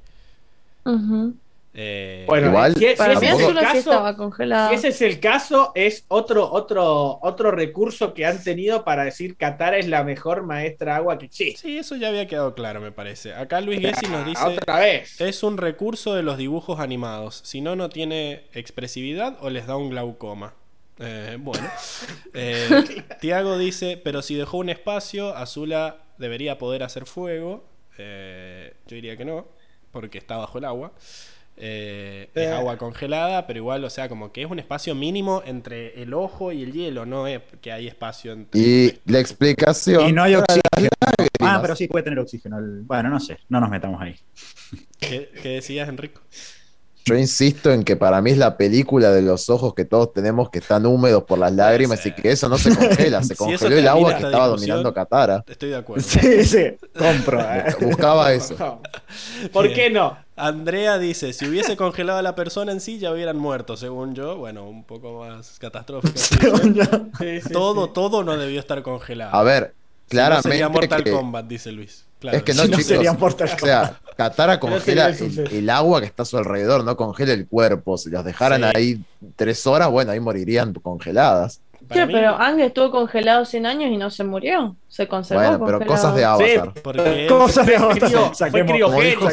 Eh, bueno, igual, si, ese es el caso, es otro, otro, otro recurso que han tenido para decir Qatar es la mejor maestra agua que existe. Sí, eso ya había quedado claro, me parece. Acá Luis Gessi nos dice: Otra vez. Es un recurso de los dibujos animados. Si no, no tiene expresividad o les da un glaucoma. Eh, bueno, eh, Tiago dice: Pero si dejó un espacio, Azula debería poder hacer fuego. Eh, yo diría que no, porque está bajo el agua. Eh, es eh. agua congelada, pero igual, o sea, como que es un espacio mínimo entre el ojo y el hielo, no es que hay espacio entre. Y la explicación. Y no hay oxígeno. Ah, pero sí puede tener oxígeno. Bueno, no sé, no nos metamos ahí. ¿Qué, qué decías, Enrico? Yo insisto en que para mí es la película de los ojos que todos tenemos que están húmedos por las lágrimas y que eso no se congela, se congeló el agua que estaba dominando Katara. Estoy de acuerdo. Sí, sí, compro. Eh. Buscaba eso. ¿Por qué no? Andrea dice, si hubiese congelado a la persona en sí ya hubieran muerto, según yo. Bueno, un poco más catastrófico. todo, todo no debió estar congelado. A ver, claramente. sería Mortal Kombat, dice Luis. Es que no, chicos, sería Mortal Kombat. O sea, Katara congela el, agua que está a su alrededor, no congela el cuerpo. Si las dejaran ahí tres horas, bueno, ahí morirían congeladas. Sí, pero Ang estuvo congelado 100 años y no se murió. Se conservó. Bueno, pero cosas de Avatar. Sí, cosas de Avatar. Fue criogénico.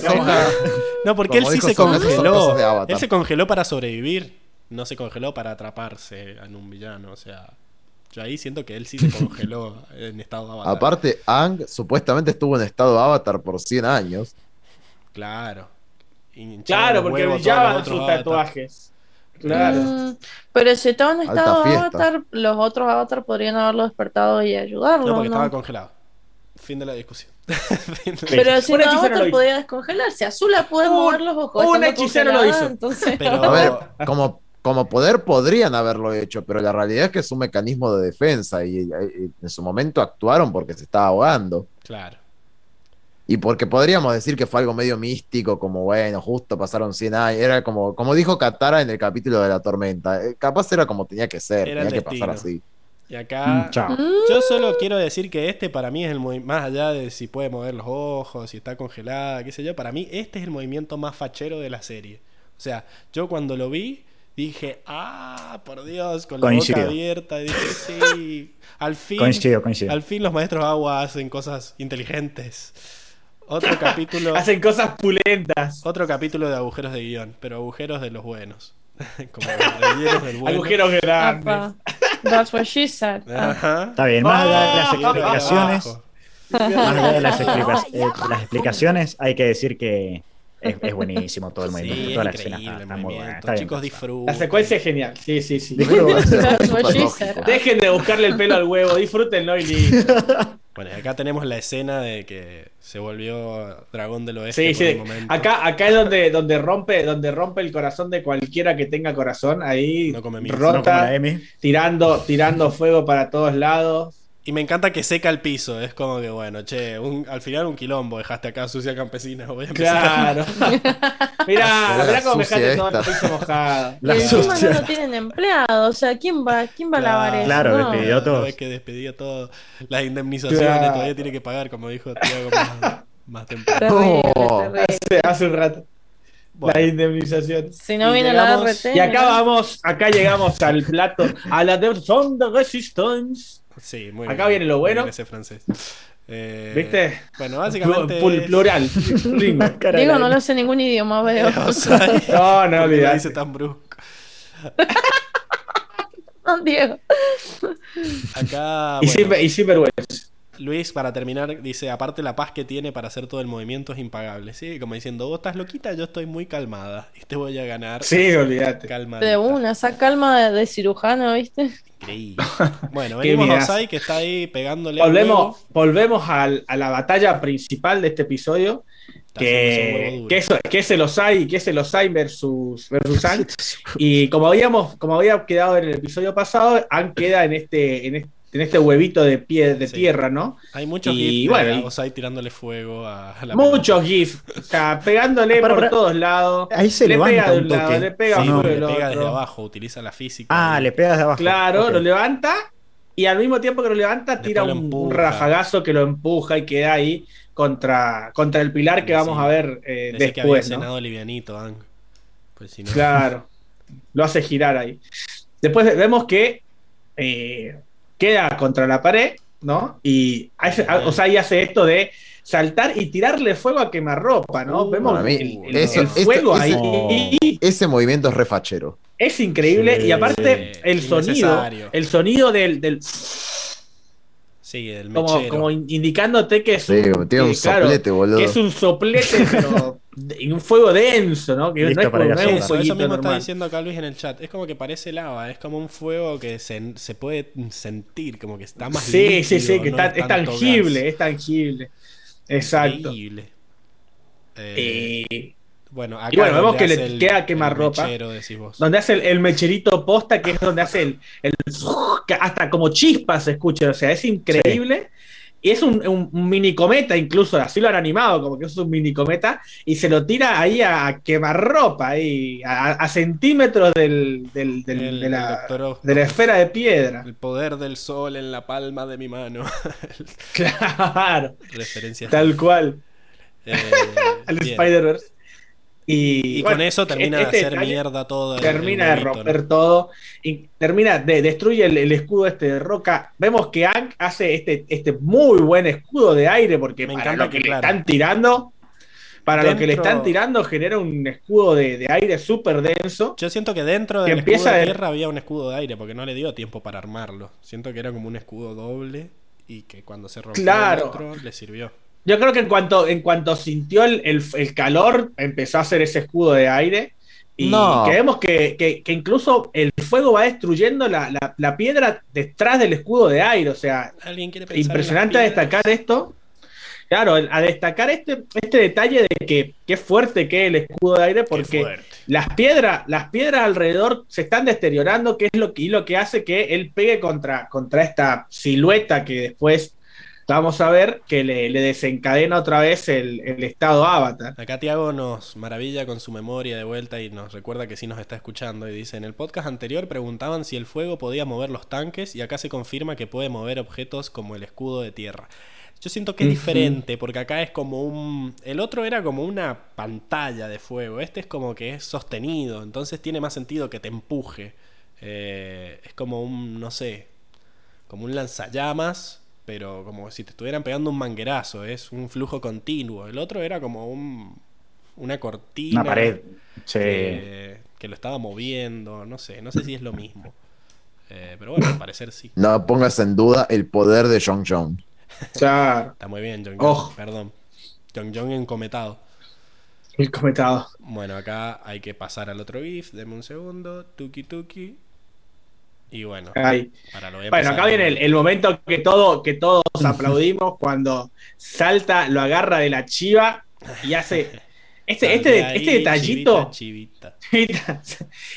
No, porque él sí se congeló. Él se congeló para sobrevivir. No se congeló para atraparse en un villano. O sea. Yo ahí siento que él sí se congeló en estado Avatar. Aparte, Ang supuestamente estuvo en estado Avatar por 100 años. Claro. Claro, porque brillaban sus tatuajes. Claro. Mm, pero si estaba en estado Avatar, los otros Avatar podrían haberlo despertado y ayudarlo. No, porque estaba congelado. Fin de la discusión. pero si no, Avatar podía descongelarse. Azula puede mover los ojos. Un hechicero lo hizo. Entonces... Pero... A ver, como, como poder podrían haberlo hecho, pero la realidad es que es un mecanismo de defensa y en su momento actuaron porque se estaba ahogando. Claro. Y porque podríamos decir que fue algo medio místico, como bueno, justo pasaron 100 años. Era como, como dijo Katara en el capítulo de la tormenta. Eh, capaz era como tenía que ser, tenía que pasar así. Y acá, mm, yo solo quiero decir que este para mí es el movimiento, más allá de si puede mover los ojos, si está congelada, qué sé yo, para mí este es el movimiento más fachero de la serie. O sea, yo cuando lo vi dije, ah, por Dios, con la boca abierta, dije, sí, al fin, al fin los maestros agua hacen cosas inteligentes. Otro capítulo. Hacen cosas pulentas. Otro capítulo de agujeros de guion, pero agujeros de los buenos. Como rellenos del bueno. Agujeros grandes. That's what she said. Está bien, más allá de las explicaciones. Más allá de las, eh, las explicaciones, hay que decir que es, buenísimo todo el movimiento. Sí, toda la escena está, muy buena. Chicos, disfruten. La secuencia es genial. Sí, sí, sí. Dejen de buscarle el pelo al huevo, disfrútenlo y listo. Bueno, acá tenemos la escena de que se volvió dragón del oeste. Sí, sí. Acá, acá es donde, donde, rompe, donde rompe el corazón de cualquiera que tenga corazón. Ahí rota, tirando, tirando fuego para todos lados. Y me encanta que seca el piso. Es como que, bueno, che, al final un quilombo dejaste acá sucia campesina. Voy a claro. mirá, mirá cómo dejaste todo el piso mojado. y encima no, no tienen empleado. O sea, ¿quién va, quién va a lavar eso? Claro, despidió todo. Es que despidió todo. Las indemnizaciones todavía tiene que pagar, como dijo Tiago más, más temprano. Hace, hace un rato. la indemnización. Si no viene la RT. Y acá vamos, acá llegamos al plato, a la de Son de Resistance. Sí, muy Acá viene lo bueno. Ese francés. Eh, ¿Viste? Bueno, básicamente. plural. Digo, no lo sé ningún idioma, veo. no, no, olvidate. dice tan brusco. no, Diego. Acá. Y, sin, y sin vergüenza. Luis, para terminar, dice, aparte la paz que tiene para hacer todo el movimiento es impagable. Sí, como diciendo, vos estás loquita, yo estoy muy calmada y te voy a ganar. Sí, olvídate. De una, esa calma de, cirujano, ¿viste? Increíble. Bueno, venimos a Osai que está ahí pegándole. Volvemos, volvemos a la batalla principal de este episodio. Que, que, eso, que es el Osai, que es el Osai versus, versus Y como habíamos, como había quedado en el episodio pasado, Han queda en este, en este en este huevito de pie de tierra, ¿no? Hay muchos y, bueno, Osai tirándole fuego a, la Muchos GIFs, o sea, pegándole por todos lados. Ahí se le pega de un lado, le pega, sí, le pega desde abajo, utiliza la física. Ah, le pega desde abajo. Claro, lo levanta y al mismo tiempo que lo levanta tira un, rafagazo que lo empuja y queda ahí contra, contra el pilar que vamos a ver eh, después. Que había cenado livianito, pues Claro, lo hace girar ahí. Después vemos que eh, queda contra la pared, ¿no? Y hace, o sea, ahí hace esto de saltar y tirarle fuego a quemarropa, ¿no? Uh, Vemos el, fuego ahí. Ese, movimiento es refachero. Es increíble y aparte el sonido, el sonido del, del Sí, el como, como, indicándote que es un, tiene un soplete, boludo. Que es un soplete, pero un fuego denso, ¿no? Que no es, como, eso, eso mismo está diciendo acá Luis en el chat. Es como que parece lava, es como un fuego que se, se puede sentir, como que está más Sí, líquido, sí, sí, que está, es tangible, es tangible. Exacto. Increíble. Eh, eh, bueno, acá y bueno, vemos que le queda quemar ropa. Donde hace el, mecherito posta, que es donde hace el, el hasta como chispas se escucha. O sea, es increíble. Y es un, mini cometa, incluso, así lo han animado, como que es un mini cometa, y se lo tira ahí a, quemar ropa, ahí, a, centímetros del, de, la, de la esfera de piedra. El poder del sol en la palma de mi mano. claro. Referencia. Tal cual. Eh, Al Spider-Verse. Y, con eso termina de este hacer mierda todo. Termina de romper todo. Y termina de destruye el, escudo este de roca. Vemos que Ang hace este, este muy buen escudo de aire porque para lo que, le están tirando. Para lo que le están tirando genera un escudo de, aire súper denso. Yo siento que dentro del escudo de tierra había un escudo de aire porque no le dio tiempo para armarlo. Siento que era como un escudo doble y que cuando se rompió el otro le sirvió. Yo creo que en cuanto, en cuanto sintió el, el, calor, empezó a hacer ese escudo de aire. Y creemos que, que, incluso el fuego va destruyendo la, la, piedra detrás del escudo de aire. O sea, impresionante a destacar esto. Claro, a destacar este, este detalle de que qué fuerte que es el escudo de aire, porque las piedras, las piedras alrededor se están deteriorando, que es lo que, y lo que hace que él pegue contra, contra esta silueta que después vamos a ver que le, desencadena otra vez el, estado avatar. Acá Tiago nos maravilla con su memoria de vuelta y nos recuerda que sí nos está escuchando y dice, en el podcast anterior preguntaban si el fuego podía mover los tanques y acá se confirma que puede mover objetos como el escudo de tierra. Yo siento que es diferente porque acá es como un... El otro era como una pantalla de fuego, este es como que es sostenido, entonces tiene más sentido que te empuje. Eh, es como un, no sé, como un lanzallamas pero como si te estuvieran pegando un manguerazo, es un flujo continuo. El otro era como un, una cortina. Una pared. Que, lo estaba moviendo, no sé, no sé si es lo mismo. Eh, pero bueno, al parecer sí. No pongas en duda el poder de Jong Jong. Está muy bien, Jong Jong. Perdón. Jong Jong encometado. Encometado. Bueno, acá hay que pasar al otro GIF. Deme un segundo. Tuki tuki. Y bueno, bueno acá viene el, momento que, todo, que todos aplaudimos cuando salta, lo agarra de la chiva y hace este, este, este detallito.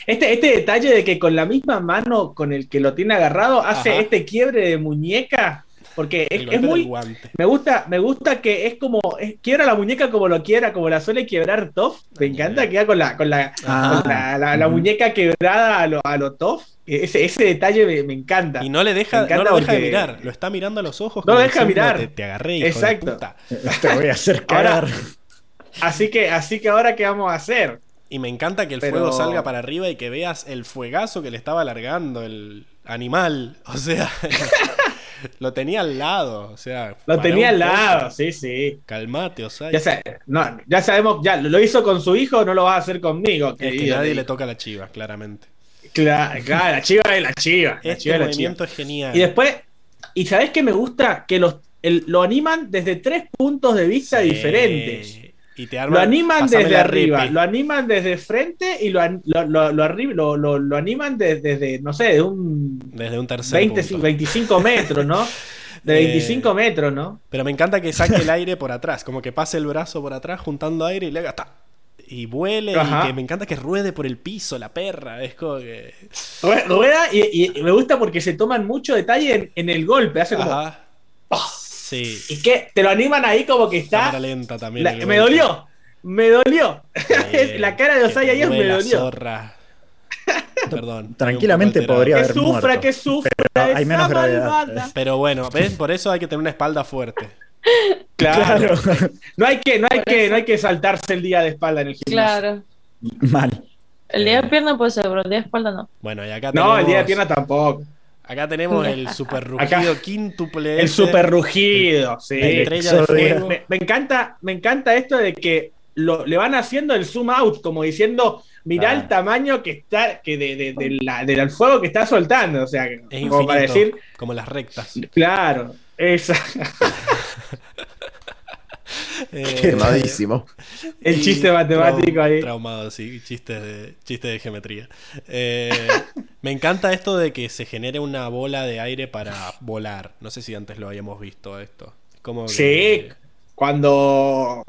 Este, este detalle de que con la misma mano con el que lo tiene agarrado hace este quiebre de muñeca. porque es, muy. Me gusta, me gusta que es como. quiera la muñeca como lo quiera, como la suele quebrar Toff. Me encanta que con la, con la, ah. la, muñeca quebrada a lo, a lo Toff. Ese, ese detalle me, encanta. Y no le deja, no lo deja de mirar, lo está mirando a los ojos. No lo deja mirar. Te, agarré. Exacto. Te voy a hacer cagar. así, que, así que ahora, ¿qué vamos a hacer? Y me encanta que el fuego salga para arriba y que veas el fuegazo que le estaba alargando el animal. O sea, lo tenía al lado. O sea, lo tenía al lado, sí, sí. Calmate, o sea. Ya, no, ya sabemos, ya lo hizo con su hijo, no lo va a hacer conmigo. Es que nadie le toca la chiva, claramente. Claro, la chiva es la chiva. Este movimiento es genial. Y después, ¿y sabés qué me gusta? Que los, lo animan desde tres puntos de vista diferentes lo animan desde arriba, lo animan desde frente y lo, lo, lo, lo, animan desde, no sé, de un, desde un tercer 20, 25 metros, ¿no? De 25 eh, metros, ¿no? Pero me encanta que saque el aire por atrás, como que pase el brazo por atrás juntando aire y le haga y vuele y que me encanta que ruede por el piso la perra. Es como que. Rueda y, me gusta porque se toman mucho detalle en, el golpe. Hace como. Y que te lo animan ahí como que está. lenta también. me dolió. Me dolió. la cara de Osaya ahí me dolió. Perdón. Tranquilamente podría que haber sufra, muerto. Que sufra, pero hay menos gravedad. Pero bueno, ¿ves? Por eso hay que tener una espalda fuerte. Claro. No hay que, no hay que, no hay que saltarse el día de espalda en el gimnasio. Claro. Mal. El día de pierna puede ser, pero el día de espalda no. Bueno, y acá No, el día de pierna tampoco. Acá tenemos el super rugido quíntuple. El super rugido, sí. Me, encanta, me encanta esto de que lo, le van haciendo el zoom out, como diciendo, mirá el tamaño que está, que de, del fuego que está soltando. O sea, como para decir. Como las rectas. Claro, esa. Eh, Quemadísimo. El chiste matemático ahí. Traumado, sí, chiste de, chiste de geometría. Eh, me encanta esto de que se genere una bola de aire para volar. No sé si antes lo habíamos visto esto. Como sí, cuando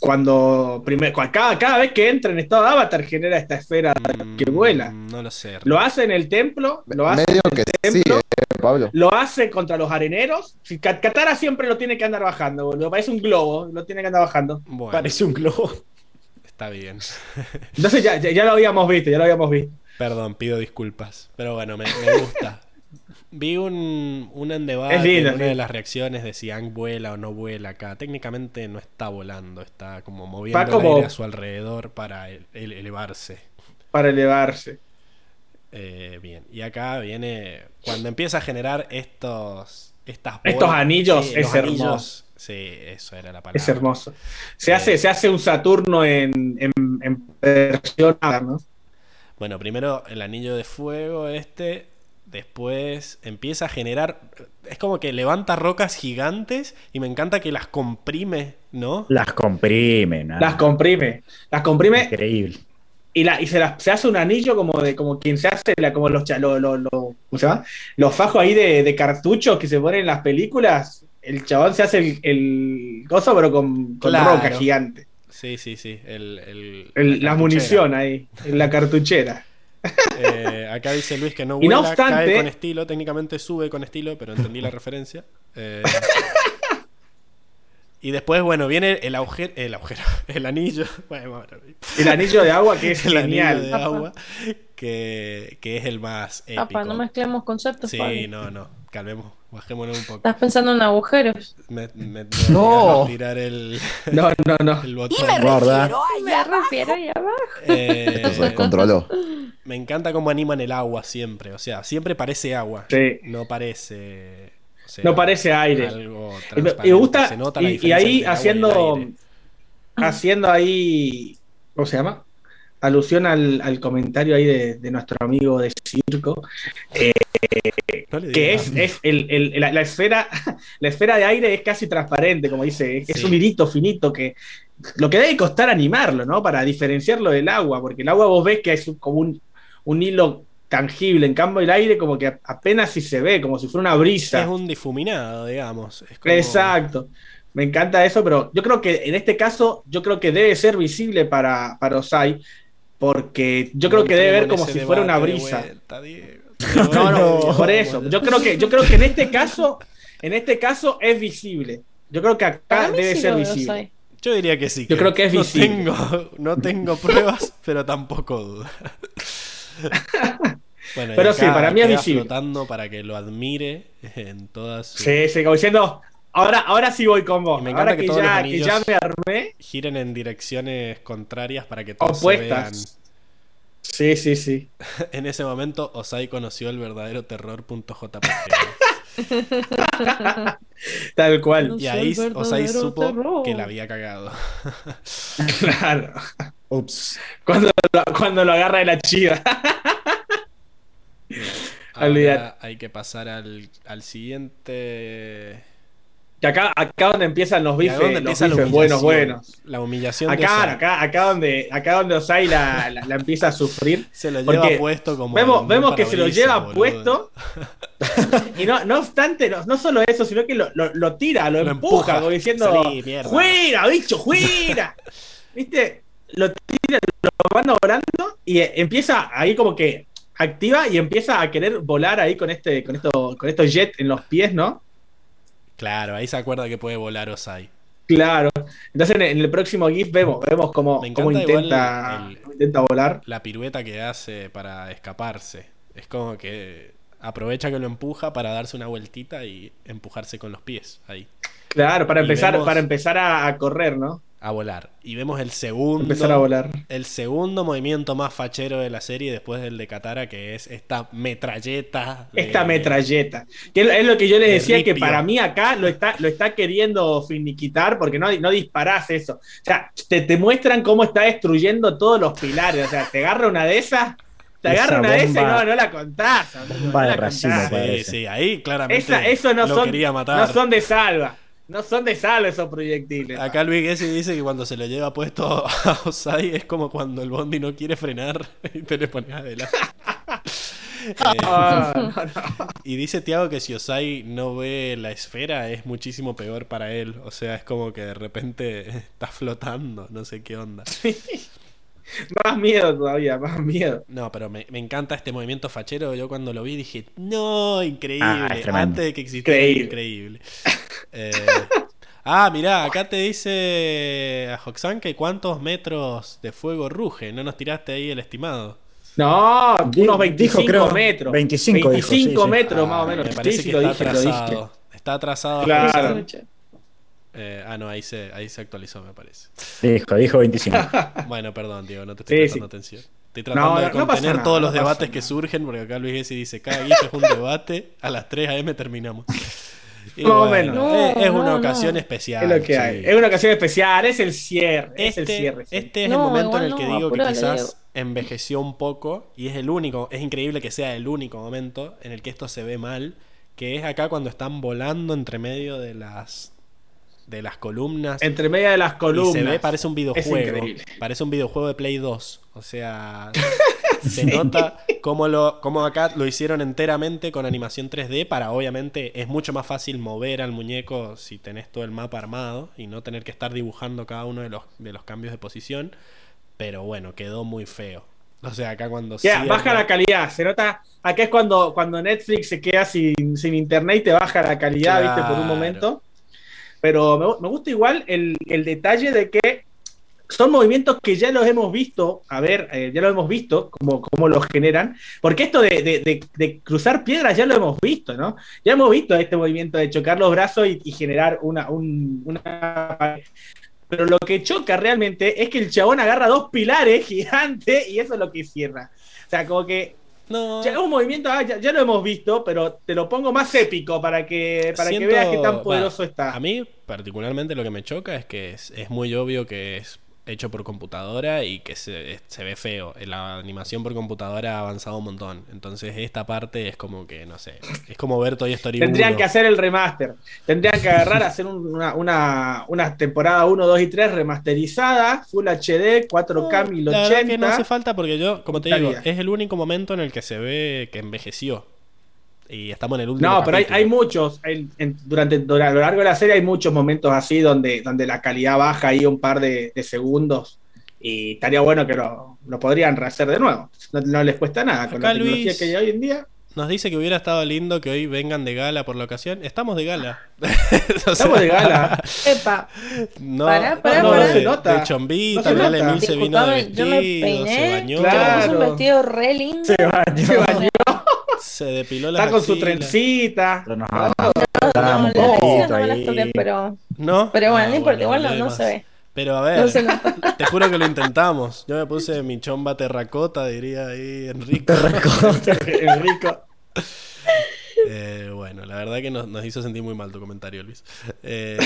cuando primer, cada, cada, vez que entra en estado de avatar genera esta esfera mm, que vuela. No lo sé. Lo hace en el templo, lo hace Medio que sí, eh, Pablo. Lo hace contra los areneros. Katara siempre lo tiene que andar bajando, boludo. Parece un globo, lo tiene que andar bajando. Parece un globo. Está bien. Entonces ya, ya, lo habíamos visto, ya lo habíamos visto. Perdón, pido disculpas. Pero bueno, me, me gusta. Vi un, un debate, una de las reacciones de si Ang vuela o no vuela acá. Técnicamente no está volando, está como moviendo el aire a su alrededor para elevarse. Para elevarse. Eh, bien, y acá viene cuando empieza a generar estos estas estos anillos es hermoso. Sí, eso era la palabra. Es hermoso. Se, hace, se hace un Saturno en, en, en versión ¿no? Bueno, primero el anillo de fuego este Después empieza a generar. Es como que levanta rocas gigantes y me encanta que las comprime, ¿no? Las comprime, ¿no? Las comprime. Las comprime. Increíble. Y, la, y se, se hace un anillo como de como quien se hace la, como los, lo, lo, ¿cómo se llama? los fajos ahí de, de cartuchos que se ponen en las películas. El chabón se hace el, el gozo, pero con, con roca gigante. Sí, sí, sí. El, la munición ahí, en la cartuchera. Eh, acá dice Luis que no vuela, cae con estilo. Técnicamente sube con estilo, pero entendí la referencia. Eh, y después, bueno, viene el agujero, el agujero, el anillo. el anillo de agua que es el genial. Anillo de agua que, que, es el más épico. no mezclemos conceptos. Sí, no, no, calmemos, bajémonos un poco. Estás pensando en agujeros. Me, me, no. tirar el, no, no, no. El botón. Y me refiero ahí me refiero ahí abajo. Eh, se descontroló. Me encanta cómo animan el agua siempre. O sea, siempre parece agua. Sí. No parece. No parece aire. y me gusta. y, ahí haciendo. Haciendo ahí. ¿Cómo se llama? Alusión al, comentario ahí de, nuestro amigo de circo. Eh, que es, es el, la, esfera. La esfera de aire es casi transparente, como dice. Es un hilito finito que. Lo que debe costar animarlo, ¿no? Para diferenciarlo del agua, porque el agua vos ves que es como un, un hilo tangible. En cambio, el aire como que apenas si se ve, como si fuera una brisa. Es un difuminado, digamos. Exacto. Me encanta eso, pero yo creo que en este caso, yo creo que debe ser visible para, para Osai, porque yo creo que debe ver como si fuera una brisa. no, no, por eso. Yo creo que, yo creo que en este caso, En este caso es visible. Yo creo que acá debe ser visible. Yo diría que sí. Yo creo que es visible. No tengo, no tengo pruebas, pero tampoco duda. Bueno, pero sí, para mí es visible. flotando para que lo admire en todas sus... Sí, sí, como diciendo, ahora, ahora sí voy con vos. me encanta ahora que, ya, que, ya, me armé. Giren en direcciones contrarias para que todos Opuestas. se vean. Sí, sí, sí. en ese momento, Osai conoció el verdadero terror.jpg. Tal cual. y ahí Osai supo que la había cagado. claro. Ups. Cuando, cuando lo agarra de la chiva. Ahora hay que pasar al, al siguiente. Que acá, acá donde empiezan los bifes, los bifes buenos, buenos. La humillación. Acá, acá, acá donde, acá donde Osai la, la, empieza a sufrir. Se lo lleva puesto como. Vemos, vemos que se lo lleva puesto. y no, no obstante, no, no, solo eso, sino que lo, lo, lo tira, lo, empuja, como diciendo: ¡Fuera, bicho, fuera! ¿Viste? Lo tira, lo van orando y empieza ahí como que activa y empieza a querer volar ahí con este, con esto, con estos jets en los pies, ¿no? Claro, ahí se acuerda que puede volar Osai. Claro. Entonces en el próximo GIF vemos, vemos cómo, intenta, intenta volar. La pirueta que hace para escaparse. Es como que aprovecha que lo empuja para darse una vueltita y empujarse con los pies ahí. Claro, para empezar, para empezar a, correr, ¿no? A volar. Y vemos el segundo. Empezar a volar. El segundo movimiento más fachero de la serie después del de Katara, que es esta metralleta. esta metralleta. Que es lo que yo les decía, que para mí acá lo está, lo está queriendo finiquitar, porque no, no disparás eso. O sea, te, te muestran cómo está destruyendo todos los pilares. O sea, te agarra una de esas te agarra una de esas y no, no la contás. Bomba de racimo, sí, sí, ahí claramente eso no son, quería matar. No son de salva. No son de salva esos proyectiles. Acá Luis Gessi dice que cuando se lo lleva puesto a Osai es como cuando el Bondi no quiere frenar y te le pones adelante. Ah, y dice Tiago que si Osai no ve la esfera es muchísimo peor para él. O sea, es como que de repente está flotando, no sé qué onda. Más miedo todavía, más miedo. No, pero me, encanta este movimiento fachero. Yo cuando lo vi dije, no, increíble. Ah, Antes de que existiera, increíble. Eh, ah, mirá, acá te dice a Hoxan que cuántos metros de fuego ruge. No nos tiraste ahí el estimado. No, unos 25 metros. 25, 25 metros más o menos. Me parece que está atrasado. Está atrasado. Claro. Eh, ah, no, ahí se, ahí se actualizó, me parece. Dijo, dijo 25. bueno, perdón, Diego, no te estoy prestando atención. Estoy tratando de contener todos los debates que surgen, porque acá Luis Gessi dice, cada guía es un debate, a las 3 a.m. terminamos. Más o menos. es, una ocasión especial. Es lo que hay. Es una ocasión especial, es el cierre. Este, es el, este, cierre, este es el momento en el que digo que quizás envejeció un poco, y es el único, es increíble que sea el único momento en el que esto se ve mal, que es acá cuando están volando entre medio de las de las columnas. Entre medio de las columnas. se ve, parece un videojuego. Parece un videojuego de Play 2. O sea, se nota cómo, lo, cómo acá lo hicieron enteramente con animación 3D para obviamente es mucho más fácil mover al muñeco si tenés todo el mapa armado y no tener que estar dibujando cada uno de los, de los cambios de posición. Pero bueno, quedó muy feo. O sea, acá cuando... Ya, baja la calidad. Se nota... Acá es cuando, cuando Netflix se queda sin, internet y te baja la calidad, viste, por un momento. Pero me, gusta igual el, detalle de que son movimientos que ya los hemos visto, a ver, eh, ya lo hemos visto, cómo, cómo los generan, porque esto de, cruzar piedras ya lo hemos visto, ¿no? Ya hemos visto este movimiento de chocar los brazos y, generar una, una... Pero lo que choca realmente es que el chabón agarra dos pilares gigantes y eso es lo que cierra. O sea, como que no. Ya un movimiento, ah, ya, lo hemos visto, pero te lo pongo más épico para que, para que veas qué tan poderoso está. A mí, particularmente, lo que me choca es que es, es muy obvio que es hecho por computadora y que se, se, ve feo. La animación por computadora ha avanzado un montón. Entonces esta parte es como que, no sé, es como ver Toy Story Tendrían que hacer el remaster. Tendrían que agarrar, hacer una, una, una, temporada 1, 2 y 3 remasterizada, Full HD, 4K, no, 1080. La que no hace falta porque yo, como te digo, es el único momento en el que se ve que envejeció. Y estamos en el último. No, pero hay, muchos. durante, a lo largo de la serie hay muchos momentos así donde, donde la calidad baja ahí un par de, segundos. Y estaría bueno que lo, lo podrían rehacer de nuevo. No, les cuesta nada. con la tecnología que hay hoy en día. Nos dice que hubiera estado lindo que hoy vengan de gala por la ocasión. Estamos de gala. Estamos de gala. Epa. No, pará, pará, no, se nota. De chombita, no Emil se vino de vestido, yo me peiné, se bañó. Claro. un vestido re lindo. Se bañó. Se bañó. Se depiló la Está con su trencita. No, no, no, pero... ¿No? Pero bueno, no importa, igual no se ve. Pero a ver, te juro que lo intentamos. Yo me puse mi chomba terracota, diría ahí Enrico. Terracota, Enrico. Eh, bueno, la verdad que nos, nos, hizo sentir muy mal tu comentario, Luis. Eh...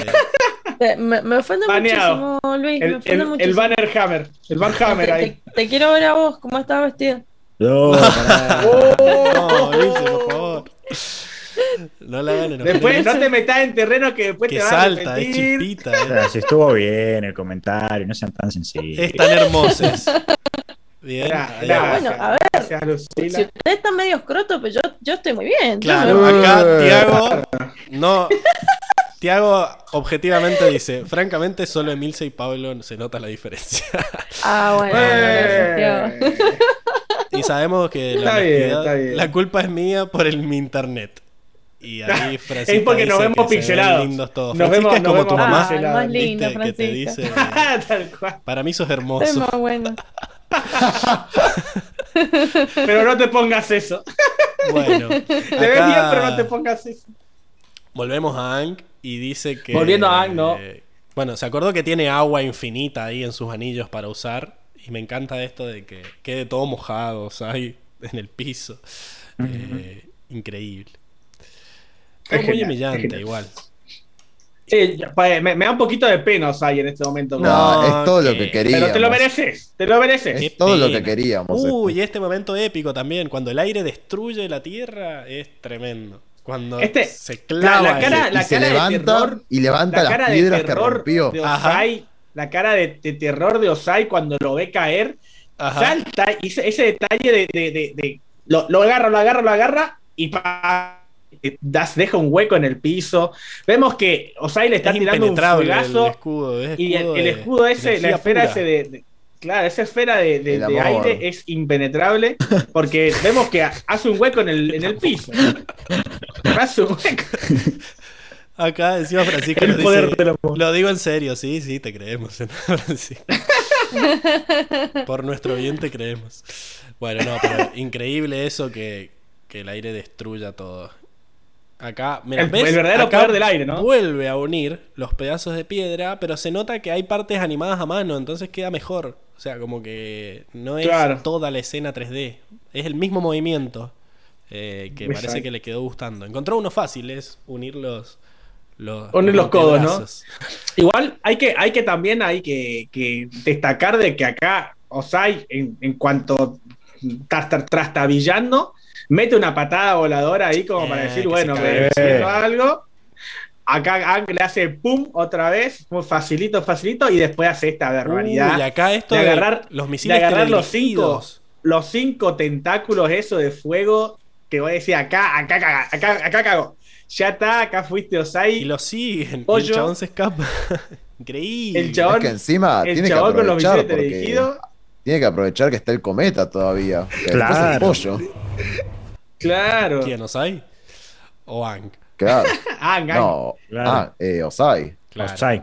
Me, me, ofende muchísimo, Luis. El, me ofende el, muchísimo. el Banner Hammer. El Van Hammer ahí. Te, te, quiero ver a vos, ¿cómo estás vestido? No, no, Luis, por favor. No la hagan Después no te metas en terreno que después que te vas salta, a es chispita. Eh. O sea, si estuvo bien el comentario, no sean tan sencillos. Están hermosos. Bien. Bueno, a ver. Si usted está medio escroto, pues yo, yo estoy muy bien. Claro, acá Tiago no. Tiago objetivamente dice, francamente solo Emilce y Pablo se nota la diferencia. Ah, bueno. Eh. y sabemos que la, bien, bien. la culpa es mía por el mi internet. Y ahí Francisca es porque nos vemos pixelados. lindos todos. Nos Francisca vemos, es como nos tu vemos mamá. Ah, más linda, ¿viste? que te dice. Tal cual. Para mí sos hermoso. Es más bueno. pero no te pongas eso. Bueno. Te ves bien, pero no te pongas eso. Volvemos a Ang y dice que. Volviendo a Ang, no. Bueno, se acordó que tiene agua infinita ahí en sus anillos para usar. Y me encanta esto de que quede todo mojado, o sea, ahí en el piso. Uh -huh. eh, increíble. Es muy genial, humillante, igual. Sí, me, me, da un poquito de pena Osai en este momento. No, es todo lo que queríamos. Pero te lo mereces, te lo mereces. Es todo lo que queríamos. Uy, este. y este momento épico también, cuando el aire destruye la tierra, es tremendo. Cuando este, se clava la, la cara, la y se levanta de terror, y levanta la las piedras que rompió. De Osai, la cara de, de, terror de Osai cuando lo ve caer, Ajá. salta y ese, ese detalle de, de, de lo, lo, agarra, lo agarra, lo agarra y pa, das, deja un hueco en el piso. Vemos que Osai le está es tirando un fuegazo el escudo, el y el, el, escudo ese, la esfera pura. ese de, Claro, esa esfera de, de, de aire es impenetrable porque vemos que hace un hueco en el, en el piso. hace un hueco. Acá encima Francisco dice, lo digo en serio, sí, sí, te creemos, Por nuestro bien te creemos. Bueno, no, pero increíble eso que, que el aire destruya todo. Acá, mira, el, ¿ves? el verdadero Acá poder del aire, ¿no? Vuelve a unir los pedazos de piedra, pero se nota que hay partes animadas a mano, entonces queda mejor. O sea, como que no es claro. toda la escena 3D, es el mismo movimiento eh, que Exacto. parece que le quedó gustando. Encontró uno fácil, es unir los, los, unir los, los codos, ¿no? Igual hay que, hay que también hay que, que destacar de que acá Osai, en, en cuanto trastabillando, mete una patada voladora ahí como eh, para decir, bueno, me algo. Acá Ang le hace pum otra vez, muy facilito, facilito, y después hace esta barbaridad. Uh, y acá esto de agarrar, los misiles de agarrar los cinco, los cinco tentáculos, eso de fuego, que voy a decir acá, acá, acá, acá, acá cago. Ya está, acá fuiste Osai. Y lo siguen, y el chabón se escapa. Increíble. El chabón, es que encima el tiene chabón que con los porque... dirigidos. Tiene que aprovechar que está el cometa todavía. Claro. El pollo. Claro. ¿Quién, Osai? ¿O Ang? Claro. Ang, Ang. No, claro. ah, eh, Osai. Claro. Osai.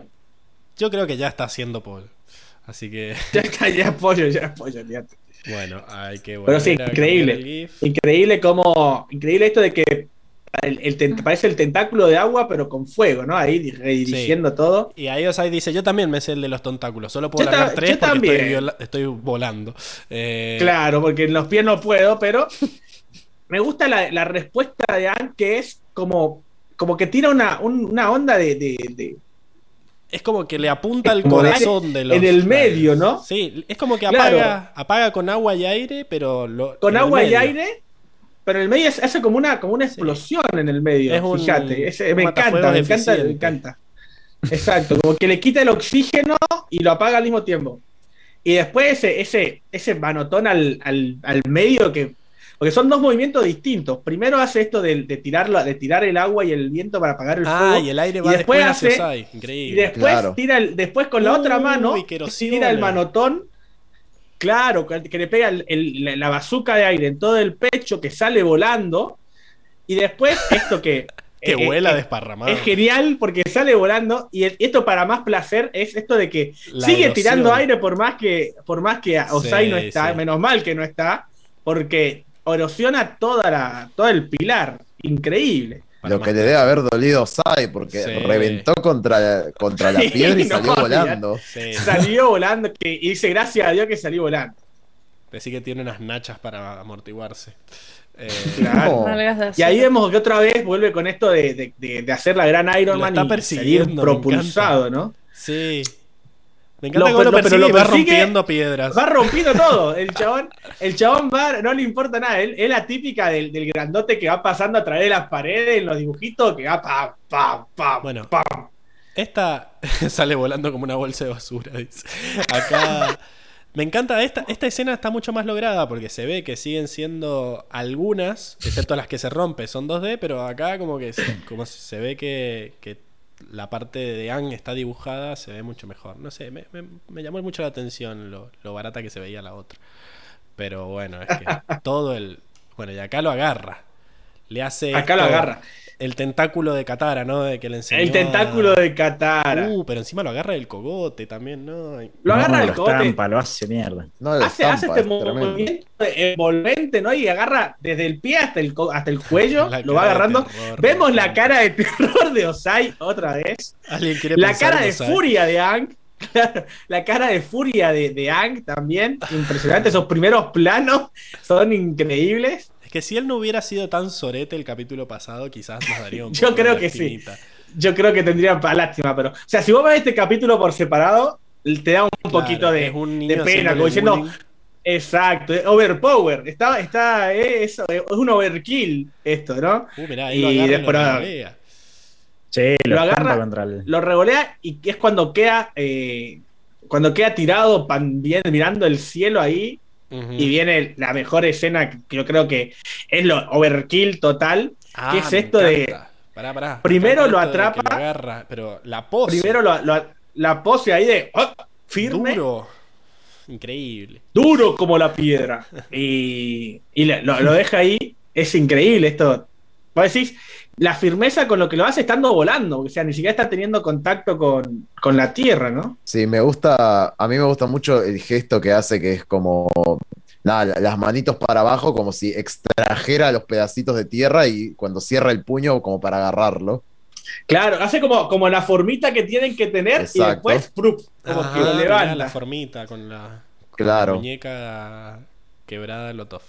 Yo creo que ya está haciendo Paul. Así que. Ya está, ya es pollo, ya es pollo, fíjate. Bueno, hay que Pero sí, increíble. Increíble como. Increíble esto de que el, el parece el tentáculo de agua, pero con fuego, ¿no? Ahí redirigiendo sí. todo. Y ahí Osai dice: Yo también me sé el de los tentáculos, solo puedo largar tres porque estoy, estoy, volando. Eh... Claro, porque en los pies no puedo, pero me gusta la, la respuesta de Anne, que es como, como que tira una, un, una onda de, de, de, Es como que le apunta al corazón de los. En el medio, ¿no? Sí, es como que apaga, claro. apaga con agua y aire, pero. Lo, con agua y aire pero en el medio hace como una, como una explosión sí. en el medio. Es un, fíjate, es, me, encanta, me encanta, me encanta. Exacto, como que le quita el oxígeno y lo apaga al mismo tiempo. Y después ese, ese, ese manotón al, al, al medio que. Porque son dos movimientos distintos. Primero hace esto de, de, tirarlo, de tirar el agua y el viento para apagar el ah, fuego. y el aire va y después, después hace, hacia Increíble. Y después, claro. tira el, después con la otra mano, Uy, tira el manotón claro, que le pega la bazuca de aire en todo el pecho, que sale volando. Y después, esto que. que eh, vuela desparramado. Es genial porque sale volando. Y esto, para más placer, es esto de que sigue tirando aire por más que, por más que Osai no está. Menos mal que no está. Porque erosiona toda la, todo el pilar. Increíble. Lo que le debe haber dolido Sai, porque reventó contra, contra la piedra y salió volando. Salió volando que, y dice gracias a Dios que salió volando. Decir que tiene unas nachas para amortiguarse. Eh, claro. Y ahí vemos que otra vez vuelve con esto de, de, hacer la gran Iron Man está persiguiendo, propulsado, ¿no? Sí. Me encanta cómo lo, persigue y va rompiendo piedras. Va rompiendo todo. El chabón, el chabón va, no le importa nada. Él, es la típica del, del, grandote que va pasando a través de las paredes en los dibujitos, que va pam, pam, pam, bueno, pam. Esta sale volando como una bolsa de basura, dice. Acá. Me encanta, esta, esta escena está mucho más lograda porque se ve que siguen siendo algunas, excepto las que se rompen, son 2D, pero acá como que como se ve que, que la parte de Ang está dibujada, se ve mucho mejor. No sé, me, llamó mucho la atención lo, lo, barata que se veía la otra. Pero bueno, es que todo el. Bueno, y acá lo agarra. Le hace. Acá lo agarra el tentáculo de Katara, ¿no? De que le enseñó el tentáculo de Katara. Uh, pero encima lo agarra del cogote también, ¿no? Lo agarra del cogote. Estampa, lo hace mierda. No, hace, hace este movimiento envolvente, ¿no? Y agarra desde el pie hasta el, hasta el cuello, lo va agarrando. Vemos la cara de terror de Osai otra vez. la cara de furia de Ang. la cara de furia de, de Ang también. Impresionante. Esos primeros planos son increíbles que si él no hubiera sido tan sorete el capítulo pasado, quizás nos daría un Yo creo que sí. Yo creo que tendría lástima, pero. O sea, si vos ves este capítulo por separado, te da un poquito de, pena, como diciendo. Exacto, overpower. Está, está, eh, es, es, un overkill esto, ¿no? Uh, mirá, y después. Lo sí, lo, agarra, contra el... lo revolea y es cuando queda. Eh, cuando queda tirado mirando el cielo ahí, y viene la mejor escena que yo creo que es lo overkill total, que es ah, esto de... primero lo atrapa, pero la pose. Primero la pose ahí de... Oh, firme. Duro. Increíble. Duro como la piedra. Y, lo, deja ahí. Es increíble esto. Vos decís, la firmeza con lo que lo hace estando volando, o sea, ni siquiera está teniendo contacto con, con, la tierra, ¿no? Sí, me gusta, a mí me gusta mucho el gesto que hace, que es como, nada, las manitos para abajo, como si extrajera los pedacitos de tierra y cuando cierra el puño, como para agarrarlo. Claro, hace como, como la formita que tienen que tener y después como que lo levanta. La formita con la, muñeca quebrada de Lotov.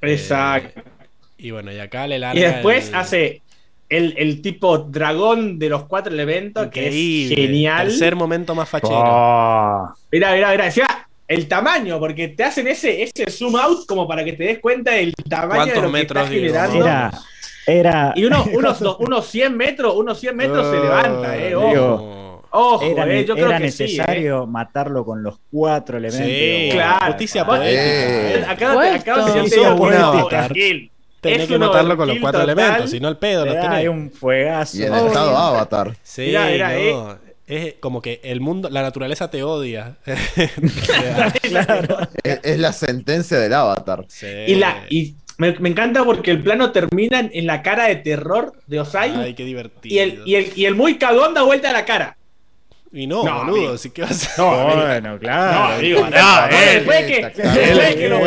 Exacto. Eh, y bueno, y acá le larga. Y después hace el, tipo dragón de los cuatro elementos, que es genial. Tercer momento más fachero. Oh. Mira, mira, mira. Decía el tamaño, porque te hacen ese, ese zoom out como para que te des cuenta del tamaño de lo metros, que está generando. Era, era... Y uno, unos, unos 100 metros, unos 100 metros se levanta, eh. Ojo, era, eh, yo creo era que necesario sí, eh. matarlo con los cuatro elementos. Sí, claro. Justicia poética. Acá, acá, acá, Tenés que matarlo con los cuatro elementos, si no el pedo lo tenés. Hay un fuegazo. Y en estado Avatar. Sí, no, es como que el mundo, la naturaleza te odia. claro. es, la sentencia del Avatar. Y, la, y me, me, encanta porque el plano termina en, la cara de terror de Osai. Ay, qué divertido. Y el, y el, y el muy cagón da vuelta a la cara. Y no, boludo, ¿sí qué vas a No, bueno, claro. No, digo, no, después que, después que lo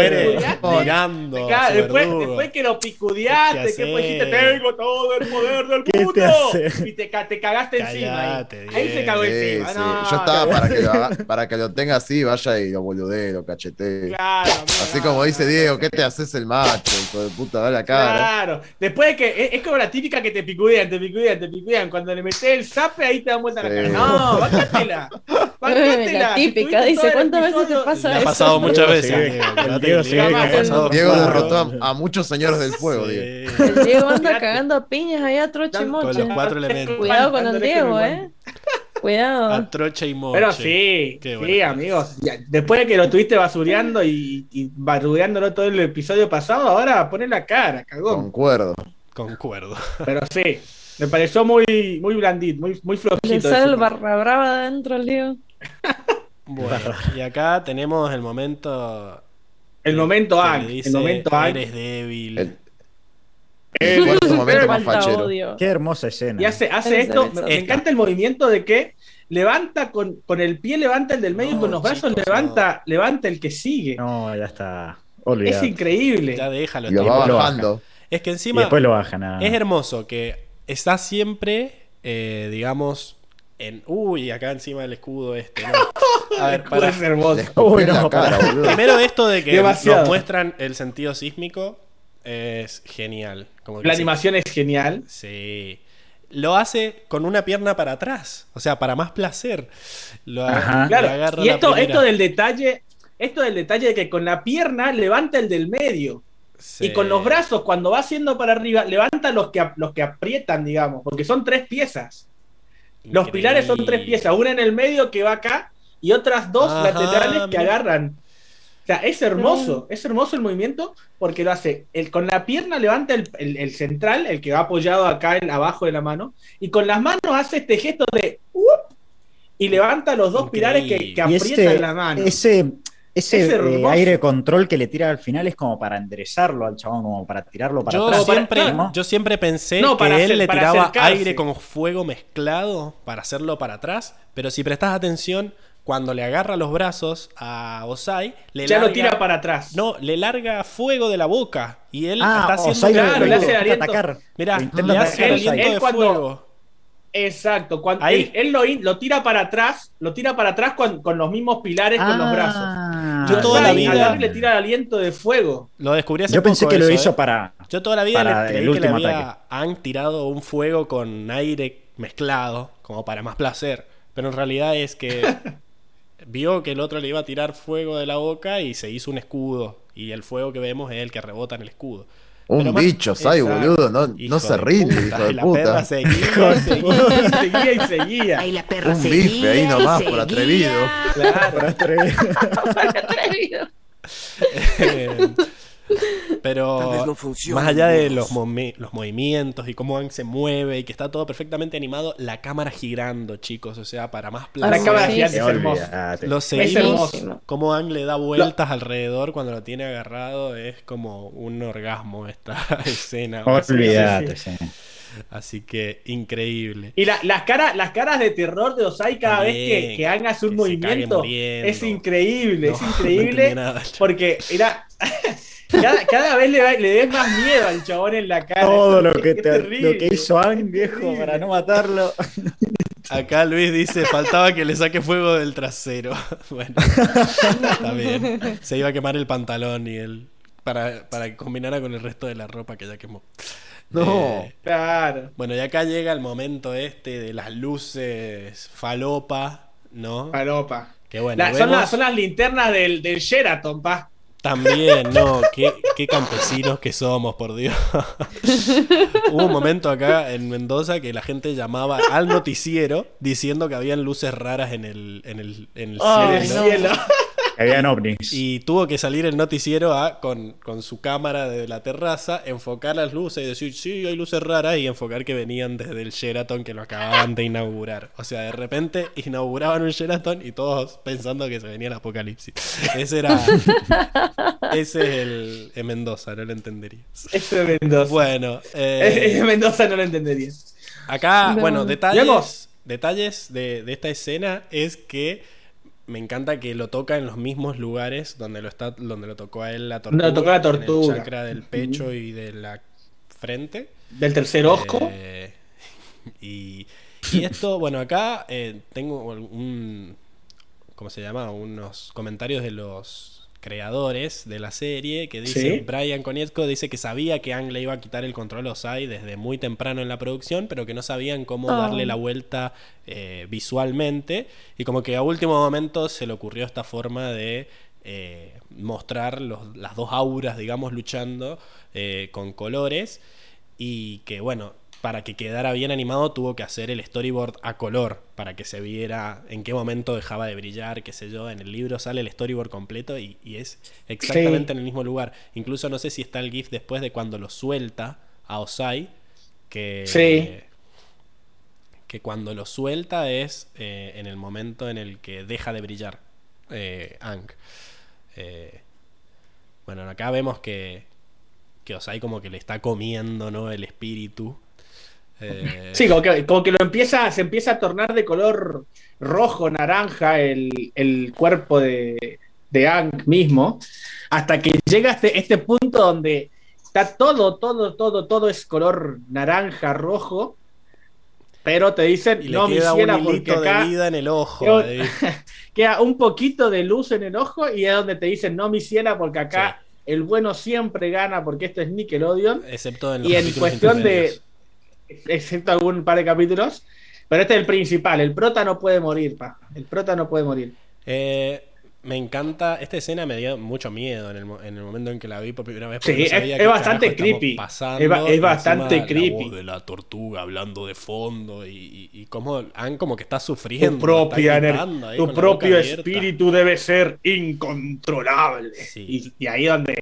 mirando. Después, después que lo picudeaste, que pues dijiste, tengo todo el poder del mundo. Y te, te cagaste encima. Ahí. ahí se cagó encima. Yo estaba para que, lo, para que lo tenga así, vaya y lo boludee, lo cachete. Claro, así como dice Diego, ¿qué te haces el macho? Hijo de puta, da la cara. Claro. Después de que es, como la típica que te picudean, te picudean, te picudean. Cuando le metes el zape, ahí te dan vuelta la cara. No, bancátela. La típica, dice, ¿cuántas veces te pasa eso? ha pasado muchas veces, Diego. derrotó a, muchos señores del fuego, Diego. El Diego anda cagando a piñas ahí a troche y moche. Con los cuatro elementos. Cuidado con el Diego, eh. Cuidado. A troche y moche. Pero sí, sí, amigos. Después de que lo estuviste basureando y, y basureándolo todo el episodio pasado, ahora poner la cara, cagón. Concuerdo. Concuerdo. Pero sí. Me pareció muy, muy blandito, muy, muy flojito. Le sale el barra brava adentro, Leo. Bueno, y acá tenemos el momento. El momento Ang. El momento Eres débil. El, momento más fachero. Qué hermosa escena. Y hace, hace esto. Me, encanta el movimiento de que levanta con, con el pie, levanta el del medio y con los brazos levanta, levanta el que sigue. No, ya está. Es increíble. Ya déjalo. Lo va bajando. Es que encima. después lo baja Es hermoso que está siempre, eh, digamos, en. Uy, acá encima del escudo este. A ver, para. Es hermoso. Primero, esto de que nos muestran el sentido sísmico es genial. la animación es genial. Sí. Lo hace con una pierna para atrás, o sea, para más placer. Lo, claro. y esto, esto del detalle, esto del detalle de que con la pierna levanta el del medio. Y con los brazos, cuando va haciendo para arriba, levanta los que, los que aprietan, digamos, porque son tres piezas. Los pilares son tres piezas, una en el medio que va acá y otras dos laterales que agarran. O sea, es hermoso, es hermoso el movimiento porque lo hace. El, con la pierna levanta el, central, el que va apoyado acá en, abajo de la mano, y con las manos hace este gesto de y levanta los dos pilares que, aprietan este, la mano. Ese, ese eh, aire control que le tira al final es como para enderezarlo al chabón, como para tirarlo para yo atrás. Siempre, Yo siempre pensé que él le tiraba aire con fuego mezclado para hacerlo para atrás, pero si prestas atención, cuando le agarra los brazos a Osai, le ya lo tira para atrás. No, le larga fuego de la boca y él ah, está haciendo claro, le hace aliento. Mirá, le hace aliento de fuego. Exacto, cuando él, lo, tira para atrás, lo tira para atrás con, los mismos pilares con los brazos. Ah. Yo toda la vida le tira el aliento de fuego. Lo descubrí hace Yo pensé que lo hizo ¿eh? para Yo toda la vida le creí que le había, han tirado un fuego con aire mezclado como para más placer, pero en realidad es que vio que el otro le iba a tirar fuego de la boca y se hizo un escudo y el fuego que vemos es el que rebota en el escudo. Un bicho, ¿sabes, boludo? No, no se rinde, hijo de la puta. Perra seguía, seguía, seguía y seguía. Ahí la perra Un bife ahí nomás, por atrevido. Claro, por atrevido. por atrevido. Pero más allá de los, los movimientos y cómo Ang se mueve y que está todo perfectamente animado, la cámara girando, chicos. O sea, para más placer. La cámara girando es hermosa. Lo seguimos. Cómo Ang le da vueltas alrededor cuando lo tiene agarrado. Es como un orgasmo esta escena. Olvídate, Así que increíble. Y las, caras, las caras de terror de Osai cada vez que, que hace un movimiento es increíble, es increíble. porque era cada, vez le, le, des más miedo al chabón en la cara. Todo lo que, lo que hizo Ang, viejo, para no matarlo. Acá Luis dice, faltaba que le saque fuego del trasero. bueno, está bien. Se iba a quemar el pantalón y él. Para, para que combinara con el resto de la ropa que ya quemó. No, eh, claro. Bueno, y acá llega el momento este de las luces falopa, ¿no? Falopa. Qué bueno. son, las, son, las, linternas del, del Sheraton, pa. También, no, qué, campesinos que somos, por Dios. Hubo un momento acá en Mendoza que la gente llamaba al noticiero diciendo que habían luces raras en el, en el, en el cielo. Habían ovnis. Y tuvo que salir el noticiero a, con, su cámara de la terraza, enfocar las luces y decir, sí, hay luces raras, y enfocar que venían desde el Sheraton que lo acababan de inaugurar. O sea, de repente inauguraban un Sheraton y todos pensando que se venía el apocalipsis. Ese era. ese es el en Mendoza, no lo entenderías. Ese es Mendoza. Bueno. Eh, en Mendoza no lo entenderías. Acá, bueno, detalles, detalles de, de esta escena es que me encanta que lo toca en los mismos lugares donde lo está donde lo tocó a él la tortuga. lo tocó la tortuga. el chakra del pecho y de la frente. Del tercer ojo. Eh, y, y, esto, bueno, acá eh, tengo un. ¿Cómo se llama? Unos comentarios de los creadores de la serie, que dice, Brian Konietzko dice que sabía que Ang le iba a quitar el control a Osai desde muy temprano en la producción, pero que no sabían cómo oh. darle la vuelta eh, visualmente, y como que a último momento se le ocurrió esta forma de eh, mostrar las dos auras, digamos, luchando eh, con colores, y que bueno, para que quedara bien animado tuvo que hacer el storyboard a color para que se viera en qué momento dejaba de brillar, qué sé yo. En el libro sale el storyboard completo y, es exactamente en el mismo lugar. Incluso no sé si está el GIF después de cuando lo suelta a Osai, que, que cuando lo suelta es eh, en el momento en el que deja de brillar. eh, Ang. Eh, bueno, acá vemos que, que Osai como que le está comiendo, ¿no? El espíritu. Eh, sí, como que, como que, lo empieza, se empieza a tornar de color rojo, naranja el, cuerpo de, de Ang mismo, hasta que llega este, este punto donde está todo, todo, todo, todo es color naranja, rojo, pero te dicen, no, mi ciela, porque acá... De vida en el ojo. Queda, un poquito de luz en el ojo y es donde te dicen, no, mi ciela, porque acá el bueno siempre gana porque esto es Nickelodeon. Excepto en los Y en cuestión de... Excepto algún par de capítulos. Pero este es el principal. El prota no puede morir, pa. El prota no puede morir. Eh, me encanta. Esta escena me dio mucho miedo en el, en el momento en que la vi por primera vez. Sí, es, bastante creepy. es, bastante creepy. de la tortuga hablando de fondo y, y, como Han como que está sufriendo. Tu, propia tu propio espíritu debe ser incontrolable. Y, y, ahí donde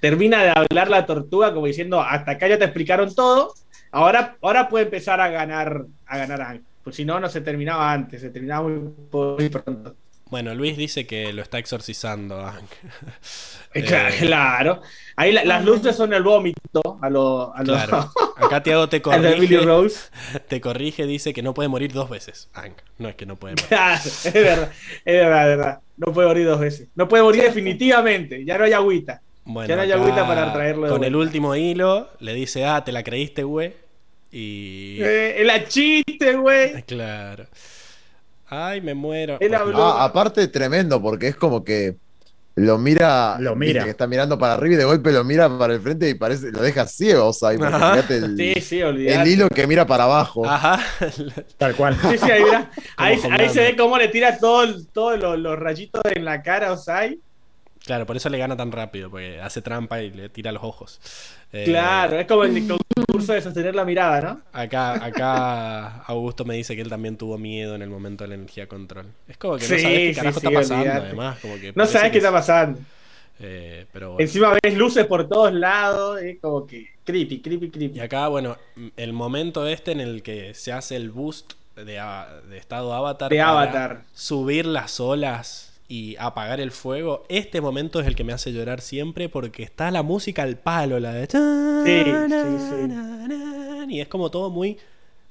termina de hablar la tortuga como diciendo, hasta acá ya te explicaron todo. Ahora, ahora puede empezar a ganar, a ganar. Pues si no, no se terminaba antes, se terminaba muy pronto. Bueno, Luis dice que lo está exorcizando. Eh, claro. Ahí las luces son el vómito. A lo, Acá Tiago te corrige. Te corrige, dice que no puede morir dos veces. No es que no puede morir. es verdad, es verdad, es verdad. No puede morir dos veces. No puede morir definitivamente. Ya no hay agüita. Ya no hay agüita para traerlo. con el último hilo le dice, ah, te la creíste, güey. Y. Eh, la chiste, güey. Claro. Ay, me muero. Ah, aparte, tremendo, porque es como que lo mira, lo mira. que está mirando para arriba y de golpe lo mira para el frente y parece, lo deja ciego, o sea, el, sí, sí, el hilo que mira para abajo. Ajá. Tal cual. Sí, sí, ahí, mira. ahí, se ve cómo le tira todos todo los, rayitos en la cara, o sea, Claro, por eso le gana tan rápido, porque hace trampa y le tira los ojos. Eh, claro, es como el concurso de sostener la mirada, ¿no? Acá, acá Augusto me dice que él también tuvo miedo en el momento de la energía control. Es como que no sabes qué carajo está pasando, además. Como que no sabes qué está pasando. Eh, pero Encima ves luces por todos lados, es como que creepy, creepy, creepy. Y acá, bueno, el momento este en el que se hace el boost de, de estado avatar. De avatar. Subir las olas y apagar el fuego, este momento es el que me hace llorar siempre porque está la música al palo, la de... Sí, sí, sí. Y es como todo muy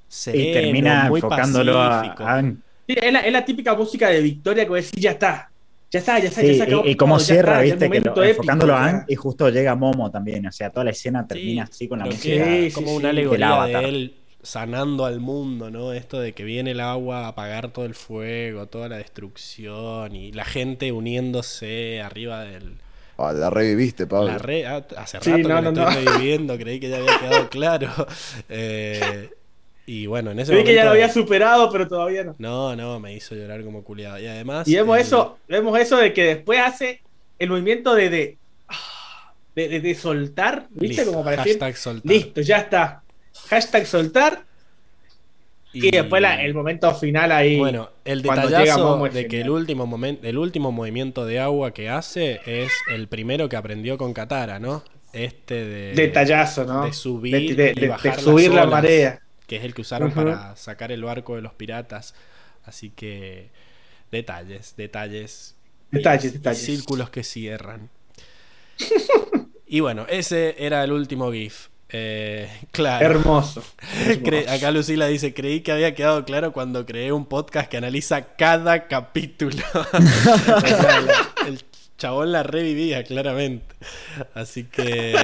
sereno, y termina muy enfocándolo a, es, la, típica música de Victoria que decís, ya está, ya está, ya está, ya está. Y, como cierra, viste, que enfocándolo a Ang y justo llega Momo también. O sea, toda la escena termina así con la música. como una alegoría de él sanando al mundo, ¿no? Esto de que viene el agua a apagar todo el fuego, toda la destrucción y la gente uniéndose arriba del... Ah, la reviviste, Pablo. La re... Ah, hace rato que la estoy reviviendo, creí que ya había quedado claro. Eh, y bueno, en ese creí que ya lo había superado, pero todavía no. No, no, me hizo llorar como culiado. Y además... Y vemos, eso, vemos eso de que después hace el movimiento de... de... De, soltar, ¿viste? como para decir, listo, ya está hashtag soltar. Y, después el momento final ahí. Bueno, el detallazo de que el último, momento, el último movimiento de agua que hace es el primero que aprendió con Katara, ¿no? Este de. Detallazo, ¿no? De subir, subir la marea. Que es el que usaron para sacar el barco de los piratas. Así que. Detalles, detalles. Detalles, detalles. Círculos que cierran. y bueno, ese era el último GIF. Eh, claro. Hermoso. Acá Lucila dice, creí que había quedado claro cuando creé un podcast que analiza cada capítulo. el chabón la revivía, claramente. Así que...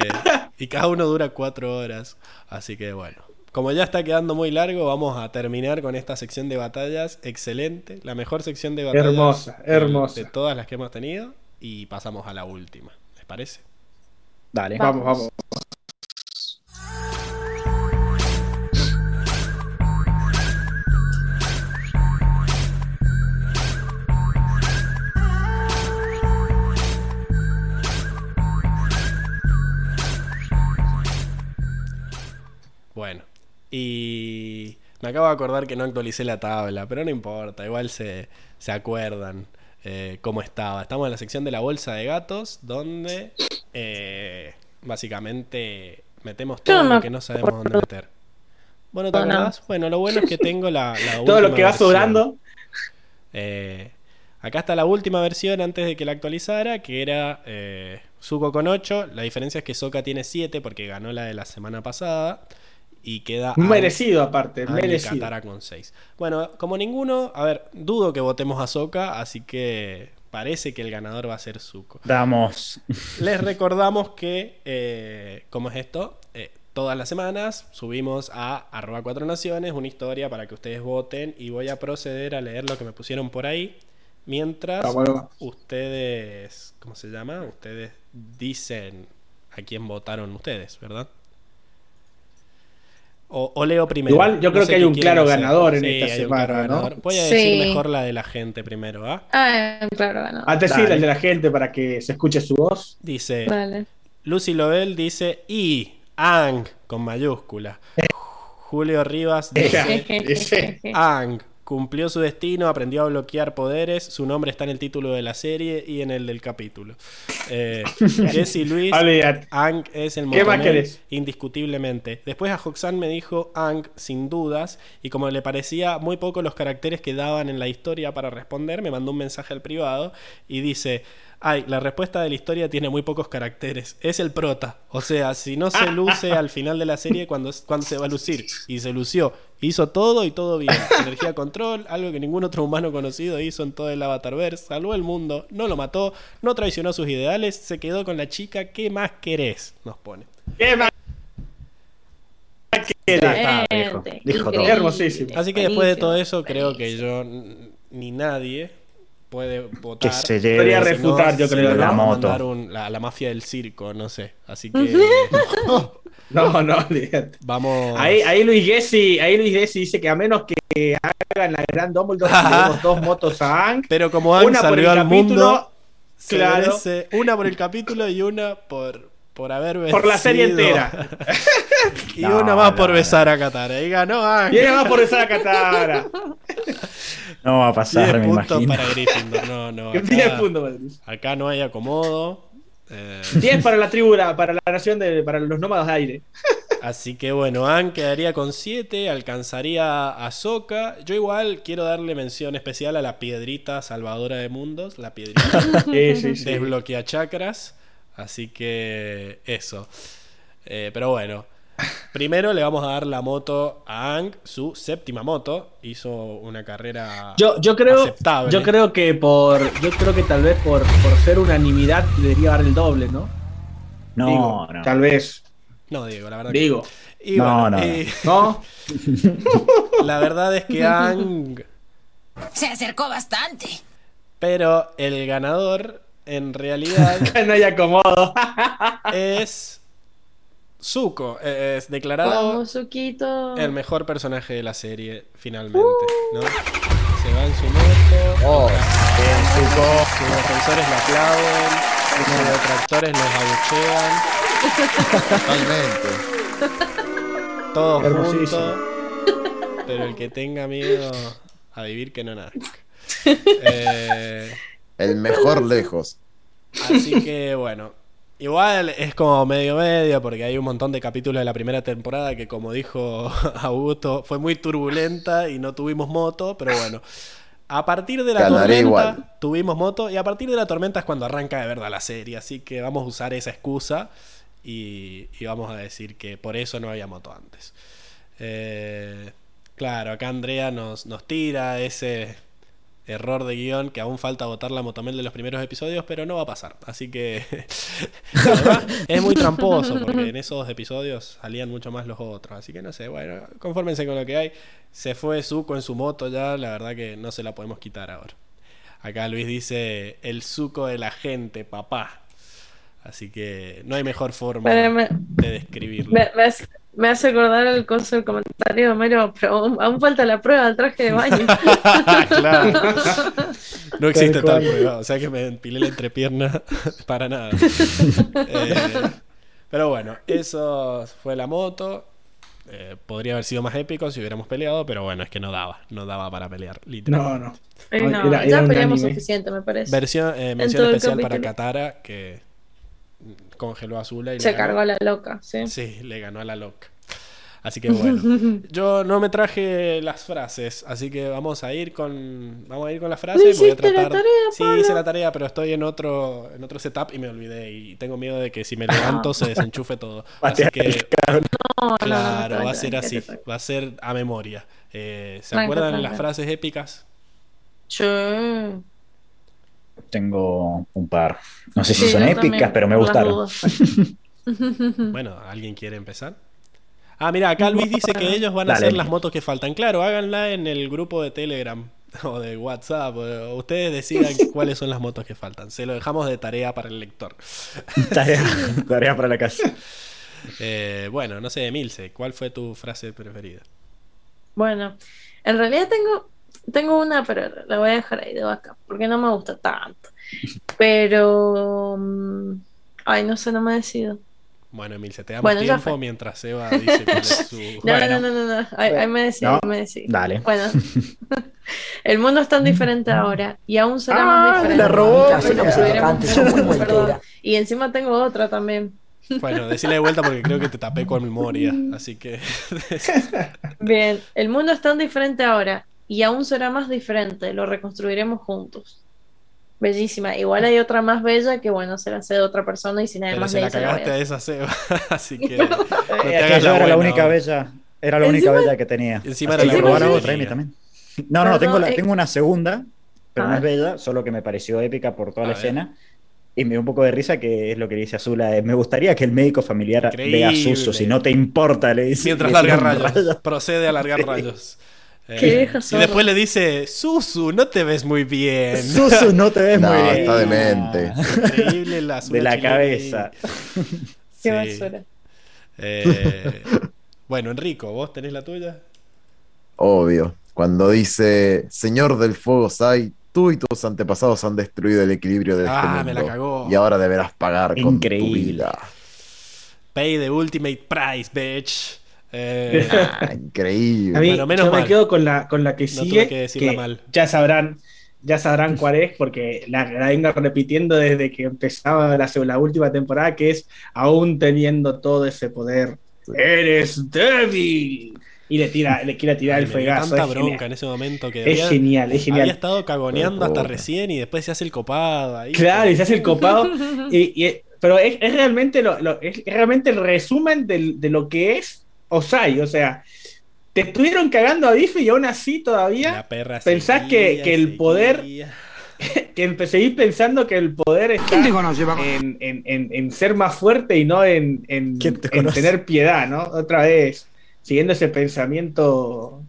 Y cada uno dura cuatro horas. Así que bueno. Como ya está quedando muy largo, vamos a terminar con esta sección de batallas. Excelente. La mejor sección de batallas. Hermosa, hermosa. De, todas las que hemos tenido. Y pasamos a la última. ¿Les parece? Dale. vamos. vamos. Bueno, y me acabo de acordar que no actualicé la tabla, pero no importa, igual se, se acuerdan eh, cómo estaba. Estamos en la sección de la bolsa de gatos, donde eh, básicamente metemos todo lo que no sabemos dónde meter. Bueno, ¿te acordás? Bueno, lo bueno es que tengo la, Todo lo que va sobrando. Eh, Acá está la última versión antes de que la actualizara, que era eh, Zuko con 8. La diferencia es que Soka tiene 7 porque ganó la de la semana pasada. Y queda. Merecido, aparte, merecido. Katara con 6. Bueno, como ninguno, a ver, dudo que votemos a Soka, así que parece que el ganador va a ser Zuko. Damos. Les recordamos que, eh, ¿cómo es esto? Eh, todas las semanas subimos a arroba cuatro naciones una historia para que ustedes voten y voy a proceder a leer lo que me pusieron por ahí. Mientras ah, ustedes, ¿cómo se llama? Ustedes dicen a quién votaron ustedes, ¿verdad? O, leo primero. Igual yo creo que hay un claro ganador en esta semana, ¿no? Voy a decir mejor la de la gente primero, ¿ah? Ah, claro ganador. Antes sí, el de la gente para que se escuche su voz. Dice, Lucy Lovell dice y Ang con mayúscula. Julio Rivas dice Ang Cumplió su destino, aprendió a bloquear poderes. Su nombre está en el título de la serie y en el del capítulo. Eh, Jesse Luis, Ang es el motor indiscutiblemente. Después a Hoxan me dijo Ang sin dudas y como le parecía muy poco los caracteres que daban en la historia para responder, me mandó un mensaje al privado y dice Ay, la respuesta de la historia tiene muy pocos caracteres. Es el prota. O sea, si no se luce al final de la serie, cuando, cuando se va a lucir. Y se lució. Hizo todo y todo bien. Energía control, algo que ningún otro humano conocido hizo en todo el Avatarverse. Salvó el mundo, no lo mató, no traicionó sus ideales, se quedó con la chica. ¿Qué más querés? Nos pone. ¿Qué más querés? Dijo todo. Hermosísimo. Así que después de todo eso, creo que yo ni nadie puede votar. Que se lleve. Podría refutar, yo creo, la moto. la, mafia del circo, no sé. Así que. no, no, Vamos. Ahí, ahí Luis Gessi, ahí Luis Gessi dice que a menos que hagan la gran Dumbledore, tenemos dos motos a Ang. Pero como Ang una salió al mundo, claro. una por el capítulo y una por por haber vencido. Por la serie entera. y una más por besar a Katara. Y ganó Ang. Y una más por besar a Katara. No va a pasar, me puntos para Gryffindor. No, no. Acá, puntos acá no hay acomodo. 10 eh. para la tribu, para la nación, de, para los nómadas de aire. Así que bueno, An quedaría con 7, alcanzaría a Soka. Yo igual quiero darle mención especial a la piedrita salvadora de mundos, la piedrita desbloquea chakras. Así que eso. Eh, pero bueno, Primero le vamos a dar la moto a Ang, su séptima moto. Hizo una carrera yo, yo creo, aceptable. Yo creo que por. Yo creo que tal vez por, por ser unanimidad debería dar el doble, ¿no? No, no. Tal vez. No, Diego, la verdad. Digo. no, no, no. la verdad es que Ang. Se acercó bastante. Pero el ganador, en realidad. no hay acomodo. es Zuko es declarado el mejor personaje de la serie, finalmente. ¿no? Se va en su moto. Oh, bien, Zuko. Sus defensores lo aplauden. Sus detractores los abuchean. Totalmente. Todos juntos. Pero el que tenga miedo a vivir que no nazca. Eh, el mejor lejos. Así que bueno, Igual es como medio medio porque hay un montón de capítulos de la primera temporada que como dijo Augusto fue muy turbulenta y no tuvimos moto, pero bueno. A partir de la tormenta tuvimos moto y a partir de la tormenta es cuando arranca de verdad la serie, así que vamos a usar esa excusa y, vamos a decir que por eso no había moto antes. Eh, claro, acá Andrea nos, nos tira ese error de guion que aún falta votar la motomel de los primeros episodios, pero no va a pasar. Así que es muy tramposo porque en esos episodios salían mucho más los otros. Así que no sé, bueno, confórmense con lo que hay. Se fue Zuko en su moto ya, la verdad que no se la podemos quitar ahora. Acá Luis dice, el Zuko de la gente, papá. Así que no hay mejor forma de describirlo. Me hace acordar el coso del comentario de Homero, pero aún, falta la prueba del traje de baño. claro. No existe tal prueba, o sea que me empilé la entrepierna para nada. Eh, pero bueno, eso fue la moto. Eh, podría haber sido más épico si hubiéramos peleado, pero bueno, es que no daba, no daba para pelear, literalmente. No, no. no ya peleamos suficiente, me parece. Versión, eh, mención especial para Katara, que congeló a Zula y se cargó a la loca, sí. Sí, le ganó a la loca. Así que bueno, yo no me traje las frases, así que vamos a ir con vamos a ir con las frases. Voy a tratar. La tarea, sí, hice la tarea, pero estoy en otro en otro setup y me olvidé y tengo miedo de que si me levanto se desenchufe todo. Así que claro, va a ser así, va a ser a memoria. Eh, ¿Se acuerdan las frases épicas? Sí. Tengo un par. No sé si son épicas, pero me gustaron. bueno, ¿alguien quiere empezar? Ah, mira, acá Luis dice que ellos van a hacer las motos que faltan. Claro, háganla en el grupo de Telegram o de WhatsApp. ustedes decidan cuáles son las motos que faltan. Se lo dejamos de tarea para el lector. Tarea, para la casa. Eh, bueno, no sé, Milce, ¿cuál fue tu frase preferida? Bueno, en realidad tengo, tengo una, pero la voy a dejar ahí de acá, porque no me gusta tanto. Pero... Mm, ay, no sé, no me decido. Bueno, Emil, se te damos tiempo mientras Eva dice cuál es su. no, no, no, no, no, ahí, me decís, me decís. Dale. Bueno, el mundo es tan diferente ahora y aún será más ah, diferente. La robó. Perdón. Y encima tengo otra también. Bueno, decíle de vuelta porque creo que te tapé con memoria, así que. Bien, el mundo es tan diferente ahora y aún será más diferente. Lo reconstruiremos juntos. Bellísima. Igual hay otra más bella que, bueno, se la hace de otra persona y sin nada más se la cagaste a esa Seba. Así que. No te hagas la era la única bella. Era la única bella que tenía. Encima era la otra también. No, no, tengo, la, tengo una segunda, pero no es bella, solo que me pareció épica por toda la escena. Y me dio un poco de risa que es lo que dice Azula. Me gustaría que el médico familiar vea a Suso, si no te importa, le dice. Mientras larga rayos. Procede a largar rayos. Eh, y después le dice, Susu, no te ves muy bien. Susu, no te ves muy bien. Está demente. Increíble la De la cabeza. Qué basura. Eh, bueno, Enrico, ¿vos tenés la tuya? Obvio. Cuando dice, Señor del Fuego Sai, tú y tus antepasados han destruido el equilibrio de este ah, Me la cagó. Y ahora deberás pagar con tu vida. Pay the ultimate price, bitch. Eh, ah, increíble. yo me quedo con la, con la que sigue. Que, Ya sabrán, ya sabrán cuál es, porque la, vengo repitiendo desde que empezaba la, la, última temporada, que es aún teniendo todo ese poder. ¡Eres débil! Y le tira, le quiere tirar el fregazo. Tanta bronca en ese momento que es genial, es genial. Había estado cagoneando hasta recién y después se hace el copado. Ahí, claro, y se hace el copado. y, pero es, realmente lo, es realmente el resumen de lo que es Osai, o sea, te estuvieron cagando a Bife y aún así todavía pensás que, el poder. que seguís pensando que el poder está en, ser más fuerte y no en, tener piedad, ¿no? Otra vez, siguiendo ese pensamiento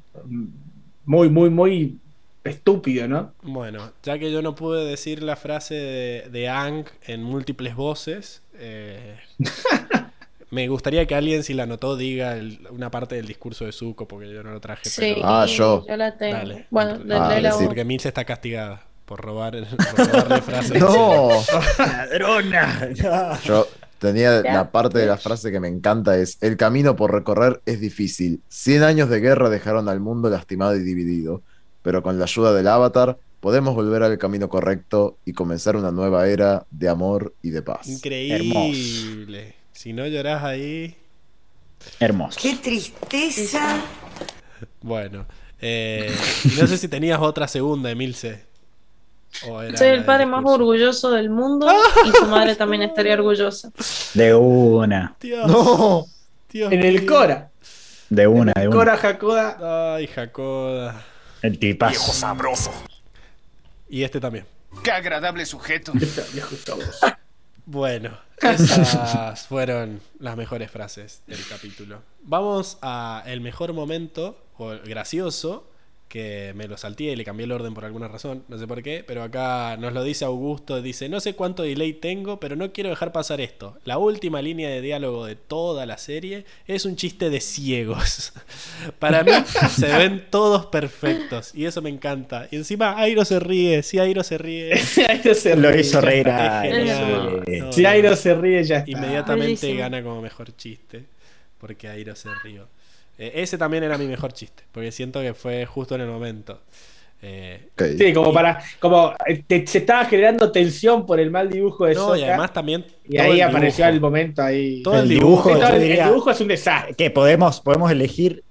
muy, muy, muy estúpido, ¿no? Bueno, ya que yo no pude decir la frase de, de Ang en múltiples voces, eh, Me gustaría que alguien, si la notó, diga una parte del discurso de Zuko, porque yo no lo traje. Sí, Ah, yo. Yo la tengo. Bueno, ah, la Porque Milce está castigada por, robar, por robarle frases. ¡No! ¡Ladrona! Yo tenía la parte de la frase que me encanta es el camino por recorrer es difícil. Cien años de guerra dejaron al mundo lastimado y dividido, pero con la ayuda del avatar podemos volver al camino correcto y comenzar una nueva era de amor y de paz. Increíble. Si no llorás ahí. Hermoso. ¡Qué tristeza! Bueno, eh, no sé si tenías otra segunda, Emilce. Soy el padre más orgulloso del mundo y su madre también estaría orgullosa. De una. no. en el Cora. De una, de una. Cora Jacoda. Ay, Jacoda. El tipazo. Viejo sabroso. Y este también. Qué agradable sujeto. Viejo sabroso. Bueno, esas fueron las mejores frases del capítulo. Vamos a el mejor momento, o gracioso, que me lo salté y le cambié el orden por alguna razón, no sé por qué, pero acá nos lo dice Augusto, dice, no sé cuánto delay tengo, pero no quiero dejar pasar esto. La última línea de diálogo de toda la serie es un chiste de ciegos. Para mí se ven todos perfectos y eso me encanta. Y encima Airo se ríe, si Airo se ríe. Airo se ríe. Lo hizo reír Si Airo se ríe ya está. Inmediatamente gana como mejor chiste, porque Airo se rió. Eh, ese también era mi mejor chiste, porque siento que fue justo en el momento. Eh, sí, como para. Como eh, se estaba generando tensión por el mal dibujo de no, y además también. Y ahí apareció el momento ahí. Todo el, dibujo. el, dibujo es un desastre. Que podemos, podemos elegir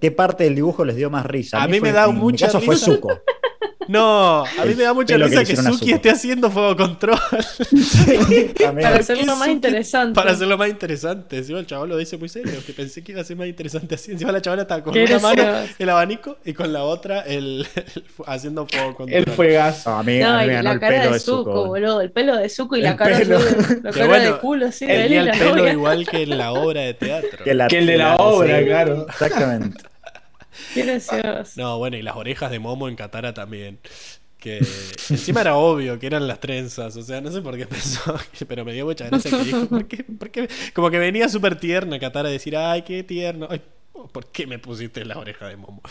qué parte del dibujo les dio más risa. A, mí, me da mucha risa. fue Zuko. No, a mí me da mucha risa que, Suki esté haciendo fuego control. para hacerlo más interesante. Para hacerlo más interesante. Encima el chaval lo dice muy serio, que pensé que iba a ser más interesante así. Encima la chavala está con una mano el abanico y con la otra el, haciendo fuego control. El fuegazo. a mí, no, y la cara de Zuko, boludo. El pelo de Zuko y la cara, de, la cara de culo así. El, el pelo igual que en la obra de teatro. Que, el de la obra, claro. Exactamente. No, bueno, y las orejas de Momo en Katara también. Que encima era obvio que eran las trenzas, o sea, no sé por qué pensó, pero me dio mucha gracia que dijo, ¿por qué? Como que venía súper tierna Katara a decir, ay, qué tierno, ay, ¿por qué me pusiste la oreja de Momo?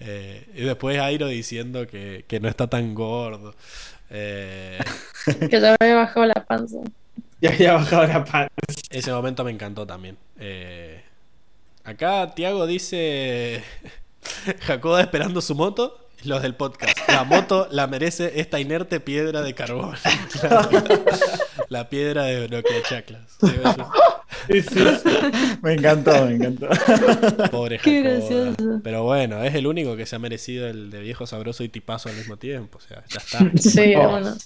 Eh, y después Airo diciendo que, que, no está tan gordo. Eh, que ya había bajado la panza. Ya había bajado la panza. Ese momento me encantó también. Eh, acá Tiago dice Jacoba esperando su moto. Los del podcast. La moto la merece esta inerte piedra de carbón. la, piedra de bloque chaclas. Me encantó, me encantó. Pobre Jacoba. Pero bueno, es el único que se ha merecido el de viejo sabroso y tipazo al mismo tiempo. O sea, ya está. Sí, bueno.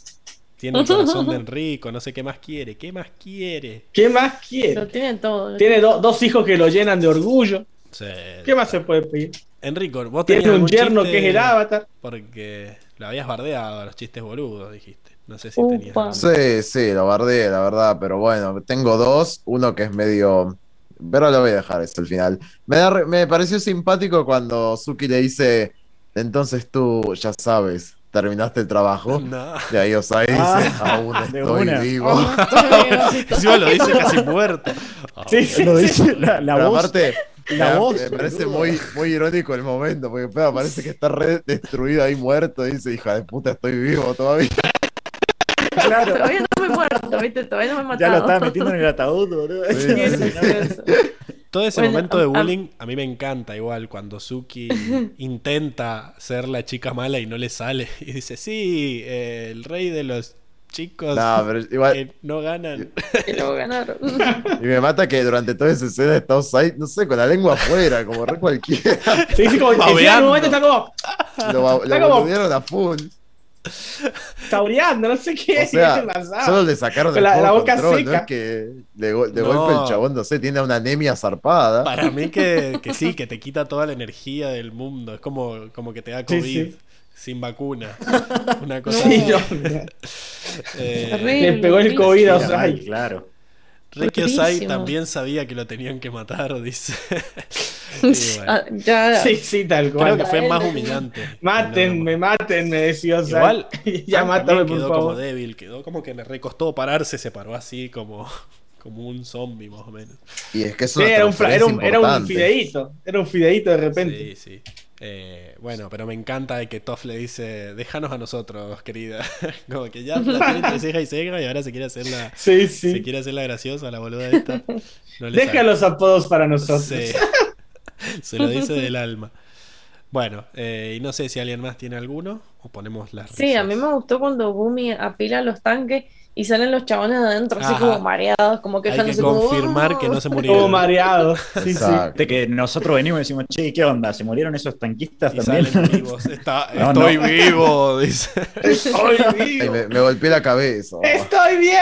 Tiene el corazón de Enrico, no sé qué más quiere. ¿Qué más quiere? ¿Qué más quiere? Lo tiene todo. Tiene dos hijos que lo llenan de orgullo. ¿Qué más se puede pedir? Enrico, vos tenías un yerno que es el avatar. Porque lo habías bardeado a los chistes boludos, dijiste. No sé si tenías. Sí, sí, lo bardeé, la verdad, pero bueno, tengo dos. Uno que es medio. Pero lo voy a dejar hasta el final. Me, me pareció simpático cuando Suki le dice: Entonces tú ya sabes, terminaste el trabajo. No. Y ahí Osai dice, ah, aún estoy vivo. Encima lo dice casi muerto. Sí, sí, lo dice la, la voz. Aparte, la voz, me parece muy, muy irónico el momento, porque parece que está re destruido ahí muerto. Y dice, hija de puta, estoy vivo todavía. Claro. Todavía no me he muerto, ¿viste? Todavía no me he matado. Ya lo estaba metiendo en el ataúd, boludo. Todo ese momento de bullying a mí me encanta, igual, cuando Suki intenta ser la chica mala y no le sale. Y dice, sí, eh, el rey de los chicos no, pero igual, que no ganan. Que no ganaron. Y me mata que durante toda esa escena está ahí, no sé, con la lengua afuera, como re cualquiera. Sí, sí, como en un momento está como. Lo, lo a full. Taureando, no sé qué. O sea, solo le sacaron la, la boca seca. ¿no? Es que de, de golpe el chabón, no sé, tiene una anemia zarpada. Para mí que, que, sí, que te quita toda la energía del mundo. Es como, como que te da COVID. Sí, sí sin vacuna. Una cosa. Sí, eh, Le pegó el COVID a Osai. Claro. Ricky Osai también sabía que lo tenían que matar, dice. Ah, sí, sí, tal cual. Creo que fue más humillante. Mátenme, mátenme, decía Osai. Igual, ya mátame, por quedó como débil, quedó como que le recostó pararse, se paró así como como un zombie más o menos. Y es que eso era, un, era, un, era un fideíto, era un fideíto de repente. Sí, sí. Eh, bueno, pero me encanta que Toff le dice, déjanos a nosotros, querida. Como que ya la tiene entre ceja y ceja y ahora se quiere hacer la, sí, sí. Se quiere hacer la graciosa, la boluda esta. Deja los apodos para nosotros. se lo dice del alma. Bueno, eh, y no sé si alguien más tiene alguno o ponemos las. Sí, a mí me gustó cuando Bumi apila los tanques y salen los chabones adentro así como mareados, como que Hay que confirmar que no se murieron. Como mareados. Sí, sí. De que nosotros venimos y decimos, che, ¿qué onda? ¿Se murieron esos tanquistas y también? Salen vivos. estoy vivo, dice. Estoy vivo. me, me golpeé la cabeza. ¡Estoy bien!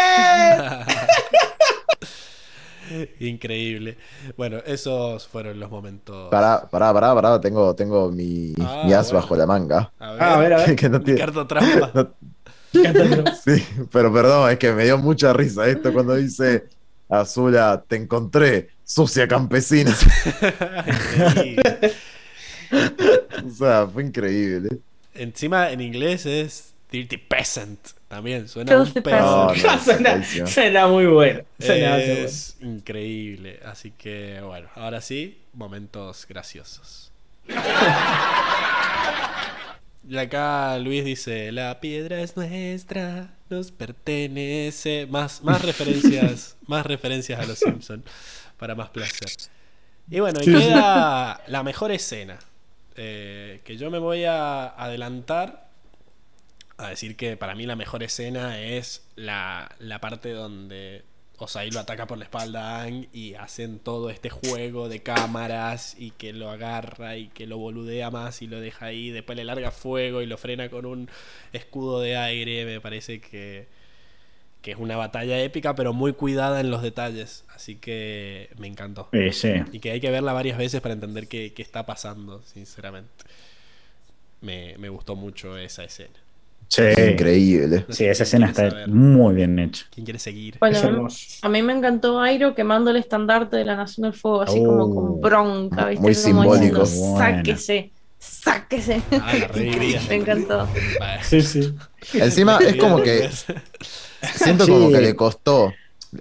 Increíble. Bueno, esos fueron los momentos. Pará, pará, pará, pará. Tengo, tengo mi, ah, mi as bajo la manga. A ver, a ver. A ver. que no tiene... trampa. Sí, pero perdón, es que me dio mucha risa esto cuando dice Azula, te encontré, sucia campesina. o sea, fue increíble. Encima en inglés es Dirty Peasant. También suena un suena, muy bueno. es increíble. Así que bueno, ahora sí, momentos graciosos. Y acá Luis dice, la piedra es nuestra, nos pertenece. Más, más referencias, más referencias a los Simpsons para más placer. Y bueno, y queda la mejor escena. Eh, que yo me voy a adelantar a decir que para mí la mejor escena es la, la parte donde Osai lo ataca por la espalda a Ang y hacen todo este juego de cámaras y que lo agarra y que lo boludea más y lo deja ahí, después le larga fuego y lo frena con un escudo de aire, me parece que, que es una batalla épica pero muy cuidada en los detalles, así que me encantó. Y que hay que verla varias veces para entender qué, qué está pasando, sinceramente. Me, me gustó mucho esa escena. Sí. Increíble. Sí, esa escena está muy bien hecha. ¿Quién quiere seguir? Bueno, a mí me encantó Airo quemando el estandarte de la Nación del Fuego, así como con uh, bronca, ¿viste? Muy simbólico. sáquese, sáquese. Ah, me encantó. Sí, sí. Encima es como que. Siento como que le costó.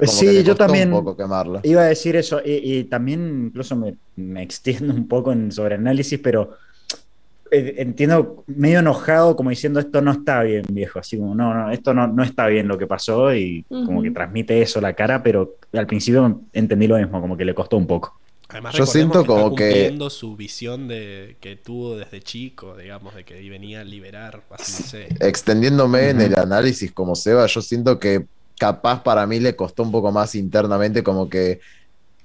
sí, yo también un poco quemarla. iba a decir eso, y, también incluso me, me, extiendo un poco en sobreanálisis, pero eh, entiendo medio enojado como diciendo esto no está bien, viejo, así como no, no, esto no, no está bien lo que pasó y como que transmite eso la cara, pero al principio entendí lo mismo, como que le costó un poco. Además, yo siento como que su visión de que tuvo desde chico, digamos, de que venía a liberar, Extendiéndome en el análisis como Seba, yo siento que capaz para mí le costó un poco más internamente, como que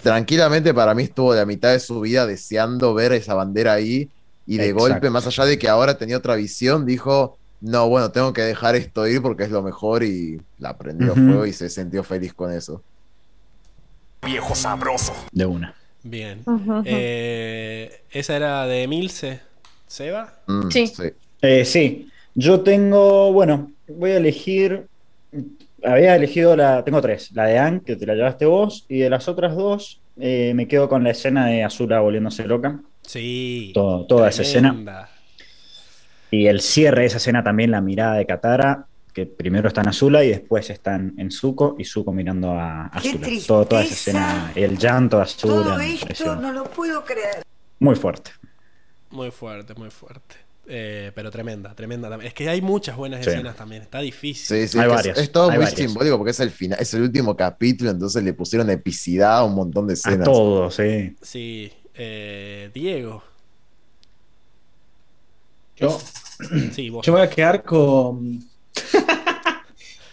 tranquilamente para mí estuvo de la mitad de su vida deseando ver esa bandera ahí y de golpe, más allá de que ahora tenía otra visión, dijo, no, bueno, tengo que dejar esto ir porque es lo mejor y la prendió fuego y se sintió feliz con eso. Viejo sabroso. De una. Bien. Eh, ¿Esa era de Milce? ¿Seba? Mm, sí. Eh, sí. Yo tengo, bueno, voy a elegir, había elegido la, tengo tres, la de Anne, que te la llevaste vos, y de las otras dos eh, me quedo con la escena de Azula volviéndose loca. Sí. toda esa escena. Y el cierre de esa escena también, la mirada de Katara, que primero está en Azula y después están en Zuko y Zuko mirando a Azula. Todo, toda esa escena, el llanto de Azula. Todo esto no lo puedo creer. Muy fuerte. Muy fuerte, muy fuerte. Eh, pero tremenda, tremenda. Es que hay muchas buenas escenas también. Está difícil. Sí, sí, hay varias. Es, todo muy simbólico porque es el final, es el último capítulo, entonces le pusieron epicidad a un montón de escenas. A todo, sí. Sí. Eh, Diego. Yo, yo voy a quedar con.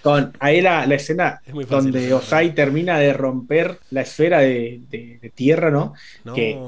con ahí la, escena donde Osai termina de romper la esfera de, tierra, ¿no? Que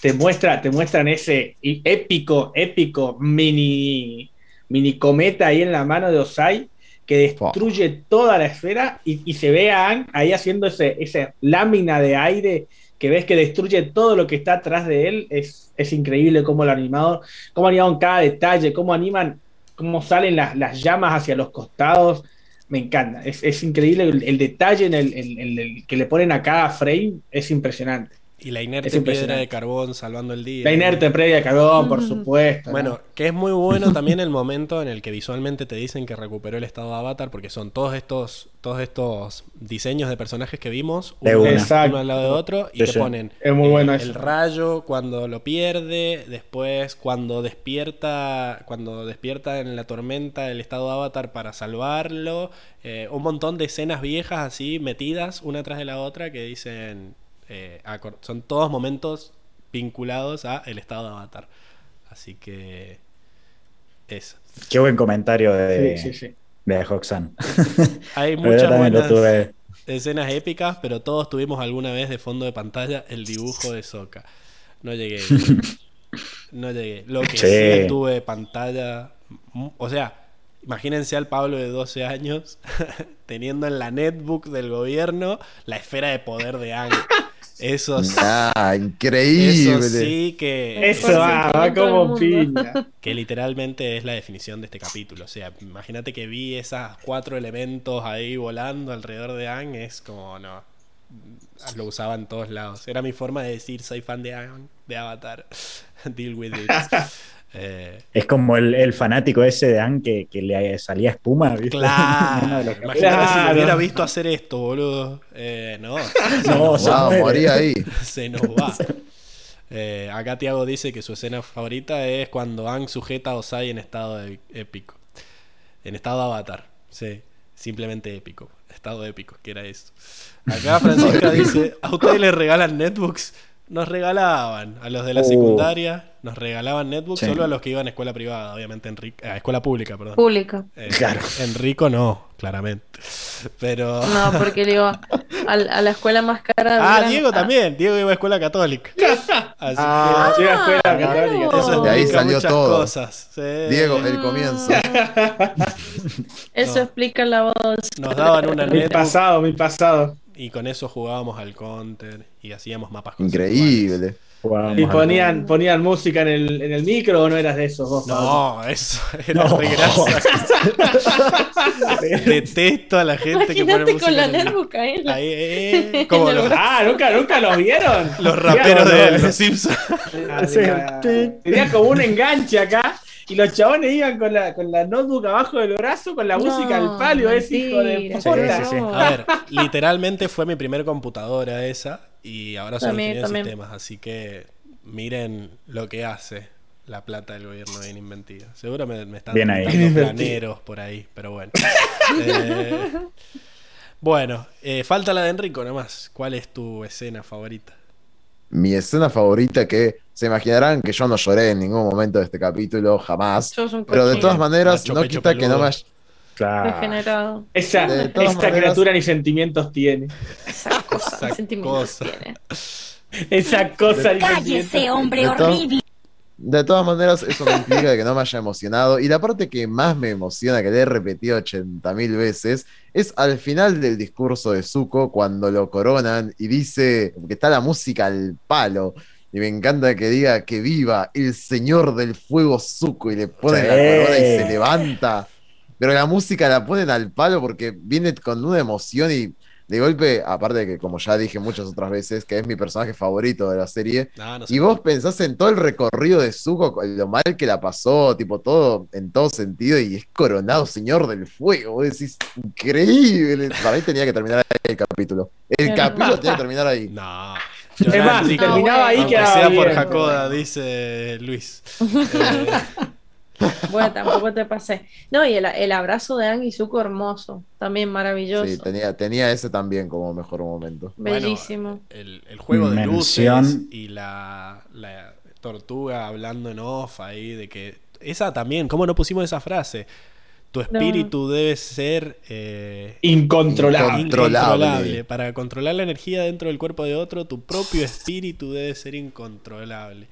te muestra, te muestran ese épico, épico mini, mini cometa ahí en la mano de Osai que destruye toda la esfera y, se ve a Ang ahí haciendo ese, esa lámina de aire que ves que destruye todo lo que está atrás de él, es, es increíble cómo lo animado, cómo animaron cada detalle, cómo animan, cómo salen las, llamas hacia los costados. Me encanta, es, increíble el, detalle en el, que le ponen a cada frame, es impresionante. Y la inerte piedra de carbón salvando el día. La inerte piedra de carbón, por supuesto. Bueno, que es muy bueno también el momento en el que visualmente te dicen que recuperó el estado de Avatar, porque son todos estos, todos estos diseños de personajes que vimos, uno, al lado de otro, y te ponen el rayo cuando lo pierde, después cuando despierta, cuando despierta en la tormenta el estado de Avatar para salvarlo, eh, un montón de escenas viejas así metidas una tras de la otra que dicen eh, son todos momentos vinculados a el estado de Avatar. Así que eso. Qué buen comentario de, de Hoxan. Hay muchas buenas escenas épicas, pero todos tuvimos alguna vez de fondo de pantalla el dibujo de Soka. No llegué. no llegué. Lo que sí, tuve pantalla. O sea, imagínense al Pablo de 12 años teniendo en la netbook del gobierno la esfera de poder de Ang. Eso sí. Ah, increíble. Eso sí que. Eso va, como piña. Que literalmente es la definición de este capítulo. O sea, imagínate que vi esos cuatro elementos ahí volando alrededor de Ang. Es como, no. Lo usaba en todos lados. Era mi forma de decir, soy fan de Ang, de Avatar. Deal with it. Eh, es como el, fanático ese de Anne que, le salía espuma. Claro, imagínate si lo hubiera visto hacer esto, boludo. Eh, no, no, moría ahí. Se nos va. Eh, acá Tiago dice que su escena favorita es cuando Ang sujeta a Osai en estado épico. En estado avatar. Sí, simplemente épico. Estado épico, que era eso. Acá Francisca dice: ¿A ustedes les regalan netbooks? Nos regalaban a los de la uh. secundaria nos regalaban netbooks solo a los que iban a escuela privada, obviamente, a escuela pública, perdón. Pública. Eh, claro. Enrico no, claramente. Pero. No, porque digo, a, la escuela más cara. Ah, Diego también. Diego iba a escuela católica. Así ah, que... iba a escuela ah, católica. Eso de ahí salió todo. Cosas. Diego, el comienzo. Eso explica la voz. Nos daban una Mi pasado, mi pasado. Y con eso jugábamos al counter y hacíamos mapas Increíble. ¿Y ponían, ponían música en el, en el micro o no eras de esos vos? No, eso era no. Detesto a la gente que pone música. con la netbook ahí. ahí eh, como los, ah, ¿nunca, nunca los vieron. Los raperos de los Simpsons. Tenía como un enganche acá. Y los chabones iban con la, con la notebook abajo del brazo, con la música al palo, ese hijo de puta. A ver, literalmente fue mi primer computadora esa. Y ahora soy ingeniero de sistemas. Así que miren lo que hace la plata del gobierno de Inventiva. Seguro me, están Bien ahí. planeros por ahí, pero bueno. Eh, bueno, eh, falta la de Enrico nomás. ¿Cuál es tu escena favorita? Mi escena favorita que se imaginarán que yo no lloré en ningún momento de este capítulo, jamás. Pero de todas maneras, no quita que no me haya... Claro. Esa, esta criatura ni sentimientos tiene. Esa cosa, sentimientos tiene. Esa cosa. Cállese, hombre horrible. De todas maneras, eso no implica que no me haya emocionado. Y la parte que más me emociona, que le he repetido 80.000 veces, es al final del discurso de Zuko, cuando lo coronan y dice que está la música al palo. Y me encanta que diga que viva el señor del fuego Zuko y le pone la corona y se levanta. Pero la música la ponen al palo porque viene con una emoción y de golpe, aparte de que, como ya dije muchas otras veces, que es mi personaje favorito de la serie, y vos pensás en todo el recorrido de Zuko, lo mal que la pasó, tipo todo, en todo sentido, y es coronado señor del fuego. Vos decís, increíble. Para mí tenía que terminar ahí el capítulo. El capítulo tenía que terminar ahí. No. Es más, si terminaba ahí que sea por Jacoda, dice Luis. Bueno, tampoco te pasé. No, y el, abrazo de Ang y Zuko hermoso, también maravilloso. Sí, tenía, tenía ese también como mejor momento. Bellísimo. el, juego de luces y la, tortuga hablando en off ahí, de que. Esa también, ¿cómo no pusimos esa frase? Tu espíritu debe ser eh, incontrolable. incontrolable. Para controlar la energía dentro del cuerpo de otro, tu propio espíritu debe ser incontrolable.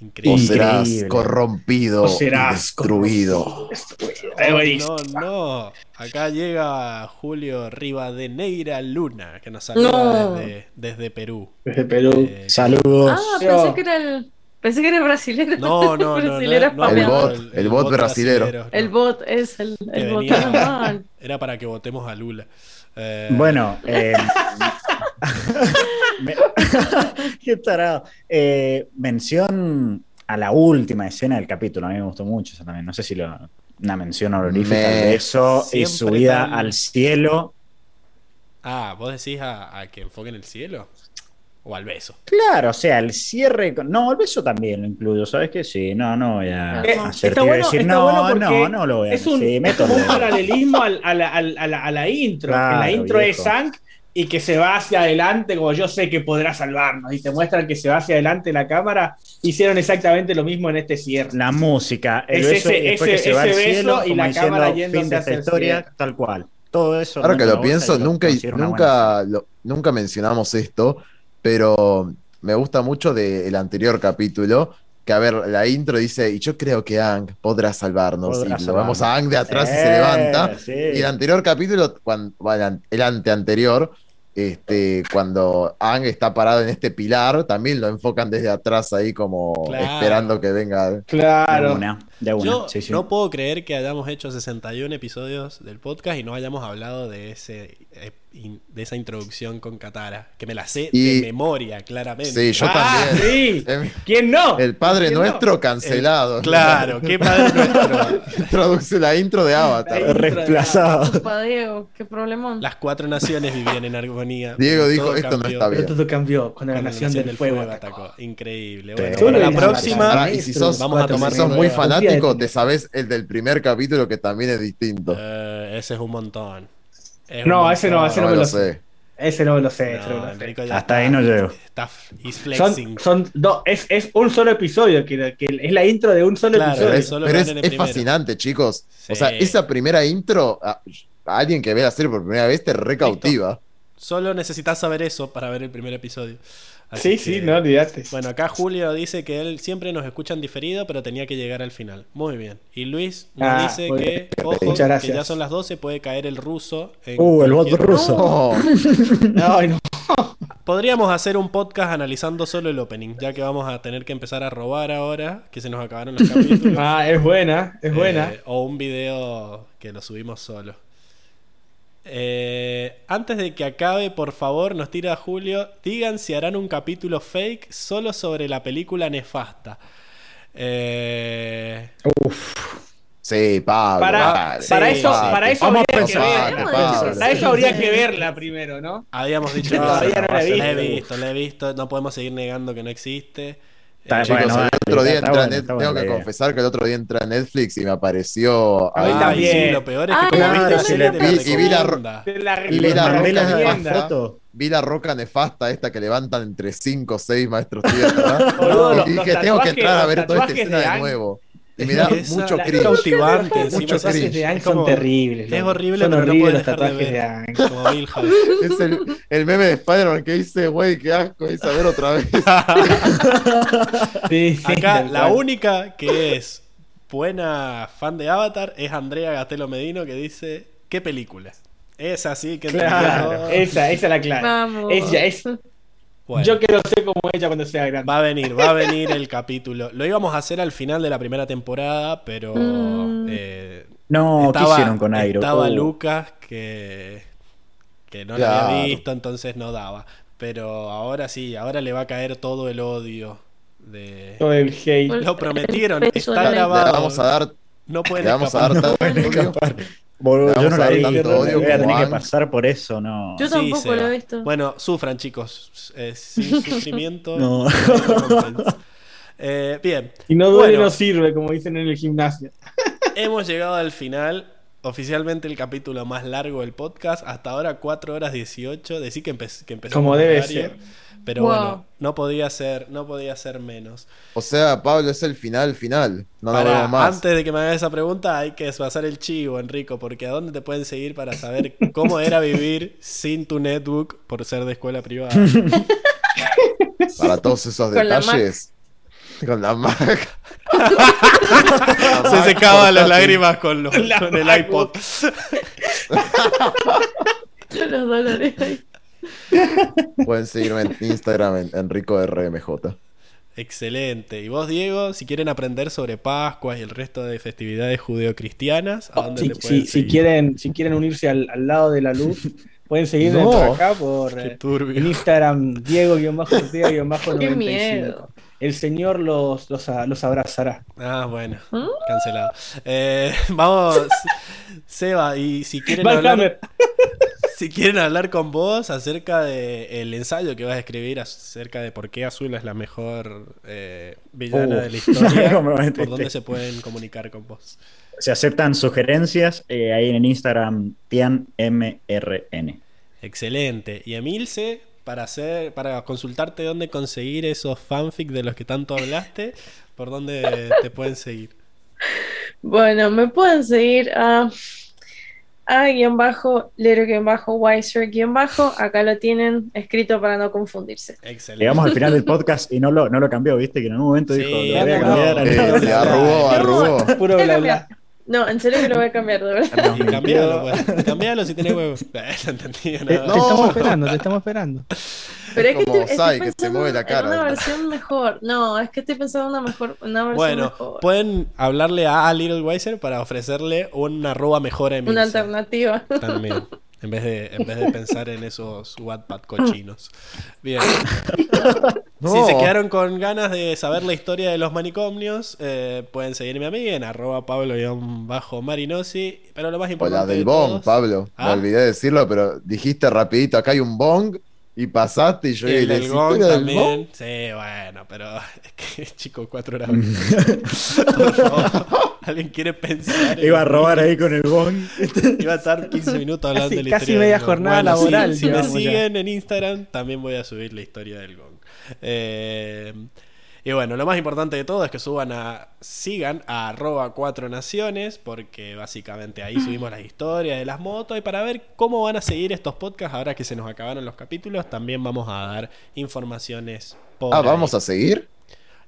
Increíble. O serás corrompido, o serás destruido. No, no, Acá llega Julio Rivadeneira Luna, que nos saluda desde, Perú. Desde Perú. Eh, Saludos. Ah, pensé que era el. Pensé que era brasileño. No, no, no. el, bot, el, bot, brasilero. El bot es el, el bot Era para que votemos a Lula. Eh, bueno, eh, qué tarado. Eh, mención a la última escena del capítulo, a mí me gustó mucho eso también. No sé si lo, una mención honorífica de eso y subida al cielo. Ah, vos decís a, a que enfoquen el cielo. O al beso. Claro, o sea, el cierre. No, el beso también lo incluyo, ¿sabes qué? Sí, no, no voy a eh, hacer decir, no, no, no lo voy a Es un, sí, un paralelismo a, la, a, la, a, la, intro. la intro es Sank y que se va hacia adelante, como yo sé que podrá salvarnos, y te muestran que se va hacia adelante la cámara, hicieron exactamente lo mismo en este cierre. La música, el beso, ese, ese, que se va al cielo, y la cámara yendo hacia esta historia, tal cual. Todo eso. Ahora que lo pienso, nunca, nunca, nunca mencionamos esto, pero me gusta mucho del anterior capítulo, que a ver, la intro dice, y yo creo que Ang podrá salvarnos. y lo vemos a Ang de atrás y se levanta. Y el anterior capítulo, cuando, el anteanterior, este, cuando Ang está parado en este pilar, también lo enfocan desde atrás ahí como esperando que venga. Claro. Yo no puedo creer que hayamos hecho 61 episodios del podcast y no hayamos hablado de ese eh, de esa introducción con Katara, que me la sé de memoria, claramente. Sí, yo ah, también. Sí. ¿Quién no? El Padre Nuestro cancelado. claro, ¿qué Padre Nuestro? Introduce la intro de Avatar. Reemplazado. Diego, qué problemón. Las cuatro naciones vivían en armonía. Diego dijo, esto no está bien. todo cambió cuando la nación, del, fuego, atacó. Increíble. Bueno, para la próxima, y si sos, vamos a tomar sos muy fanático, te sabes el del primer capítulo que también es distinto. Uh, ese es un montón no, ese no, ese no, me lo sé. Ese no lo sé. Hasta ahí no llego. Son, dos, es, es, un solo episodio, que, es la intro de un solo episodio. Pero es, fascinante, chicos. O sea, esa primera intro, a, alguien que ve la serie por primera vez te recautiva. Solo necesitas saber eso para ver el primer episodio sí, sí, no olvidaste. Bueno, acá Julio dice que él siempre nos escucha en diferido, pero tenía que llegar al final. Muy bien. Y Luis nos ah, dice que, ojo, que ya son las 12, puede caer el ruso. uh, el bot ruso. no. Podríamos hacer un podcast analizando solo el opening, ya que vamos a tener que empezar a robar ahora, que se nos acabaron los capítulos. ah, es buena, es buena. Eh, o un video que lo subimos solo. Eh, antes de que acabe, por favor, nos tira Julio, digan si harán un capítulo fake solo sobre la película nefasta. Eh... Sí, Pablo. Para, eso, para eso habría que verla. Para eso habría que verla primero, ¿no? Habíamos dicho que no, la he visto, la he visto, no podemos seguir negando que no existe el otro día entra tengo que confesar que el otro día entra a Netflix y me apareció. A mí también. lo peor es que como viste y vi la, y vi la roca nefasta. Vi la roca nefasta esta que levantan entre 5 o 6 maestros tierra. y dije, tengo que entrar a ver toda esta escena de nuevo. Y me da mucho cringe. cautivante. Mucho los tatuajes de Ang son terribles. Es horrible, son pero no puedes dejar de ver. Como es el, el, meme de Spider-Man que dice, güey, qué asco, y saber otra vez. sí, Acá, la única que es buena fan de Avatar es Andrea Gatelo Medino que dice, ¿qué película? Es así que claro, esa, esa es la clave. Vamos. Ella es yo quiero ser como ella cuando sea grande. Va a venir, va a venir el capítulo. Lo íbamos a hacer al final de la primera temporada, pero. Mm. Eh, no, estaba, ¿qué hicieron con Airo? Estaba oh. Lucas que, que no lo había visto, entonces no daba. Pero ahora sí, ahora le va a caer todo el odio. De... Todo el hate. Lo prometieron, está grabado. vamos a dar. No pueden vamos a dar yo no la vi, voy a tener que pasar por eso, no. Yo tampoco lo he visto. Bueno, sufran, chicos. Eh, sin sufrimiento. no. eh, bien. Y no duele, no sirve, como dicen en el gimnasio. hemos llegado al final. Oficialmente el capítulo más largo del podcast. Hasta ahora 4 horas 18. Decir que, que empezamos. Como debe ser. Pero bueno, no podía ser, no podía ser menos. O sea, Pablo, es el final, final. No más. Antes de que me hagas esa pregunta, hay que desfasar el chivo, Enrico, porque ¿a dónde te pueden seguir para saber cómo era vivir sin tu netbook por ser de escuela privada? para todos esos detalles. Con la Mac. Se secaban las lágrimas con, los, con el iPod. los dólares ahí. Pueden seguirme en Instagram en EnricoRMJ. Excelente. Y vos, Diego, si quieren aprender sobre Pascua y el resto de festividades judeocristianas, ¿a dónde si, si, quieren, si quieren unirse al, lado de la luz, pueden seguirme por acá por eh, Instagram Diego-Ortega-95. El Señor los, los, los, abrazará. Ah, bueno. ¿Mm? Cancelado. Eh, vamos, Seba, y si quieren hablar si quieren hablar con vos acerca del ensayo que vas a escribir acerca de por qué Azul es la mejor eh, villana uh. de la historia, ¿por dónde se pueden comunicar con vos? Se aceptan sugerencias eh, ahí en Instagram, TianMRN. Excelente. Y Emilce, para hacer, para consultarte dónde conseguir esos fanfic de los que tanto hablaste, ¿por dónde te pueden seguir? Bueno, me pueden seguir a a-bajo, bajo wiser bajo, acá lo tienen escrito para no confundirse. Excelente. Llegamos al final del podcast y no lo, no lo cambió, viste, que en un momento dijo, lo voy a cambiar. Eh, arrugó, arrugó. Puro bla bla. No, en serio que lo voy a cambiar, de verdad. Y cambialo, pues. Cambialo si tenés huevos. No entendí nada. Te, te estamos esperando, te estamos esperando. Pero es que, estoy, estoy que se mueve la cara. una versión mejor. No, es que estoy pensando en una mejor, una versión bueno, mejor. pueden hablarle a Little Wiser para ofrecerle una arroba mejor a Una alternativa. También. En vez, de, en vez de pensar en esos Wattpad cochinos. Bien. Si se quedaron con ganas de saber la historia de los manicomios, eh, pueden seguirme a mí en arroba pablo-marinosi. Pero lo más importante. O la del bong, Pablo. Me ¿Ah? olvidé decirlo, pero dijiste rapidito, acá hay un bong y pasaste y yo y el gong también. Sí, bueno, pero es que chico, cuatro horas. Por favor. ¿Alguien quiere pensar? Iba a robar ahí con el gong. Iba a estar 15 minutos hablando casi, de la Casi media jornada laboral. Si, me siguen en Instagram, también voy a subir la historia del gong. Eh, y bueno, lo más importante de todo es que suban a. sigan a arroba cuatro naciones, porque básicamente ahí subimos las historias de las motos. Y para ver cómo van a seguir estos podcasts, ahora que se nos acabaron los capítulos, también vamos a dar informaciones por. Ah, ¿vamos a seguir?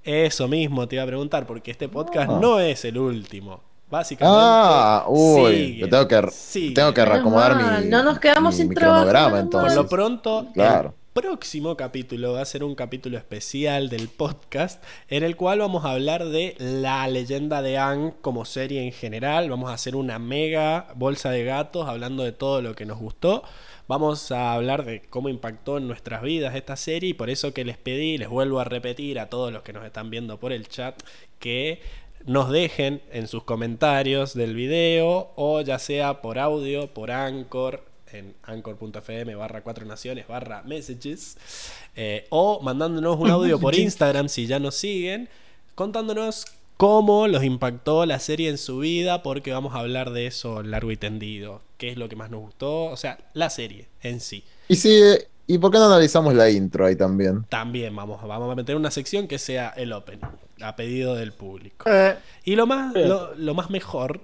Eso mismo te iba a preguntar, porque este podcast ah. no es el último. Básicamente. Ah, uy, tengo que, tengo que reacomodar mi. No nos quedamos sin cronograma, entonces. Por lo pronto, claro próximo capítulo va a ser un capítulo especial del podcast en el cual vamos a hablar de la leyenda de Anne como serie en general. Vamos a hacer una mega bolsa de gatos hablando de todo lo que nos gustó. Vamos a hablar de cómo impactó en nuestras vidas esta serie y por eso que les pedí, les vuelvo a repetir a todos los que nos están viendo por el chat que nos dejen en sus comentarios del video o ya sea por audio, por Anchor, en anchor.fm barra cuatro naciones barra messages eh, o mandándonos un audio por Instagram si ya nos siguen contándonos cómo los impactó la serie en su vida porque vamos a hablar de eso largo y tendido qué es lo que más nos gustó o sea la serie en sí y si ¿Y por qué no analizamos la intro ahí también? También vamos, vamos a meter una sección que sea el opening, a pedido del público. Eh. y lo más, lo, más mejor,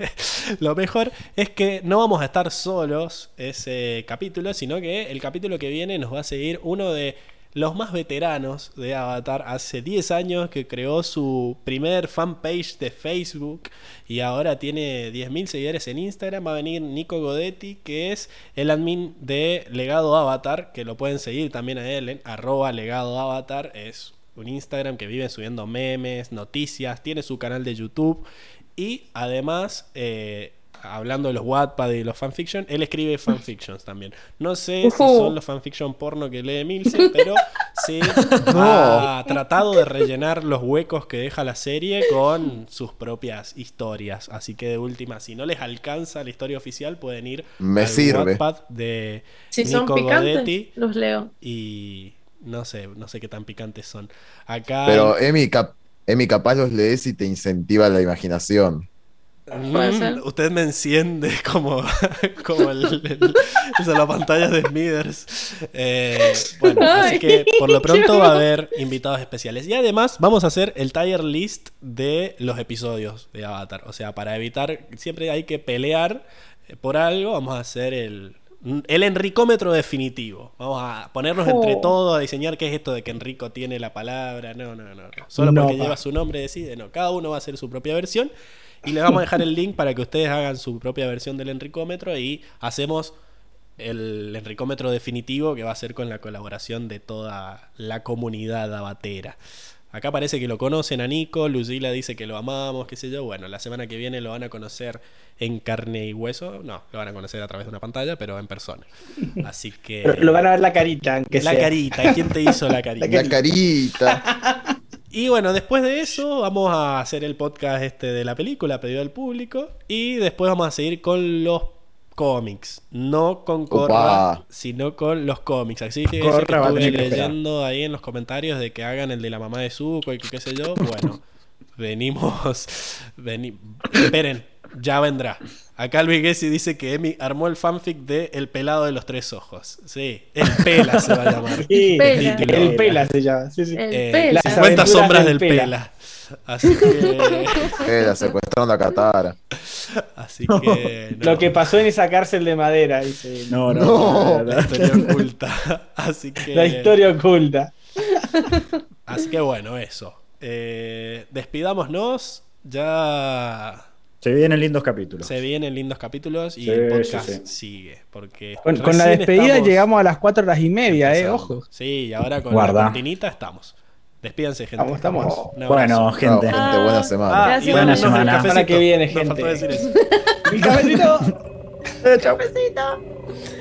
lo mejor es que no vamos a estar solos ese capítulo, sino que el capítulo que viene nos va a seguir uno de los más veteranos de Avatar, hace 10 años que creó su primer fanpage de Facebook y ahora tiene 10.000 seguidores en Instagram. Va a venir Nico Godetti, que es el admin de Legado Avatar, que lo pueden seguir también a él en arroba legado avatar. Es un Instagram que vive subiendo memes, noticias, tiene su canal de YouTube y además... Eh, hablando de los Wattpad y los fanfiction, él escribe fanfictions también. No sé si son los fanfiction porno que lee Milce, pero sí ha tratado de rellenar los huecos que deja la serie con sus propias historias. Así que de última, si no les alcanza la historia oficial, pueden ir Me al sirve. Wattpad de si son picantes, los leo. Y no sé, no sé qué tan picantes son. Acá Pero Emi, Emi capaz los lees y te incentiva la imaginación. Mm, usted me enciende como, como el, la pantalla de Smithers. Eh, bueno, así que por lo pronto va a haber invitados especiales. Y además vamos a hacer el tier list de los episodios de Avatar. O sea, para evitar, siempre hay que pelear eh, por algo, vamos a hacer el, el enricómetro definitivo. Vamos a ponernos entre oh. todos a diseñar qué es esto de que Enrico tiene la palabra. No, no, no. Solo porque lleva su nombre decide. No, cada uno va a hacer su propia versión. Y les vamos a dejar el link para que ustedes hagan su propia versión del enricómetro y hacemos el enricómetro definitivo que va a ser con la colaboración de toda la comunidad abatera. Acá parece que lo conocen a Nico, Lucila dice que lo amamos, qué sé yo. Bueno, la semana que viene lo van a conocer en carne y hueso. No, lo van a conocer a través de una pantalla, pero en persona. Así que. lo van a ver la carita, aunque La carita, ¿quién te hizo la carita? La carita. Y bueno, después de eso vamos a hacer el podcast este de la película, pedido al público. Y después vamos a seguir con los cómics. No con Corra, sino con los cómics. Así que, que estuve leyendo ahí en los comentarios de que hagan el de la mamá de Zuko y que qué sé yo. Bueno, venimos... esperen, ya vendrá. Acá Luis Gessi dice que Emi armó el fanfic de El pelado de los tres ojos. Sí, El Pela se va a llamar. el, Pela se llama. Sí, sí. Eh, las 50 sombras del Pela. Así que. Pela, secuestraron la Catara. Así que. Lo que pasó en esa cárcel de madera. Dice, no, no, La historia oculta. Así que. La historia oculta. Así que bueno, eso. Eh, despidámonos. Ya se vienen lindos capítulos. Se vienen lindos capítulos y el podcast sigue. Porque con, la despedida llegamos a las cuatro horas y media, eh, ojo. Sí, y ahora con la cortinita estamos. Despídanse, gente. Estamos, estamos. Bueno, gente. buena semana. Ah, buena semana. Para que viene, gente. Decir eso. Mi cafecito. Chao. Cafecito.